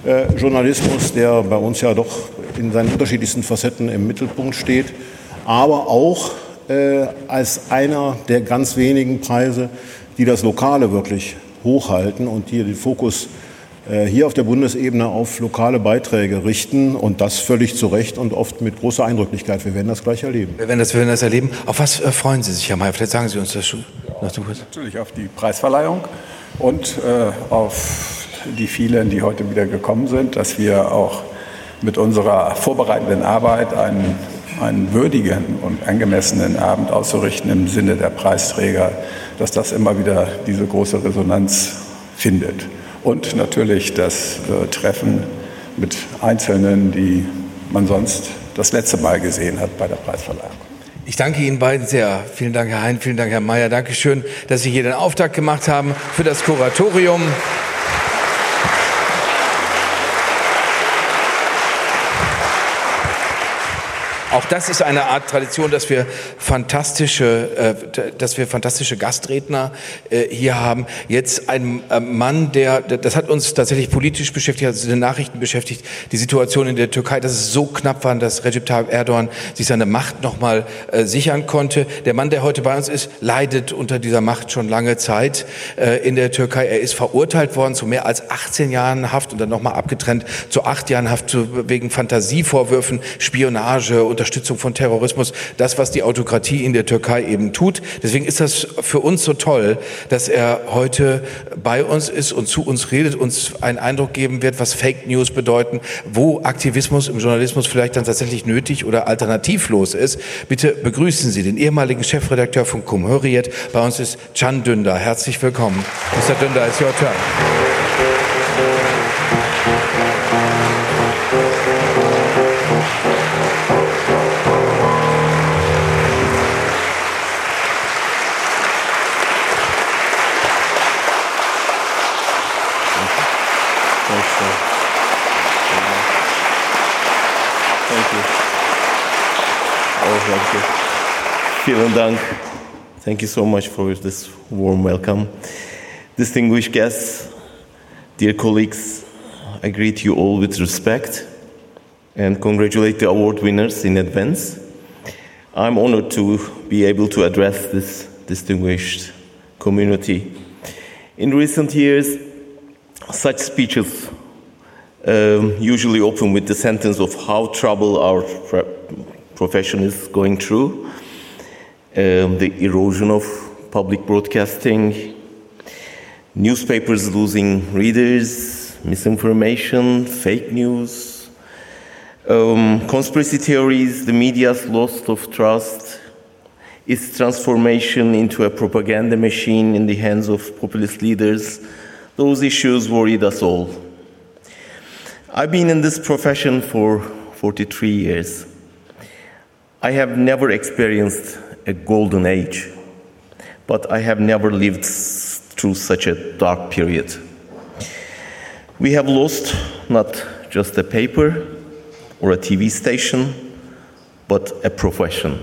äh, Journalismus, der bei uns ja doch in seinen unterschiedlichsten Facetten im Mittelpunkt steht, aber auch als einer der ganz wenigen Preise, die das Lokale wirklich hochhalten und hier den Fokus äh, hier auf der Bundesebene auf lokale Beiträge richten und das völlig zu Recht und oft mit großer Eindrücklichkeit. Wir werden das gleich erleben. Wir werden das, wir werden das erleben. Auf was äh, freuen Sie sich, Herr Mayer? Vielleicht sagen Sie uns das schon. Natürlich auf die Preisverleihung und äh, auf die vielen, die heute wieder gekommen sind, dass wir auch mit unserer vorbereitenden Arbeit einen, einen würdigen und angemessenen Abend auszurichten im Sinne der Preisträger dass das immer wieder diese große Resonanz findet. Und natürlich das äh, Treffen mit Einzelnen, die man sonst das letzte Mal gesehen hat bei der Preisverleihung. Ich danke Ihnen beiden sehr. Vielen Dank, Herr Hein, vielen Dank, Herr Mayer. Dankeschön, dass Sie hier den Auftakt gemacht haben für das Kuratorium. Auch das ist eine Art Tradition, dass wir fantastische, äh, dass wir fantastische Gastredner äh, hier haben. Jetzt ein äh, Mann, der, das hat uns tatsächlich politisch beschäftigt, also den Nachrichten beschäftigt, die Situation in der Türkei, dass es so knapp war, dass Recep Tayyip Erdogan sich seine Macht nochmal äh, sichern konnte. Der Mann, der heute bei uns ist, leidet unter dieser Macht schon lange Zeit äh, in der Türkei. Er ist verurteilt worden zu mehr als 18 Jahren Haft und dann nochmal abgetrennt zu acht Jahren Haft zu, wegen Fantasievorwürfen, Spionage, Unterstützung von Terrorismus, das, was die Autokratie in der Türkei eben tut. Deswegen ist das für uns so toll, dass er heute bei uns ist und zu uns redet, uns einen Eindruck geben wird, was Fake News bedeuten, wo Aktivismus im Journalismus vielleicht dann tatsächlich nötig oder alternativlos ist. Bitte begrüßen Sie den ehemaligen Chefredakteur von Cumhuriyet. Bei uns ist Can Dündar. Herzlich willkommen. Mr. Dündar, it's your turn. Thank you so much for this warm welcome. Distinguished guests, dear colleagues, I greet you all with respect and congratulate the award winners in advance. I'm honored to be able to address this distinguished community. In recent years, such speeches um, usually open with the sentence of how trouble our profession is going through um, the erosion of public broadcasting, newspapers losing readers, misinformation, fake news, um, conspiracy theories, the media's loss of trust, its transformation into a propaganda machine in the hands of populist leaders, those issues worried us all. I've been in this profession for 43 years. I have never experienced a golden age, but I have never lived through such a dark period. We have lost not just a paper or a TV station, but a profession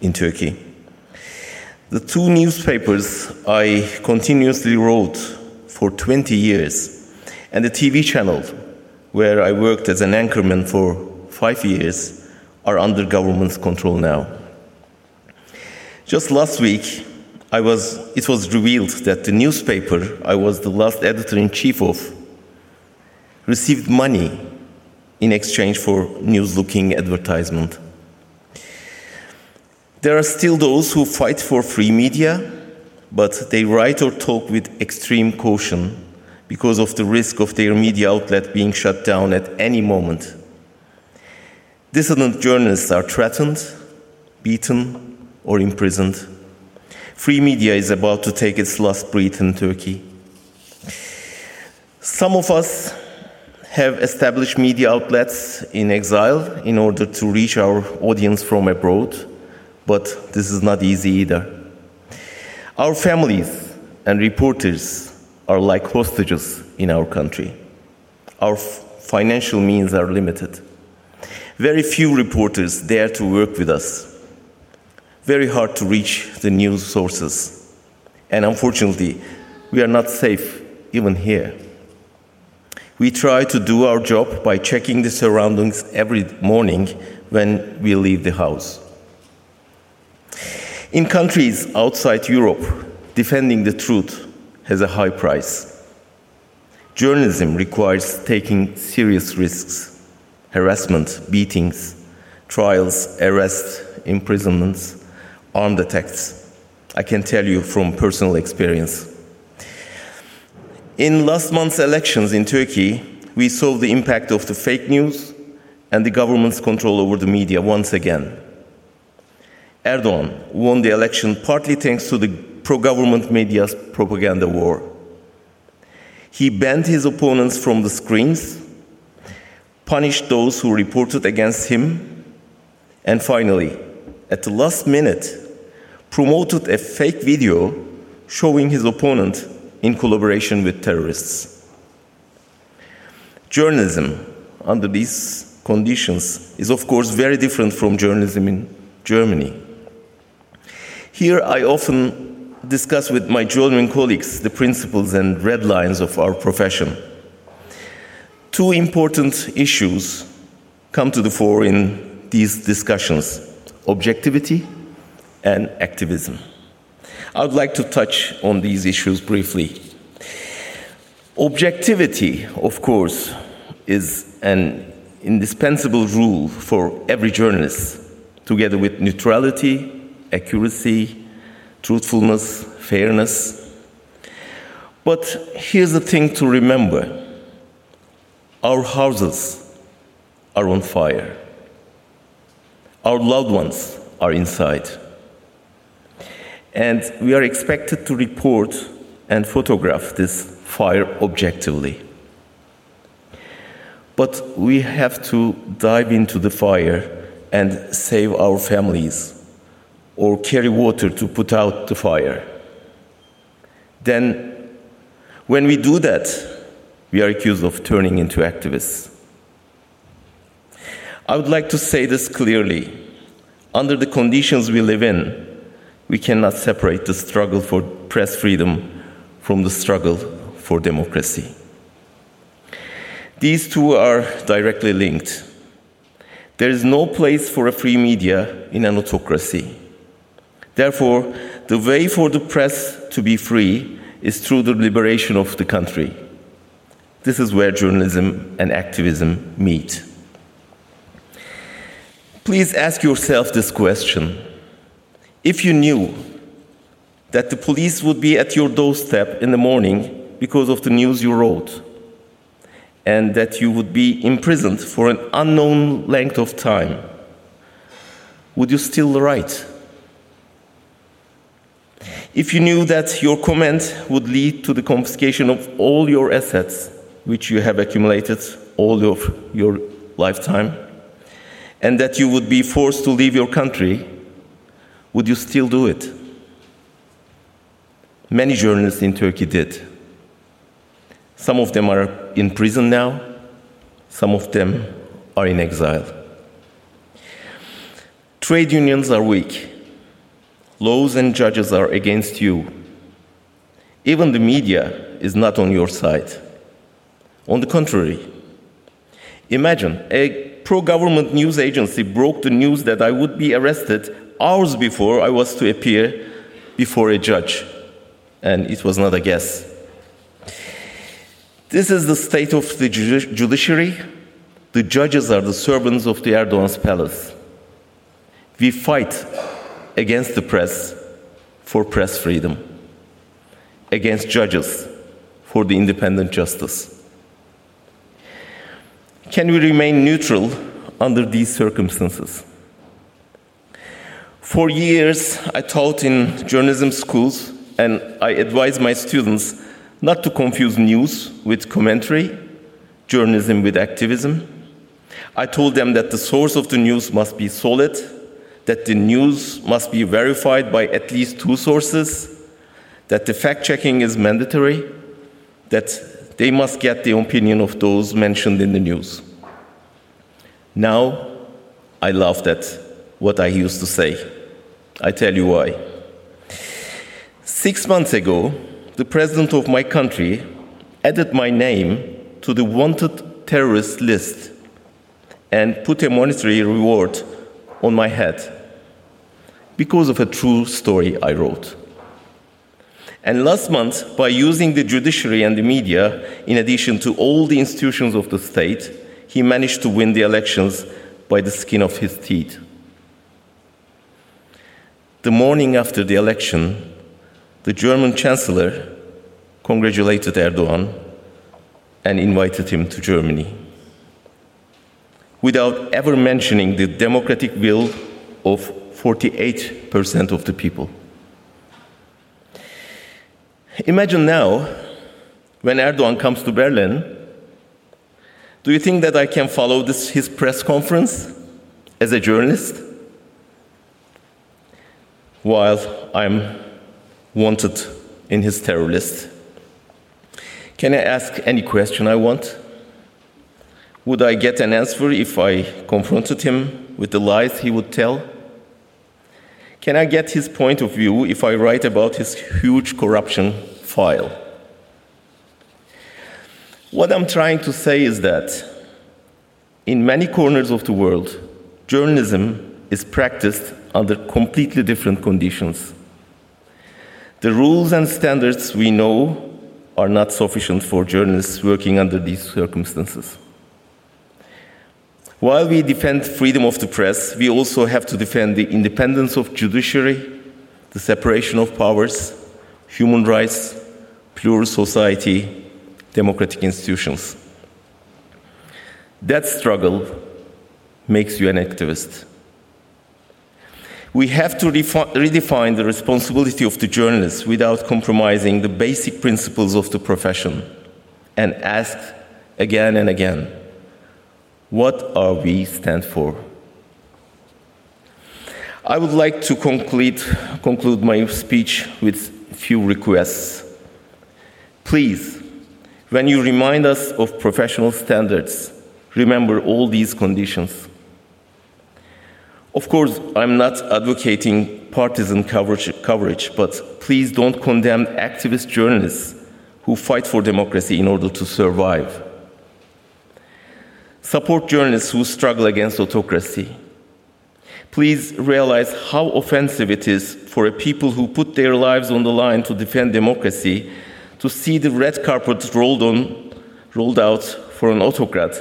in Turkey. The two newspapers I continuously wrote for 20 years and the TV channel where I worked as an anchorman for five years, are under government's control now. Just last week, I was, it was revealed that the newspaper I was the last editor in chief of received money in exchange for news looking advertisement. There are still those who fight for free media, but they write or talk with extreme caution because of the risk of their media outlet being shut down at any moment. Dissident journalists are threatened, beaten, or imprisoned. Free media is about to take its last breath in Turkey. Some of us have established media outlets in exile in order to reach our audience from abroad, but this is not easy either. Our families and reporters are like hostages in our country. Our financial means are limited. Very few reporters dare to work with us. Very hard to reach the news sources. And unfortunately, we are not safe even here. We try to do our job by checking the surroundings every morning when we leave the house. In countries outside Europe, defending the truth has a high price. Journalism requires taking serious risks harassment, beatings, trials, arrests, imprisonments, armed attacks. I can tell you from personal experience. In last month's elections in Turkey, we saw the impact of the fake news and the government's control over the media once again. Erdogan won the election partly thanks to the pro government media's propaganda war. He banned his opponents from the screens, punished those who reported against him, and finally, at the last minute, promoted a fake video showing his opponent in collaboration with terrorists. Journalism under these conditions is, of course, very different from journalism in Germany. Here, I often discuss with my German colleagues the principles and red lines of our profession. Two important issues come to the fore in these discussions objectivity and activism. I would like to touch on these issues briefly. Objectivity, of course, is an indispensable rule for every journalist, together with neutrality, accuracy, truthfulness, fairness. But here's the thing to remember our houses are on fire, our loved ones are inside. And we are expected to report and photograph this fire objectively. But we have to dive into the fire and save our families or carry water to put out the fire. Then, when we do that, we are accused of turning into activists. I would like to say this clearly. Under the conditions we live in, we cannot separate the struggle for press freedom from the struggle for democracy. These two are directly linked. There is no place for a free media in an autocracy. Therefore, the way for the press to be free is through the liberation of the country. This is where journalism and activism meet. Please ask yourself this question. If you knew that the police would be at your doorstep in the morning because of the news you wrote, and that you would be imprisoned for an unknown length of time, would you still write? If you knew that your comment would lead to the confiscation of all your assets, which you have accumulated all of your lifetime, and that you would be forced to leave your country, would you still do it? Many journalists in Turkey did. Some of them are in prison now, some of them are in exile. Trade unions are weak. Laws and judges are against you. Even the media is not on your side. On the contrary, Imagine a pro government news agency broke the news that I would be arrested hours before I was to appear before a judge. And it was not a guess. This is the state of the judiciary. The judges are the servants of the Erdogan's palace. We fight against the press for press freedom, against judges for the independent justice. Can we remain neutral under these circumstances? For years, I taught in journalism schools and I advise my students not to confuse news with commentary, journalism with activism. I told them that the source of the news must be solid, that the news must be verified by at least two sources, that the fact checking is mandatory, that they must get the opinion of those mentioned in the news. Now, I laughed at what I used to say. I tell you why. Six months ago, the president of my country added my name to the wanted terrorist list and put a monetary reward on my head because of a true story I wrote. And last month, by using the judiciary and the media, in addition to all the institutions of the state, he managed to win the elections by the skin of his teeth. The morning after the election, the German Chancellor congratulated Erdogan and invited him to Germany without ever mentioning the democratic will of 48% of the people. Imagine now, when Erdogan comes to Berlin, do you think that I can follow this, his press conference as a journalist while I'm wanted in his terror list? Can I ask any question I want? Would I get an answer if I confronted him with the lies he would tell? Can I get his point of view if I write about his huge corruption file? What I'm trying to say is that in many corners of the world, journalism is practiced under completely different conditions. The rules and standards we know are not sufficient for journalists working under these circumstances. While we defend freedom of the press, we also have to defend the independence of judiciary, the separation of powers, human rights, plural society, democratic institutions. That struggle makes you an activist. We have to redefine the responsibility of the journalist without compromising the basic principles of the profession and ask again and again what are we stand for? I would like to conclude, conclude my speech with a few requests. Please, when you remind us of professional standards, remember all these conditions. Of course, I'm not advocating partisan coverage, coverage, but please don't condemn activist journalists who fight for democracy in order to survive. Support journalists who struggle against autocracy. Please realize how offensive it is for a people who put their lives on the line to defend democracy to see the red carpet rolled, on, rolled out for an autocrat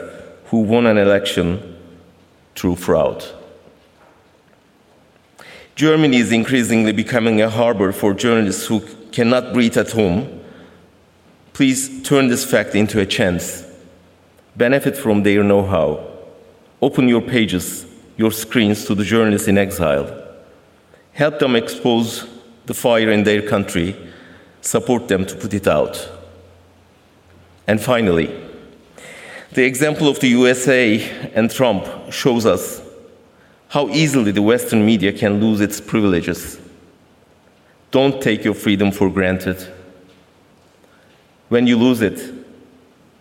who won an election through fraud. Germany is increasingly becoming a harbor for journalists who cannot breathe at home. Please turn this fact into a chance benefit from their know how. Open your pages, your screens to the journalists in exile. Help them expose the fire in their country. Support them to put it out. And finally, the example of the USA and Trump shows us how easily the Western media can lose its privileges. Don't take your freedom for granted. When you lose it,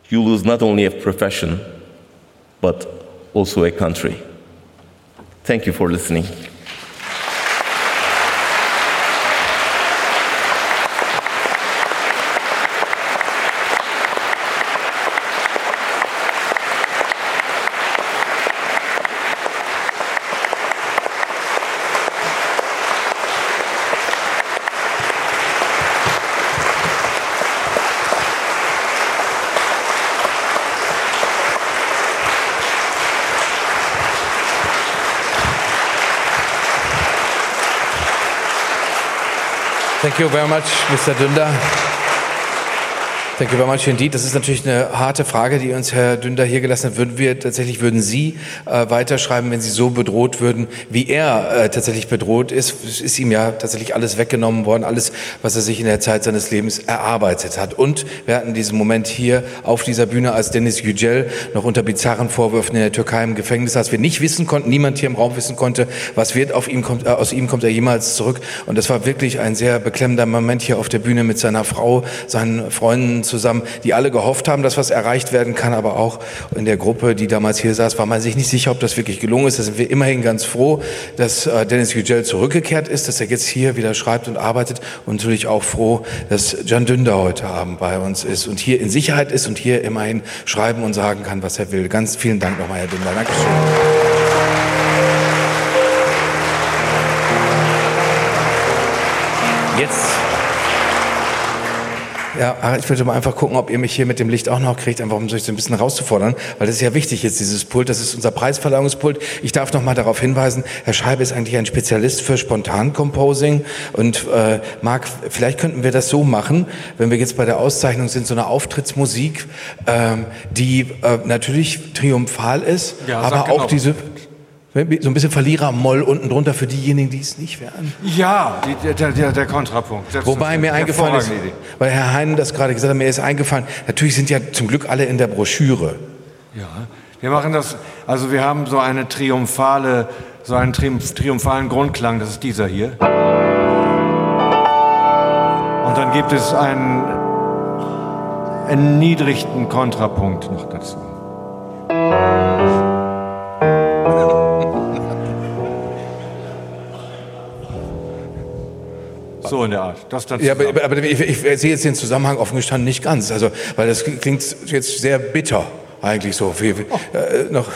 you lose not only a profession, but also a country. Thank you for listening. Thank you very much, Mr. Dünder. Thank you very much indeed. Das ist natürlich eine harte Frage, die uns Herr Dünder hier gelassen hat. Würden wir tatsächlich, würden Sie äh, weiterschreiben, wenn Sie so bedroht würden, wie er äh, tatsächlich bedroht ist? Es ist ihm ja tatsächlich alles weggenommen worden, alles, was er sich in der Zeit seines Lebens erarbeitet hat. Und wir hatten diesen Moment hier auf dieser Bühne, als Dennis Yücel noch unter bizarren Vorwürfen in der Türkei im Gefängnis saß. Wir nicht wissen konnten, niemand hier im Raum wissen konnte, was wird auf ihm kommt, äh, aus ihm kommt er jemals zurück. Und das war wirklich ein sehr beklemmender Moment hier auf der Bühne mit seiner Frau, seinen Freunden zusammen, die alle gehofft haben, dass was erreicht werden kann, aber auch in der Gruppe, die damals hier saß, war man sich nicht sicher, ob das wirklich gelungen ist. Da sind wir immerhin ganz froh, dass äh, Dennis Yücel zurückgekehrt ist, dass er jetzt hier wieder schreibt und arbeitet und natürlich auch froh, dass Can Dünder heute Abend bei uns ist und hier in Sicherheit ist und hier immerhin schreiben und sagen kann, was er will. Ganz vielen Dank nochmal, Herr Dünder. Dankeschön. Ja, ich würde mal einfach gucken, ob ihr mich hier mit dem Licht auch noch kriegt, einfach um euch so ein bisschen rauszufordern, weil das ist ja wichtig jetzt, dieses Pult, das ist unser Preisverleihungspult. Ich darf noch mal darauf hinweisen, Herr Scheibe ist eigentlich ein Spezialist für Spontancomposing und äh, Marc, vielleicht könnten wir das so machen, wenn wir jetzt bei der Auszeichnung sind, so eine Auftrittsmusik, ähm, die äh, natürlich triumphal ist, Ja, aber auch genau. diese so ein bisschen Verlierer-Moll unten drunter für diejenigen, die es nicht werden. Ja, die, der, der, der Kontrapunkt. Das Wobei mir eingefallen ist, weil Herr Heinen das gerade gesagt hat, mir ist eingefallen, natürlich sind ja zum Glück alle in der Broschüre. Ja, wir machen das, also wir haben so eine triumphale, so einen triumph, triumphalen Grundklang, das ist dieser hier. Und dann gibt es einen erniedrigten Kontrapunkt noch dazu. So in der Art. Das dann Ja, aber, aber ich, ich sehe jetzt den Zusammenhang offen gestanden nicht ganz. Also, weil das klingt jetzt sehr bitter, eigentlich so. Wie, wie, äh, noch.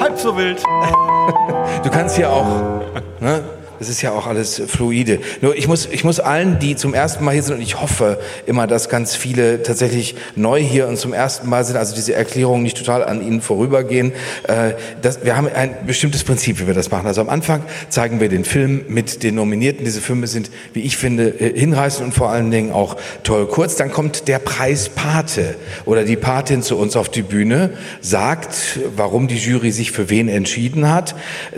Halb so wild. Du kannst ja auch. Ne? Das ist ja auch alles fluide. Nur ich muss, ich muss allen, die zum ersten Mal hier sind, und ich hoffe immer, dass ganz viele tatsächlich neu hier und zum ersten Mal sind, also diese Erklärungen nicht total an ihnen vorübergehen. Äh, das, wir haben ein bestimmtes Prinzip, wie wir das machen. Also am Anfang zeigen wir den Film mit den Nominierten. Diese Filme sind, wie ich finde, äh, hinreißend und vor allen Dingen auch toll kurz. Dann kommt der Preis Pate oder die Patin zu uns auf die Bühne, sagt, warum die Jury sich für wen entschieden hat.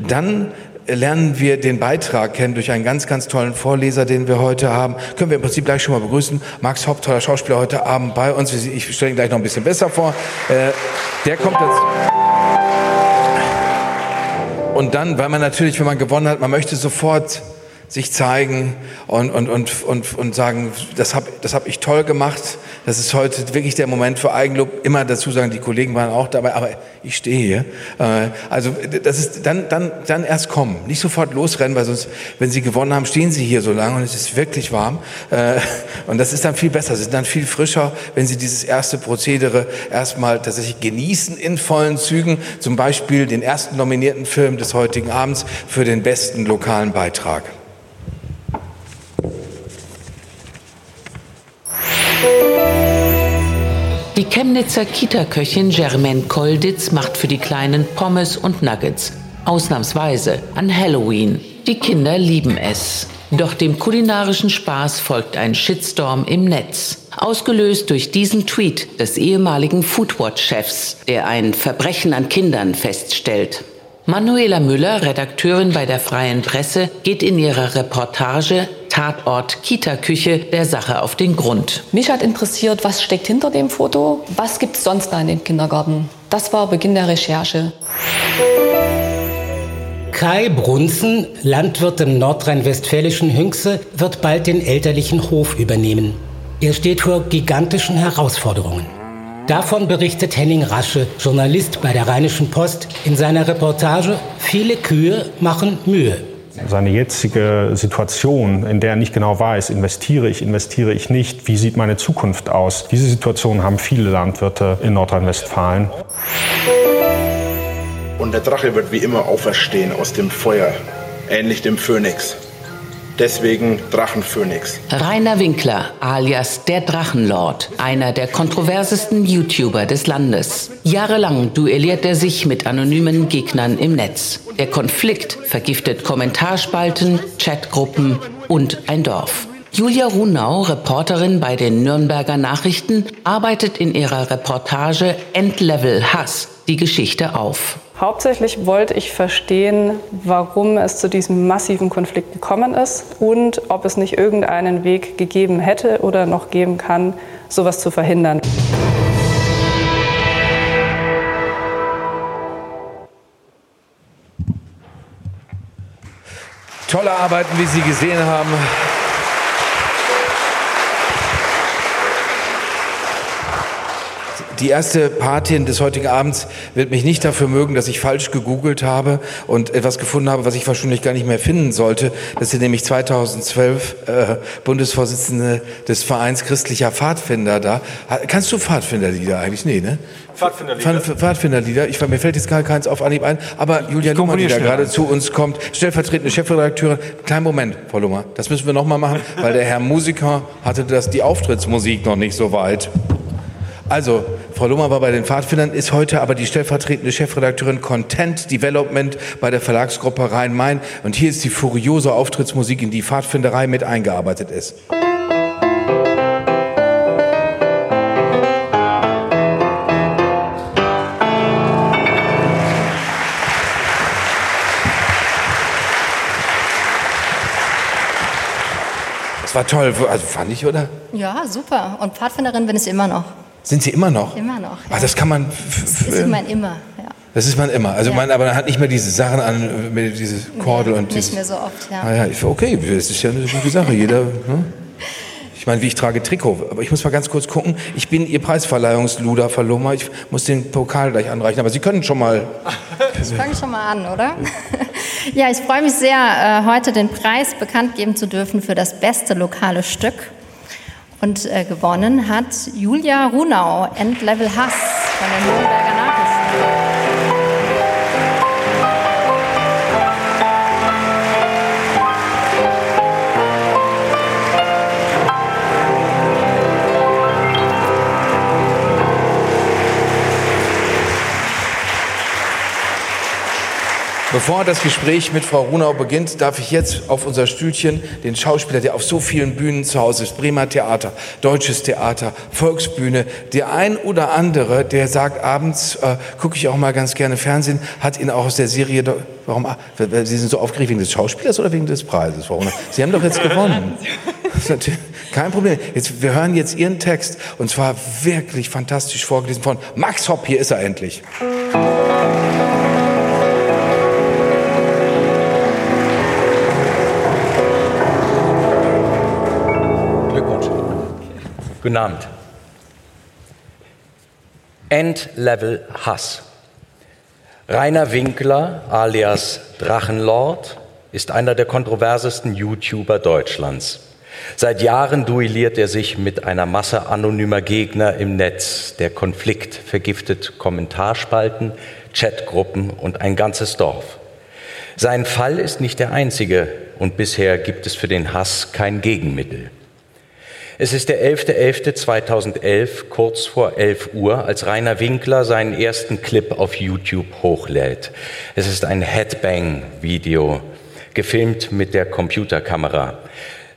Dann lernen wir den Beitrag kennen durch einen ganz, ganz tollen Vorleser, den wir heute haben. Können wir im Prinzip gleich schon mal begrüßen. Max Hopp, toller Schauspieler heute Abend bei uns. Ich stelle ihn gleich noch ein bisschen besser vor. Äh, der kommt jetzt. Und dann, weil man natürlich, wenn man gewonnen hat, man möchte sofort sich zeigen und, und, und, und, und sagen, das habe das hab ich toll gemacht. Das ist heute wirklich der Moment für Eigenlob. Immer dazu sagen, die Kollegen waren auch dabei, aber ich stehe hier. Äh, Also das ist dann, dann, dann erst kommen. Nicht sofort losrennen, weil sonst, wenn sie gewonnen haben, stehen sie hier so lange und es ist wirklich warm. Äh, Und das ist dann viel besser. Sie sind dann viel frischer, wenn sie dieses erste Prozedere erstmal tatsächlich genießen in vollen Zügen. Zum Beispiel den ersten nominierten Film des heutigen Abends für den besten lokalen Beitrag. Die Chemnitzer Kita-Köchin Germaine Kolditz macht für die Kleinen Pommes und Nuggets. Ausnahmsweise an Halloween. Die Kinder lieben es. Doch dem kulinarischen Spaß folgt ein Shitstorm im Netz. Ausgelöst durch diesen Tweet des ehemaligen Foodwatch-Chefs, der ein Verbrechen an Kindern feststellt. Manuela Müller, Redakteurin bei der Freien Presse, geht in ihrer Reportage Tatort Kita-Küche der Sache auf den Grund. Mich hat interessiert, was steckt hinter dem Foto? Was gibt es sonst da in dem Kindergarten? Das war Beginn der Recherche. Kai Brunzen, Landwirt im nordrhein-westfälischen Hünxe, wird bald den elterlichen Hof übernehmen. Er steht vor gigantischen Herausforderungen. Davon berichtet Henning Rasche, Journalist bei der Rheinischen Post, in seiner Reportage Viele Kühe machen Mühe. Seine jetzige Situation, in der er nicht genau weiß, investiere ich, investiere ich nicht, wie sieht meine Zukunft aus, diese Situation haben viele Landwirte in Nordrhein-Westfalen. Und der Drache wird wie immer auferstehen aus dem Feuer, ähnlich dem Phönix. Deswegen Drachenphönix. Rainer Winkler, alias der Drachenlord, einer der kontroversesten YouTuber des Landes. Jahrelang duelliert er sich mit anonymen Gegnern im Netz. Der Konflikt vergiftet Kommentarspalten, Chatgruppen und ein Dorf. Julia Runau, Reporterin bei den Nürnberger Nachrichten, arbeitet in ihrer Reportage Endlevel Hass die Geschichte auf. Hauptsächlich wollte ich verstehen, warum es zu diesem massiven Konflikt gekommen ist und ob es nicht irgendeinen Weg gegeben hätte oder noch geben kann, sowas zu verhindern. Tolle Arbeiten, wie Sie gesehen haben. Die erste Patin des heutigen Abends wird mich nicht dafür mögen, dass ich falsch gegoogelt habe und etwas gefunden habe, was ich wahrscheinlich gar nicht mehr finden sollte. Das sind nämlich 2012 äh, Bundesvorsitzende des Vereins christlicher Pfadfinder da. Kannst du Pfadfinderlieder eigentlich? Nee, ne? Pfadfinderlieder. Pfadfinderlieder. Ich, mir fällt jetzt gar keins auf Anhieb ein. Aber Julia Lummer, die da gerade zu uns kommt, stellvertretende Chefredakteurin. Kleinen Moment, Frau Lummer. Das müssen wir noch mal machen, weil der Herr Musiker hatte das, die Auftrittsmusik noch nicht so weit. Also, Frau Lummer war bei den Pfadfindern, ist heute aber die stellvertretende Chefredakteurin Content Development bei der Verlagsgruppe Rhein-Main. Und hier ist die furiose Auftrittsmusik, in die Pfadfinderei mit eingearbeitet ist. Das war toll, also fand ich, oder? Ja, super. Und Pfadfinderin bin ich immer noch. Sind Sie immer noch? Immer noch. Ja. Ach, das kann man. Das ist man immer, ja. Das ist man immer. Also ja. man, aber man hat nicht mehr diese Sachen an, mit dieses Kordel und nicht dieses, mehr so oft, ja. Ah ja, okay, das ist ja eine gute Sache. Jeder. Ne? Ich meine, wie ich trage Trikot. Aber ich muss mal ganz kurz gucken. Ich bin Ihr Preisverleihungsluder, Verloma. Ich muss den Pokal gleich anreichen. Aber Sie können schon mal. Ich fange schon mal an, oder? ja, ich freue mich sehr, äh, heute den Preis bekannt geben zu dürfen für das beste lokale Stück. Und äh, gewonnen hat Julia Runau, Endlevel Hass von den Nürnberger Nachrichten. Bevor das Gespräch mit Frau Runau beginnt, darf ich jetzt auf unser Stühlchen den Schauspieler, der auf so vielen Bühnen zu Hause ist, Bremer Theater, Deutsches Theater, Volksbühne, der ein oder andere, der sagt, abends äh, gucke ich auch mal ganz gerne Fernsehen, hat ihn auch aus der Serie, warum, Sie sind so aufgeregt wegen des Schauspielers oder wegen des Preises, Frau Runau? Sie haben doch jetzt gewonnen. Kein Problem. Jetzt, wir hören jetzt Ihren Text und zwar wirklich fantastisch vorgelesen von Max Hopp. Hier ist er endlich. Guten Abend. Endlevel Hass. Rainer Winkler alias Drachenlord ist einer der kontroversesten YouTuber Deutschlands. Seit Jahren duelliert er sich mit einer Masse anonymer Gegner im Netz. Der Konflikt vergiftet Kommentarspalten, Chatgruppen und ein ganzes Dorf. Sein Fall ist nicht der einzige und bisher gibt es für den Hass kein Gegenmittel. Es ist der 11.11.2011, kurz vor 11 Uhr, als Rainer Winkler seinen ersten Clip auf YouTube hochlädt. Es ist ein Headbang-Video, gefilmt mit der Computerkamera.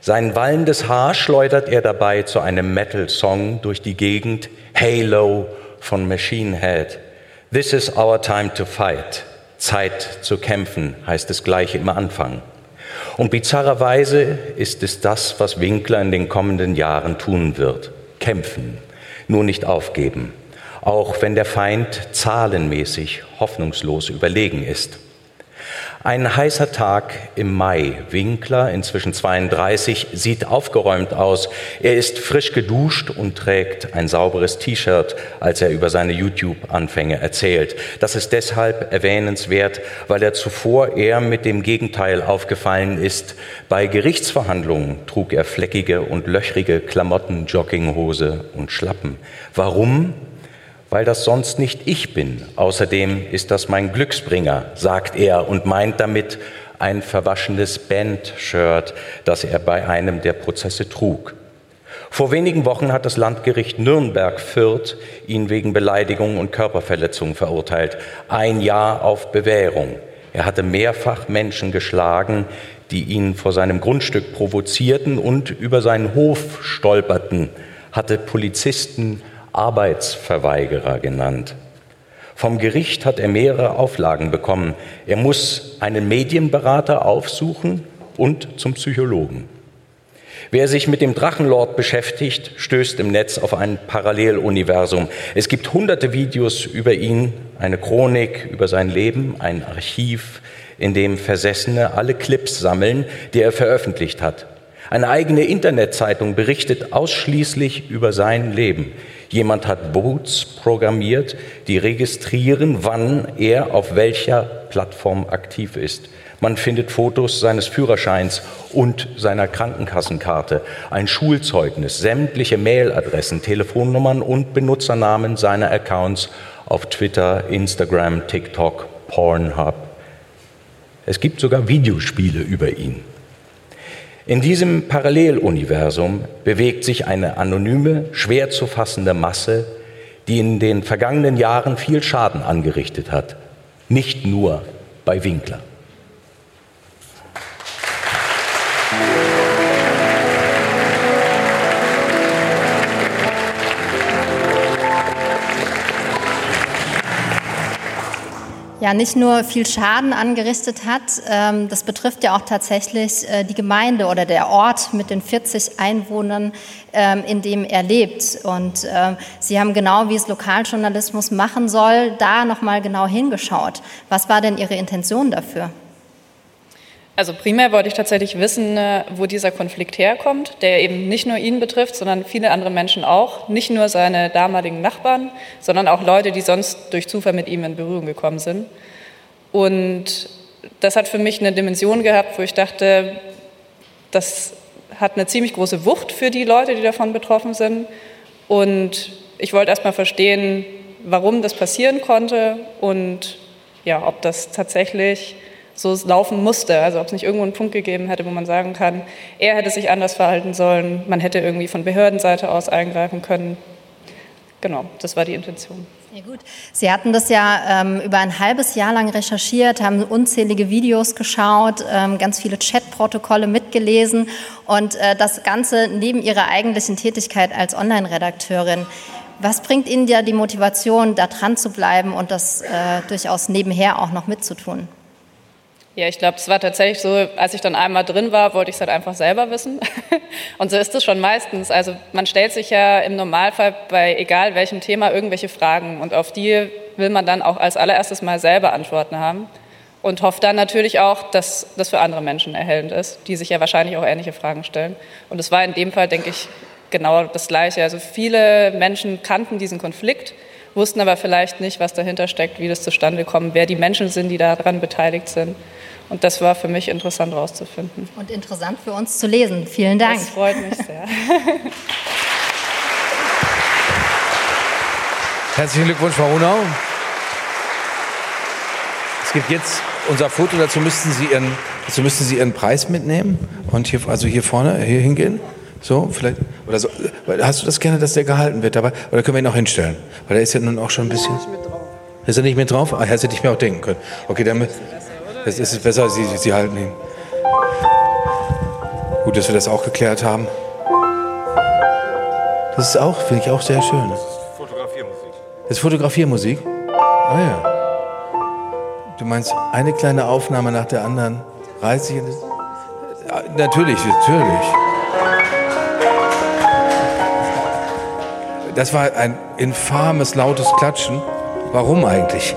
Sein wallendes Haar schleudert er dabei zu einem Metal-Song durch die Gegend, Halo von Machine Head. This is our time to fight. Zeit zu kämpfen, heißt es gleich im Anfang. Und bizarrerweise ist es das, was Winkler in den kommenden Jahren tun wird. Kämpfen, nur nicht aufgeben, auch wenn der Feind zahlenmäßig hoffnungslos überlegen ist. Ein heißer Tag im Mai. Winkler, inzwischen 32, sieht aufgeräumt aus. Er ist frisch geduscht und trägt ein sauberes T-Shirt, als er über seine YouTube-Anfänge erzählt. Das ist deshalb erwähnenswert, weil er zuvor eher mit dem Gegenteil aufgefallen ist. Bei Gerichtsverhandlungen trug er fleckige und löchrige Klamotten, Jogginghose und Schlappen. Warum? Weil das sonst nicht ich bin. Außerdem ist das mein Glücksbringer, sagt er und meint damit ein verwaschenes Band-Shirt, das er bei einem der Prozesse trug. Vor wenigen Wochen hat das Landgericht Nürnberg-Fürth ihn wegen Beleidigung und Körperverletzung verurteilt. Ein Jahr auf Bewährung. Er hatte mehrfach Menschen geschlagen, die ihn vor seinem Grundstück provozierten und über seinen Hof stolperten, hatte Polizisten Arbeitsverweigerer genannt. Vom Gericht hat er mehrere Auflagen bekommen. Er muss einen Medienberater aufsuchen und zum Psychologen. Wer sich mit dem Drachenlord beschäftigt, stößt im Netz auf ein Paralleluniversum. Es gibt hunderte Videos über ihn, eine Chronik über sein Leben, ein Archiv, in dem Versessene alle Clips sammeln, die er veröffentlicht hat. Eine eigene Internetzeitung berichtet ausschließlich über sein Leben. Jemand hat Boots programmiert, die registrieren, wann er auf welcher Plattform aktiv ist. Man findet Fotos seines Führerscheins und seiner Krankenkassenkarte, ein Schulzeugnis, sämtliche Mailadressen, Telefonnummern und Benutzernamen seiner Accounts auf Twitter, Instagram, TikTok, Pornhub. Es gibt sogar Videospiele über ihn. In diesem Paralleluniversum bewegt sich eine anonyme, schwer zu fassende Masse, die in den vergangenen Jahren viel Schaden angerichtet hat, nicht nur bei Winkler. Ja nicht nur viel Schaden angerichtet hat, ähm, das betrifft ja auch tatsächlich äh, die Gemeinde oder der Ort mit den 40 Einwohnern, ähm, in dem er lebt. Und ähm, Sie haben genau, wie es Lokaljournalismus machen soll, da nochmal genau hingeschaut. Was war denn Ihre Intention dafür? Also primär wollte ich tatsächlich wissen, äh, wo dieser Konflikt herkommt, der eben nicht nur ihn betrifft, sondern viele andere Menschen auch. Nicht nur seine damaligen Nachbarn, sondern auch Leute, die sonst durch Zufall mit ihm in Berührung gekommen sind. Und das hat für mich eine Dimension gehabt, wo ich dachte, das hat eine ziemlich große Wucht für die Leute, die davon betroffen sind. Und ich wollte erst mal verstehen, warum das passieren konnte und ja, ob das tatsächlich so laufen musste. Also ob es nicht irgendwo einen Punkt gegeben hätte, wo man sagen kann, er hätte sich anders verhalten sollen, man hätte irgendwie von Behördenseite aus eingreifen können. Genau, das war die Intention. Ja, gut. Sie hatten das ja ähm, über ein halbes Jahr lang recherchiert, haben unzählige Videos geschaut, ähm, ganz viele Chatprotokolle mitgelesen und äh, das Ganze neben Ihrer eigentlichen Tätigkeit als Online-Redakteurin. Was bringt Ihnen ja die Motivation, da dran zu bleiben und das äh, durchaus nebenher auch noch mitzutun? Ja, ich glaube, es war tatsächlich so, als ich dann einmal drin war, wollte ich es halt einfach selber wissen. Und so ist es schon meistens. Also man stellt sich ja im Normalfall bei egal welchem Thema irgendwelche Fragen und auf die will man dann auch als allererstes mal selber Antworten haben und hofft dann natürlich auch, dass das für andere Menschen erhellend ist, die sich ja wahrscheinlich auch ähnliche Fragen stellen. Und es war in dem Fall, denke ich, genau das Gleiche. Also viele Menschen kannten diesen Konflikt, wussten aber vielleicht nicht, was dahinter steckt, wie das zustande kommt, wer die Menschen sind, die daran beteiligt sind. Und das war für mich interessant herauszufinden. Und interessant für uns zu lesen. Vielen Dank. Das freut mich sehr. Herzlichen Glückwunsch, Frau Runau. Es gibt jetzt unser Foto, dazu müssten Sie Ihren, dazu müssten Sie Ihren Preis mitnehmen und hier, also hier vorne, hier hingehen. So, vielleicht, oder so. Hast du das gerne, dass der gehalten wird dabei? Oder können wir ihn auch hinstellen? Weil der ist ja nun auch schon ein bisschen. Ist er nicht mit drauf? Ah, hätte ich mir auch denken können. Okay, dann, es ist besser, Sie, Sie halten ihn. Gut, dass wir das auch geklärt haben. Das ist auch, finde ich auch sehr schön. Das ist Fotografiermusik. Das ist Fotografiermusik? Ah ja. Du meinst eine kleine Aufnahme nach der anderen? Reißt sich in das. Ja, natürlich, natürlich. Das war ein infames, lautes Klatschen. Warum eigentlich?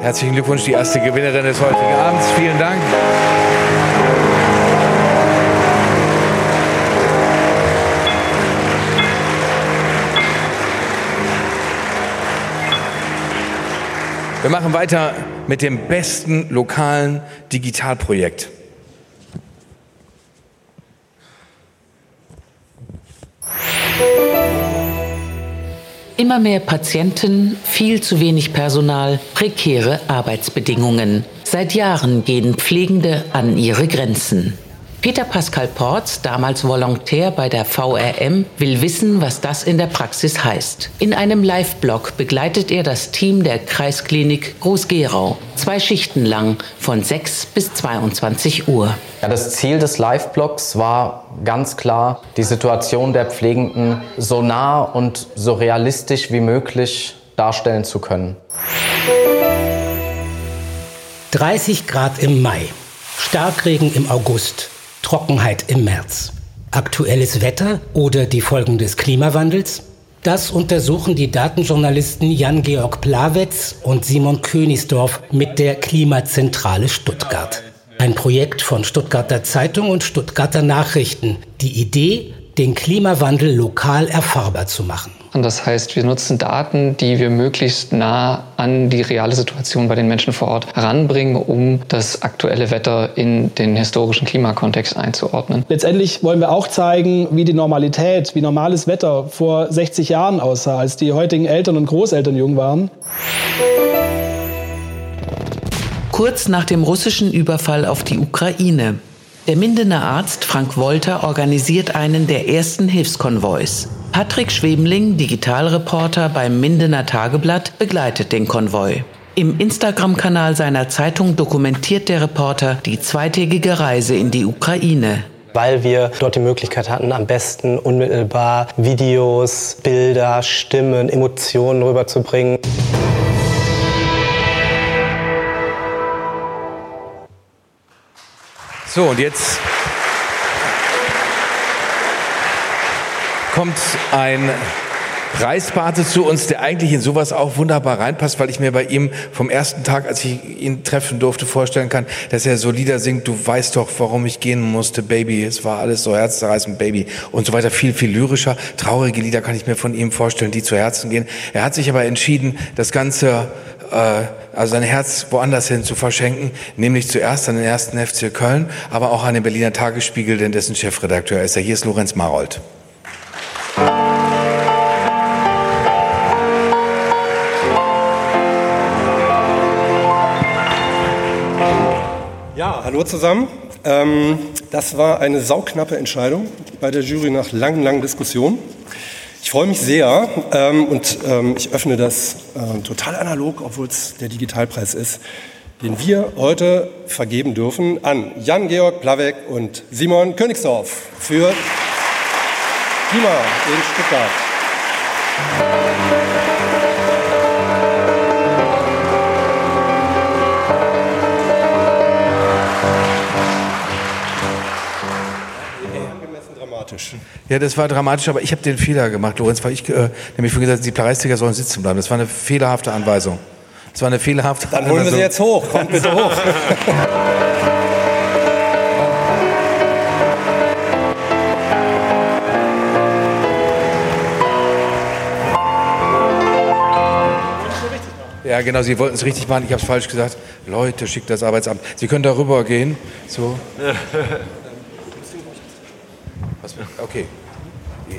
Herzlichen Glückwunsch, die erste Gewinnerin des heutigen Abends. Vielen Dank. Wir machen weiter mit dem besten lokalen Digitalprojekt. Immer mehr Patienten, viel zu wenig Personal, prekäre Arbeitsbedingungen. Seit Jahren gehen Pflegende an ihre Grenzen. Peter Pascal Porz, damals Volontär bei der VRM, will wissen, was das in der Praxis heißt. In einem Live-Blog begleitet er das Team der Kreisklinik Groß-Gerau. Zwei Schichten lang, von 6 bis 22 Uhr. Ja, das Ziel des Live-Blogs war ganz klar, die Situation der Pflegenden so nah und so realistisch wie möglich darstellen zu können. 30 Grad im Mai, Starkregen im August, Trockenheit im März. Aktuelles Wetter oder die Folgen des Klimawandels? Das untersuchen die Datenjournalisten Jan-Georg Plawetz und Simon Königsdorf mit der Klimazentrale Stuttgart. Ein Projekt von Stuttgarter Zeitung und Stuttgarter Nachrichten. Die Idee, den Klimawandel lokal erfahrbar zu machen. Und das heißt, wir nutzen Daten, die wir möglichst nah an die reale Situation bei den Menschen vor Ort heranbringen, um das aktuelle Wetter in den historischen Klimakontext einzuordnen. Letztendlich wollen wir auch zeigen, wie die Normalität, wie normales Wetter vor 60 Jahren aussah, als die heutigen Eltern und Großeltern jung waren. Kurz nach dem russischen Überfall auf die Ukraine. Der Mindener Arzt Frank Wolter organisiert einen der ersten Hilfskonvois. Patrick Schwebling, Digitalreporter beim Mindener Tageblatt, begleitet den Konvoi. Im Instagram-Kanal seiner Zeitung dokumentiert der Reporter die zweitägige Reise in die Ukraine. Weil wir dort die Möglichkeit hatten, am besten unmittelbar Videos, Bilder, Stimmen, Emotionen rüberzubringen. So, und jetzt kommt ein Reispate zu uns, der eigentlich in sowas auch wunderbar reinpasst, weil ich mir bei ihm vom ersten Tag, als ich ihn treffen durfte, vorstellen kann, dass er so Lieder singt, du weißt doch, warum ich gehen musste, Baby, es war alles so herzzerreißend, Baby und so weiter, viel, viel lyrischer. Traurige Lieder kann ich mir von ihm vorstellen, die zu Herzen gehen. Er hat sich aber entschieden, das Ganze, äh, also sein Herz woanders hin zu verschenken, nämlich zuerst an den ersten FC Köln, aber auch an den Berliner Tagesspiegel, denn dessen Chefredakteur ist er. Hier ist Lorenz Marold. Hallo zusammen. Ähm, das war eine sauknappe Entscheidung bei der Jury nach langen, langen Diskussionen. Ich freue mich sehr ähm, und ähm, ich öffne das äh, total analog, obwohl es der Digitalpreis ist, den wir heute vergeben dürfen an Jan-Georg Plaweck und Simon Königsdorf für Klima in Stuttgart. Dramatisch. Ja, das war dramatisch, aber ich habe den Fehler gemacht, Lorenz, weil ich äh, nämlich vorhin gesagt, die Preisträger sollen sitzen bleiben. Das war eine fehlerhafte Anweisung. Das war eine fehlerhafte Dann holen wir sie jetzt hoch. Kommt bitte hoch. Ja, genau, Sie wollten es richtig machen. Ich habe es falsch gesagt. Leute, schickt das Arbeitsamt. Sie können darüber gehen. So. Was, okay.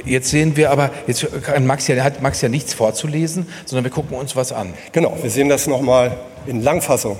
Jetzt sehen wir aber, jetzt kann Max ja, hat Max ja nichts vorzulesen, sondern wir gucken uns was an. Genau, wir sehen das nochmal in Langfassung.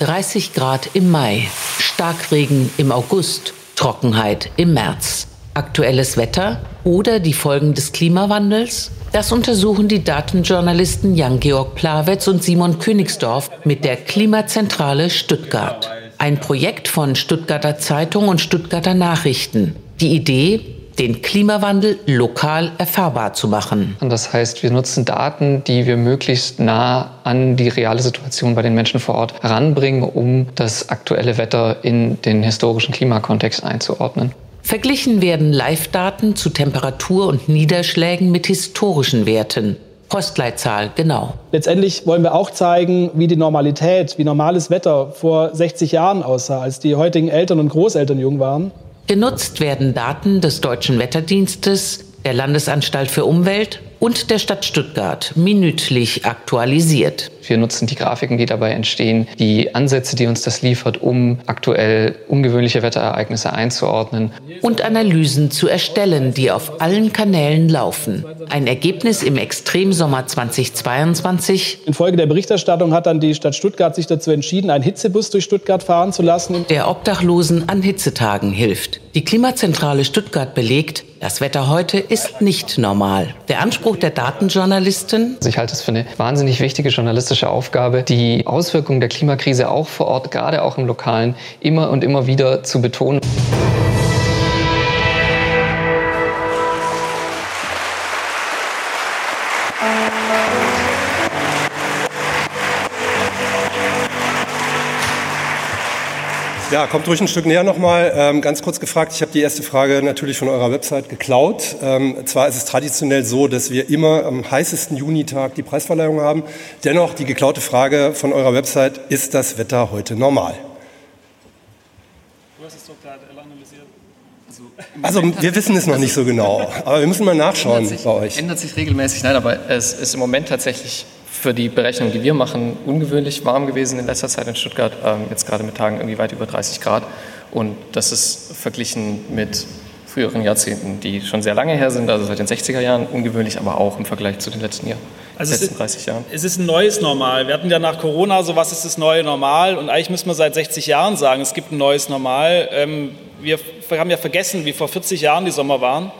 »30 Grad im Mai, Starkregen im August, Trockenheit im März. Aktuelles Wetter oder die Folgen des Klimawandels? Das untersuchen die Datenjournalisten Jan-Georg Plawetz und Simon Königsdorf mit der Klimazentrale Stuttgart. Ein Projekt von Stuttgarter Zeitung und Stuttgarter Nachrichten. Die Idee, den Klimawandel lokal erfahrbar zu machen. Und das heißt, wir nutzen Daten, die wir möglichst nah an die reale Situation bei den Menschen vor Ort heranbringen, um das aktuelle Wetter in den historischen Klimakontext einzuordnen. Verglichen werden Live-Daten zu Temperatur und Niederschlägen mit historischen Werten. Postleitzahl genau. Letztendlich wollen wir auch zeigen, wie die Normalität, wie normales Wetter vor 60 Jahren aussah, als die heutigen Eltern und Großeltern jung waren. Genutzt werden Daten des Deutschen Wetterdienstes, der Landesanstalt für Umwelt und der Stadt Stuttgart minütlich aktualisiert. Wir nutzen die Grafiken, die dabei entstehen, die Ansätze, die uns das liefert, um aktuell ungewöhnliche Wetterereignisse einzuordnen. Und Analysen zu erstellen, die auf allen Kanälen laufen. Ein Ergebnis im Extremsommer 2022. Infolge der Berichterstattung hat dann die Stadt Stuttgart sich dazu entschieden, einen Hitzebus durch Stuttgart fahren zu lassen. Der Obdachlosen an Hitzetagen hilft. Die Klimazentrale Stuttgart belegt, das Wetter heute ist nicht normal. Der Anspruch der Datenjournalistin? Also ich halte es für eine wahnsinnig wichtige journalistische Aufgabe, die Auswirkungen der Klimakrise auch vor Ort, gerade auch im Lokalen, immer und immer wieder zu betonen. Ja, kommt ruhig ein Stück näher nochmal. Ähm, ganz kurz gefragt, ich habe die erste Frage natürlich von eurer Website geklaut. Ähm, zwar ist es traditionell so, dass wir immer am heißesten Junitag die Preisverleihung haben. Dennoch die geklaute Frage von eurer Website, ist das Wetter heute normal? Du hast es doch gerade analysiert. Also, also wir wissen es noch nicht so genau, aber wir müssen mal nachschauen sich, bei euch. Ändert sich regelmäßig, nein, aber es ist im Moment tatsächlich für die Berechnung, die wir machen, ungewöhnlich warm gewesen in letzter Zeit in Stuttgart. Ähm, jetzt gerade mit Tagen irgendwie weit über 30 Grad. Und das ist verglichen mit früheren Jahrzehnten, die schon sehr lange her sind, also seit den 60er Jahren, ungewöhnlich, aber auch im Vergleich zu den letzten Jahren. Also letzten es ist, 30 Jahren. Es ist ein neues Normal. Wir hatten ja nach Corona so, was ist das neue Normal? Und eigentlich müssen wir seit 60 Jahren sagen, es gibt ein neues Normal. Ähm, wir haben ja vergessen, wie vor 40 Jahren die Sommer waren.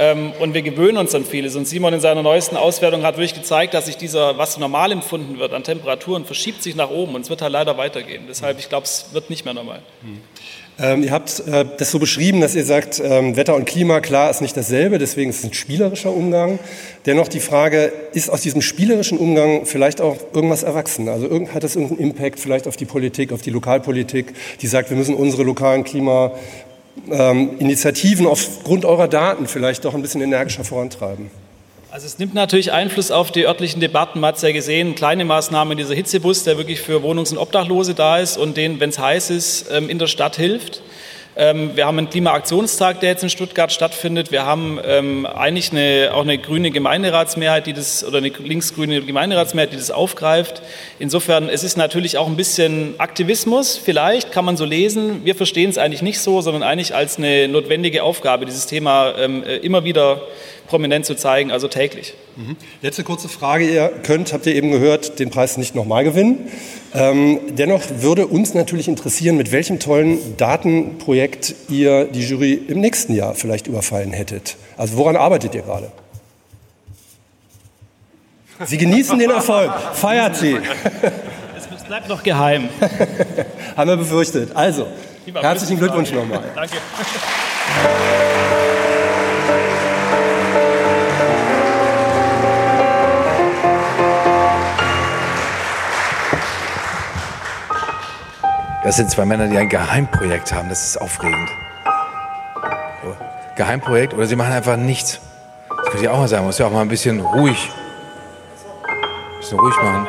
Ähm, und wir gewöhnen uns an vieles. Und Simon in seiner neuesten Auswertung hat wirklich gezeigt, dass sich dieser, was normal empfunden wird an Temperaturen, verschiebt sich nach oben. Und es wird halt leider weitergehen. Deshalb, ich glaube, es wird nicht mehr normal. Ähm, ihr habt äh, das so beschrieben, dass ihr sagt, ähm, Wetter und Klima, klar, ist nicht dasselbe, deswegen ist es ein spielerischer Umgang. Dennoch die Frage, ist aus diesem spielerischen Umgang vielleicht auch irgendwas erwachsen? Also hat das irgendeinen Impact vielleicht auf die Politik, auf die Lokalpolitik, die sagt, wir müssen unsere lokalen Klima- ähm, Initiativen aufgrund eurer Daten vielleicht doch ein bisschen energischer vorantreiben? Also es nimmt natürlich Einfluss auf die örtlichen Debatten. Man hat es ja gesehen, kleine Maßnahmen, dieser Hitzebus, der wirklich für Wohnungs- und Obdachlose da ist und denen, wenn es heiß ist, ähm, in der Stadt hilft. Ähm, wir haben einen Klimaaktionstag, der jetzt in Stuttgart stattfindet. Wir haben ähm, eigentlich eine, auch eine grüne Gemeinderatsmehrheit, die das, oder eine linksgrüne Gemeinderatsmehrheit, die das aufgreift. Insofern, es ist natürlich auch ein bisschen Aktivismus, vielleicht kann man so lesen. Wir verstehen es eigentlich nicht so, sondern eigentlich als eine notwendige Aufgabe, dieses Thema ähm, äh, immer wieder prominent zu zeigen, also täglich. Mhm. Letzte kurze Frage. Ihr könnt, habt ihr eben gehört, den Preis nicht nochmal gewinnen. Ähm, dennoch würde uns natürlich interessieren, mit welchem tollen Datenprojekt ihr die Jury im nächsten Jahr vielleicht überfallen hättet. Also woran arbeitet ihr gerade? Sie genießen den Erfolg. Feiert sie. Es bleibt noch geheim. Haben wir befürchtet. Also, herzlichen Glückwunsch nochmal. Danke. Das sind zwei Männer, die ein Geheimprojekt haben. Das ist aufregend. Geheimprojekt oder sie machen einfach nichts. Das könnte ich auch mal sagen. Man muss ja auch mal ein bisschen ruhig. Ein bisschen ruhig machen.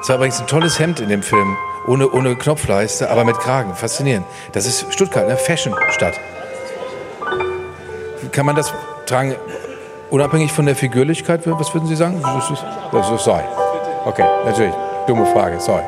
Das war übrigens ein tolles Hemd in dem Film. Ohne, ohne Knopfleiste, aber mit Kragen. Faszinierend. Das ist Stuttgart, eine Fashion-Stadt. Kann man das tragen, unabhängig von der Figürlichkeit? Was würden Sie sagen? Das ist, das. Okay, natürlich. Dumme Frage, sorry.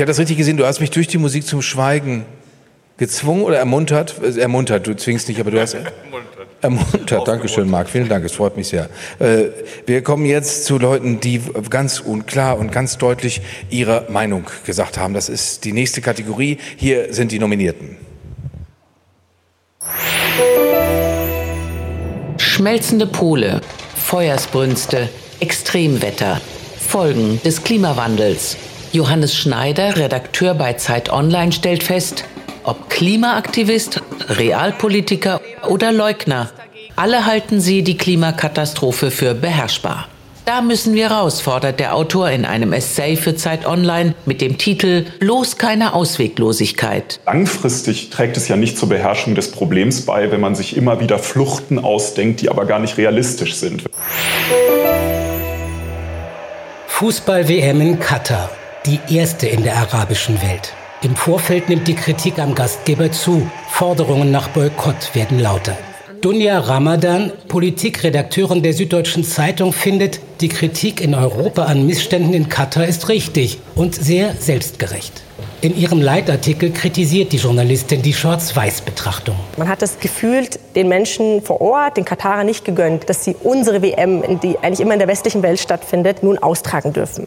Habe das richtig gesehen, du hast mich durch die Musik zum Schweigen gezwungen oder ermuntert? Äh, Ermuntert, du zwingst nicht, aber du hast... Ermuntert, danke schön, Marc, vielen Dank, es freut mich sehr. Äh, wir kommen jetzt zu Leuten, die ganz unklar und ganz deutlich ihre Meinung gesagt haben. Das ist die nächste Kategorie. Hier sind die Nominierten. Schmelzende Pole, Feuersbrünste, Extremwetter, Folgen des Klimawandels. Johannes Schneider, Redakteur bei Zeit Online, stellt fest, ob Klimaaktivist, Realpolitiker oder Leugner. Alle halten sie die Klimakatastrophe für beherrschbar. Da müssen wir raus, fordert der Autor in einem Essay für Zeit Online mit dem Titel Bloß keine Ausweglosigkeit. Langfristig trägt es ja nicht zur Beherrschung des Problems bei, wenn man sich immer wieder Fluchten ausdenkt, die aber gar nicht realistisch sind. Fußball-WM in Katar, die erste in der arabischen Welt. Im Vorfeld nimmt die Kritik am Gastgeber zu. Forderungen nach Boykott werden lauter. Dunja Ramadan, Politikredakteurin der Süddeutschen Zeitung, findet, die Kritik in Europa an Missständen in Katar ist richtig und sehr selbstgerecht. In ihrem Leitartikel kritisiert die Journalistin die Schwarz-Weiß-Betrachtung. Man hat das Gefühl, den Menschen vor Ort, den Katarern nicht gegönnt, dass sie unsere WM, die eigentlich immer in der westlichen Welt stattfindet, nun austragen dürfen.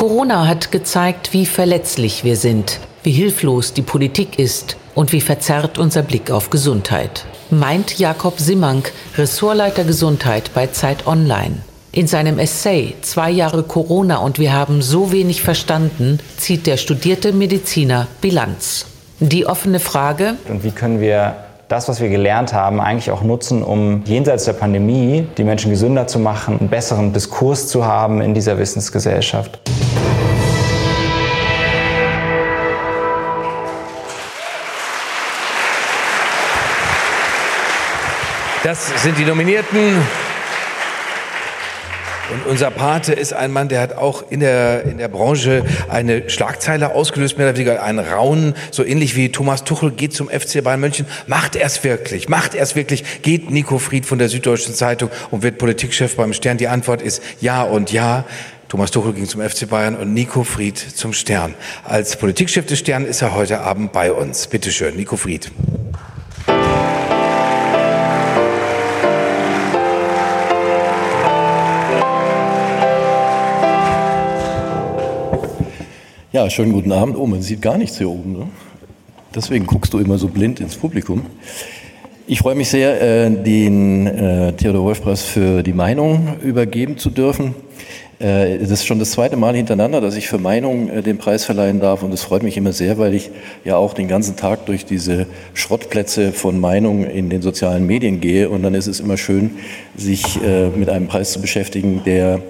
Corona hat gezeigt, wie verletzlich wir sind, wie hilflos die Politik ist und wie verzerrt unser Blick auf Gesundheit. Meint Jakob Simmank, Ressortleiter Gesundheit bei Zeit Online. In seinem Essay Zwei Jahre Corona und wir haben so wenig verstanden, zieht der studierte Mediziner Bilanz. Die offene Frage. Und wie können wir das, was wir gelernt haben, eigentlich auch nutzen, um jenseits der Pandemie die Menschen gesünder zu machen, einen besseren Diskurs zu haben in dieser Wissensgesellschaft. Das sind die Nominierten. Und unser Pate ist ein Mann, der hat auch in der, in der Branche eine Schlagzeile ausgelöst, mehr oder weniger einen Raunen, so ähnlich wie Thomas Tuchel geht zum FC Bayern München. Macht er es wirklich? Macht er es wirklich? Geht Nico Fried von der Süddeutschen Zeitung und wird Politikchef beim Stern? Die Antwort ist ja und ja. Thomas Tuchel ging zum FC Bayern und Nico Fried zum Stern. Als Politikchef des Stern ist er heute Abend bei uns. Bitte schön, Nico Fried. Ja, schönen guten Abend. Oh, man sieht gar nichts hier oben. Ne? Deswegen guckst du immer so blind ins Publikum. Ich freue mich sehr, äh, den äh, Theodor Wolf Preis für die Meinung übergeben zu dürfen. Äh, das ist schon das zweite Mal hintereinander, dass ich für Meinung den Preis verleihen darf und es freut mich immer sehr, weil ich ja auch den ganzen Tag durch diese Schrottplätze von Meinung in den sozialen Medien gehe und dann ist es immer schön, sich mit einem Preis zu beschäftigen, der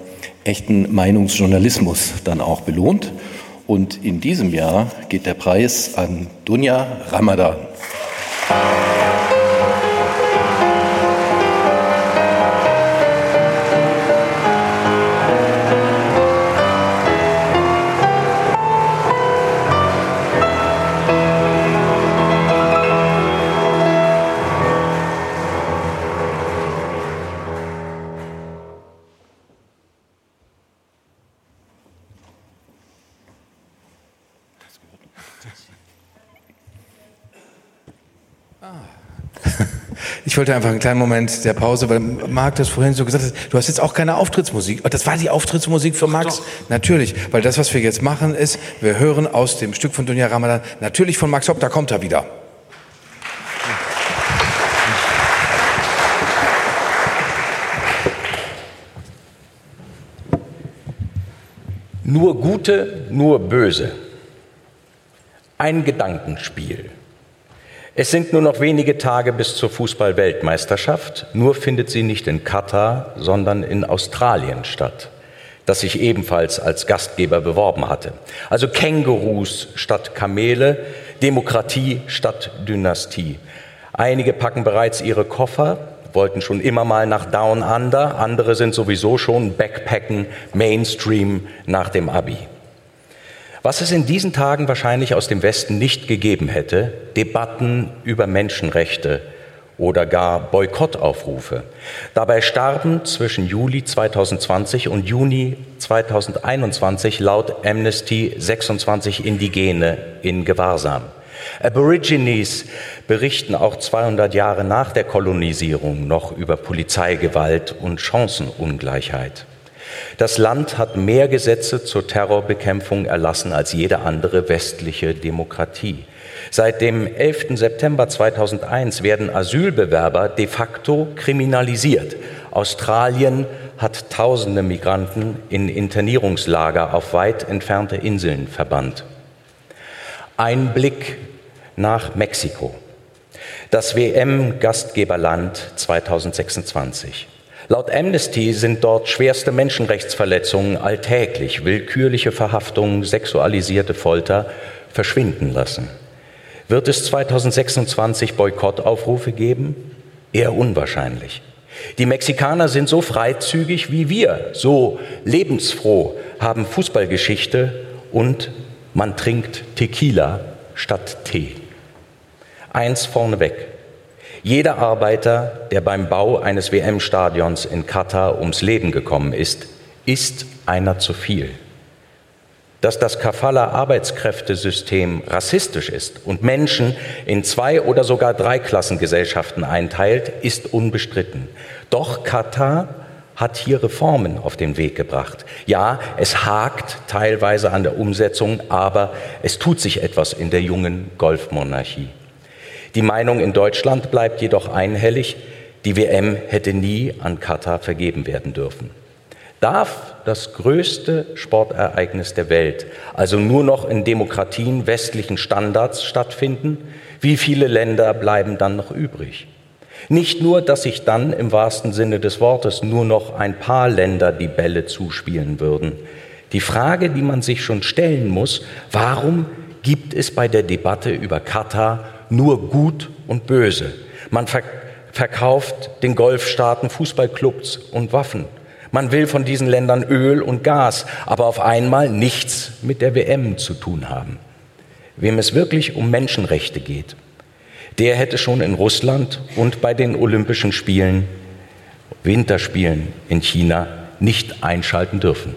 echten Meinungsjournalismus dann auch belohnt. Und in diesem Jahr geht der Preis an Dunja Ramadan. Ich wollte einfach einen kleinen Moment der Pause, weil Marc das vorhin so gesagt hat, du hast jetzt auch keine Auftrittsmusik. Das war die Auftrittsmusik für Max? Doch. Natürlich, weil das, was wir jetzt machen, ist, wir hören aus dem Stück von Dunja Ramadan, natürlich von Max Hopp, da kommt er wieder. Nur Gute, nur Böse. Ein Gedankenspiel. Es sind nur noch wenige Tage bis zur Fußball-Weltmeisterschaft, nur findet sie nicht in Katar, sondern in Australien statt, das sich ebenfalls als Gastgeber beworben hatte. Also Kängurus statt Kamele, Demokratie statt Dynastie. Einige packen bereits ihre Koffer, wollten schon immer mal nach Down Under, andere sind sowieso schon Backpacken, Mainstream nach dem Abi. Was es in diesen Tagen wahrscheinlich aus dem Westen nicht gegeben hätte, Debatten über Menschenrechte oder gar Boykottaufrufe. Dabei starben zwischen Juli 2020 und Juni 2021 laut Amnesty 26 Indigene in Gewahrsam. Aborigines berichten auch 200 Jahre nach der Kolonisierung noch über Polizeigewalt und Chancenungleichheit. Das Land hat mehr Gesetze zur Terrorbekämpfung erlassen als jede andere westliche Demokratie. Seit dem 11. September 2001 werden Asylbewerber de facto kriminalisiert. Australien hat tausende Migranten in Internierungslager auf weit entfernte Inseln verbannt. Ein Blick nach Mexiko. das WM-Gastgeberland 2026. Laut Amnesty sind dort schwerste Menschenrechtsverletzungen alltäglich, willkürliche Verhaftungen, sexualisierte Folter verschwinden lassen. Wird es 2026 Boykottaufrufe geben? Eher unwahrscheinlich. Die Mexikaner sind so freizügig wie wir, so lebensfroh, haben Fußballgeschichte und man trinkt Tequila statt Tee. Eins vorneweg. Jeder Arbeiter, der beim Bau eines WM-Stadions in Katar ums Leben gekommen ist, ist einer zu viel. Dass das Kafala-Arbeitskräftesystem rassistisch ist und Menschen in zwei oder sogar drei Klassengesellschaften einteilt, ist unbestritten. Doch Katar hat hier Reformen auf den Weg gebracht. Ja, es hakt teilweise an der Umsetzung, aber es tut sich etwas in der jungen Golfmonarchie. Die Meinung in Deutschland bleibt jedoch einhellig, die WM hätte nie an Katar vergeben werden dürfen. Darf das größte Sportereignis der Welt also nur noch in Demokratien westlichen Standards stattfinden? Wie viele Länder bleiben dann noch übrig? Nicht nur, dass sich dann im wahrsten Sinne des Wortes nur noch ein paar Länder die Bälle zuspielen würden. Die Frage, die man sich schon stellen muss, warum gibt es bei der Debatte über Katar nur Gut und Böse? Man verkauft den Golfstaaten Fußballclubs und Waffen. Man will von diesen Ländern Öl und Gas, aber auf einmal nichts mit der WM zu tun haben. Wem es wirklich um Menschenrechte geht, der hätte schon in Russland und bei den Olympischen Spielen, Winterspielen in China nicht einschalten dürfen.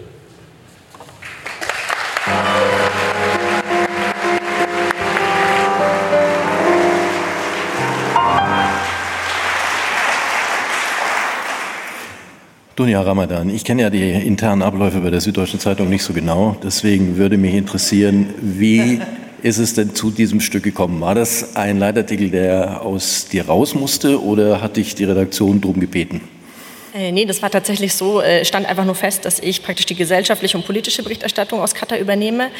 Dunja Ramadan, ich kenne ja die internen Abläufe bei der Süddeutschen Zeitung nicht so genau. Deswegen würde mich interessieren, wie ist es denn zu diesem Stück gekommen? War das ein Leitartikel, der aus dir raus musste oder hat dich die Redaktion darum gebeten? Äh, nee, das war tatsächlich so, äh, stand einfach nur fest, dass ich praktisch die gesellschaftliche und politische Berichterstattung aus Katar übernehme.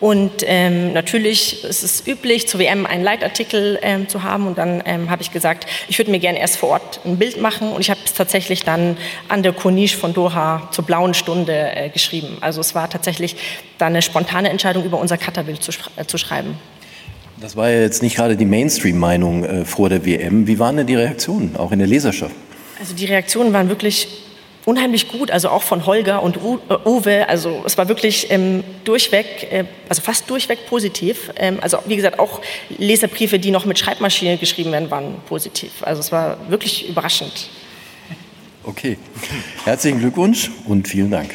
Und ähm, natürlich ist es üblich, zur WM einen Leitartikel ähm, zu haben. Und dann ähm, habe ich gesagt, ich würde mir gerne erst vor Ort ein Bild machen. Und ich habe es tatsächlich dann an der Corniche von Doha zur blauen Stunde äh, geschrieben. Also es war tatsächlich dann eine spontane Entscheidung, über unser Katar-Bild zu, äh, zu schreiben. Das war ja jetzt nicht gerade die Mainstream-Meinung äh, vor der WM. Wie waren denn die Reaktionen, auch in der Leserschaft? Also die Reaktionen waren wirklich unheimlich gut, also auch von Holger und äh, Uwe. Also es war wirklich ähm, durchweg, äh, also fast durchweg positiv. Ähm, also wie gesagt, auch Leserbriefe, die noch mit Schreibmaschine geschrieben werden, waren positiv. Also es war wirklich überraschend. Okay, herzlichen Glückwunsch und vielen Dank.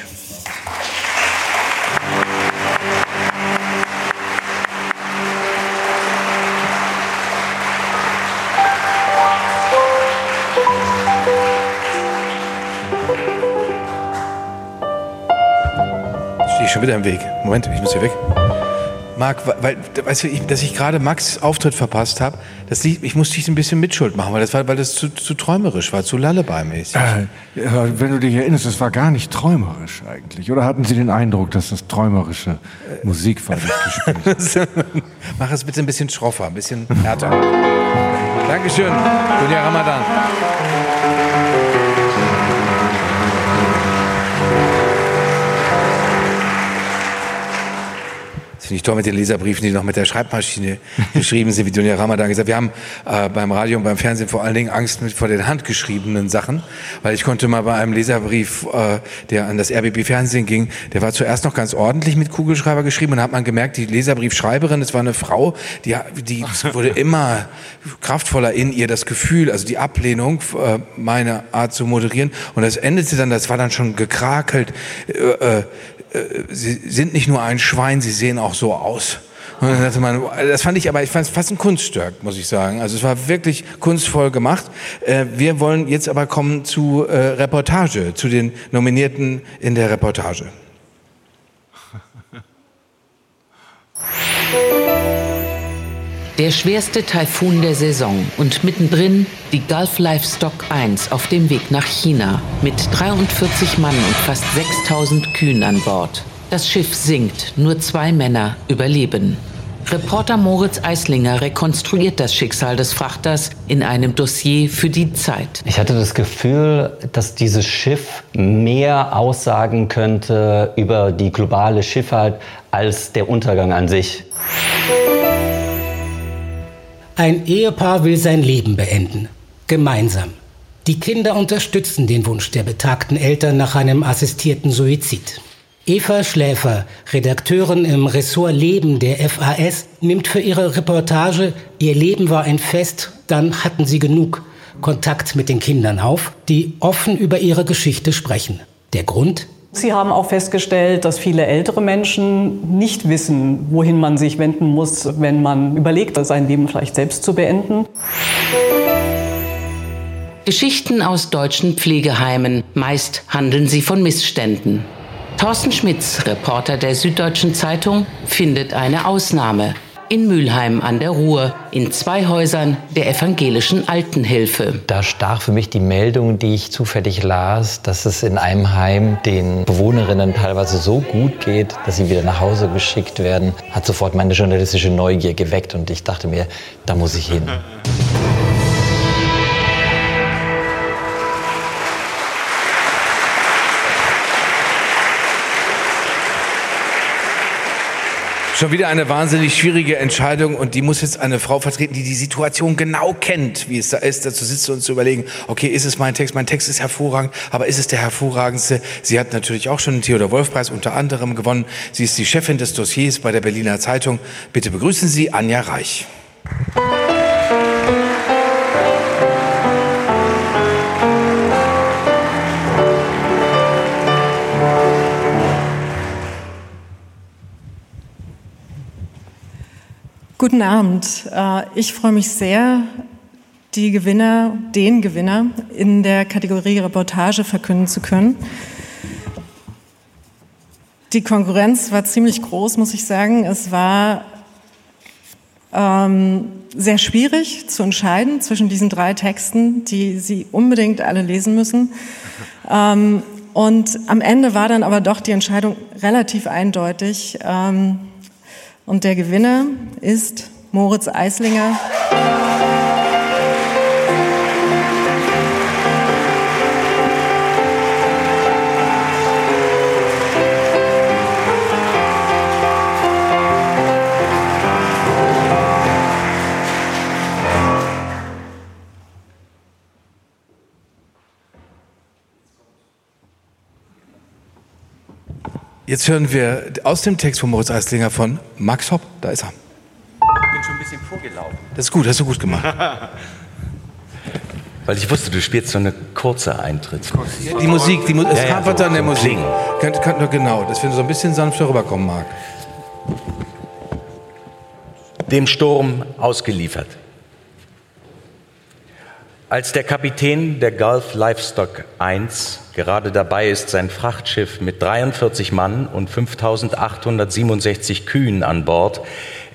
Schon wieder im Weg. Moment, ich muss hier weg. Marc, weil, weißt du, ich, dass ich gerade Max Auftritt verpasst habe, das liegt, ich musste dich ein bisschen Mitschuld machen, weil das war, weil das zu, zu träumerisch war, zu Lullaby-mäßig. Äh, wenn du dich erinnerst, das war gar nicht träumerisch eigentlich. Oder hatten Sie den Eindruck, dass das träumerische Musik war? Mach es bitte ein bisschen schroffer, ein bisschen härter. Dankeschön, Julia Ramadan. Ich toll mit den Leserbriefen, die noch mit der Schreibmaschine geschrieben sind, wie Dunja Ramadan gesagt. Wir haben äh, beim Radio und beim Fernsehen vor allen Dingen Angst mit vor den handgeschriebenen Sachen, weil ich konnte mal bei einem Leserbrief, äh, der an das RBB Fernsehen ging, der war zuerst noch ganz ordentlich mit Kugelschreiber geschrieben und hat man gemerkt, die Leserbriefschreiberin, das war eine Frau, die, die wurde immer kraftvoller in ihr das Gefühl, also die Ablehnung, äh, meine Art zu moderieren. Und das endete dann, das war dann schon gekrakelt, äh, äh, sie sind nicht nur ein Schwein, sie sehen auch so aus. das fand ich aber, ich fand es fast ein Kunststück, muss ich sagen. Also es war wirklich kunstvoll gemacht. Äh, wir wollen jetzt aber kommen zu äh, Reportage, zu den Nominierten in der Reportage. Der schwerste Taifun der Saison und mittendrin die Gulf Livestock 1 auf dem Weg nach China mit 43 Mann und fast 6000 Kühen an Bord. Das Schiff sinkt, nur zwei Männer überleben. Reporter Moritz Eislinger rekonstruiert das Schicksal des Frachters in einem Dossier für die Zeit. Ich hatte das Gefühl, dass dieses Schiff mehr aussagen könnte über die globale Schifffahrt als der Untergang an sich. Ein Ehepaar will sein Leben beenden. Gemeinsam. Die Kinder unterstützen den Wunsch der betagten Eltern nach einem assistierten Suizid. Eva Schläfer, Redakteurin im Ressort Leben der FAS, nimmt für ihre Reportage Ihr Leben war ein Fest, dann hatten sie genug Kontakt mit den Kindern auf, die offen über ihre Geschichte sprechen. Der Grund? Sie haben auch festgestellt, dass viele ältere Menschen nicht wissen, wohin man sich wenden muss, wenn man überlegt, sein Leben vielleicht selbst zu beenden. Geschichten aus deutschen Pflegeheimen. Meist handeln sie von Missständen. Thorsten Schmitz, Reporter der Süddeutschen Zeitung, findet eine Ausnahme. In Mülheim an der Ruhr, in zwei Häusern der evangelischen Altenhilfe. Da stach für mich die Meldung, die ich zufällig las, dass es in einem Heim den Bewohnerinnen teilweise so gut geht, dass sie wieder nach Hause geschickt werden, hat sofort meine journalistische Neugier geweckt und ich dachte mir, da muss ich hin. Schon wieder eine wahnsinnig schwierige Entscheidung und die muss jetzt eine Frau vertreten, die die Situation genau kennt, wie es da ist, dazu sitzt und zu überlegen, okay, ist es mein Text? Mein Text ist hervorragend, aber ist es der hervorragendste? Sie hat natürlich auch schon den Theodor Wolf Preis unter anderem gewonnen. Sie ist die Chefin des Dossiers bei der Berliner Zeitung. Bitte begrüßen Sie Anja Reich. Guten Abend. Äh, ich freue mich sehr, die Gewinner, den Gewinner in der Kategorie Reportage verkünden zu können. Die Konkurrenz war ziemlich groß, muss ich sagen. Es war ähm, sehr schwierig zu entscheiden zwischen diesen drei Texten, die Sie unbedingt alle lesen müssen. Ähm, und am Ende war dann aber doch die Entscheidung relativ eindeutig. Ähm, und der Gewinner ist Moritz Eislinger. Jetzt hören wir aus dem Text von Moritz Eislinger von Max Hopp. Da ist er. Ich bin schon ein bisschen vorgelaufen. Das ist gut, hast du gut gemacht. Weil ich wusste, du spielst so eine kurze Eintrittsmusik. Ja, die Musik, die Mu es Ja, ja, hapert so- an der so Musik. Könnt, könnt nur genau, dass wir so ein bisschen sanfter rüberkommen mag. dem Sturm ausgeliefert. Als der Kapitän der Gulf Livestock 1 gerade dabei ist, sein Frachtschiff mit 43 Mann und 5867 Kühen an Bord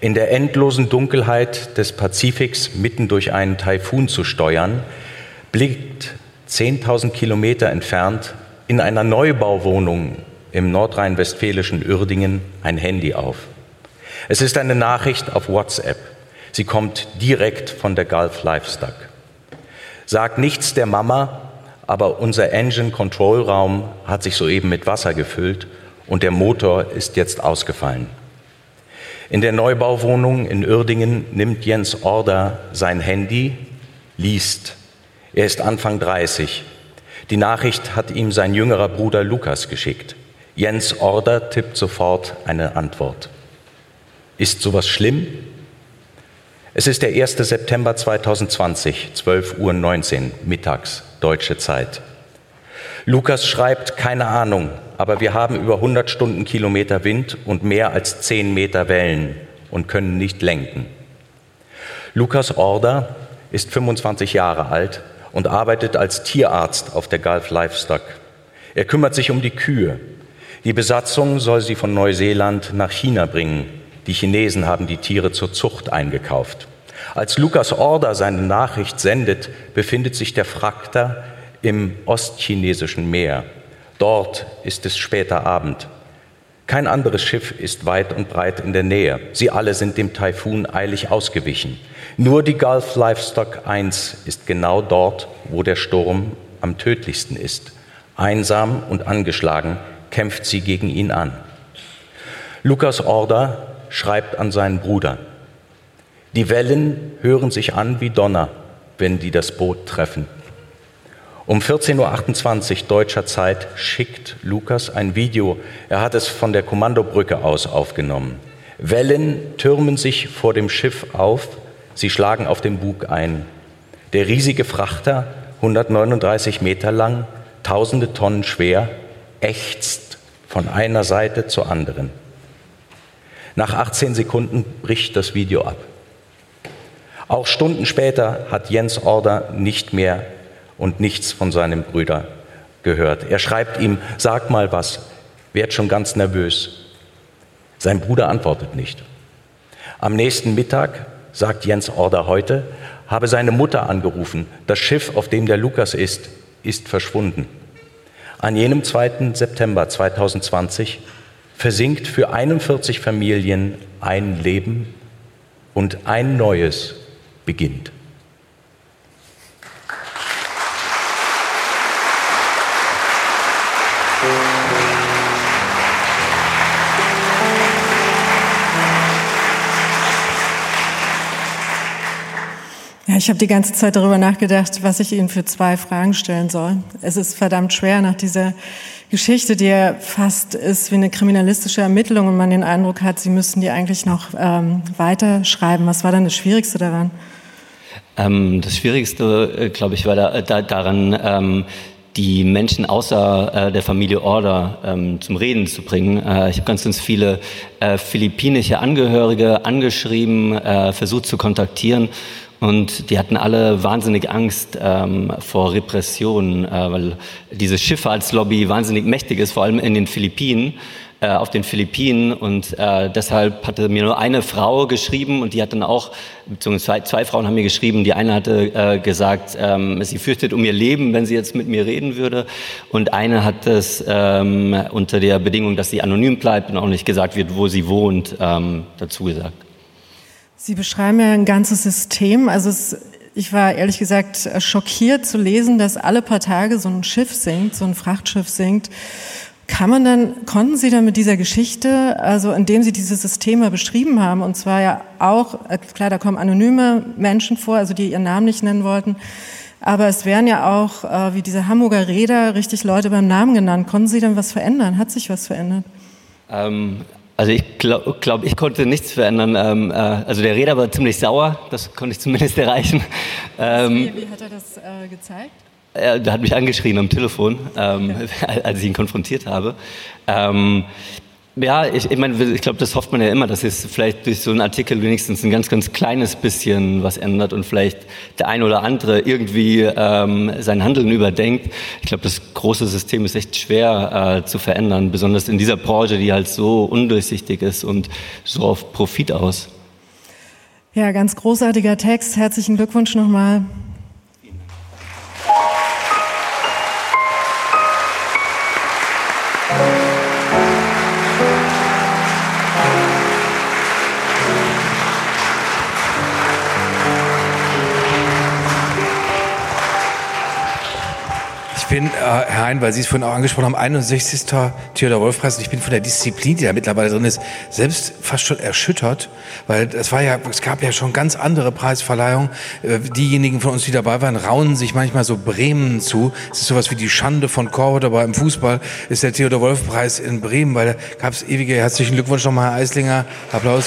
in der endlosen Dunkelheit des Pazifiks mitten durch einen Taifun zu steuern, blickt 10.000 Kilometer entfernt in einer Neubauwohnung im nordrhein-westfälischen Uerdingen ein Handy auf. Es ist eine Nachricht auf WhatsApp. Sie kommt direkt von der Gulf Livestock. Sagt nichts der Mama, aber unser Engine Control Raum hat sich soeben mit Wasser gefüllt und der Motor ist jetzt ausgefallen. In der Neubauwohnung in Uerdingen nimmt Jens Order sein Handy, liest. Er ist Anfang 30. Die Nachricht hat ihm sein jüngerer Bruder Lukas geschickt. Jens Order tippt sofort eine Antwort. Ist sowas schlimm? Es ist der 1. September 2020, 12.19 Uhr mittags, deutsche Zeit. Lukas schreibt, keine Ahnung, aber wir haben über 100 Stundenkilometer Wind und mehr als 10 Meter Wellen und können nicht lenken. Lukas Order ist 25 Jahre alt und arbeitet als Tierarzt auf der Gulf Livestock. Er kümmert sich um die Kühe. Die Besatzung soll sie von Neuseeland nach China bringen. Die Chinesen haben die Tiere zur Zucht eingekauft. Als Lukas Order seine Nachricht sendet, befindet sich der Frachter im ostchinesischen Meer. Dort ist es später Abend. Kein anderes Schiff ist weit und breit in der Nähe. Sie alle sind dem Taifun eilig ausgewichen. Nur die Gulf Livestock 1 ist genau dort, wo der Sturm am tödlichsten ist. Einsam und angeschlagen kämpft sie gegen ihn an. Lukas Order schreibt an seinen Bruder. Die Wellen hören sich an wie Donner, wenn die das Boot treffen. Um 14.28 Uhr deutscher Zeit schickt Lukas ein Video. Er hat es von der Kommandobrücke aus aufgenommen. Wellen türmen sich vor dem Schiff auf, sie schlagen auf den Bug ein. Der riesige Frachter, 139 Meter lang, tausende Tonnen schwer, ächzt von einer Seite zur anderen. Nach 18 Sekunden bricht das Video ab. Auch Stunden später hat Jens Order nicht mehr und nichts von seinem Brüder gehört. Er schreibt ihm, sag mal was, werd schon ganz nervös. Sein Bruder antwortet nicht. Am nächsten Mittag, sagt Jens Order heute, habe seine Mutter angerufen, das Schiff, auf dem der Lukas ist, ist verschwunden. An jenem 2. September 2020 versinkt für 41 Familien ein Leben und ein neues beginnt. Ich habe die ganze Zeit darüber nachgedacht, was ich Ihnen für zwei Fragen stellen soll. Es ist verdammt schwer nach dieser Geschichte, die ja fast ist wie eine kriminalistische Ermittlung und man den Eindruck hat, Sie müssten die eigentlich noch ähm, weiterschreiben. Was war dann das Schwierigste daran? Ähm, das Schwierigste, äh, glaube ich, war da, da, daran, ähm, die Menschen außer äh, der Familie Order ähm, zum Reden zu bringen. Äh, ich habe ganz, ganz viele äh, philippinische Angehörige angeschrieben, äh, versucht zu kontaktieren und die hatten alle wahnsinnig Angst ähm, vor Repressionen, äh, weil diese Schifffahrtslobby wahnsinnig mächtig ist, vor allem in den Philippinen, äh, auf den Philippinen. Und äh, deshalb hatte mir nur eine Frau geschrieben und die hat dann auch, beziehungsweise zwei, Frauen haben mir geschrieben. Die eine hatte äh, gesagt, ähm, sie fürchtet um ihr Leben, wenn sie jetzt mit mir reden würde. Und eine hat es ähm, unter der Bedingung, dass sie anonym bleibt und auch nicht gesagt wird, wo sie wohnt, ähm, dazu gesagt. Sie beschreiben ja ein ganzes System. Also es, ich war ehrlich gesagt schockiert zu lesen, dass alle paar Tage so ein Schiff sinkt, so ein Frachtschiff sinkt. Kann man dann, konnten Sie dann mit dieser Geschichte, also indem Sie diese Systeme beschrieben haben, und zwar ja auch, klar, da kommen anonyme Menschen vor, also die ihren Namen nicht nennen wollten, aber es werden ja auch, äh, wie diese Hamburger Räder, richtig Leute beim Namen genannt. Konnten Sie dann was verändern? Hat sich was verändert? Ähm, also ich glaube, glaub, ich konnte nichts verändern. Ähm, äh, also der Räder war ziemlich sauer, das konnte ich zumindest erreichen. Ähm, wie, wie, hat er das äh, gezeigt? Er hat mich angeschrien am Telefon, ähm, als ich ihn konfrontiert habe. Ja, ich, ich meine, ich glaube, das hofft man ja immer, dass es vielleicht durch so einen Artikel wenigstens ein ganz, ganz kleines bisschen was ändert und vielleicht der ein oder andere irgendwie ähm, sein Handeln überdenkt. Ich glaube, das große System ist echt schwer äh, zu verändern, besonders in dieser Branche, die halt so undurchsichtig ist und so auf Profit aus. Ja, ganz großartiger Text. Herzlichen Glückwunsch nochmal. Bin, äh, Herr Hein, weil Sie es vorhin auch angesprochen haben, 61. Theodor Wolf Preis. Und ich bin von der Disziplin, die da mittlerweile drin ist, selbst fast schon erschüttert, weil das war ja, es gab ja schon ganz andere Preisverleihungen. Äh, diejenigen von uns, die dabei waren, raunen sich manchmal so Bremen zu. Es ist sowas wie die Schande von Cordoba im Fußball, ist der Theodor Wolf Preis in Bremen, weil da gab es ewige herzlichen Glückwunsch nochmal, Herr Eislinger. Applaus.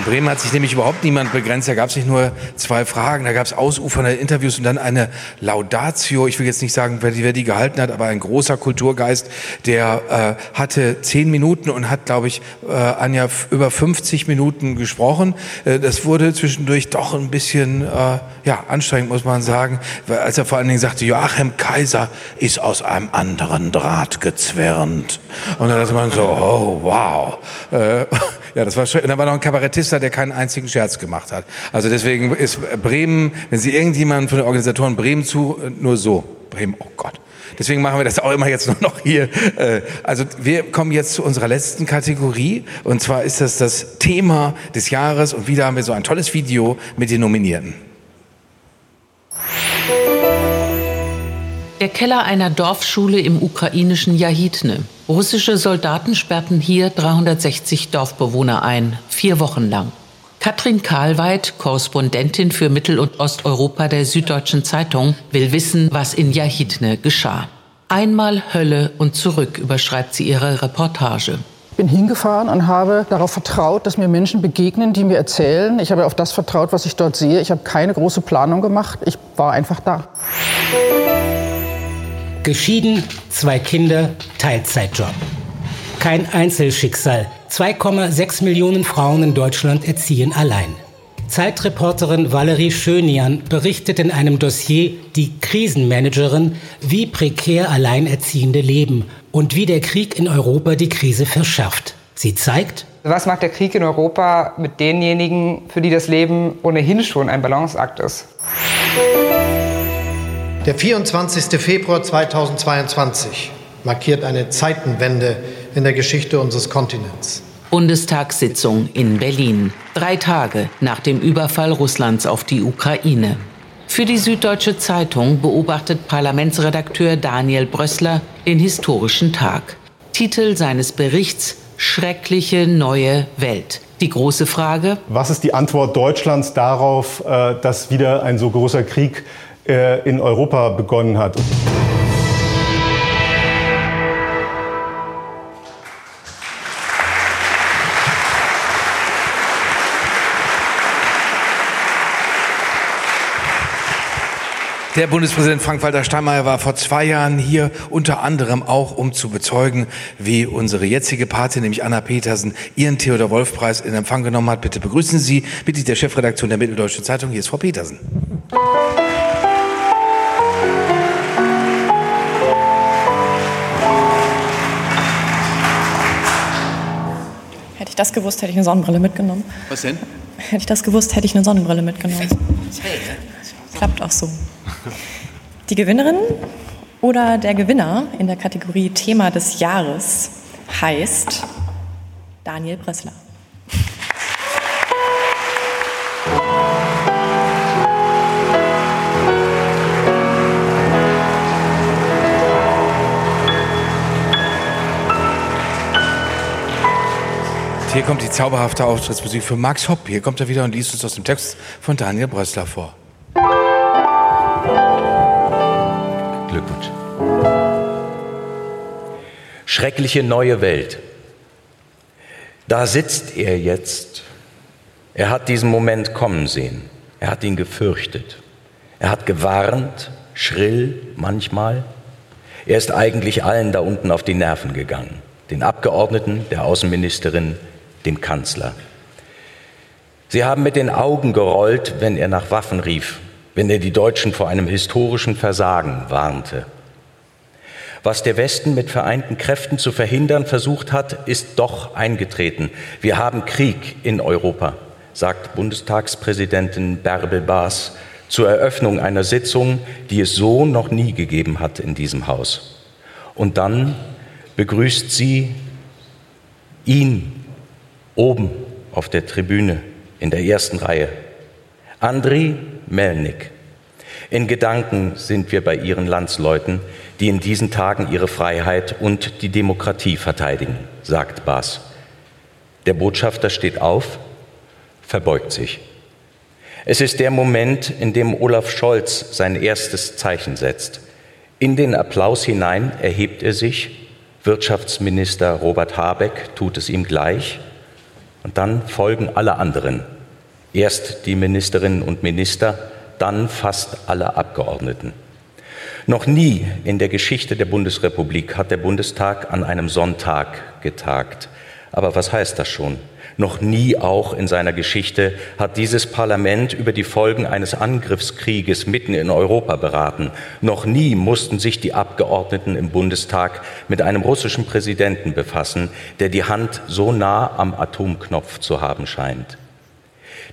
In Bremen hat sich nämlich überhaupt niemand begrenzt. Da gab es nicht nur zwei Fragen, da gab es ausufernde Interviews und dann eine Laudatio. Ich will jetzt nicht sagen, wer die, wer die gehalten hat, aber ein großer Kulturgeist, der äh, hatte zehn Minuten und hat, glaube ich, äh, Anja über 50 Minuten gesprochen. Äh, das wurde zwischendurch doch ein bisschen äh, ja, anstrengend, muss man sagen, als er vor allen Dingen sagte, Joachim Kaiser ist aus einem anderen Draht gezwirnt. Und dann dachte man so, oh wow. Äh, Ja, das war schön. Da war noch ein Kabarettist da, der keinen einzigen Scherz gemacht hat. Also deswegen ist Bremen, wenn Sie irgendjemanden von den Organisatoren Bremen zu, nur so. Bremen, oh Gott. Deswegen machen wir das auch immer jetzt nur noch hier. Äh, Also wir kommen jetzt zu unserer letzten Kategorie. Und zwar ist das das Thema des Jahres. Und wieder haben wir so ein tolles Video mit den Nominierten. Der Keller einer Dorfschule im ukrainischen Jahitne. Russische Soldaten sperrten hier 360 Dorfbewohner ein, vier Wochen lang. Katrin Karlweit, Korrespondentin für Mittel- und Osteuropa der Süddeutschen Zeitung, will wissen, was in Jahitne geschah. Einmal Hölle und zurück überschreibt sie ihre Reportage. Ich bin hingefahren und habe darauf vertraut, dass mir Menschen begegnen, die mir erzählen. Ich habe auf das vertraut, was ich dort sehe. Ich habe keine große Planung gemacht. Ich war einfach da. Geschieden, zwei Kinder, Teilzeitjob. Kein Einzelschicksal. 2,6 Millionen Frauen in Deutschland erziehen allein. Zeitreporterin Valerie Schönian berichtet in einem Dossier Die Krisenmanagerin, wie prekär Alleinerziehende leben und wie der Krieg in Europa die Krise verschärft. Sie zeigt, Was macht der Krieg in Europa mit denjenigen, für die das Leben ohnehin schon ein Balanceakt ist? Der 24. Februar 2022 markiert eine Zeitenwende in der Geschichte unseres Kontinents. Bundestagssitzung in Berlin. Drei Tage nach dem Überfall Russlands auf die Ukraine. Für die Süddeutsche Zeitung beobachtet Parlamentsredakteur Daniel Brössler den historischen Tag. Titel seines Berichts Schreckliche neue Welt. Die große Frage, Was ist die Antwort Deutschlands darauf, äh, dass wieder ein so großer Krieg äh, in Europa begonnen hat? Der Bundespräsident Frank-Walter Steinmeier war vor zwei Jahren hier, unter anderem auch, um zu bezeugen, wie unsere jetzige Patin, nämlich Anna Petersen, ihren Theodor-Wolf-Preis in Empfang genommen hat. Bitte begrüßen Sie Mitglied der Chefredaktion der Mitteldeutschen Zeitung. Hier ist Frau Petersen. Das gewusst, hätte ich eine Sonnenbrille mitgenommen. Was denn? Hätte ich das gewusst, hätte ich eine Sonnenbrille mitgenommen. Klappt auch so. Die Gewinnerin oder der Gewinner in der Kategorie Thema des Jahres heißt Daniel Bressler. Hier kommt die zauberhafte Auftrittsmusik für Max Hopp. Hier kommt er wieder und liest uns aus dem Text von Daniel Brössler vor. Glückwunsch. Schreckliche neue Welt. Da sitzt er jetzt. Er hat diesen Moment kommen sehen. Er hat ihn gefürchtet. Er hat gewarnt, schrill manchmal. Er ist eigentlich allen da unten auf die Nerven gegangen. Den Abgeordneten, der Außenministerin, dem Kanzler. Sie haben mit den Augen gerollt, wenn er nach Waffen rief, wenn er die Deutschen vor einem historischen Versagen warnte. Was der Westen mit vereinten Kräften zu verhindern versucht hat, ist doch eingetreten. Wir haben Krieg in Europa, sagt Bundestagspräsidentin Bärbel Baas zur Eröffnung einer Sitzung, die es so noch nie gegeben hat in diesem Haus. Und dann begrüßt sie ihn oben auf der Tribüne in der ersten Reihe. Andriy Melnik. In Gedanken sind wir bei ihren Landsleuten, die in diesen Tagen ihre Freiheit und die Demokratie verteidigen, sagt Baas. Der Botschafter steht auf, verbeugt sich. Es ist der Moment, in dem Olaf Scholz sein erstes Zeichen setzt. In den Applaus hinein erhebt er sich, Wirtschaftsminister Robert Habeck tut es ihm gleich, und dann folgen alle anderen. Erst die Ministerinnen und Minister, dann fast alle Abgeordneten. Noch nie in der Geschichte der Bundesrepublik hat der Bundestag an einem Sonntag getagt. Aber was heißt das schon? Noch nie auch in seiner Geschichte hat dieses Parlament über die Folgen eines Angriffskrieges mitten in Europa beraten. Noch nie mussten sich die Abgeordneten im Bundestag mit einem russischen Präsidenten befassen, der die Hand so nah am Atomknopf zu haben scheint.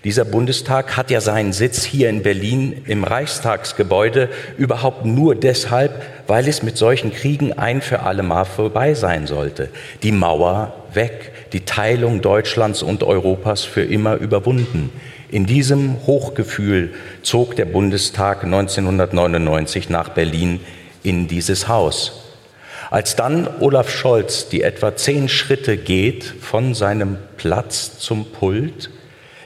Dieser Bundestag hat ja seinen Sitz hier in Berlin im Reichstagsgebäude überhaupt nur deshalb, weil es mit solchen Kriegen ein für alle Mal vorbei sein sollte. Die Mauer weg, die Teilung Deutschlands und Europas für immer überwunden. In diesem Hochgefühl zog der Bundestag 1999 nach Berlin in dieses Haus. Als dann Olaf Scholz die etwa zehn Schritte geht von seinem Platz zum Pult,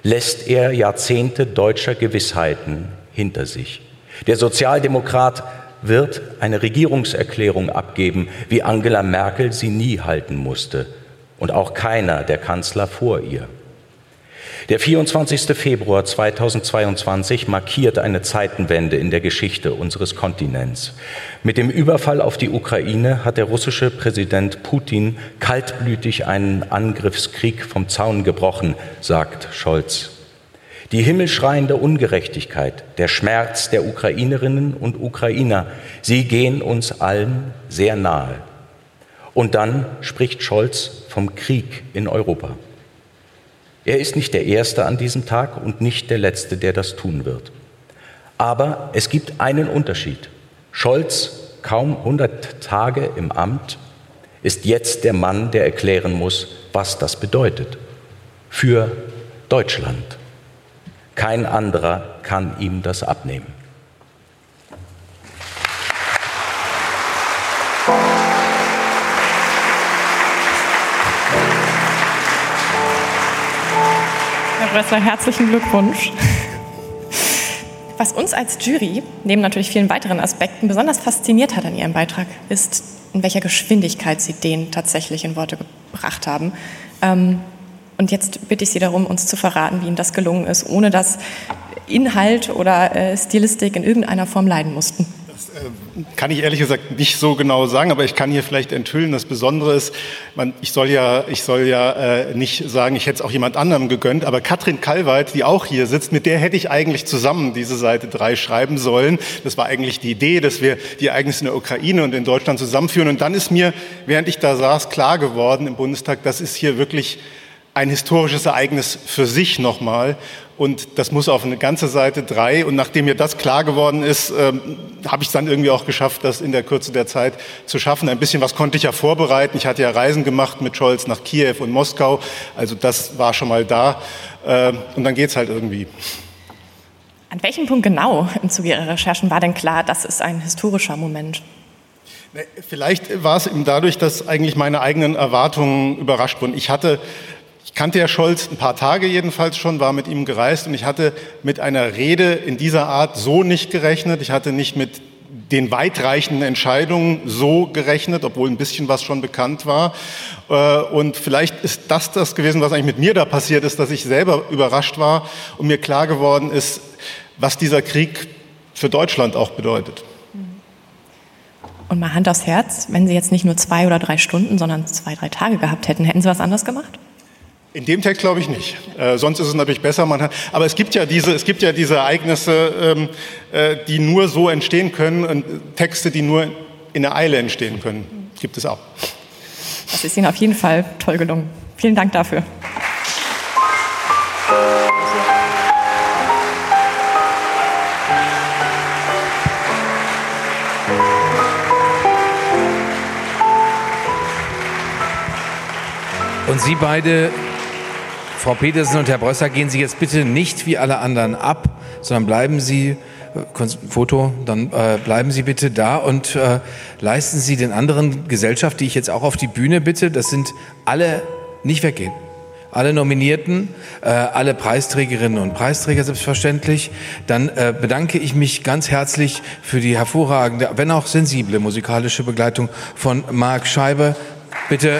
lässt er Jahrzehnte deutscher Gewissheiten hinter sich. Der Sozialdemokrat wird eine Regierungserklärung abgeben, wie Angela Merkel sie nie halten musste und auch keiner der Kanzler vor ihr. Der 24. Februar 2022 markiert eine Zeitenwende in der Geschichte unseres Kontinents. Mit dem Überfall auf die Ukraine hat der russische Präsident Putin kaltblütig einen Angriffskrieg vom Zaun gebrochen, sagt Scholz. Die himmelschreiende Ungerechtigkeit, der Schmerz der Ukrainerinnen und Ukrainer, sie gehen uns allen sehr nahe. Und dann spricht Scholz vom Krieg in Europa. Er ist nicht der Erste an diesem Tag und nicht der Letzte, der das tun wird. Aber es gibt einen Unterschied. Scholz, kaum 100 Tage im Amt, ist jetzt der Mann, der erklären muss, was das bedeutet. Für Deutschland. Kein anderer kann ihm das abnehmen. Bressler, herzlichen Glückwunsch. Was uns als Jury, neben natürlich vielen weiteren Aspekten, besonders fasziniert hat an Ihrem Beitrag, ist, in welcher Geschwindigkeit Sie den tatsächlich in Worte gebracht haben. Ähm, und jetzt bitte ich Sie darum, uns zu verraten, wie Ihnen das gelungen ist, ohne dass Inhalt oder äh, Stilistik in irgendeiner Form leiden mussten. Äh, kann ich ehrlich gesagt nicht so genau sagen, aber ich kann hier vielleicht enthüllen. Das Besondere ist, man, ich soll ja, ich soll ja äh, nicht sagen, ich hätte es auch jemand anderem gegönnt, aber Katrin Kalweit, die auch hier sitzt, mit der hätte ich eigentlich zusammen diese Seite 3 schreiben sollen. Das war eigentlich die Idee, dass wir die Ereignisse in der Ukraine und in Deutschland zusammenführen. Und dann ist mir, während ich da saß, klar geworden im Bundestag, das ist hier wirklich ein historisches Ereignis für sich nochmal. Und das muss auf eine ganze Seite drei. Und nachdem mir das klar geworden ist, ähm, habe ich es dann irgendwie auch geschafft, das in der Kürze der Zeit zu schaffen. Ein bisschen was konnte ich ja vorbereiten. Ich hatte ja Reisen gemacht mit Scholz nach Kiew und Moskau. Also das war schon mal da. Äh, und dann geht's halt irgendwie. An welchem Punkt genau im Zuge Ihrer Recherchen war denn klar, das ist ein historischer Moment? Vielleicht war es eben dadurch, dass eigentlich meine eigenen Erwartungen überrascht wurden. Ich hatte ich kannte ja Scholz ein paar Tage jedenfalls schon, war mit ihm gereist und ich hatte mit einer Rede in dieser Art so nicht gerechnet. Ich hatte nicht mit den weitreichenden Entscheidungen so gerechnet, obwohl ein bisschen was schon bekannt war. Äh, und vielleicht ist das das gewesen, was eigentlich mit mir da passiert ist, dass ich selber überrascht war und mir klar geworden ist, was dieser Krieg für Deutschland auch bedeutet. Und mal Hand aufs Herz, wenn Sie jetzt nicht nur zwei oder drei Stunden, sondern zwei, drei Tage gehabt hätten, hätten Sie was anderes gemacht? In dem Text glaube ich nicht. Äh, sonst ist es natürlich besser. Man hat, aber es gibt ja diese, es gibt ja diese Ereignisse, ähm, äh, die nur so entstehen können, und Texte, die nur in der Eile entstehen können, gibt es auch. Das ist Ihnen auf jeden Fall toll gelungen. Vielen Dank dafür. Und Sie beide Frau Petersen und Herr Brösser, gehen Sie jetzt bitte nicht wie alle anderen ab, sondern bleiben Sie, äh, Foto, dann äh, bleiben Sie bitte da und äh, leisten Sie den anderen Gesellschaft, die ich jetzt auch auf die Bühne bitte, das sind alle, nicht weggehen. Alle Nominierten, äh, alle Preisträgerinnen und Preisträger selbstverständlich. Dann äh, bedanke ich mich ganz herzlich für die hervorragende, wenn auch sensible musikalische Begleitung von Marc Scheibe. Bitte.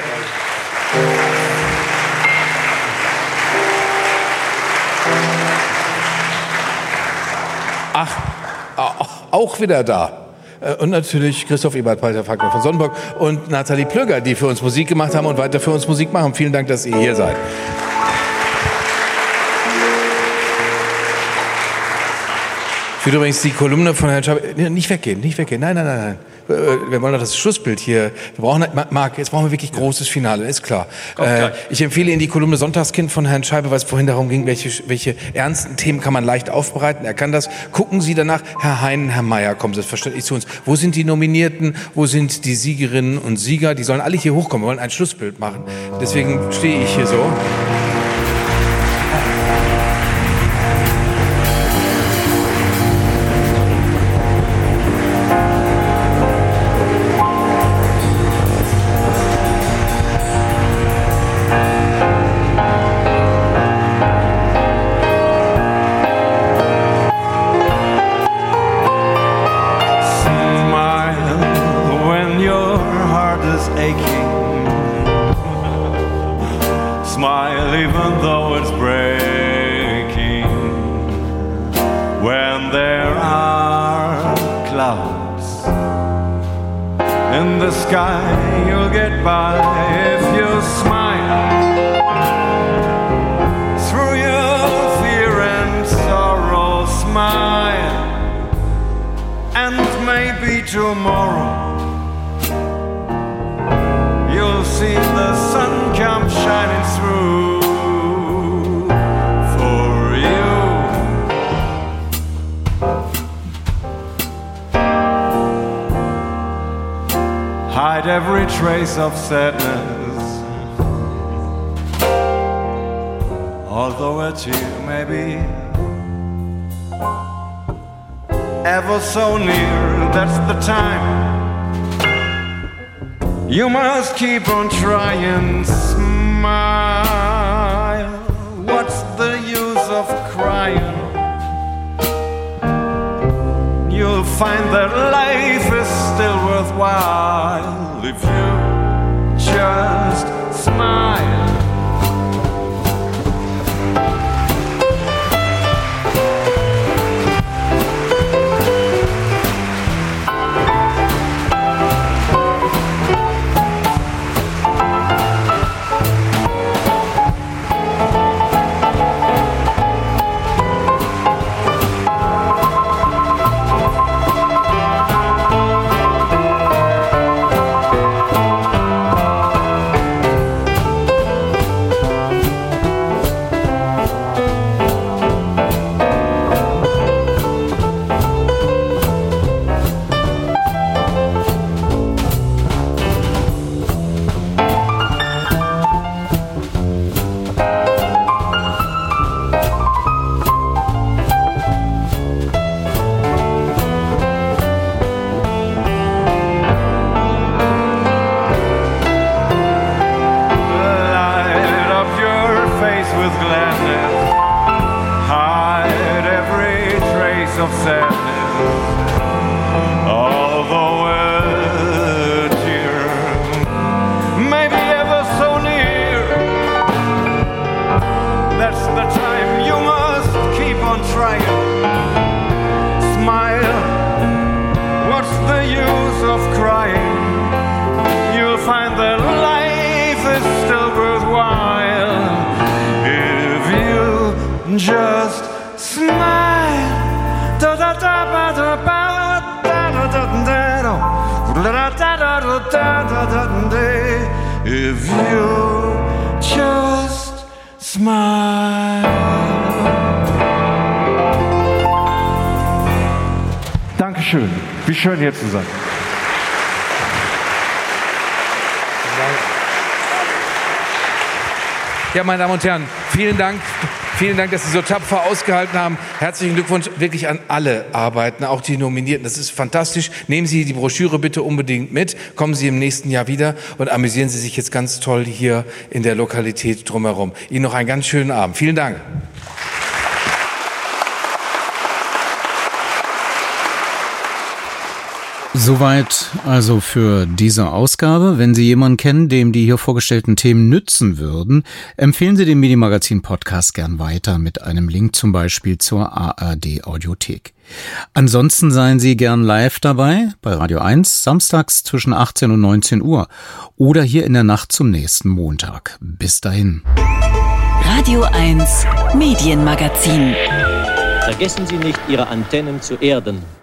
Auch wieder da. Äh, und natürlich Christoph Ebert, Peter Fackler von Sonnenburg und Nathalie Plöger, die für uns Musik gemacht haben und weiter für uns Musik machen. Vielen Dank, dass ihr hier seid. Ich würde übrigens die Kolumne von Herrn Schäuble nicht weggehen, nicht weggehen. Nein, nein, nein, nein. Äh, wir wollen doch das Schlussbild hier. Wir brauchen, Marc, jetzt brauchen wir wirklich großes Finale, ist klar. Äh, ich empfehle Ihnen die Kolumne Sonntagskind von Herrn Scheibe, weil es vorhin darum ging, welche, welche ernsten Themen kann man leicht aufbereiten. Er kann das. Gucken Sie danach. Herr Heinen, Herr Mayer, kommen Sie verständlich zu uns. Wo sind die Nominierten? Wo sind die Siegerinnen und Sieger? Die sollen alle hier hochkommen. Wir wollen ein Schlussbild machen. Deswegen stehe ich hier so. Ja, meine Damen und Herren, vielen Dank. Vielen Dank, dass Sie so tapfer ausgehalten haben. Herzlichen Glückwunsch wirklich an alle Arbeiten, auch die Nominierten. Das ist fantastisch. Nehmen Sie die Broschüre bitte unbedingt mit. Kommen Sie im nächsten Jahr wieder und amüsieren Sie sich jetzt ganz toll hier in der Lokalität drumherum. Ihnen noch einen ganz schönen Abend. Vielen Dank. Soweit also für diese Ausgabe. Wenn Sie jemanden kennen, dem die hier vorgestellten Themen nützen würden, empfehlen Sie den Medienmagazin Podcast gern weiter mit einem Link zum Beispiel zur ARD Audiothek. Ansonsten seien Sie gern live dabei bei Radio 1 samstags zwischen 18 und 19 Uhr oder hier in der Nacht zum nächsten Montag. Bis dahin. Radio 1 Medienmagazin. Vergessen Sie nicht, Ihre Antennen zu erden.